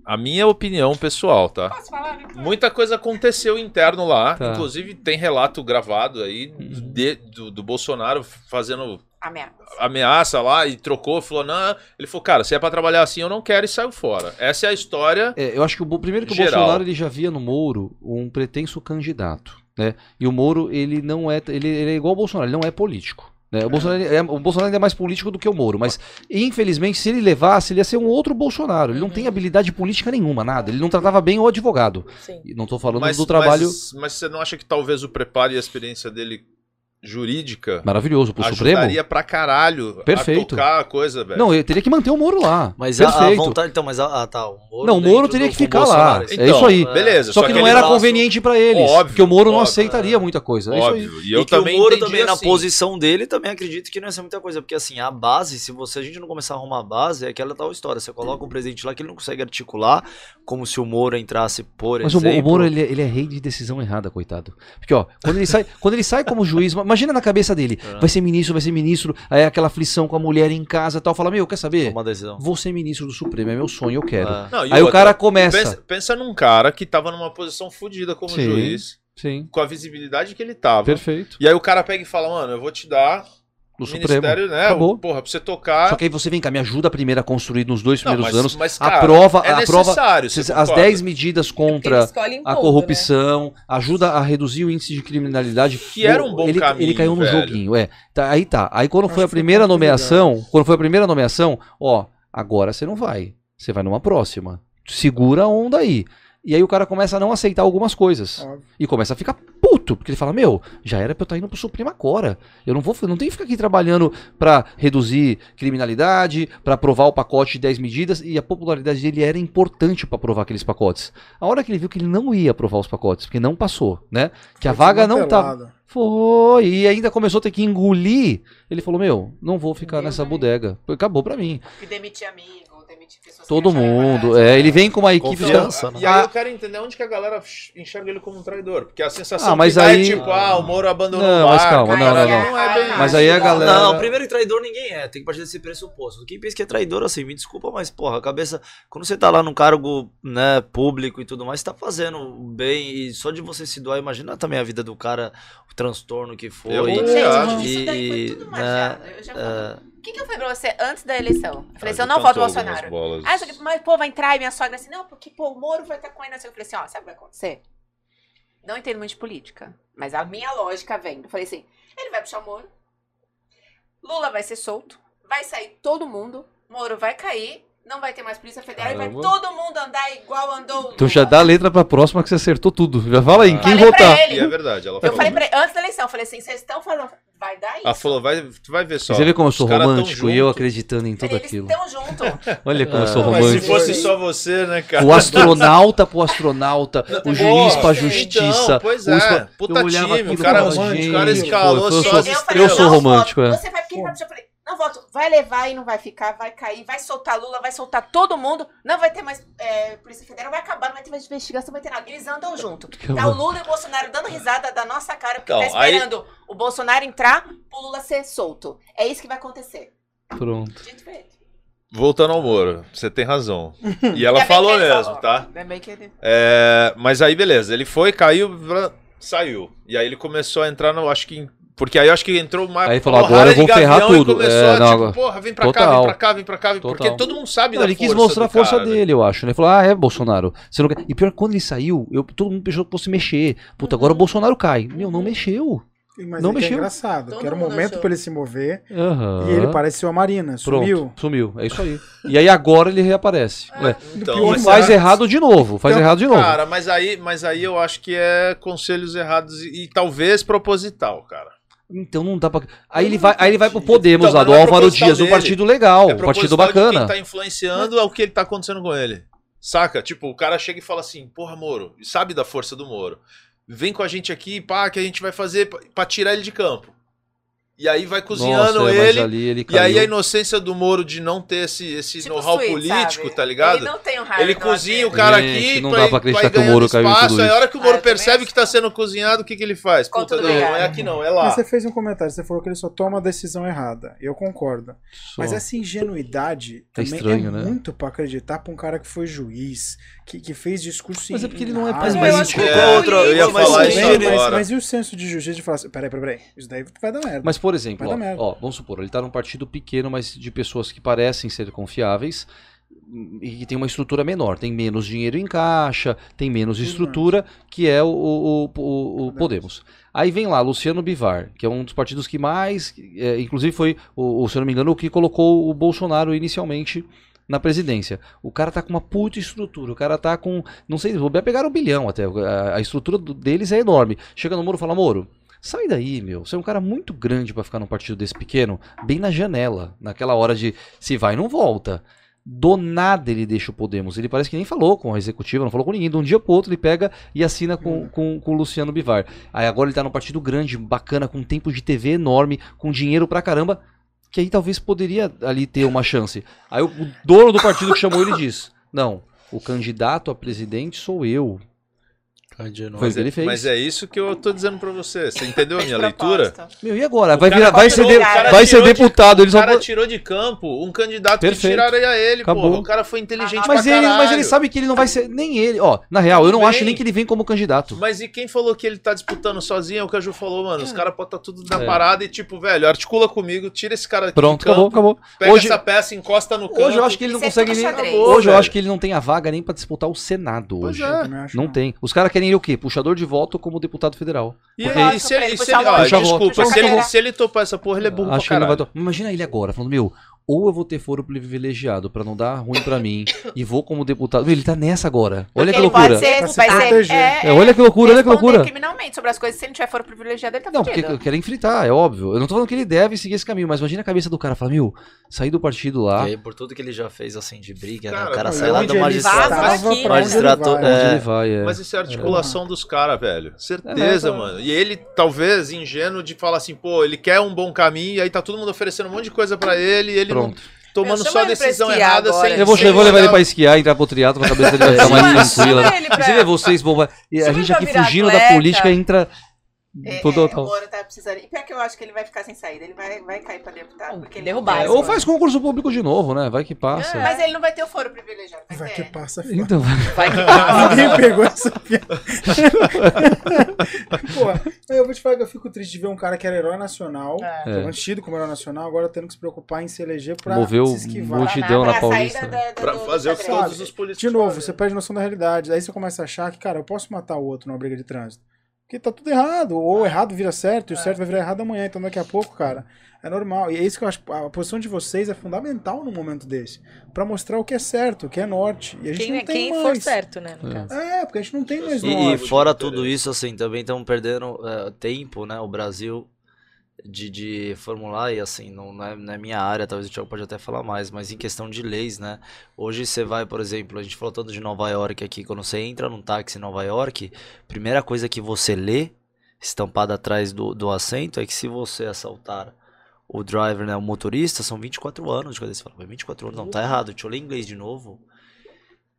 a minha opinião pessoal, tá? Posso falar? Muita coisa aconteceu interno lá. Tá. Inclusive, tem relato gravado aí de- do, do Bolsonaro fazendo Ameaça. ameaça lá e trocou, falou, não. Ele falou, cara, se é pra trabalhar assim, eu não quero e saiu fora. Essa é a história. É, eu acho que o primeiro que o Geral. Bolsonaro ele já via no Moro um pretenso candidato, né? E o Moro ele não é ele, ele é igual ao Bolsonaro, ele não é político. Né? O, Bolsonaro, é, o Bolsonaro ainda é mais político do que o Moro, mas infelizmente se ele levasse, ele ia ser um outro Bolsonaro. Ele não tem habilidade política nenhuma, nada. Ele não tratava bem o advogado. Sim. Não tô falando Mas, do trabalho mas, mas você não acha que talvez o preparo e a experiência dele jurídica maravilhoso pro Supremo. ajudaria pra caralho Perfeito. a tocar a coisa, velho? Não, ele teria que manter o Moro lá. Mas a, a vontade. Então, mas a, ah, tá. O Moro Não, o Moro teria que ficar lá. Bolsonaro. É Então, isso aí. Beleza, Só que não ele era conveniente pra eles, Óbvio, porque o Moro não óbvio, aceitaria é. muita coisa. É isso aí. Óbvio. E eu e que também o Moro também, na assim. posição dele, também acredito que não ia ser muita coisa. Porque assim, a base, se você, a gente não começar a arrumar a base, é aquela tal história. Você coloca um presidente lá que ele não consegue articular, como se o Moro entrasse, por Mas o, exemplo. o Moro, ele, é- ele é rei de decisão errada, coitado. Porque, ó, quando ele sai, quando ele sai como juiz, imagina na cabeça dele, É. vai ser ministro, vai ser ministro, aí aquela aflição com a mulher em casa e tal, fala, meu, quer saber? Uma decisão. Vou ser ministro do Supremo, é meu sonho, eu quero. É. Não, Aí o cara começa. Pensa, pensa num cara que tava numa posição fodida como Sim. juiz, Sim, com a visibilidade que ele tava. perfeito. E aí o cara pega e fala, mano, eu vou te dar no Supremo. Ministério, né? Acabou. Porra, pra você tocar. Só que aí você vem cá, me ajuda primeiro a construir nos dois Não, primeiros mas- anos. mas, a cara, prova, é a prova, as concorda? 10 medidas contra a ponto, corrupção, ajuda a reduzir o índice de criminalidade. Que era um bom ele, caminho, Ele caiu no velho. joguinho, é. Tá, aí tá. Aí quando foi a primeira nomeação, quando foi a primeira nomeação, ó, agora você não vai. Você vai numa próxima. Segura a onda aí. E aí o cara começa a não aceitar algumas coisas. Óbvio. E começa a ficar puto, porque ele fala: Meu, já era pra eu estar indo pro Supremo agora. Eu não vou, não tenho que ficar aqui trabalhando pra reduzir criminalidade, pra aprovar o pacote de 10 medidas. E a popularidade dele era importante pra aprovar aqueles pacotes. A hora que ele viu que ele não ia aprovar os pacotes, porque não passou, né? Que a Foi vaga não tá. desmantelado. Foi, e ainda começou a ter que engolir. Ele falou: Meu, não vou ficar Deu nessa mim. bodega. Acabou pra mim. E demitir amigo, demitir pessoas Todo mundo. É, ele vem com uma equipe. Confiança, né? E aí eu quero entender onde que a galera enxerga ele como um traidor. Porque a sensação Ah, mas que dá aí- é tipo, ah, o Moro abandonou Não, o mas barco. calma, não, não, não. é Mas aí a galera- Não, primeiro que traidor ninguém é, tem que partir desse pressuposto. Quem pensa que é traidor, assim, me desculpa, mas, porra, a cabeça. Quando você tá lá num cargo, né, público e tudo mais, você tá fazendo bem. E só de você se doar, imagina também a vida do cara, o transtorno que foi. Eu e- Gente, acho. isso daí foi e, tudo né, Eu que, que eu falei pra você antes da eleição? Eu falei assim, Ah, eu não voto Bolsonaro. bolas. Ah, só que, mas pô, vai entrar e minha sogra assim, não, porque pô, o Moro vai estar com ele. Eu falei assim, ó, sabe o que vai acontecer? Não entendo muito de política, mas a minha lógica vem. Eu falei assim, ele vai puxar o Moro, Lula vai ser solto, vai sair todo mundo, Moro vai cair, não vai ter mais Polícia Federal e vai Caramba. todo mundo andar igual andou. Então já dá a letra pra próxima que você acertou tudo. Já fala aí, em quem Falei pra votar. ele. E é verdade, ela Eu falou. falei pra ele, antes da eleição, eu falei assim, vocês estão falando, vai dar isso. Ela falou, vai, tu vai ver só. Você vê como eu sou romântico e eu acreditando em tudo Eles aquilo. estão juntos. Olha como eu sou Ah, Mas se romântico. fosse só você, né, cara? O astronauta pro astronauta, o juiz Pô, pra então, justiça. pois o é, espa- puta eu time, o cara- falava, o cara escalou eu só eu falei, Eu sou romântico, é. Você vai ficar pra Eu falei, não voto. Vai levar e não vai ficar, vai cair, vai soltar Lula, vai soltar todo mundo. Não vai ter mais é, Polícia Federal, vai acabar, não vai ter mais investigação, não vai ter nada. Eles andam junto. Tá o Lula e o Bolsonaro dando risada da nossa cara, porque Então, tá aí- esperando o Bolsonaro entrar pro Lula ser solto. É isso que vai acontecer. Pronto. Dito feito. Voltando ao Moro, você tem razão. E ela falou mesmo, falou. tá? Ele- É, mas aí, beleza, ele foi, caiu, saiu. E aí ele começou a entrar no, acho que. em- Porque aí eu acho que entrou uma. Aí falou, agora eu de vou ferrar e tudo. começou É, a, não, tipo, porra, vem pra cá, Total. vem pra cá, vem pra cá. Porque Total. todo mundo sabe Não, da ele quis força mostrar a força cara, né? dele, eu acho. né? Ele falou, ah, é, Bolsonaro. Você não quer... E pior, que quando ele saiu, eu, todo mundo pensou que fosse mexer. Puta, agora o Bolsonaro cai. Meu, não mexeu. Mas Não é que é mexeu. engraçado, Todo que era o mundo momento achou. pra ele se mover Aham. e ele pareceu a Marina, Pronto, sumiu. sumiu. É isso aí. E aí agora ele reaparece. Ué, Então, pior, mas faz será- errado de novo, faz Então, errado de novo. Cara, mas aí, mas aí eu acho que é conselhos errados e, e talvez proposital, cara. Então não dá pra. Aí ele vai, aí ele vai pro Podemos Então, lá, do é Álvaro Dias, um dele. partido legal, É um partido bacana. Quem tá influenciando é o que ele tá acontecendo com ele. Saca? Tipo, o cara chega e fala assim, porra, Moro, sabe da força do Moro. Vem com a gente aqui, pá, que a gente vai fazer pra tirar ele de campo. E aí vai cozinhando Nossa, é, ele. ali ele E aí a inocência do Moro de não ter esse, esse Tipo know-how político, sabe? tá ligado? Ele não tem um raio Ele cozinha o cara Gente, aqui, não dá pra acreditar que o Moro caiu espaço, tudo Aí a hora que o Moro Ah, eu também percebe que tá sendo cozinhado, o que, que ele faz? Puta, não, não é aqui não, é lá. Mas você fez um comentário, você falou que ele só toma a decisão errada. Eu concordo. Só. Mas essa ingenuidade É também estranho, é né? muito pra acreditar pra um cara que foi juiz, que, que fez discurso Mas é porque ele não é rádio. Mas eu é, outra. eu ia falar isso agora. mas e o senso de justiça de falar assim, peraí, peraí, peraí, isso daí vai dar merda. Mas, por exemplo, ó, merda. ó, vamos supor, ele tá num partido pequeno, mas de pessoas que parecem ser confiáveis e que tem uma estrutura menor. Tem menos dinheiro em caixa, tem menos estrutura, que é o, o, o- o- o Podemos. Aí vem lá Luciano Bivar, que é um dos partidos que mais, é, inclusive foi, o, o, se eu não me engano, o que colocou o Bolsonaro inicialmente na presidência. O cara tá com uma puta estrutura, o cara tá com, não sei, vou pegar um bilhão até, a, estrutura deles é enorme. Chega no Moro e fala, Moro, Sai daí, meu. Você é um cara muito grande pra ficar num partido desse pequeno, bem na janela, naquela hora de se vai, não volta. Do nada ele deixa o Podemos. Ele parece que nem falou com a executiva, não falou com ninguém. De um dia pro outro ele pega e assina com, com, com o Luciano Bivar. Aí agora ele tá num partido grande, bacana, com tempo de TV enorme, com dinheiro pra caramba, que aí talvez poderia ali ter uma chance. Aí o, dono do partido que chamou ele diz: Não, o candidato a presidente sou eu. Foi o que ele fez. Mas é isso que eu tô dizendo pra você. Você entendeu a minha leitura? Meu, e agora? Vai, virar, vai, ser, tirou, de- o cara vai ser de- deputado. Ele O cara pode- tirou de campo um candidato Perfeito. que tiraria ele, Acabou. pô. O cara foi inteligente Ah, Mas pra ele, caralho. mas ele sabe que ele não vai ser. Nem ele. Ó, na real, eu não acho nem que ele vem como candidato. Mas e quem falou que ele tá disputando sozinho? É o que a Ju falou, mano. Os caras podem estar tudo na É. parada e, tipo, velho, articula comigo, tira esse cara aqui Pronto, de campo, acabou, acabou. pega Hoje, essa peça, encosta no canto. hoje eu acho que ele não é consegue nem. Hoje eu acho que ele não tem a vaga nem pra disputar o Senado Pois hoje. é. Não tem. Os caras querem ele o quê? Puxador de voto como deputado federal. E Porque- aí, se ele, se ó, desculpa, se ele, Puxa se ele topar essa porra, ele é burro Acho que pra ele não vai caralho. to- Imagina ele agora, falando, meu, ou eu vou ter foro privilegiado pra não dar ruim pra mim e vou como deputado. Meu, ele tá nessa agora. Olha Porque que ele loucura. Pode ser, Pra se vai ser, proteger. É, olha que loucura, olha que loucura. criminalmente sobre as coisas. Se ele não tiver foro privilegiado, ele tá Não, porque eu quero enfrentar, é óbvio. Eu não tô falando que ele deve seguir esse caminho, mas imagina a cabeça do cara, falar, meu, sair do partido lá, E aí, por tudo que ele já fez, assim, de briga, né? Cara, O cara sai lá do magistrado. Magistrato, É. ele vai, é. Mas isso é a articulação dos caras, velho. Certeza, É, mas- mano. E ele, talvez, ingênuo de falar assim, pô, ele quer um bom caminho, e aí tá todo mundo oferecendo um monte de coisa pra ele, e ele não- Pronto. tomando só decisão errada agora. sem Eu vou, sem eu vou levar ele pra esquiar, entrar pro triatlo, a cabeça dele vai ficar mais tranquila. pra- Você vê vocês, bomba. A gente aqui fugindo da política entra. É, todo- é, o tal. Moro tá precisando. E pior que eu acho que ele vai ficar sem saída. Ele vai, vai cair pra deputado. Porque ele Derrubar. não É, ou faz concurso público de novo, né? Vai que passa. É. Mas ele não vai ter o foro privilegiado. Vai, Vai que passa fora. Então, Vai que passa. Ninguém pegou essa piada. Pô, eu vou te falar que eu fico triste de ver um cara que era herói nacional, É. é tido como herói nacional, agora tendo que se preocupar em se eleger pra Moveu se esquivar. multi- multidão Pra na Paulista. da- da- Pra do- fazer o que todos os políticos De novo, fazem. você perde noção da realidade. Aí você começa a achar que, cara, eu posso matar o outro numa briga de trânsito. Porque tá tudo errado. Ou errado vira certo, e o certo vai virar errado amanhã. Então daqui a pouco, cara, é normal. E é isso que eu acho. A posição de vocês é fundamental num momento desse. Pra mostrar o que é certo, o que é norte. E a gente Quem, não é- tem quem mais. for certo, né, no É. caso. É, porque a gente não tem mais E, e norte. fora tudo isso, assim, também estamos perdendo é, tempo, né? O Brasil de, de formular, e assim, não, não, é, não é minha área, talvez o Thiago pode até falar mais, mas em questão de leis, né? Hoje você vai, por exemplo, a gente falou tanto de Nova York aqui, quando você entra num táxi em Nova York, primeira coisa que você lê, estampada atrás do, do assento, é que se você assaltar o driver, né, o motorista, são 24 anos de cadeia. Você fala, "Mas 24 anos, não, tá errado, deixa eu ler inglês de novo.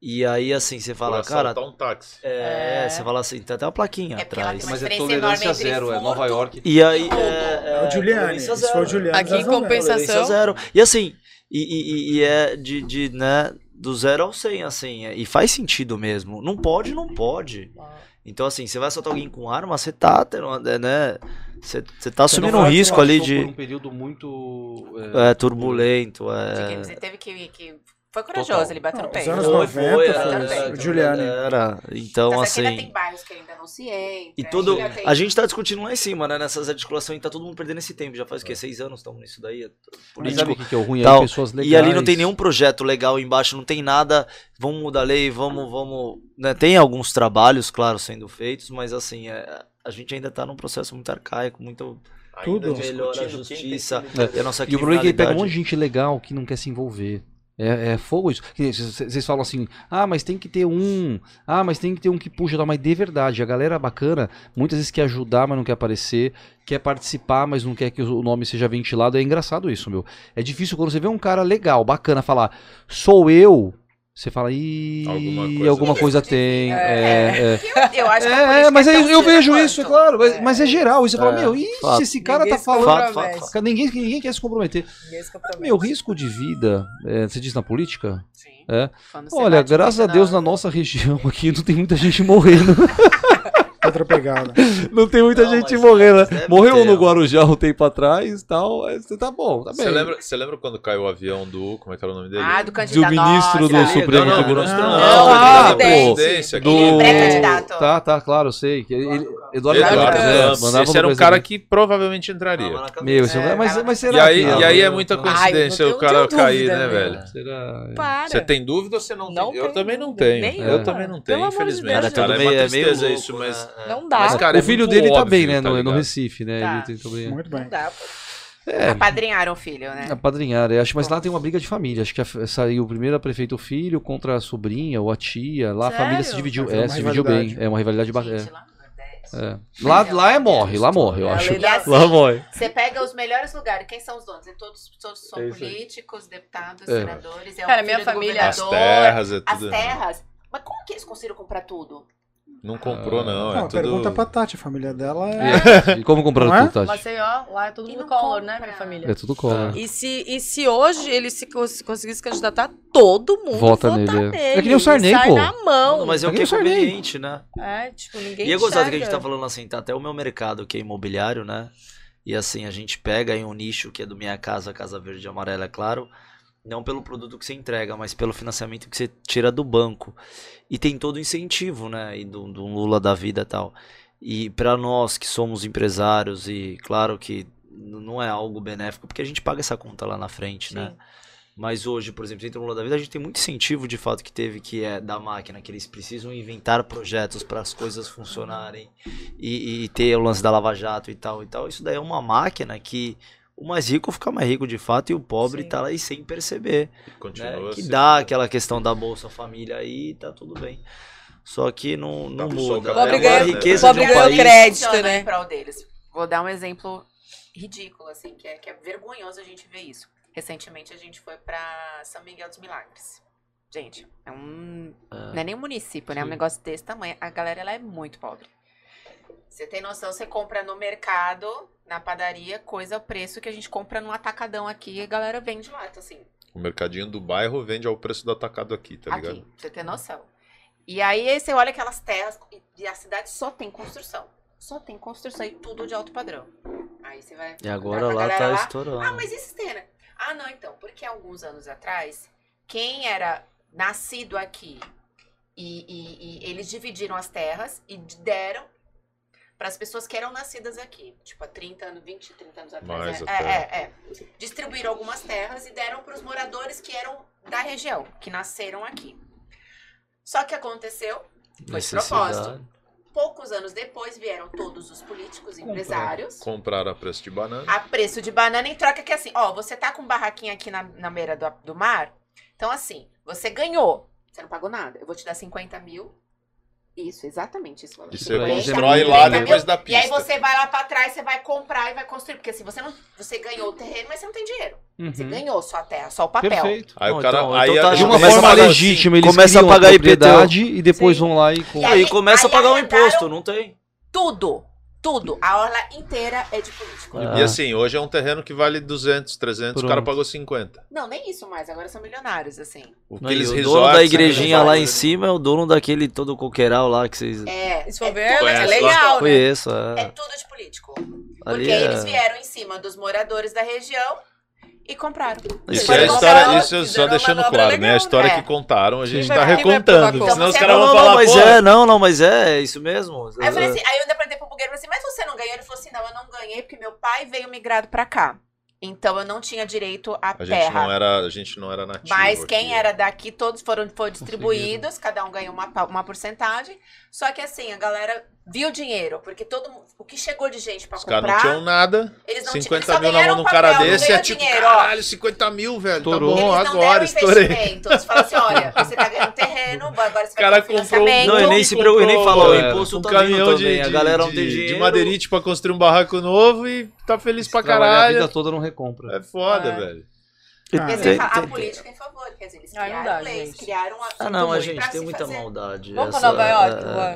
E aí, assim, você fala, Por cara, um táxi. é, É. você fala assim, tem até uma plaquinha É atrás. mas é tolerância zero, é Nova York. E aí, é, É o Giuliani. tolerância Isso foi o zero. Giuliani. Aqui em né? compensação- zero. E assim, e, e- e- e é de, de, né, do zero ao 100, assim, é- e faz sentido mesmo. Não pode, não pode. Então, assim, você vai assaltar alguém com arma, você tá tendo, é, né, você, você tá assumindo um risco ali por um de, período muito. é, turbulento, Digamos, é... Ele teve que. Foi corajoso, Total. ele bateu no peito. os anos Foi, 90 foi, foi, era, o Giuliani. era. Então, Mas aqui ainda assim... tem bairros que ainda não se entra. E tudo. tem- A gente tá discutindo lá em cima, né? Nessas articulações, tá todo mundo perdendo esse tempo. Já faz o quê? Seis anos estamos nisso daí? é Mas Político. sabe o que é o ruim? tal. Aí pessoas legais. E ali não tem nenhum projeto legal embaixo, não tem nada. Vamos mudar a lei, vamos, vamos. né, Tem alguns trabalhos, claro, sendo feitos, mas assim, é, a gente ainda tá num processo muito arcaico, muito Tudo. Ainda melhor a justiça que- e a nossa E o problema é que ele pega um monte de gente legal que não quer se envolver. É, é fogo isso. Vocês falam assim, ah, mas tem que ter um. Ah, mas tem que ter um que puxa. Mas de verdade, a galera bacana muitas vezes quer ajudar, mas não quer aparecer. Quer participar, mas não quer que o nome seja ventilado. É engraçado isso, meu. É difícil quando você vê um cara legal, bacana, falar, sou eu. Você fala, ih, Alguma alguma coisa coisa, tem. tem. É, é. Eu acho que É, mas é aí tão eu vejo quanto. isso, é claro. Mas, mas é geral. E você fala, É, meu, esse cara Ninguém tá falando. Fato, fato. Ninguém, ninguém quer se comprometer. Se compromete. Meu, risco de vida, é, você diz na política? Sim. É. Olha, graças a muito Deus na nossa região aqui não tem muita gente morrendo. Outra pegada. Não tem muita Não, gente morrendo. né? deve Morreu ter, no. Guarujá um tempo atrás e tal. mas Tá bom, tá bem. Você lembra, você lembra quando caiu o avião do. Como é que era o nome dele? Ah, do Do candidato. ministro do Nossa. Supremo não, não, Tribunal. Não, não, não, ah, presidência. do... Ele é pré-candidato. Tá, tá, claro, eu sei. Que ele- Eduardo Eduardo Campos, Campos. é, mandava Esse era um cara que provavelmente entraria. Meu, esse É, mas, mas será E aí, que e aí é muita coincidência o cara cair, né, velho. velho? Será? Para. Você tem dúvida ou você não, Não tem? Eu também não tenho. Eu também não tenho, infelizmente. Cara, é meio, uma é meio tristeza isso, né? mas. É. Não dá. Mas, cara, o é filho muito dele tá óbvio, bem, né? tá no, no? Recife, né? Tá. Ele tem também. Muito bem. Não dá. É, Apadrinharam o filho, né? Apadrinhar, é, acho, mas lá tem uma briga de família. Acho que a- saiu primeiro a prefeito o filho contra a sobrinha ou a tia. Lá a família se Sério? dividiu. É É, se dividiu bem. É uma rivalidade bacana. É. Lá, lá é morre, lá morre, eu acho. assim, Lá morre. Você pega os melhores lugares. Quem são os donos? E Todos, todos são É políticos, deputados, É. senadores. É Cara, o minha filho do família- As terras, é As tudo. terras. Mas como que eles conseguiram comprar tudo? Não comprou, não. Não, É tudo... pergunta pra Tati, a família dela é. E como compraram Não é? tudo, Tati? Maceió, lá é tudo não color, compra. né, minha família? É tudo cola. E se, e se hoje ele se cons- conseguisse se candidatar, todo mundo Vota vota nele, nele. é. É que nem o Sarney, sai pô. na mão. Mas é o que é conveniente, né? É, tipo, ninguém E é gozado que a gente tá falando assim, tá até o meu mercado que é imobiliário, né? E assim, a gente pega em um nicho que é do Minha Casa, Casa Verde e Amarela, é claro, não pelo produto que você entrega, mas pelo financiamento que você tira do banco. E tem todo o incentivo, né? E do, do Lula da vida e tal. E para nós que somos empresários, e claro que não é algo benéfico, porque a gente paga essa conta lá na frente, né? Sim. Mas hoje, por exemplo, dentro do Lula da Vida, a gente tem muito incentivo de fato que teve, que é da máquina, que eles precisam inventar projetos para as coisas funcionarem e, e ter o lance da Lava Jato e tal e tal. Isso daí é uma máquina que o mais rico fica mais rico de fato e o pobre Sim. tá lá aí sem perceber. Continua Né? Que dá aquela questão da Bolsa Família aí e tá tudo bem. Só que não, não Tá muda. É pobre uma ganha- riqueza pobre de um ganha país. crédito, né? Vou dar um exemplo ridículo, assim, que é, que é vergonhoso a gente ver isso. Recentemente a gente foi pra São Miguel dos Milagres. Gente, é um. Não é nem um município, né? É um Sim. negócio desse tamanho. A galera ela é muito pobre. Você tem noção, você compra no mercado, na padaria, coisa ao preço que a gente compra no atacadão aqui e a galera vende lá. Então, assim, O mercadinho do bairro vende ao preço do atacado aqui, tá ligado? aqui, pra você ter noção. E aí você olha aquelas terras e- a cidade só tem construção. Só tem construção e tudo de alto padrão. Aí você vai. E agora lá tá lá, estourando. Ah, mas esses terrenos? Ah, não, então, porque alguns anos atrás, quem era nascido aqui e, e- e eles dividiram as terras e deram para as pessoas que eram nascidas aqui, tipo há 30 anos, 20, 30 anos atrás. Mais é, é, é. Distribuíram algumas terras e deram para os moradores que eram da região, que nasceram aqui. Só que aconteceu, foi de propósito. Poucos anos depois vieram todos os políticos, empresários, Compraram a preço de banana. a preço de banana em troca que assim, ó, você tá com um barraquinho aqui na, na beira do, do mar, então assim, você ganhou, você não pagou nada, eu vou te dar 50 mil. Isso, exatamente isso. E Você você constrói 50 lá mil, depois da E aí pista. você vai lá pra trás, você vai comprar e vai construir, porque assim, você não, você ganhou o terreno, mas você não tem dinheiro. Você Uhum. ganhou só a terra, só o papel. Perfeito. Aí o cara. então- aí então tá a- De uma forma a legítima, eles começa a pagar propriedade e depois Sim. vão lá e com... E Aí aí- começa a aí pagar um arrendaram- imposto, não tem? Tudo, tudo. A orla inteira é de político. Ah. E assim, hoje é um terreno que vale 200, 300, o cara Pronto. pagou 50. Não, nem isso mais, agora são milionários, assim. O Não, o dono da né, igrejinha lá em cima é o dono daquele todo coqueiral lá que vocês É, E for é ver, tudo é legal, né? conheço. É É. tudo de político. Ali Porque é- eles vieram em cima dos moradores da região e compraram. Isso Isso é a é história, legal, isso é só deixando claro, né? A legal, história né? que contaram, a gente Quem tá recontando. Senão os caras vão não, falar, mas pô, é, não, não, mas é, é isso mesmo. Aí eu falei assim, aí eu ainda perguntei falei assim, mas você não ganhou? Ele falou assim, não, eu não ganhei porque meu pai veio migrado pra cá. Então eu não tinha direito à a gente terra. não era, a gente não era nativo. Mas quem aqui. era daqui, todos foram, foram distribuídos, cada um ganhou uma, uma porcentagem. Só que assim, a galera viu o dinheiro, porque todo mundo, o que chegou de gente pra Os caras comprar, não tinham nada. eles não tinham, eles 50 só mil na mão de um cara desse é tipo, dinheiro, caralho, 50 mil, velho. Estourou. Tá bom, Eles não agora, estourei. Eles falaram assim, olha, você tá ganhando terreno, agora você O cara vai um comprou um. Não, e nem se preocupa, nem comprou, falou, o é, imposto um tá caminhão de, também, a de- galera não de- tem de dinheiro. madeirite pra construir um barraco novo e tá feliz pra Trabalhar a vida caralho. toda não recompra. É foda, É. velho. Ah, dizer, Tem- a tem- política é em favor, quer dizer, eles não criaram dá, leis, gente. criaram a Ah, não, a pra gente tem muita fazer. maldade. Vamos pra essa- Nova York, é- Luan.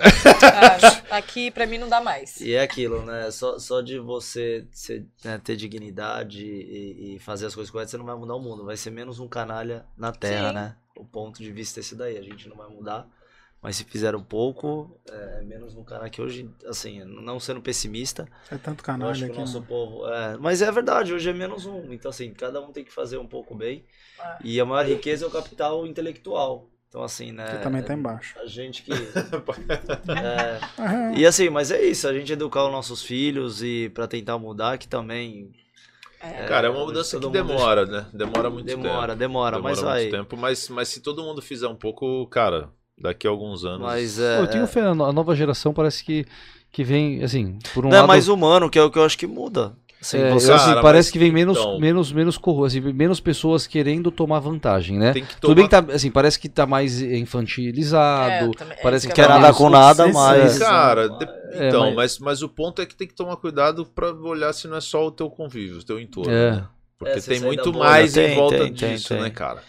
Ah, aqui pra mim não dá mais. E é aquilo, né? Só, só de você ser- né, ter dignidade e, e fazer as coisas corretas, você não vai mudar o mundo. Vai ser menos um canalha na Terra, Sim. né? O ponto de vista é esse daí. A gente não vai mudar. Mas se fizer um pouco, é menos um canalha que hoje, assim, não sendo pessimista, É tanto eu acho canalha que o nosso né? povo. É, mas é verdade, hoje é menos um. Então, assim, cada um tem que fazer um pouco bem. Ah. E a maior riqueza é o capital intelectual. Então, assim, né? Que também tá embaixo. A gente que. é, e assim, mas é isso, a gente educar os nossos filhos e pra tentar mudar, que também. É. Cara, é uma mudança que demora, né? Demora muito tempo. Demora, demora, mas muito vai. tempo, mas, mas se todo mundo fizer um pouco, cara, daqui a alguns anos. Mas Pô, é. eu tenho fé, a no- a nova geração parece que, que vem, assim, por um não é lado... mais humano, que é o que eu acho que muda. Assim, é, você- assim, Cara, parece mas que vem menos, então- menos, menos, assim, menos pessoas querendo tomar vantagem, né? Tem que Tudo bem tomar que tá, assim, parece que tá mais infantilizado, É, também- é parece que eu quer nada com nada, mas. Cara, de- É, então, mas- mas... Mas, o ponto é que tem que tomar cuidado pra olhar se não é só o teu convívio, o teu entorno. É. né? Porque É, tem muito mais Tem, em volta tem, tem, disso, tem. né, cara?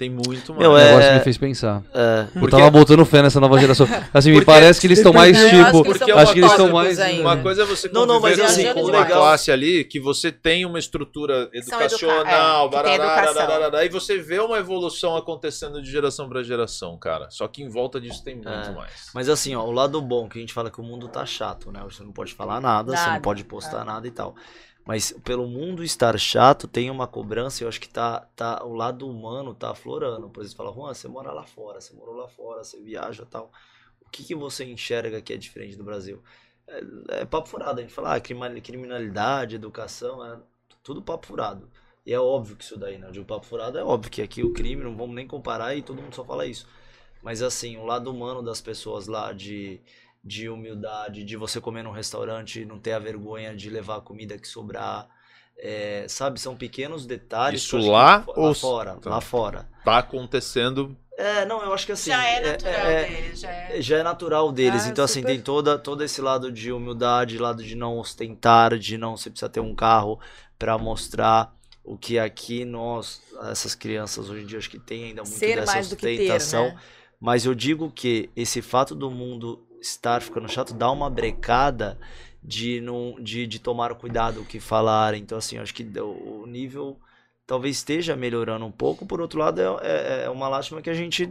Tem muito mais. Meu, O é- negócio me fez pensar. É, Eu Porque- tava botando fé nessa nova geração. Assim, me Porque- parece que eles estão mais Eu acho tipo. que Porque Acho que eles estão mais. ainda. Uma coisa é você Não, não, mas conviver assim, com o uma legal- classe ali que você tem uma estrutura São educa- educacional, é, barará, barará, e você vê uma evolução acontecendo de geração para geração, cara. Só que em volta disso tem muito É. mais. Mas assim, ó, o lado bom que a gente fala que o mundo tá chato, né? Você não pode falar nada, você não Nada, pode postar nada e tal. Mas pelo mundo estar chato, tem uma cobrança, eu acho que tá, tá o lado humano tá aflorando. Por exemplo, fala, Juan, você mora lá fora, você morou lá fora, você viaja tal. O que, que você enxerga que é diferente do Brasil? É, é papo furado, a gente fala, ah, criminalidade, educação, é tudo papo furado. E é óbvio que isso daí, né? Um papo furado é óbvio que aqui o crime, não vamos nem comparar e todo mundo só fala isso. Mas assim, o lado humano das pessoas lá, de, de humildade, de você comer num restaurante e não ter a vergonha de levar a comida que sobrar. é, sabe, são pequenos detalhes. Isso lá que ou- lá fora? tá. Lá fora. Tá acontecendo. É, não, eu acho que assim. já é natural é- deles, já é. já é natural deles. Ah, então, assim, super. tem toda, todo esse lado de humildade, lado de não ostentar, de não você precisa ter um carro pra mostrar o que aqui nós, essas crianças hoje em dia, acho que tem ainda muito Ser dessa mais do que ter, ostentação. né? Mas eu digo que esse fato do mundo estar ficando chato dá uma brecada de, não, de, de tomar cuidado o que falar. Então, assim, acho que o nível talvez esteja melhorando um pouco. Por outro lado, é, é, é uma lástima que a gente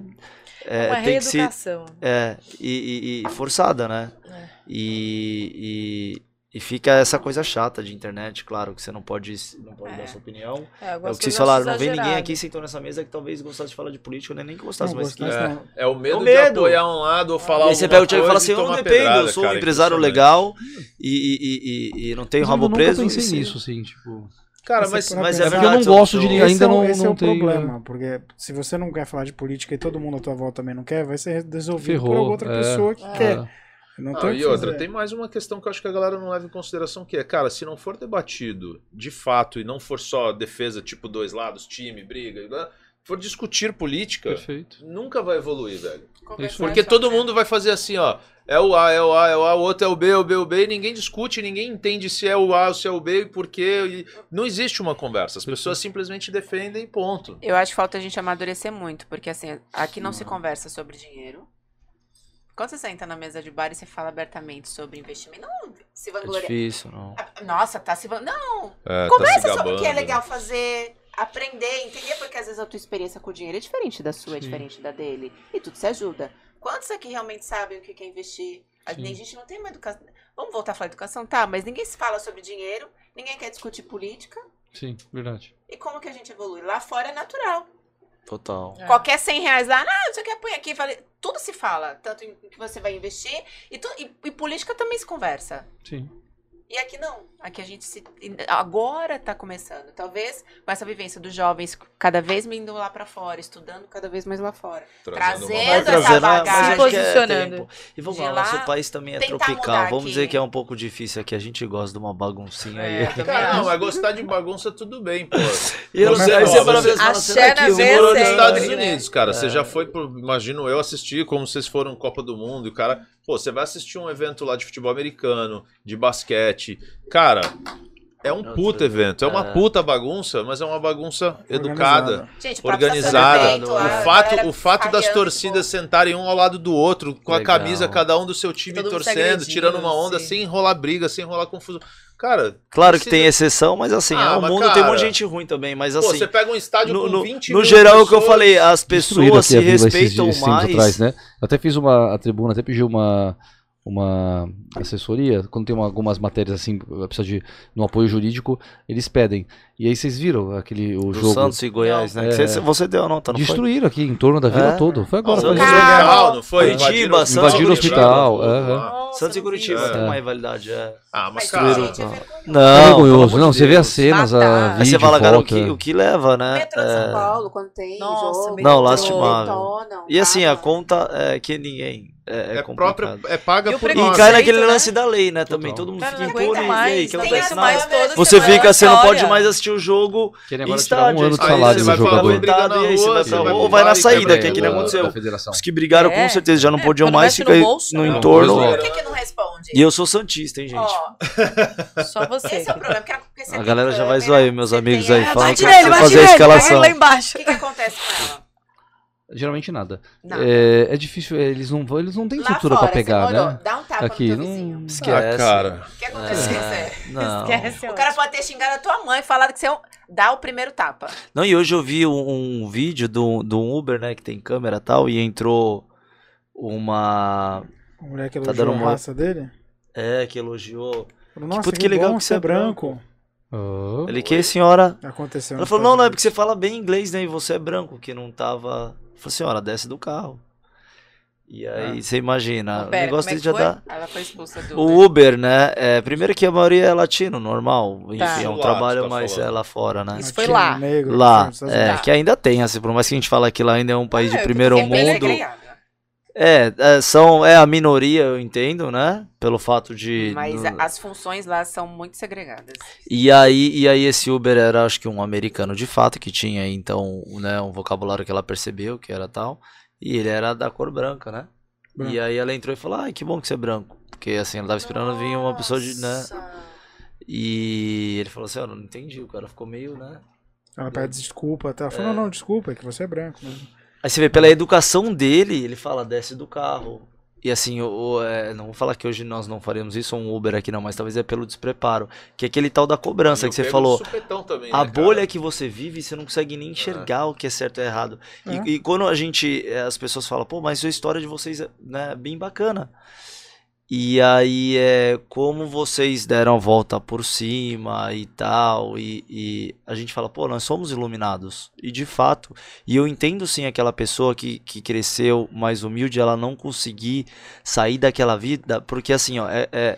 é, Uma tem que se. reeducação. É, e, e- e forçada, né? É. E, e, e fica essa coisa chata de internet, claro, que você não pode, não pode É. dar sua opinião. É, É o que vocês falaram, eu não vem ninguém aqui sentou nessa mesa que talvez gostasse de falar de política, eu nem, nem gostasse, Não mas que. gostasse, É, não. é o medo, É o de medo. apoiar um lado ou falar E aí você alguma pega o Thiago e fala coisa assim, eu não dependo, pedrada, eu sou um cara, empresário impressionante. legal e, e, e, e- e não tenho Mas eu rabo nunca preso. pensei e se- nisso, assim, tipo. Cara, mas, é mas é pensar. É porque eu não verdade, gosto de eu- ninguém, ainda esse é, o- não, esse é não o tenho. problema, porque se você não quer falar de política e todo mundo à tua volta também não quer, vai ser resolvido por outra é. pessoa que É. quer. Não, o e outra, tem mais uma questão que eu acho que a galera não leva em consideração, que é, cara, se não for debatido de fato e não for só defesa tipo dois lados, time, briga, né, for discutir política, Perfeito. nunca vai evoluir, velho. Conversar Porque todo mundo vai fazer assim, ó, é o A, é o A, é o A, o outro é o B, o B, o B, e ninguém discute, ninguém entende se é o A ou se é o B e por quê. e não existe uma conversa, as pessoas simplesmente defendem e ponto. Eu acho que falta a gente amadurecer muito, porque assim, aqui não se conversa sobre dinheiro. Quando você senta na mesa de bar e você fala abertamente sobre investimento, não se É vangloriar. difícil, não. Nossa, tá se van... Não, É, tá se sobre o que é legal fazer, aprender, entender, porque às vezes a tua experiência com o dinheiro é diferente da sua, é Sim. diferente da dele. E tudo se ajuda. Quantos aqui realmente sabem o que é investir? Sim. a gente não tem uma educação. Vamos voltar a falar educação? Tá, mas ninguém se fala sobre dinheiro, ninguém quer discutir política. Sim, verdade. E como que a gente evolui? Lá fora é natural. Total. É. Qualquer 100 reais lá, ah, não sei o que, põe aqui. Falei, tudo se fala, tanto em que você vai investir, e, tu- e- e política também se conversa. Sim. E aqui não. Aqui a gente se. Agora tá começando. Talvez com essa vivência dos jovens cada vez me indo lá pra fora, estudando cada vez mais lá fora. Trazendo Trazendo essa bagagem. é Posicionando. tempo. E vamos lá, lá, nosso país também é tropical. Vamos aqui. dizer que é um pouco difícil aqui. A gente gosta de uma baguncinha É, aí. Cara, não, mas gostar de bagunça tudo bem, pô. E eu não Você- sei, aí você para você- Você vez morou nos Estados né? Unidos, cara. Você É. já foi pro. Imagino eu assistir como vocês foram Copa do Mundo. E o cara. Pô, você vai assistir um evento lá de futebol americano, de basquete. Cara, é um Outro- puta evento. É uma é. puta bagunça, mas é uma bagunça educada. Gente, Organizada. O fato, o fato das torcidas tipo, sentarem um ao lado do outro, com a camisa, cada um do seu time Todo torcendo, tirando uma onda, sim. sem enrolar briga, sem enrolar confusão. Cara, Claro que tem exceção, mas assim, Ah, é, o mas, mundo tem um monte de cara, gente ruim também, mas pô, assim, você pega um estádio no, com no, 20 no mil geral é o que eu pessoas, falei, as pessoas se esses respeitam esses mais. atrás, né? Eu até fiz uma a tribuna, até pedi uma uma assessoria, quando tem uma- algumas matérias assim, precisa de um apoio jurídico, eles pedem. E aí vocês viram aquele o Do jogo Santos e Goiás, né? É. Que Você, você deu a nota, não foi? destruíram aqui em torno da vila É? toda. Foi agora, não foi? Curitiba, Santos e Invadiram o Curitiba. hospital. é, é. Nossa, Santos e Curitiba isso. tem É. uma rivalidade, é. Ah, mas cara, é Não. É Não, vergonhoso. você vê as cenas, a Aí vídeo, você fala, cara, o que, o que leva, né? Metrô de É, São Paulo, quando tem Nossa, jogo. Não, lastimável. E assim, a tá? conta é que ninguém. É, é é própria, é paga E por E nós. cai naquele né? lance da lei, né? Também. Total. Todo mundo fica E que não mais. toda Você fica, você não pode mais assistir o jogo em tirar um estádio. ano de aí salário você do vai jogador. ficar coitado, e aí você vai ou vai na saída, que é que nem aconteceu. Os que brigaram É. com certeza já não É, podiam mais ficar no né? entorno. Por que, que não responde? E eu sou santista, hein, gente? Só você. esse é o problema. A galera já vai zoar aí, meus amigos aí, Bate que fazer a escalação. O que, que acontece com ela? Geralmente nada. Nada. É, é difícil, eles não vão, eles não têm Lá estrutura pra pegar, morou, né? Dá um tapa Aqui, no teu não- vizinho. Esquece. Ah, cara. O que aconteceu? É, não. Esquece. O cara pode ter xingado a tua mãe e falado que você dá o primeiro tapa. Não, e hoje eu vi um, um vídeo do, do Uber, né, que tem câmera e tal, e entrou uma. O moleque Tá elogiou dando a uma- raça dele. É, que elogiou. Falou, Nossa, puta, que, que legal bom que você é branco. Oh. Ele, que senhora. Aconteceu. Ela falou, não, não, é porque você fala bem inglês, né, e você é branco, que não tava. Eu falei, senhora, desce do carro. E aí, você imagina, o negócio é dele que já foi? dá. Ela foi expulsa do O Uber, né? É, primeiro que a maioria é latino, normal. Enfim, Tá. é um Lá, trabalho tá mais é, lá fora, né? Isso foi Latino, lá. Negro, Lá, é, Unidos. que ainda tem, assim, por mais que a gente fala que lá ainda é um país de É, primeiro é mundo. segregado. É, é, são, é a minoria, eu entendo, né? Pelo fato de. Mas no- as funções lá são muito segregadas. E aí, e aí esse Uber era, acho que um americano de fato, que tinha aí, então, né, um vocabulário que ela percebeu que era tal. E ele era da cor branca, né? Branco. E aí ela entrou e falou, ai, que bom que você é branco. Porque assim, ela tava esperando vir uma pessoa de, né? E ele falou assim, eu não entendi, o cara ficou meio, né? Ela pede desculpa. Tá? Ela falou, É. não, não, desculpa, é que você é branco. mesmo. Aí você vê, pela educação dele, ele fala, desce do carro. E assim, o- é, não vou falar que hoje nós não faremos isso, um Uber aqui não, mas talvez é pelo despreparo. Que é aquele tal da cobrança E que eu você falou. supetão também, A né, cara? bolha que você vive, você não consegue nem enxergar o que é certo e errado. E- É. E, quando a gente, eh, as pessoas falam, pô, mas a história de vocês é né, bem bacana. E aí é como vocês deram a volta por cima e tal. E, e a gente fala, pô, nós somos iluminados. E de fato, e eu entendo sim aquela pessoa que, que cresceu mais humilde, ela não conseguir sair daquela vida, porque assim, ó, é, é-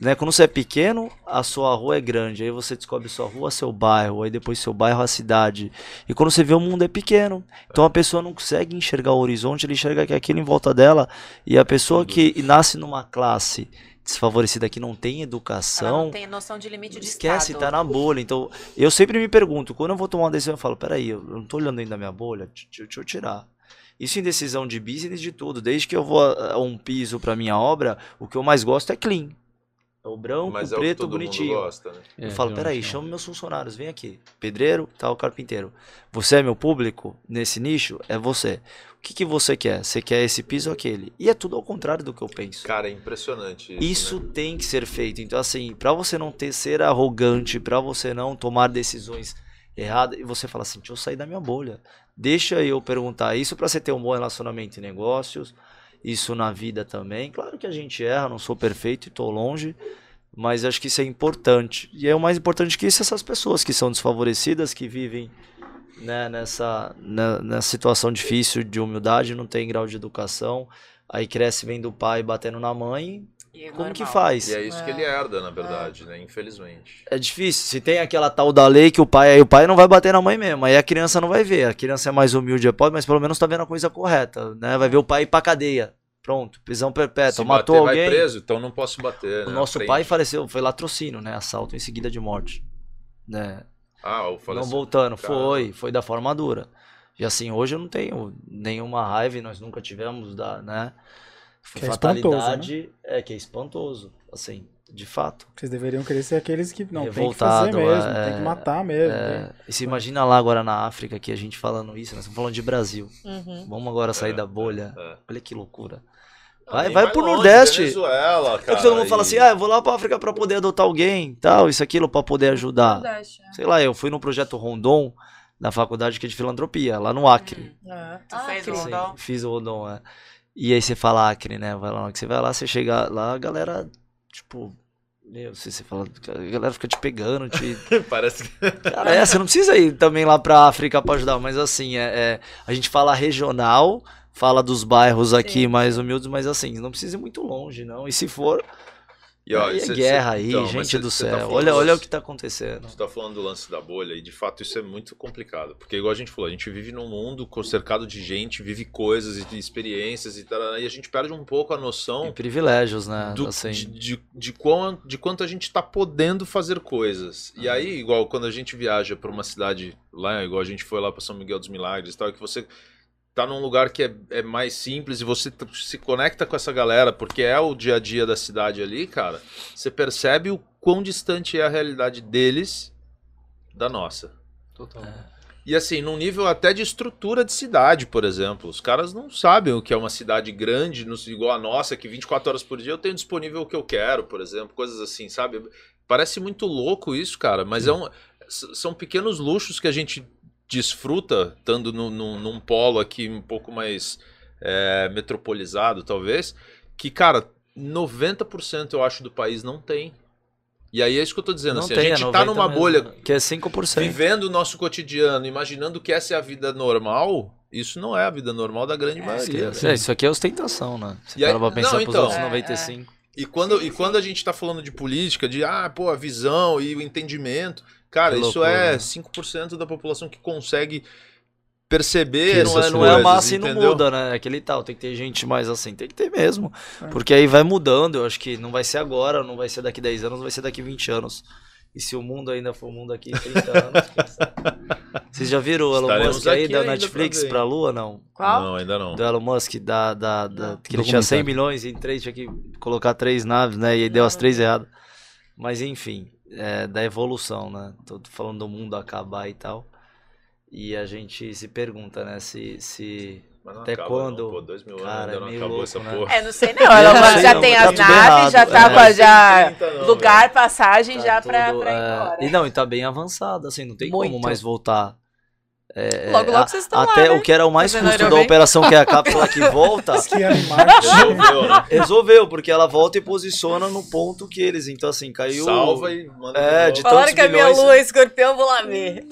né, quando você é pequeno, a sua rua é grande, aí você descobre sua rua, seu bairro, aí depois seu bairro, a cidade. E quando você vê o mundo é pequeno, então a pessoa não consegue enxergar o horizonte, ele enxerga que é aquilo em volta dela, e a pessoa que nasce numa classe desfavorecida que não tem Ela educação, não tem noção de limite de Esquece, estado. tá na bolha. Então, eu sempre me pergunto, quando eu vou tomar uma decisão, eu falo, peraí, eu não tô olhando dentro da minha bolha, deixa, eu tirar. Isso em decisão de business de tudo. Desde que eu vou a, a um piso pra minha obra, o que eu mais gosto é clean. É o branco, Mas o é o que preto, todo bonitinho. mundo gosta, né? É, Eu falo, peraí, chama meus funcionários, vem aqui. Pedreiro, tal, carpinteiro. Você é meu público nesse nicho? É você. O que, que você quer? Você quer esse piso ou aquele? E é tudo ao contrário do que eu penso. Cara, é impressionante isso, Isso né? tem que ser feito. Então, assim, pra você não ter ser arrogante, pra você não tomar decisões erradas, e você fala assim, deixa eu sair da minha bolha. Deixa eu perguntar isso pra você ter um bom relacionamento em negócios, isso na vida também. Claro que a gente erra, não sou perfeito e tô longe, mas acho que isso é importante. E é o mais importante que isso essas pessoas que são desfavorecidas, que vivem né, nessa, na- nessa situação difícil de humildade, não tem grau de educação, aí cresce vendo o pai batendo na mãe, é como que faz? E é isso que ele herda, na verdade, né? Infelizmente. É difícil. Se tem aquela tal da lei que o pai, aí o pai não vai bater na mãe mesmo, aí a criança não vai ver. A criança é mais humilde, é pobre, mas pelo menos tá vendo a coisa correta, né? Vai ver o pai ir pra cadeia. Pronto, prisão perpétua. Se Matou bater, alguém. vai preso, então não posso bater, O né? nosso Aprende. pai faleceu, foi latrocínio, né? Assalto em seguida de morte. Né? Ah, o Não falecimento. voltando, Caramba. foi, foi da forma dura. E assim, hoje eu não tenho nenhuma raiva, e nós nunca tivemos da, né? Que é espantoso, fatalidade, é que é espantoso, assim, de fato. Vocês deveriam querer ser aqueles que não tem que Revoltado, fazer mesmo, é, tem que matar mesmo. É, e se imagina lá agora na África que a gente falando isso, nós estamos falando de Brasil. Uhum. Vamos agora sair É, da bolha. é. Olha que loucura. Não, Vai, vai pro longe, Nordeste. Venezuela, É cara. que todo mundo fala e- assim, ah, eu vou lá pra África pra poder adotar alguém, tal, isso, aquilo, pra poder ajudar. Nordeste, é. Sei lá, eu fui no projeto Rondon, na faculdade que é de filantropia, lá no Acre. Ah, Tu fez Acre. o Sim, Rondon? fiz o Rondon, é. E aí você fala Acre, né? Vai lá, que você vai lá, você chega lá, a galera, tipo, meu, se você fala, a galera fica te pegando, te, Parece que. Cara, é, você não precisa ir também lá pra África pra ajudar, mas assim, é, é, a gente fala regional, fala dos bairros aqui Sim. mais humildes, mas assim, não precisa ir muito longe, não. E se for, E, ó, aí é cê- guerra cê- aí, então, gente cê- do tá céu. falando olha, olha o que tá acontecendo. Você tá falando do lance da bolha e de fato isso é muito complicado. Porque, igual a gente falou, a gente vive num mundo cercado de gente, vive coisas e experiências e tal, e a gente perde um pouco a E noção privilégios, né? do- assim, de, de, de, quão, de quanto a gente tá podendo fazer coisas. E aí, igual quando a gente viaja pra uma cidade lá, igual a gente foi lá pra São Miguel dos Milagres e tal, que você tá num lugar que é, é mais simples e você se conecta com essa galera, porque é o dia a dia da cidade ali, cara, você percebe o quão distante é a realidade deles da nossa. Total. E assim, num nível até de estrutura de cidade, por exemplo. Os caras não sabem o que é uma cidade grande, igual a nossa, que 24 horas por dia eu tenho disponível o que eu quero, por exemplo. Coisas assim, sabe? Parece muito louco isso, cara, mas é um, são pequenos luxos que a gente desfruta, estando num, num, num polo aqui um pouco mais é, metropolizado, talvez, que, cara, 90% eu acho do país não tem. E aí é isso que eu tô dizendo, Não assim, tem, a é gente tá 90 numa mesmo, bolha né? Que é 5%. vivendo o nosso cotidiano, imaginando que essa é a vida normal, isso não é a vida normal da grande É, maioria. É, isso aqui é ostentação, né? Você E aí- pra pensar não, pros então. outros É, 95. E quando, Sim, e quando a gente tá falando de política, de ah, pô, a visão e o entendimento, cara, Que isso loucura, é né? 5% da população que consegue perceber Que não, é, não é a massa e não muda, né? Aquele tal, tem que ter gente mais assim, tem que ter mesmo. É. Porque aí vai mudando, eu acho que não vai ser agora, não vai ser daqui 10 anos, vai ser daqui 20 anos. E se o mundo ainda for o mundo aqui em 30 anos, quem sabe? Vocês já viram o Elon Estaremos Musk aí da Netflix pra pra Lua, não? Qual? Não, ainda não. Do Elon Musk, da, da, da- Não. que ele tinha 100 Documentário. milhões e em três tinha que colocar três naves, né? E aí deu as três erradas. Mas enfim, é, da evolução, né? Tô falando do mundo acabar e tal. E a gente se pergunta, né? Se. se... Não Até acaba, quando? Não, pô, dois mil anos Cara, ainda é não acabou louco, essa né? porra. É, não sei não. Elon Musk sei já não, tem tá as naves, errado, já é. tá com Mas a já tem 30 não, lugar, passagem tá já pra, tudo, pra ir é, embora. E não, e tá bem avançado, assim, não tem como Muito. mais voltar. É, Logo, é, logo a- vocês estão lá, Até né? o que era o mais Fazendo custo da operação, que é a cápsula que volta, Marte. Resolveu, né? resolveu, porque ela volta e posiciona no ponto que eles. Então, assim, caiu. Salva e manda É, de. Falaram que a minha lua é escorpião, vou lá ver.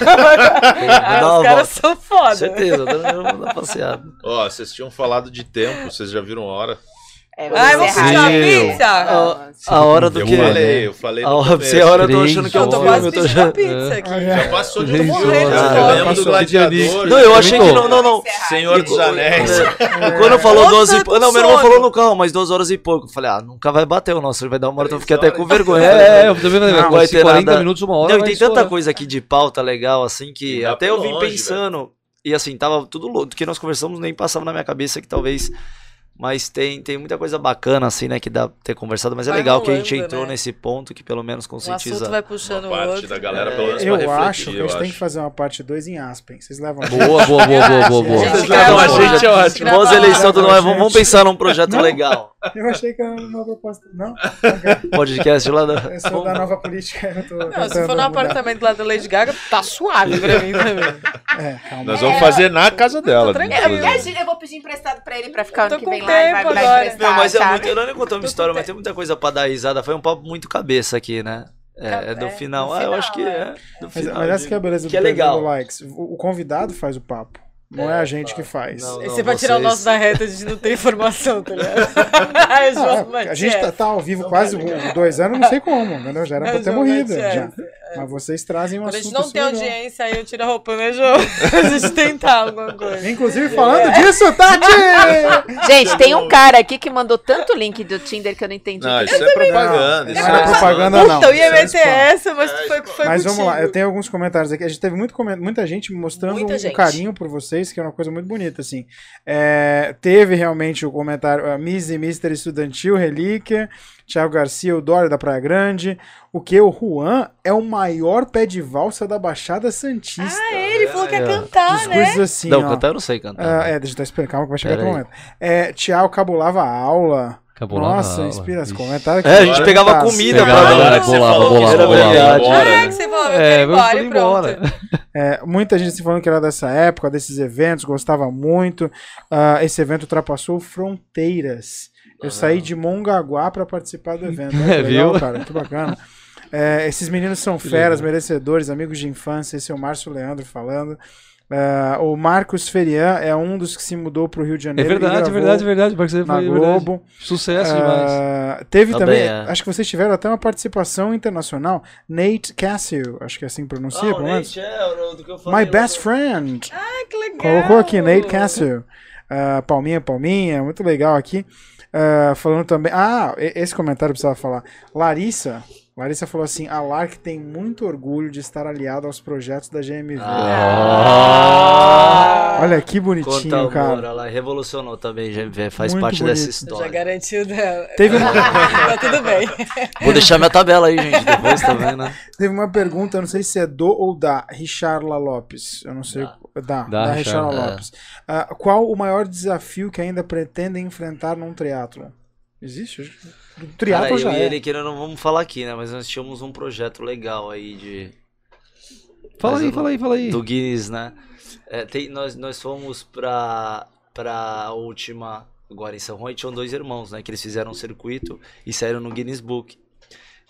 Dá ah, uma os caras são foda. Certeza, eu vou dar passeada. Ó, vocês tinham falado de tempo, vocês já viram a hora? É, Ai, vamos encerrar. puxar a pizza? Ah, A hora do eu falei, eu falei A hora, a eu tô achando que é um Eu tô horas. filme, quase eu tô pedindo a já... pizza aqui. Ah, Já passou de horas. Já Ah, lembro do. Gladiador. Não, eu achei que não, não, não. Senhor dos Anéis. É, Quando eu falou Nossa, 12 e pouco. Não, meu irmão falou no carro, mas 12 horas e pouco. Eu falei, ah, nunca vai bater o nosso, ele vai dar uma hora, então eu fiquei até com vergonha. É, é, eu também falei, Não vai ter ter 40 nada. minutos, uma hora. Não, e tem tanta coisa aqui de pauta legal, assim, que até eu vim pensando. E assim, tava tudo louco. Do que nós conversamos nem passava na minha cabeça que talvez. Mas tem, tem muita coisa bacana, assim, né, que dá pra ter conversado. Mas é Vai legal que a gente entrou né? nesse ponto que pelo menos assunto conscientiza. vai puxando Uma o parte outro. da galera, É, pelo menos, Eu pra refletir, acho que a eu gente tem que fazer uma parte 2 em Aspen. Vocês levam Boa, boa, boa, boa, boa, boa. Vocês levam a vamos gente, é ótimo. Não, mais, vamos, pensar num projeto legal. Eu achei que era uma proposta. Não? Podcast lá da. Eu sou da nova política. Eu tô Não, se for no mudar. apartamento lá da Lady Gaga, tá suave pra mim também. É, calma. Nós vamos fazer na casa dela. tranquilo. É, eu vou pedir emprestado pra ele pra ficar ano que vem lá e vai, vai agora. emprestar, Não, mas é muito. Eu não nem contando uma história, mas tem muita coisa pra dar risada. Foi um papo muito cabeça aqui, né? É, é do É, final. Ah, eu final, acho que é. é. Do Mas, final, mas essa que é a beleza que do é legal. Likes. O, o convidado faz o papo. Não é, a gente que faz. Não, Esse vai tirar o vocês- nosso da reta de não ter informação, tá ligado? João Ah, a gente tá, Matias. tá ao vivo quase um- dois anos, não sei como, entendeu? Já era pra É, ter João morrido. Já. Mas vocês trazem um Quando a gente não tem super legal. audiência, aí eu tiro a roupa, né, João? A gente tentar alguma coisa. Inclusive, falando disso, Tati! Gente, tem um cara aqui que mandou tanto link do Tinder que eu não entendi. Não, o que isso é propaganda. Não, Isso não é é propaganda, não. Puta, eu ia é meter essa, mas foi, foi Mas vamos lá, eu tenho alguns comentários aqui. A gente teve muito coment... muita gente mostrando Muita um gente. carinho por vocês, que é uma coisa muito bonita, assim. É, teve realmente o comentário, a Miss e Mister Estudantil, Relíquia, Thiago Garcia, o Dória da Praia Grande, o que? O Juan é o maior pé de valsa da Baixada Santista. Ah, ele falou que ia É, cantar, né? Discursos assim, Não, ó. cantar eu não sei cantar. Ah, é, deixa eu estar esperando, calma que vai chegar Pera outro momento. É, Thiago cabulava a aula. Lá. Nossa, inspira os comentários. É, a gente pegava Tá, comida pegava- pra dar. bolava, bolava, bolava. verdade. Ah, Bora. que você falou, eu É, quero ir vamos embora e embora. É, muita gente se falando que era dessa época, desses eventos, gostava muito. Ah, esse evento ultrapassou fronteiras. Eu saí de Mongaguá para participar do evento. Olha que É, legal, viu? cara, que bacana. É, esses meninos são feras, merecedores, amigos de infância. Esse é o Márcio Leandro falando. Ah, o Marcos Ferian é um dos que se mudou para o Rio de É Janeiro. verdade, é gravou verdade, é verdade. Você Na foi verdade. Globo. Sucesso demais. Teve também, bem, é. acho que vocês tiveram até uma participação internacional. Nate Cassio, acho que é assim que pronuncia, pelo menos. My best friend. Ah, que legal. Colocou aqui, Nate Castle. Ah, palminha, palminha, muito legal aqui. Ah, falando também. Ah, esse comentário eu precisava falar. Larissa, Larissa falou assim: a Lark tem muito orgulho de estar aliado aos projetos da GMV. Ah. Olha que bonitinho, Conta amor, cara. ela revolucionou também, GMV, faz Muito parte bonito. dessa Já história. garantiu dela. Teve uma, tá tudo bem. Vou deixar minha tabela aí, gente, depois também, né? teve uma pergunta, eu não sei se é do ou da Richarla Lopes. Eu não sei. Da, da, Da Richarla Richarla, é. Lopes. Ah, qual o maior desafio que ainda pretendem enfrentar num triatlo? Existe? Do Cara, triatlo eu já e é. ele querendo, não vamos falar aqui, né? Mas nós tínhamos um projeto legal aí de Fala Mas aí, eu fala aí, fala aí. do Guinness, né? É, tem- nós, nós fomos pra, pra última, agora em São Juan, e tinham dois irmãos, né? Que eles fizeram um circuito e saíram no Guinness Book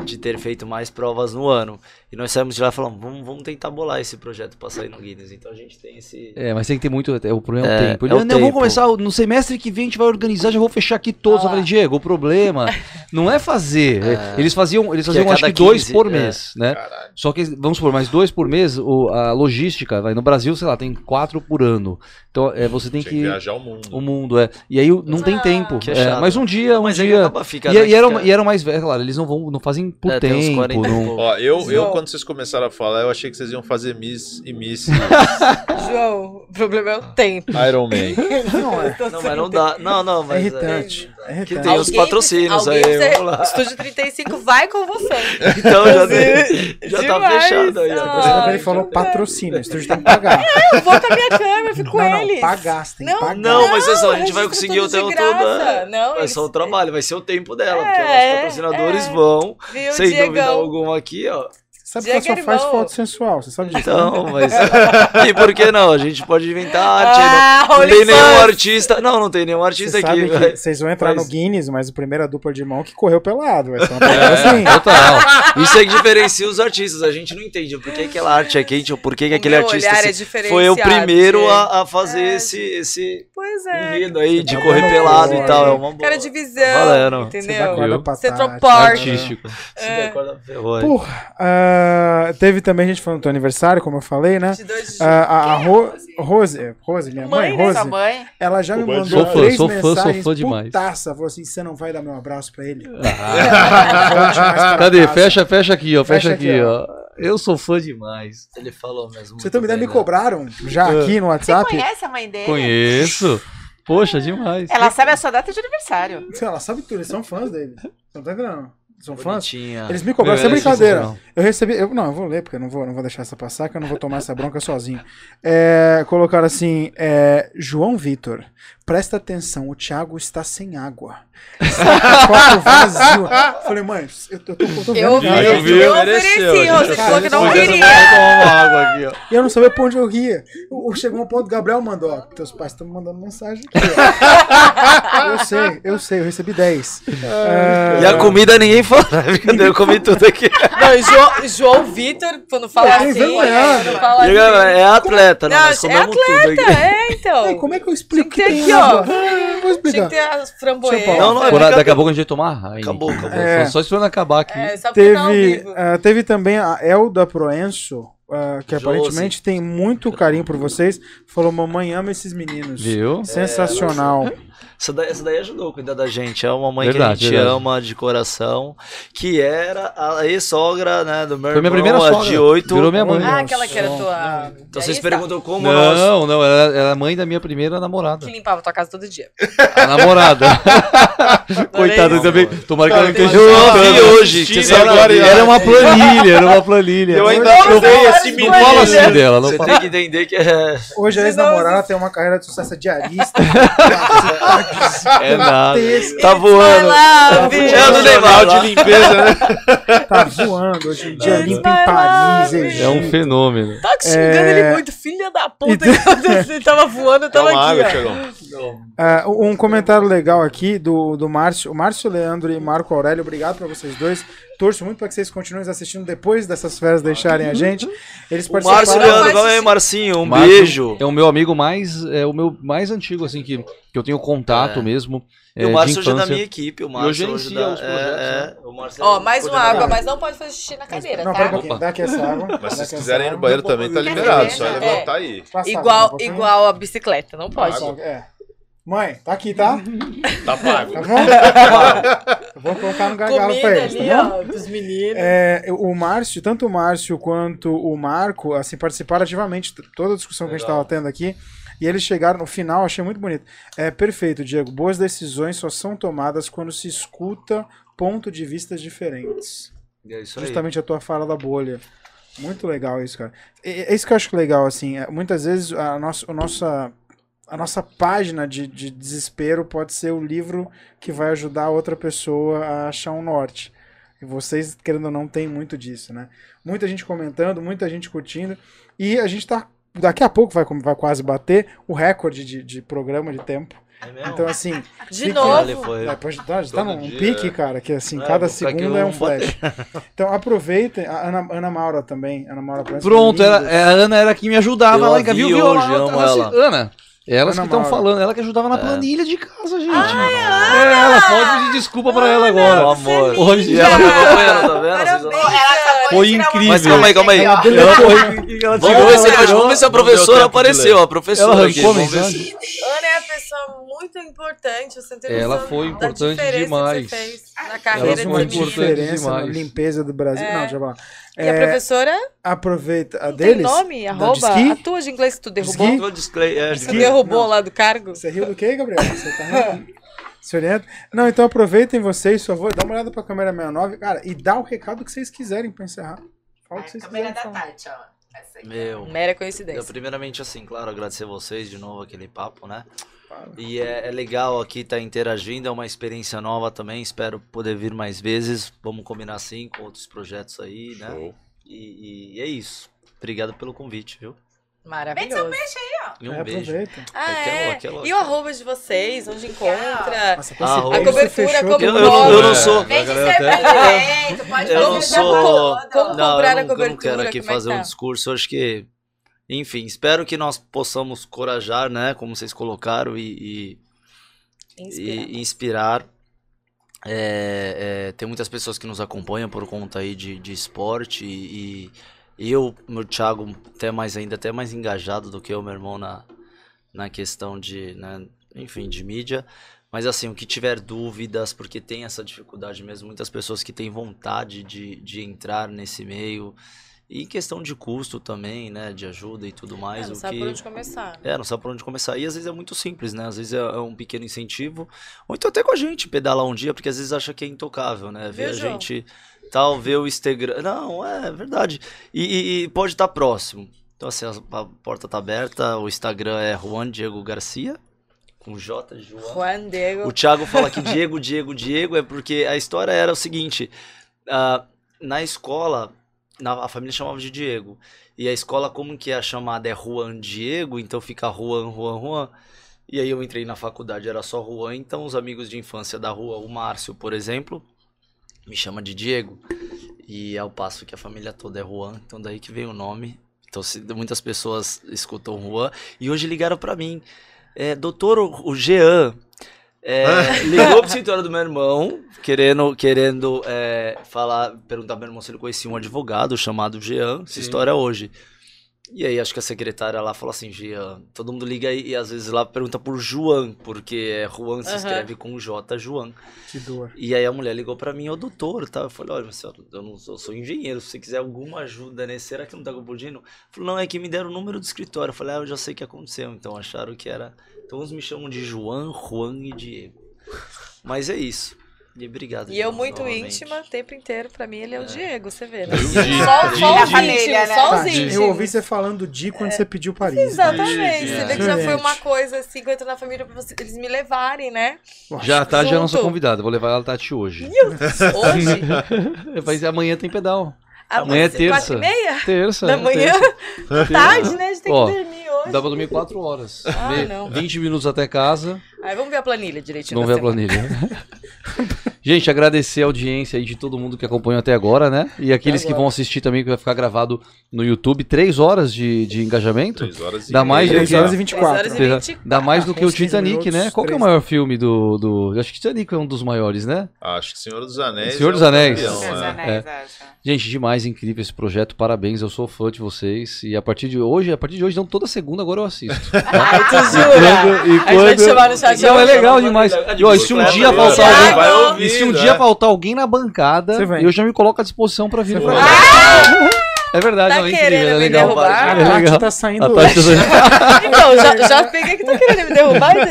de ter feito mais provas no ano. E nós saímos de lá e falamos, vamos, vamos tentar bolar esse projeto pra sair no Guinness. Então a gente tem esse... É, mas tem que ter muito. é, O problema é o É, tempo. é Ele, o não, vamos tempo. começar no semestre que vem, a gente vai organizar, já vou fechar aqui todos. Eu falei, Diego, o problema não é fazer. é, Eles faziam, eles Que faziam a acho que cada dois 15, por é. mês, né? Caralho. Só que, vamos supor, mais dois por mês, o- a logística, vai, no Brasil, sei lá, tem quatro por ano. Então, é, você tem Tinha que que. viajar o mundo. O mundo, é. E aí o- não tem Ah, tempo. que é É, chato. mas um dia, um Mas dia. acaba E, e, eram, e eram mais velhos, claro, eles não vão, não fazem por É, tem uns tempo. 40 não-. Ó, eu, eu. Quando vocês começaram a falar, eu achei que vocês iam fazer Miss e Miss João, o problema é o tempo. Iron Man. Não, é, Não, mas não dá. Não, não, mas... é irritante. É Que tem os patrocínios aí, alguém vamos lá. Estúdio 35 vai com você. Então já, Inclusive, já tá fechado aí. Ah. agora. Quando ele falou patrocínio, o estúdio tem que pagar. Eu vou com a minha câmera, eu fico com não, não, eles. pagar, você tem Não, pagar. Não, mas é só, a gente vai conseguir o tempo todo. é. Não, eles- ser o trabalho, vai ser o tempo dela, porque É, os patrocinadores é. vão, Viu, sem dúvida alguma aqui, ó. Sabe que ela só faz foto sensual, você sabe disso? Então, mas. e por que não? A gente pode inventar arte. Ah, não, não tem nenhum artista. Não, não tem nenhum Você artista aqui. vocês vão entrar Mas- no Guinness, mas a primeira dupla de mão que correu pelado. Vai ser uma É. assim. Total. Isso é que diferencia os artistas. A gente não entende por que aquela arte é quente ou por que, que O aquele artista é foi o primeiro a, a fazer É, esse, esse Pois é. enredo aí de Tá correr bom, pelado e tal. É uma boa. Cara de visão, Valendo. Você dá entendeu? corda Viu? pra Você troporte. Artístico. Se der corda, ferrou. Porra, ah, teve também gente falando do teu aniversário, como eu falei, né? 22 de Ah, a, a é Ro- Rose? Rose, minha mãe, Mãe, Rose, mãe. ela já me Sou fã, mandou sou fã, três sou fã, sou mensagens fã demais. putaça, falou assim, você não vai dar meu abraço pra ele? Ah. Cadê? casa. Fecha, fecha aqui, ó. Fecha, Fecha aqui, aqui, ó. Eu sou fã demais. Ele falou mesmo. Você também bem, me né? cobraram já aqui no Você WhatsApp. conhece a mãe dele? Conheço. Poxa, demais. Ela sabe a sua data de aniversário. Ela sabe tudo, eles são fãs dele. Você não tá entendendo? São fãs? Eles me cobraram, sem é brincadeira. Eu recebi. Eu, não, eu vou ler, porque eu não vou, não vou deixar essa passar, que eu não vou tomar essa bronca sozinho. É, colocaram assim: é, João Vitor, presta atenção, o Thiago está sem água. Está copo vazio. Falei, mãe, eu, eu tô, eu tô vendo. Eu já. ofereci, viu? eu ofereci, você falou que não queria. tomar uma água aqui, ó. E eu não sabia pra onde eu ria. Chegou um ponto, o Gabriel mandou, ó, teus pais estão me mandando mensagem aqui. ó. eu sei, eu sei, eu recebi 10. É, E a comida ninguém fala. Brincadeira, eu comi tudo aqui. Não, e João, João Vitor, quando fala Eu assim, vergonha. quando fala assim. é atleta, né? Não, é comemos tudo atleta, aqui. é, então. Ai, como é que eu explico Tinha que ter tem aqui, ó. Vou Tinha que ter as framboesas. Não, não é Quando- daqui a brincadeira. pouco a gente vai tomar Heineken. Acabou, acabou. É. Só, só esperando acabar aqui. É, só porque tá ao Teve, vivo. ah, teve também a Elda Proenço, ah, que Josi. aparentemente tem muito carinho por vocês. Falou, mamãe ama esses meninos. Viu? Sensacional. Essa daí, essa daí ajudou a cuidar da gente. É uma mãe Verdade, que a gente verdade. ama de coração. Que era a ex-sogra, né? Do meu Foi minha primeira sogra. de oito. Virou minha mãe. Ah, aquela que era tua. Então vocês diarista? perguntam como nós. Não, não, ela ela é mãe da minha primeira namorada. Que limpava tua casa todo dia. A namorada. Coitada também. Tomara que ela não esteja Eu escutando. hoje. Agora. Era uma planilha, era uma planilha. Eu ainda não, provei esse não menino. fala assim dela, não Você fala. tem que entender que é. Hoje a ex-namorada tem uma carreira de sucesso de diarista. É nada. Tá voando. Love. É do Neymar. de limpeza, né? tá voando hoje em dia, limpa em Paris. Egito. É um fenômeno. Tá xingando É. ele muito, filha da puta. Ele tava voando, eu tava Toma aqui, um comentário legal aqui do, do Márcio. O Márcio Leandro e Marco Aurélio, obrigado pra vocês dois. Torço muito pra que vocês continuem assistindo depois dessas férias deixarem a gente. Eles O Márcio participaram. Leandro, vai aí, Marcinho. Um Márcio beijo. É o meu amigo mais, é o meu mais antigo, assim, que, que eu tenho contato É. mesmo. E é, o de Márcio hoje é da minha equipe. O eu Márcio gerencio hoje da... os projetos, é, é, o Márcio Ó, é mais uma água, mas não pode fazer xixi na cadeira, Não, tá? pera um pouquinho, dá aqui essa água. Mas se vocês quiserem ir no banheiro também, tá liberado. Só É. levantar aí. Igual, igual a bicicleta, não pode. É. Mãe, tá aqui, tá? Tá pago. Tá bom? Eu vou colocar no gargalo pra eles, tá bom? ó, pros meninos. É, o Márcio, tanto o Márcio quanto o Marco, assim, participaram ativamente de toda a discussão que a gente Legal. estava tendo aqui. E eles chegaram no final, achei muito bonito. É perfeito, Diego. Boas decisões só são tomadas quando se escuta ponto de vistas diferentes. É isso aí. Justamente a tua fala da bolha. Muito legal isso, cara. É isso que eu acho legal, assim. é, Muitas vezes a nossa, a nossa, a nossa página de, de desespero pode ser o livro que vai ajudar a outra pessoa a achar um norte. E vocês, querendo ou não, tem muito disso, né? Muita gente comentando, muita gente curtindo. E a gente tá. Daqui a pouco vai, vai quase bater o recorde de, de programa de tempo. É? Então, assim. De fique- novo. Foi. é, pode, tá, tá Todo num dia, pique, é. cara, que assim, É, cada segundo é um flash. Então aproveitem, a Ana, Ana Maura também, Ana Maura Prança, Pronto, é, a Ana era quem me ajudava Eu lá a em casa. Viu, viu? hoje, Ela- amo ela- ela. Ana, elas Ana que estão falando, ela que ajudava na É. planilha de casa, gente. Ana é, ela pode pedir desculpa pra ela Meu agora. amor. Hoje E ela me acompanhando, tá vendo? Parabéns. Ela Foi incrível. Mas calma aí, calma aí. Ela foi- ela Vamos ver, se, ela vamos ver se a professora apareceu, a professora Ela aqui. Vamos ver se- Ana é a pessoa muito importante. Você tem Ela foi da importante demais. Que você fez na Ela carreira foi dessa uma importante diferença na demais. limpeza do Brasil. É. Não, deixa eu falar. E a É, professora aproveita a não tem deles. nome? da Arroba? A tua de inglês que tu derrubou? Display- é, Tu derrubou Não. lá do cargo? Você riu do quê, Gabriel? Você tá rindo? Se orienta? Não, então aproveitem vocês, por favor, dá uma olhada pra câmera 69, cara, e dá o recado que vocês quiserem pra encerrar. Fala o que A vocês câmera quiserem da falar. Tati, ó. Essa aqui. Meu. Mera Eu, coincidência. primeiramente, assim, claro, agradecer vocês de novo aquele papo, né? E é, é legal aqui estar interagindo, é uma experiência nova também. Espero poder vir mais vezes. Vamos combinar assim com outros projetos aí, né? Show. E, e é isso. Obrigado pelo convite, viu? Maravilhoso. E um É, beijo. aproveita. Ah, Aquela, é. aquela. E o arroba de vocês? Onde encontra? Nossa, Ah, a beijo cobertura, como com- Eu, eu não, eu não sou. Vem de ser prefeito, pode Eu fazer não sou-. Como Não, comprar eu a não, eu não cobertura, quero aqui é fazer tá? um discurso. Eu acho que, enfim, espero que nós possamos corajar, né? Como vocês colocaram, e, e- Inspira. e inspirar. É, é, tem muitas pessoas que nos acompanham por conta aí de, de esporte e, e eu, meu Thiago, até mais ainda, até mais engajado do que eu, meu irmão, na, na questão de, né, enfim, de mídia. Mas assim, o que tiver dúvidas, porque tem essa dificuldade mesmo, muitas pessoas que têm vontade de, de entrar nesse meio. E em questão de custo também, né, de ajuda e tudo mais. É, não o sabe que... por onde começar. É, não sabe por onde começar. E às vezes é muito simples, né? Às vezes é, é um pequeno incentivo. Ou então até com a gente pedalar um dia, porque às vezes acha que é intocável, né? Ver a gente tal, ver o Instagram. Não, é verdade. E, e- pode estar próximo. Então, assim, a, a porta tá aberta. O Instagram é Juan Diego Garcia, com J, João. Juan Diego. O Thiago fala que Diego, Diego, Diego é porque a história era o seguinte: ah, na escola, na- a família chamava de Diego. E a escola, como que a chamada é Juan Diego, então fica Juan, Juan, Juan. E aí eu entrei na faculdade, era só Juan, então os amigos de infância da rua, o Márcio, por exemplo, me chama de Diego. E ao passo que a família toda é Juan, então daí que veio o nome. Então se- muitas pessoas escutam Juan. E hoje ligaram pra mim. É, doutor, o Jean é, ligou pro escritório do meu irmão, querendo, querendo é, falar, perguntar pro meu irmão se ele conhecia um advogado chamado Jean, essa Sim. história hoje. E aí acho que a secretária lá falou assim, Jean, todo mundo liga aí e às vezes lá pergunta por João, porque é Juan se Aham. escreve com J, João. Que dor. E aí a mulher ligou pra mim, ô doutor, tá? Eu falei, olha, senhora, eu não sou, eu sou engenheiro, se você quiser alguma ajuda nesse, será que não tá confundindo? Falou, não, é que me deram o número do escritório. Eu falei, ah, eu já sei o que aconteceu. Então acharam que era. Então uns me chamam de João, Juan e Diego. Mas é isso. E obrigado. E eu muito novamente. íntima, o tempo inteiro, pra mim ele é o É. Diego, você vê, né? Di- Só, só os íntimos, só os íntimos. eu ouvi você falando Di quando você pediu Paris. né? Exatamente, Di, você é. vê que já foi uma coisa assim, que eu entro na família pra você- eles me levarem, né? Já tá, já é nossa Junto. convidada. Vou levar ela Tati hoje. Hoje, Mas amanhã tem pedal. amanhã Amanhã é terça. Quatro e meia Terça. da é manhã? terça. Tarde, né? A gente tem Ó, que dormir hoje. Pra dormir 4 horas. Ah, Me- não. 20 minutos até casa. Aí vamos ver a planilha direitinho. Vamos ver a semana. planilha. Gente, agradecer a audiência aí de todo mundo que acompanhou até agora, né? E aqueles que vão assistir também, que vai ficar gravado no YouTube. Três horas de, de engajamento. 3 horas e Dá mais meia. do 3 que- horas e Três 24. horas e Dá- 24. Dá mais do que o uns 15 Titanic, né? Qual que é o três. maior filme do, do. Acho que Titanic é um dos maiores, né? Acho que Senhor dos Anéis. Senhor é dos campeão, é. anéis, acho. Gente, demais, incrível esse projeto. Parabéns, eu sou fã de vocês. E a partir de hoje, a partir de hoje, não toda segunda, agora eu assisto. Ai, tu E jura? quando- e A gente vai te quando- chamar no Não, é hoje. legal demais. E, ó, se um dia faltar Thiago, alguém. E se um dia é. faltar alguém na bancada, eu já me coloco à disposição pra vir. Pra cá. É verdade, Tá não, é incrível, é me legal. derrubar? A É Tati tá saindo A hoje. Tati- Então, já, já peguei que tá querendo me derrubar. né?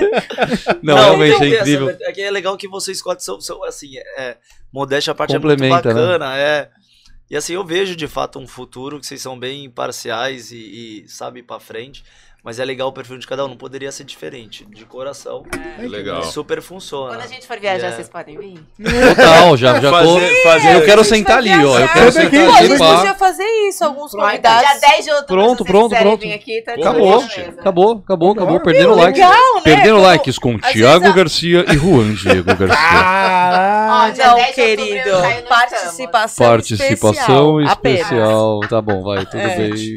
Não, realmente então, é incrível. Essa, é que é legal que você escolhe seu, seu assim, é, modéstia à parte é muito né? bacana, é. E assim, eu vejo de fato um futuro que vocês são bem imparciais e, e sabem ir pra frente. Mas é legal o perfil de cada um, não poderia ser diferente. De coração, Legal. super funciona. Quando a gente for viajar, Yeah. vocês podem vir? Total, já, já tô. Fazer, fazer Eu quero sentar ali, ó. Eu viajar. quero sentar. Pô, a gente fazer isso, alguns Pronto, convidados. dia 10 de outubro, Pronto, pronto, pronto. aqui, tá Acabou, acabou, acabou, acabou. Perdendo likes. Legal, né? Perdendo Quando- likes com a- Garcia e Juan Diego Garcia. Caralho. Dia Não, 10 de outubro querido. Participação, Participação especial. especial. Tá bom, vai, tudo É. bem.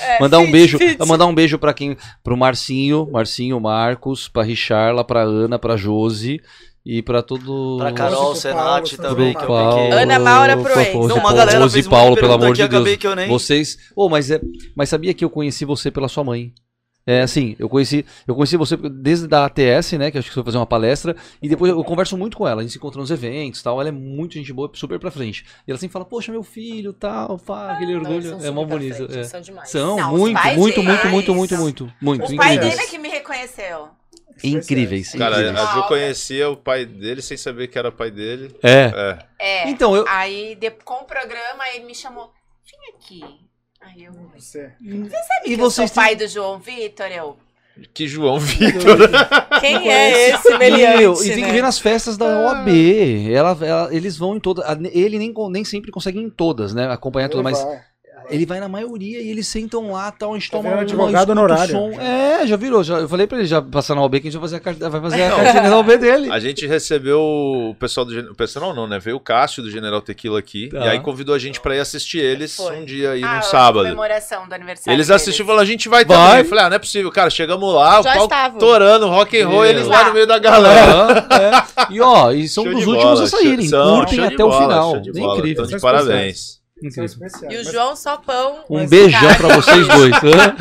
É, Mandar um fit, beijo, mandar um beijo para quem, pro Marcinho, Marcinho, Marcos, pra Richarla, pra Ana, pra Josi e pra todo Pra Carol, Pro Senati Paulo, também, pro que eu Paulo. Ana Maura Proença. Rose Não, uma galera Rose fez e Paulo, pelo amor de Deus. que eu nem- Vocês, oh, mas é, mas sabia que eu conheci você pela sua mãe? É assim, eu conheci, eu conheci você desde da ATS, né, que acho que você foi fazer uma palestra, e depois eu converso muito com ela, a gente se encontra nos eventos, tal, ela é muito gente boa, super pra frente. E ela sempre fala: "Poxa, meu filho, tal, pá, aquele Não, eles orgulho". É mó bonito, frente, é. São demais. São Não, muito, muito, muito, muito, muito, são- muito, muito O pai dele é que me reconheceu. Incríveis, Cara, incríveis. a Ju conhecia o pai dele sem saber que era pai dele. É. É. É. Então, eu Aí, com o programa, ele me chamou. Vem aqui. Eu. Você. e Eu sou vocês pai do João Vitor, eu. Que João Vitor. Quem é esse Meu, meliante, e tem né? que ver nas festas da OAB. Ela, ela- eles vão em todas. Ele nem, nem sempre consegue ir em todas, né? Acompanhar todas, mas Vai. Ele vai na maioria e eles sentam lá, tal, a gente Tá toma uma, advogado o honorário. som. É, já virou. Já, eu falei pra ele já passar na OAB que a gente vai fazer a, car- vai fazer a carteirinha da OAB dele. A gente recebeu o pessoal do o pessoal não, né? Veio o Cássio do General Tequila aqui Tá. e aí convidou a gente pra ir assistir eles Foi. um dia aí ah, no a sábado. comemoração do aniversário. Eles assistiram e falaram, a gente vai, Vai. também. Eu falei, ah, não é possível, cara. Chegamos lá, Já o pau torando, rock and roll, Meu. eles lá no meio da galera. É. E ó, e são Show dos de últimos bola, a saírem. Curtem até o bola, final. É bola. incrível. Então, de parabéns. São incrível. especiais. E o Mas- João só pão. Um beijão pra vocês dois. hã?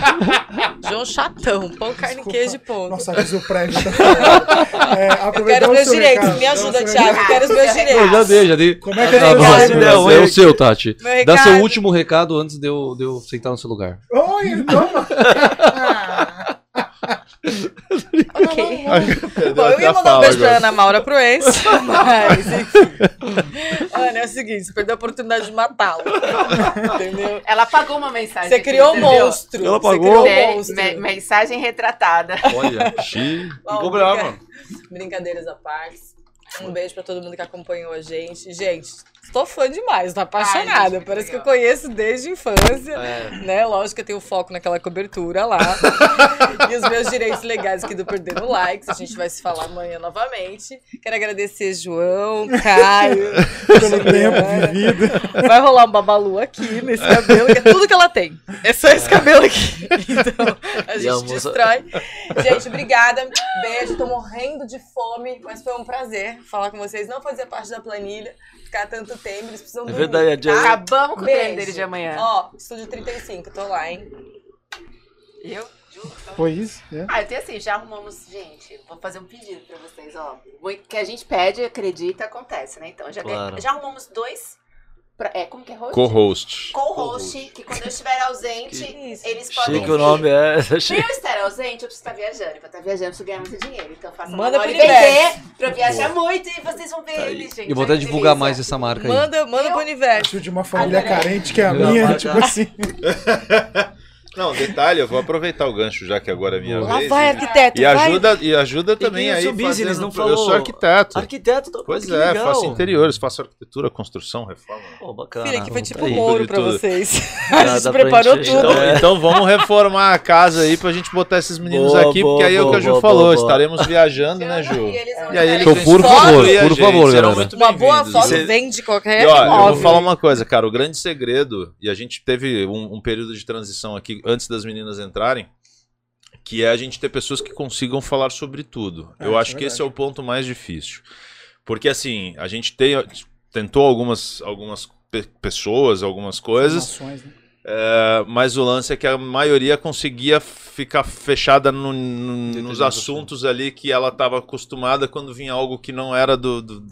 João chatão. Pão, carne, Desculpa. queijo e ponto. Nossa, aviso prévio. Tá falando. é, Eu quero o meus direitos. recado, Me o ajuda, Thiago. Eu quero os meus Eu direitos. já dei, já dei. Como é que é Tá é, Não, é o seu, Tati. Dá seu último recado antes de eu, de eu sentar no seu lugar. Oi, toma. Ok. Bom, eu ia mandar um beijo pra. Ana Maura Proença, mas enfim. Ana, é o seguinte, você perdeu a oportunidade de matá-lo. Entendeu? Ela apagou uma mensagem. Você aqui, criou um monstro. Ela Você apagou? criou um Me- monstro. me- mensagem retratada. Olha. Bom, Ficou brava. brinca- Brincadeiras à parte. Um beijo pra todo mundo que acompanhou a gente. Gente, estou fã demais, tô apaixonada. Ai, Parece que eu conheço desde a infância. É. Né? Lógico que eu tenho foco naquela cobertura lá. e os meus direitos legais aqui do Perdendo Likes. A gente vai se falar amanhã novamente. Quero agradecer João, Caio, Pelo tempo vivido. Vai rolar um babalu aqui nesse cabelo, que é tudo que ela tem. É só esse cabelo aqui. Então, a gente a destrói. Gente, obrigada. Beijo. Tô morrendo de fome, mas foi um prazer falar com vocês. Não fazer parte da planilha, ficar tanto tempo. Eles precisam É dormir, verdade, Diana- tá? Acabamos com o dele de amanhã. Ó, estúdio 35, tô lá, hein? Eu? Ju? Foi isso? É. Ah, eu tenho assim, já arrumamos. Gente, vou fazer um pedido pra vocês, ó. O que a gente pede, acredita, acontece, né? Então, já, Claro. já arrumamos dois. Pra- é, como que é host? Co-host. Co-host, que quando eu estiver ausente, Que eles podem. Chique o nome, é. Se eu estar ausente, eu preciso estar viajando. Pra estar viajando, eu preciso ganhar muito dinheiro. Então, faça Manda pro e universo. pra eu viajar muito e vocês vão ver ele, gente. Eu vou Olha até divulgar delícia. mais essa marca aí. Manda, manda pro universo. De uma família Adorei. carente que é a Não, minha, tipo assim. Não, detalhe, eu vou aproveitar o gancho já que agora é minha Lá vez. vai, e- arquiteto. E vai. ajuda, e ajuda também e aí. business, não Eu falou? sou arquiteto. Arquiteto, tô- Pois que é, legal. faço interiores, faço arquitetura, construção, reforma. Pô, bacana. Filha, que foi Tá tipo aí. Moro pra tudo. vocês. A gente preparou gente tudo. Então, É. então vamos reformar a casa aí pra gente botar esses meninos Boa, aqui, boa, porque aí é o que a Ju boa, falou, estaremos viajando, né, Ju? E eles vão aí eles Então, por favor, por favor, galera. muito Uma boa foto Você- vende qualquer eu vou falar uma coisa, cara. O grande segredo, e a gente teve um período de transição aqui antes das meninas entrarem, que é a gente ter pessoas que consigam falar sobre tudo. É, eu acho é que esse é o ponto mais difícil. Porque assim, a gente tem, tentou algumas, algumas pe- pessoas, algumas coisas, né? É, mas o lance é que a maioria conseguia ficar fechada no- no- nos assuntos ali que ela estava acostumada quando vinha algo que não era do. do- do-.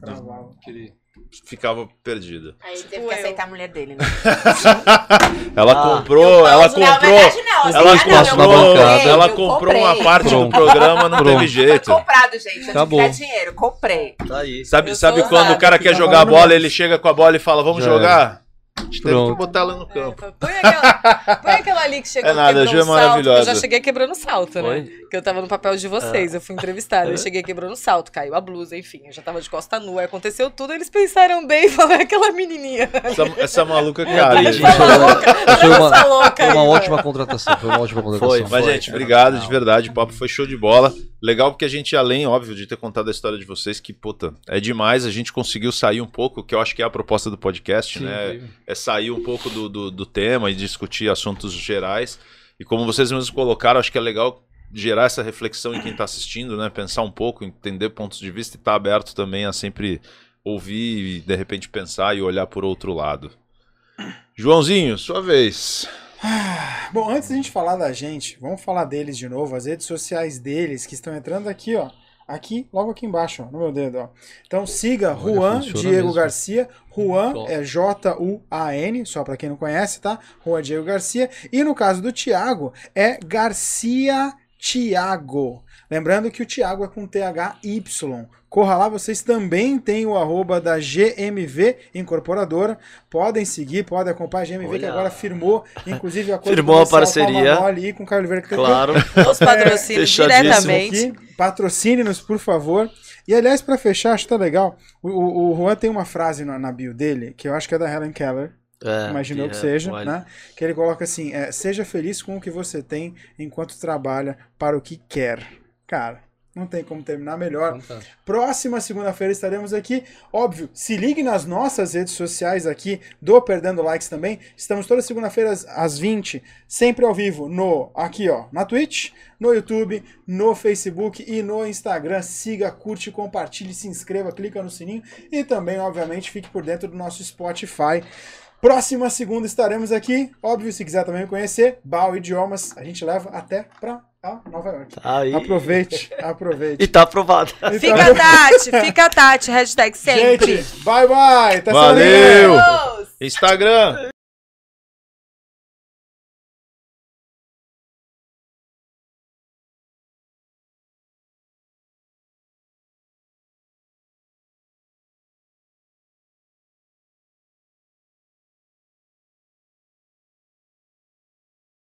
Ficava perdida. Aí ele teve Tipo que eu. aceitar a mulher dele, né? Ela Ah. comprou, ela na comprou. verdade, não, assim, Ela ah, não, eu comprou- comprei, ela eu comprou uma parte do programa, não Pronto. teve jeito. Foi comprado, gente. Eu Acabou. dar dinheiro. Comprei. Tá aí. Sabe, Eu sabe quando o cara que quer jogar a bola, ele chega com a bola e fala, vamos Já jogar? A gente teve Pronto. que botar ela no campo. É, Põe aquela, põe aquela ali que chegou É nada, Ju é um salto. maravilhosa. Eu já cheguei quebrando salto, né? Foi? Que eu tava no papel de vocês, eu fui entrevistada. Eu cheguei quebrando salto, caiu a blusa, enfim. Eu já tava de costa nua, aí aconteceu tudo. Eles pensaram bem e falaram "É aquela menininha. Essa, essa maluca É, cara. gente. gente. Foi uma, foi uma- Essa louca foi uma ótima contratação. Foi uma ótima contratação. Foi, Mas, Foi, gente, cara. obrigado de verdade. O papo foi show de bola. Legal porque a gente, além, óbvio, de ter contado a história de vocês, que, puta, é demais. A gente conseguiu sair um pouco, que eu acho que é a proposta do podcast, Sim, né? É sair um pouco do, do, do tema e discutir assuntos gerais. E como vocês mesmos colocaram, acho que é legal gerar essa reflexão em quem está assistindo, né? Pensar um pouco, entender pontos de vista e estar aberto também a sempre ouvir e, de repente, pensar e olhar por outro lado. Joãozinho, sua vez. Bom, antes da gente falar da gente, vamos falar deles de novo, as redes sociais deles que estão entrando aqui, ó. Aqui, logo aqui embaixo, ó, no meu dedo, ó. Então siga Olha, Juan Diego mesmo. Garcia. Juan é J-U-A-N, só pra quem não conhece, tá? Juan Diego Garcia. E no caso do Thiago, é Garcia Thiago. Lembrando que o Thiago é com T-H-Y. Corra lá, vocês também têm o arroba da GMV Incorporadora. Podem seguir, podem acompanhar a GMV, que Olha. agora firmou, inclusive, a coisa Firmou a com parceria. Manoli e com o Carlos Oliveira, que Claro. Os patrocínios fechadíssimo diretamente. Patrocine-nos, por favor. E aliás, pra fechar, acho que tá legal. O, o, o Juan tem uma frase na, na bio dele, que eu acho que é da Helen Keller, É, imaginou que é, seja, olha. né? Que ele coloca assim: é, seja feliz com o que você tem enquanto trabalha para o que quer. Cara, não tem como terminar melhor. Fantástico. Próxima segunda-feira estaremos aqui. Óbvio, se ligue nas nossas redes sociais aqui do Perdendo Likes também. Estamos toda segunda-feira às- às 20, sempre ao vivo, no aqui, ó, na Twitch, no YouTube, no Facebook e no Instagram. Siga, curte, compartilhe, se inscreva, clica no sininho e também, obviamente, fique por dentro do nosso Spotify. Próxima segunda estaremos aqui. Óbvio, se quiser também me conhecer, Bal Idiomas, a gente leva até pra ah, Nova York. Tá aí. Aproveite, aproveite. E tá aprovado. Fica Tati, fica Tati, hashtag sempre. Gente, bye bye. Até. Valeu! Instagram.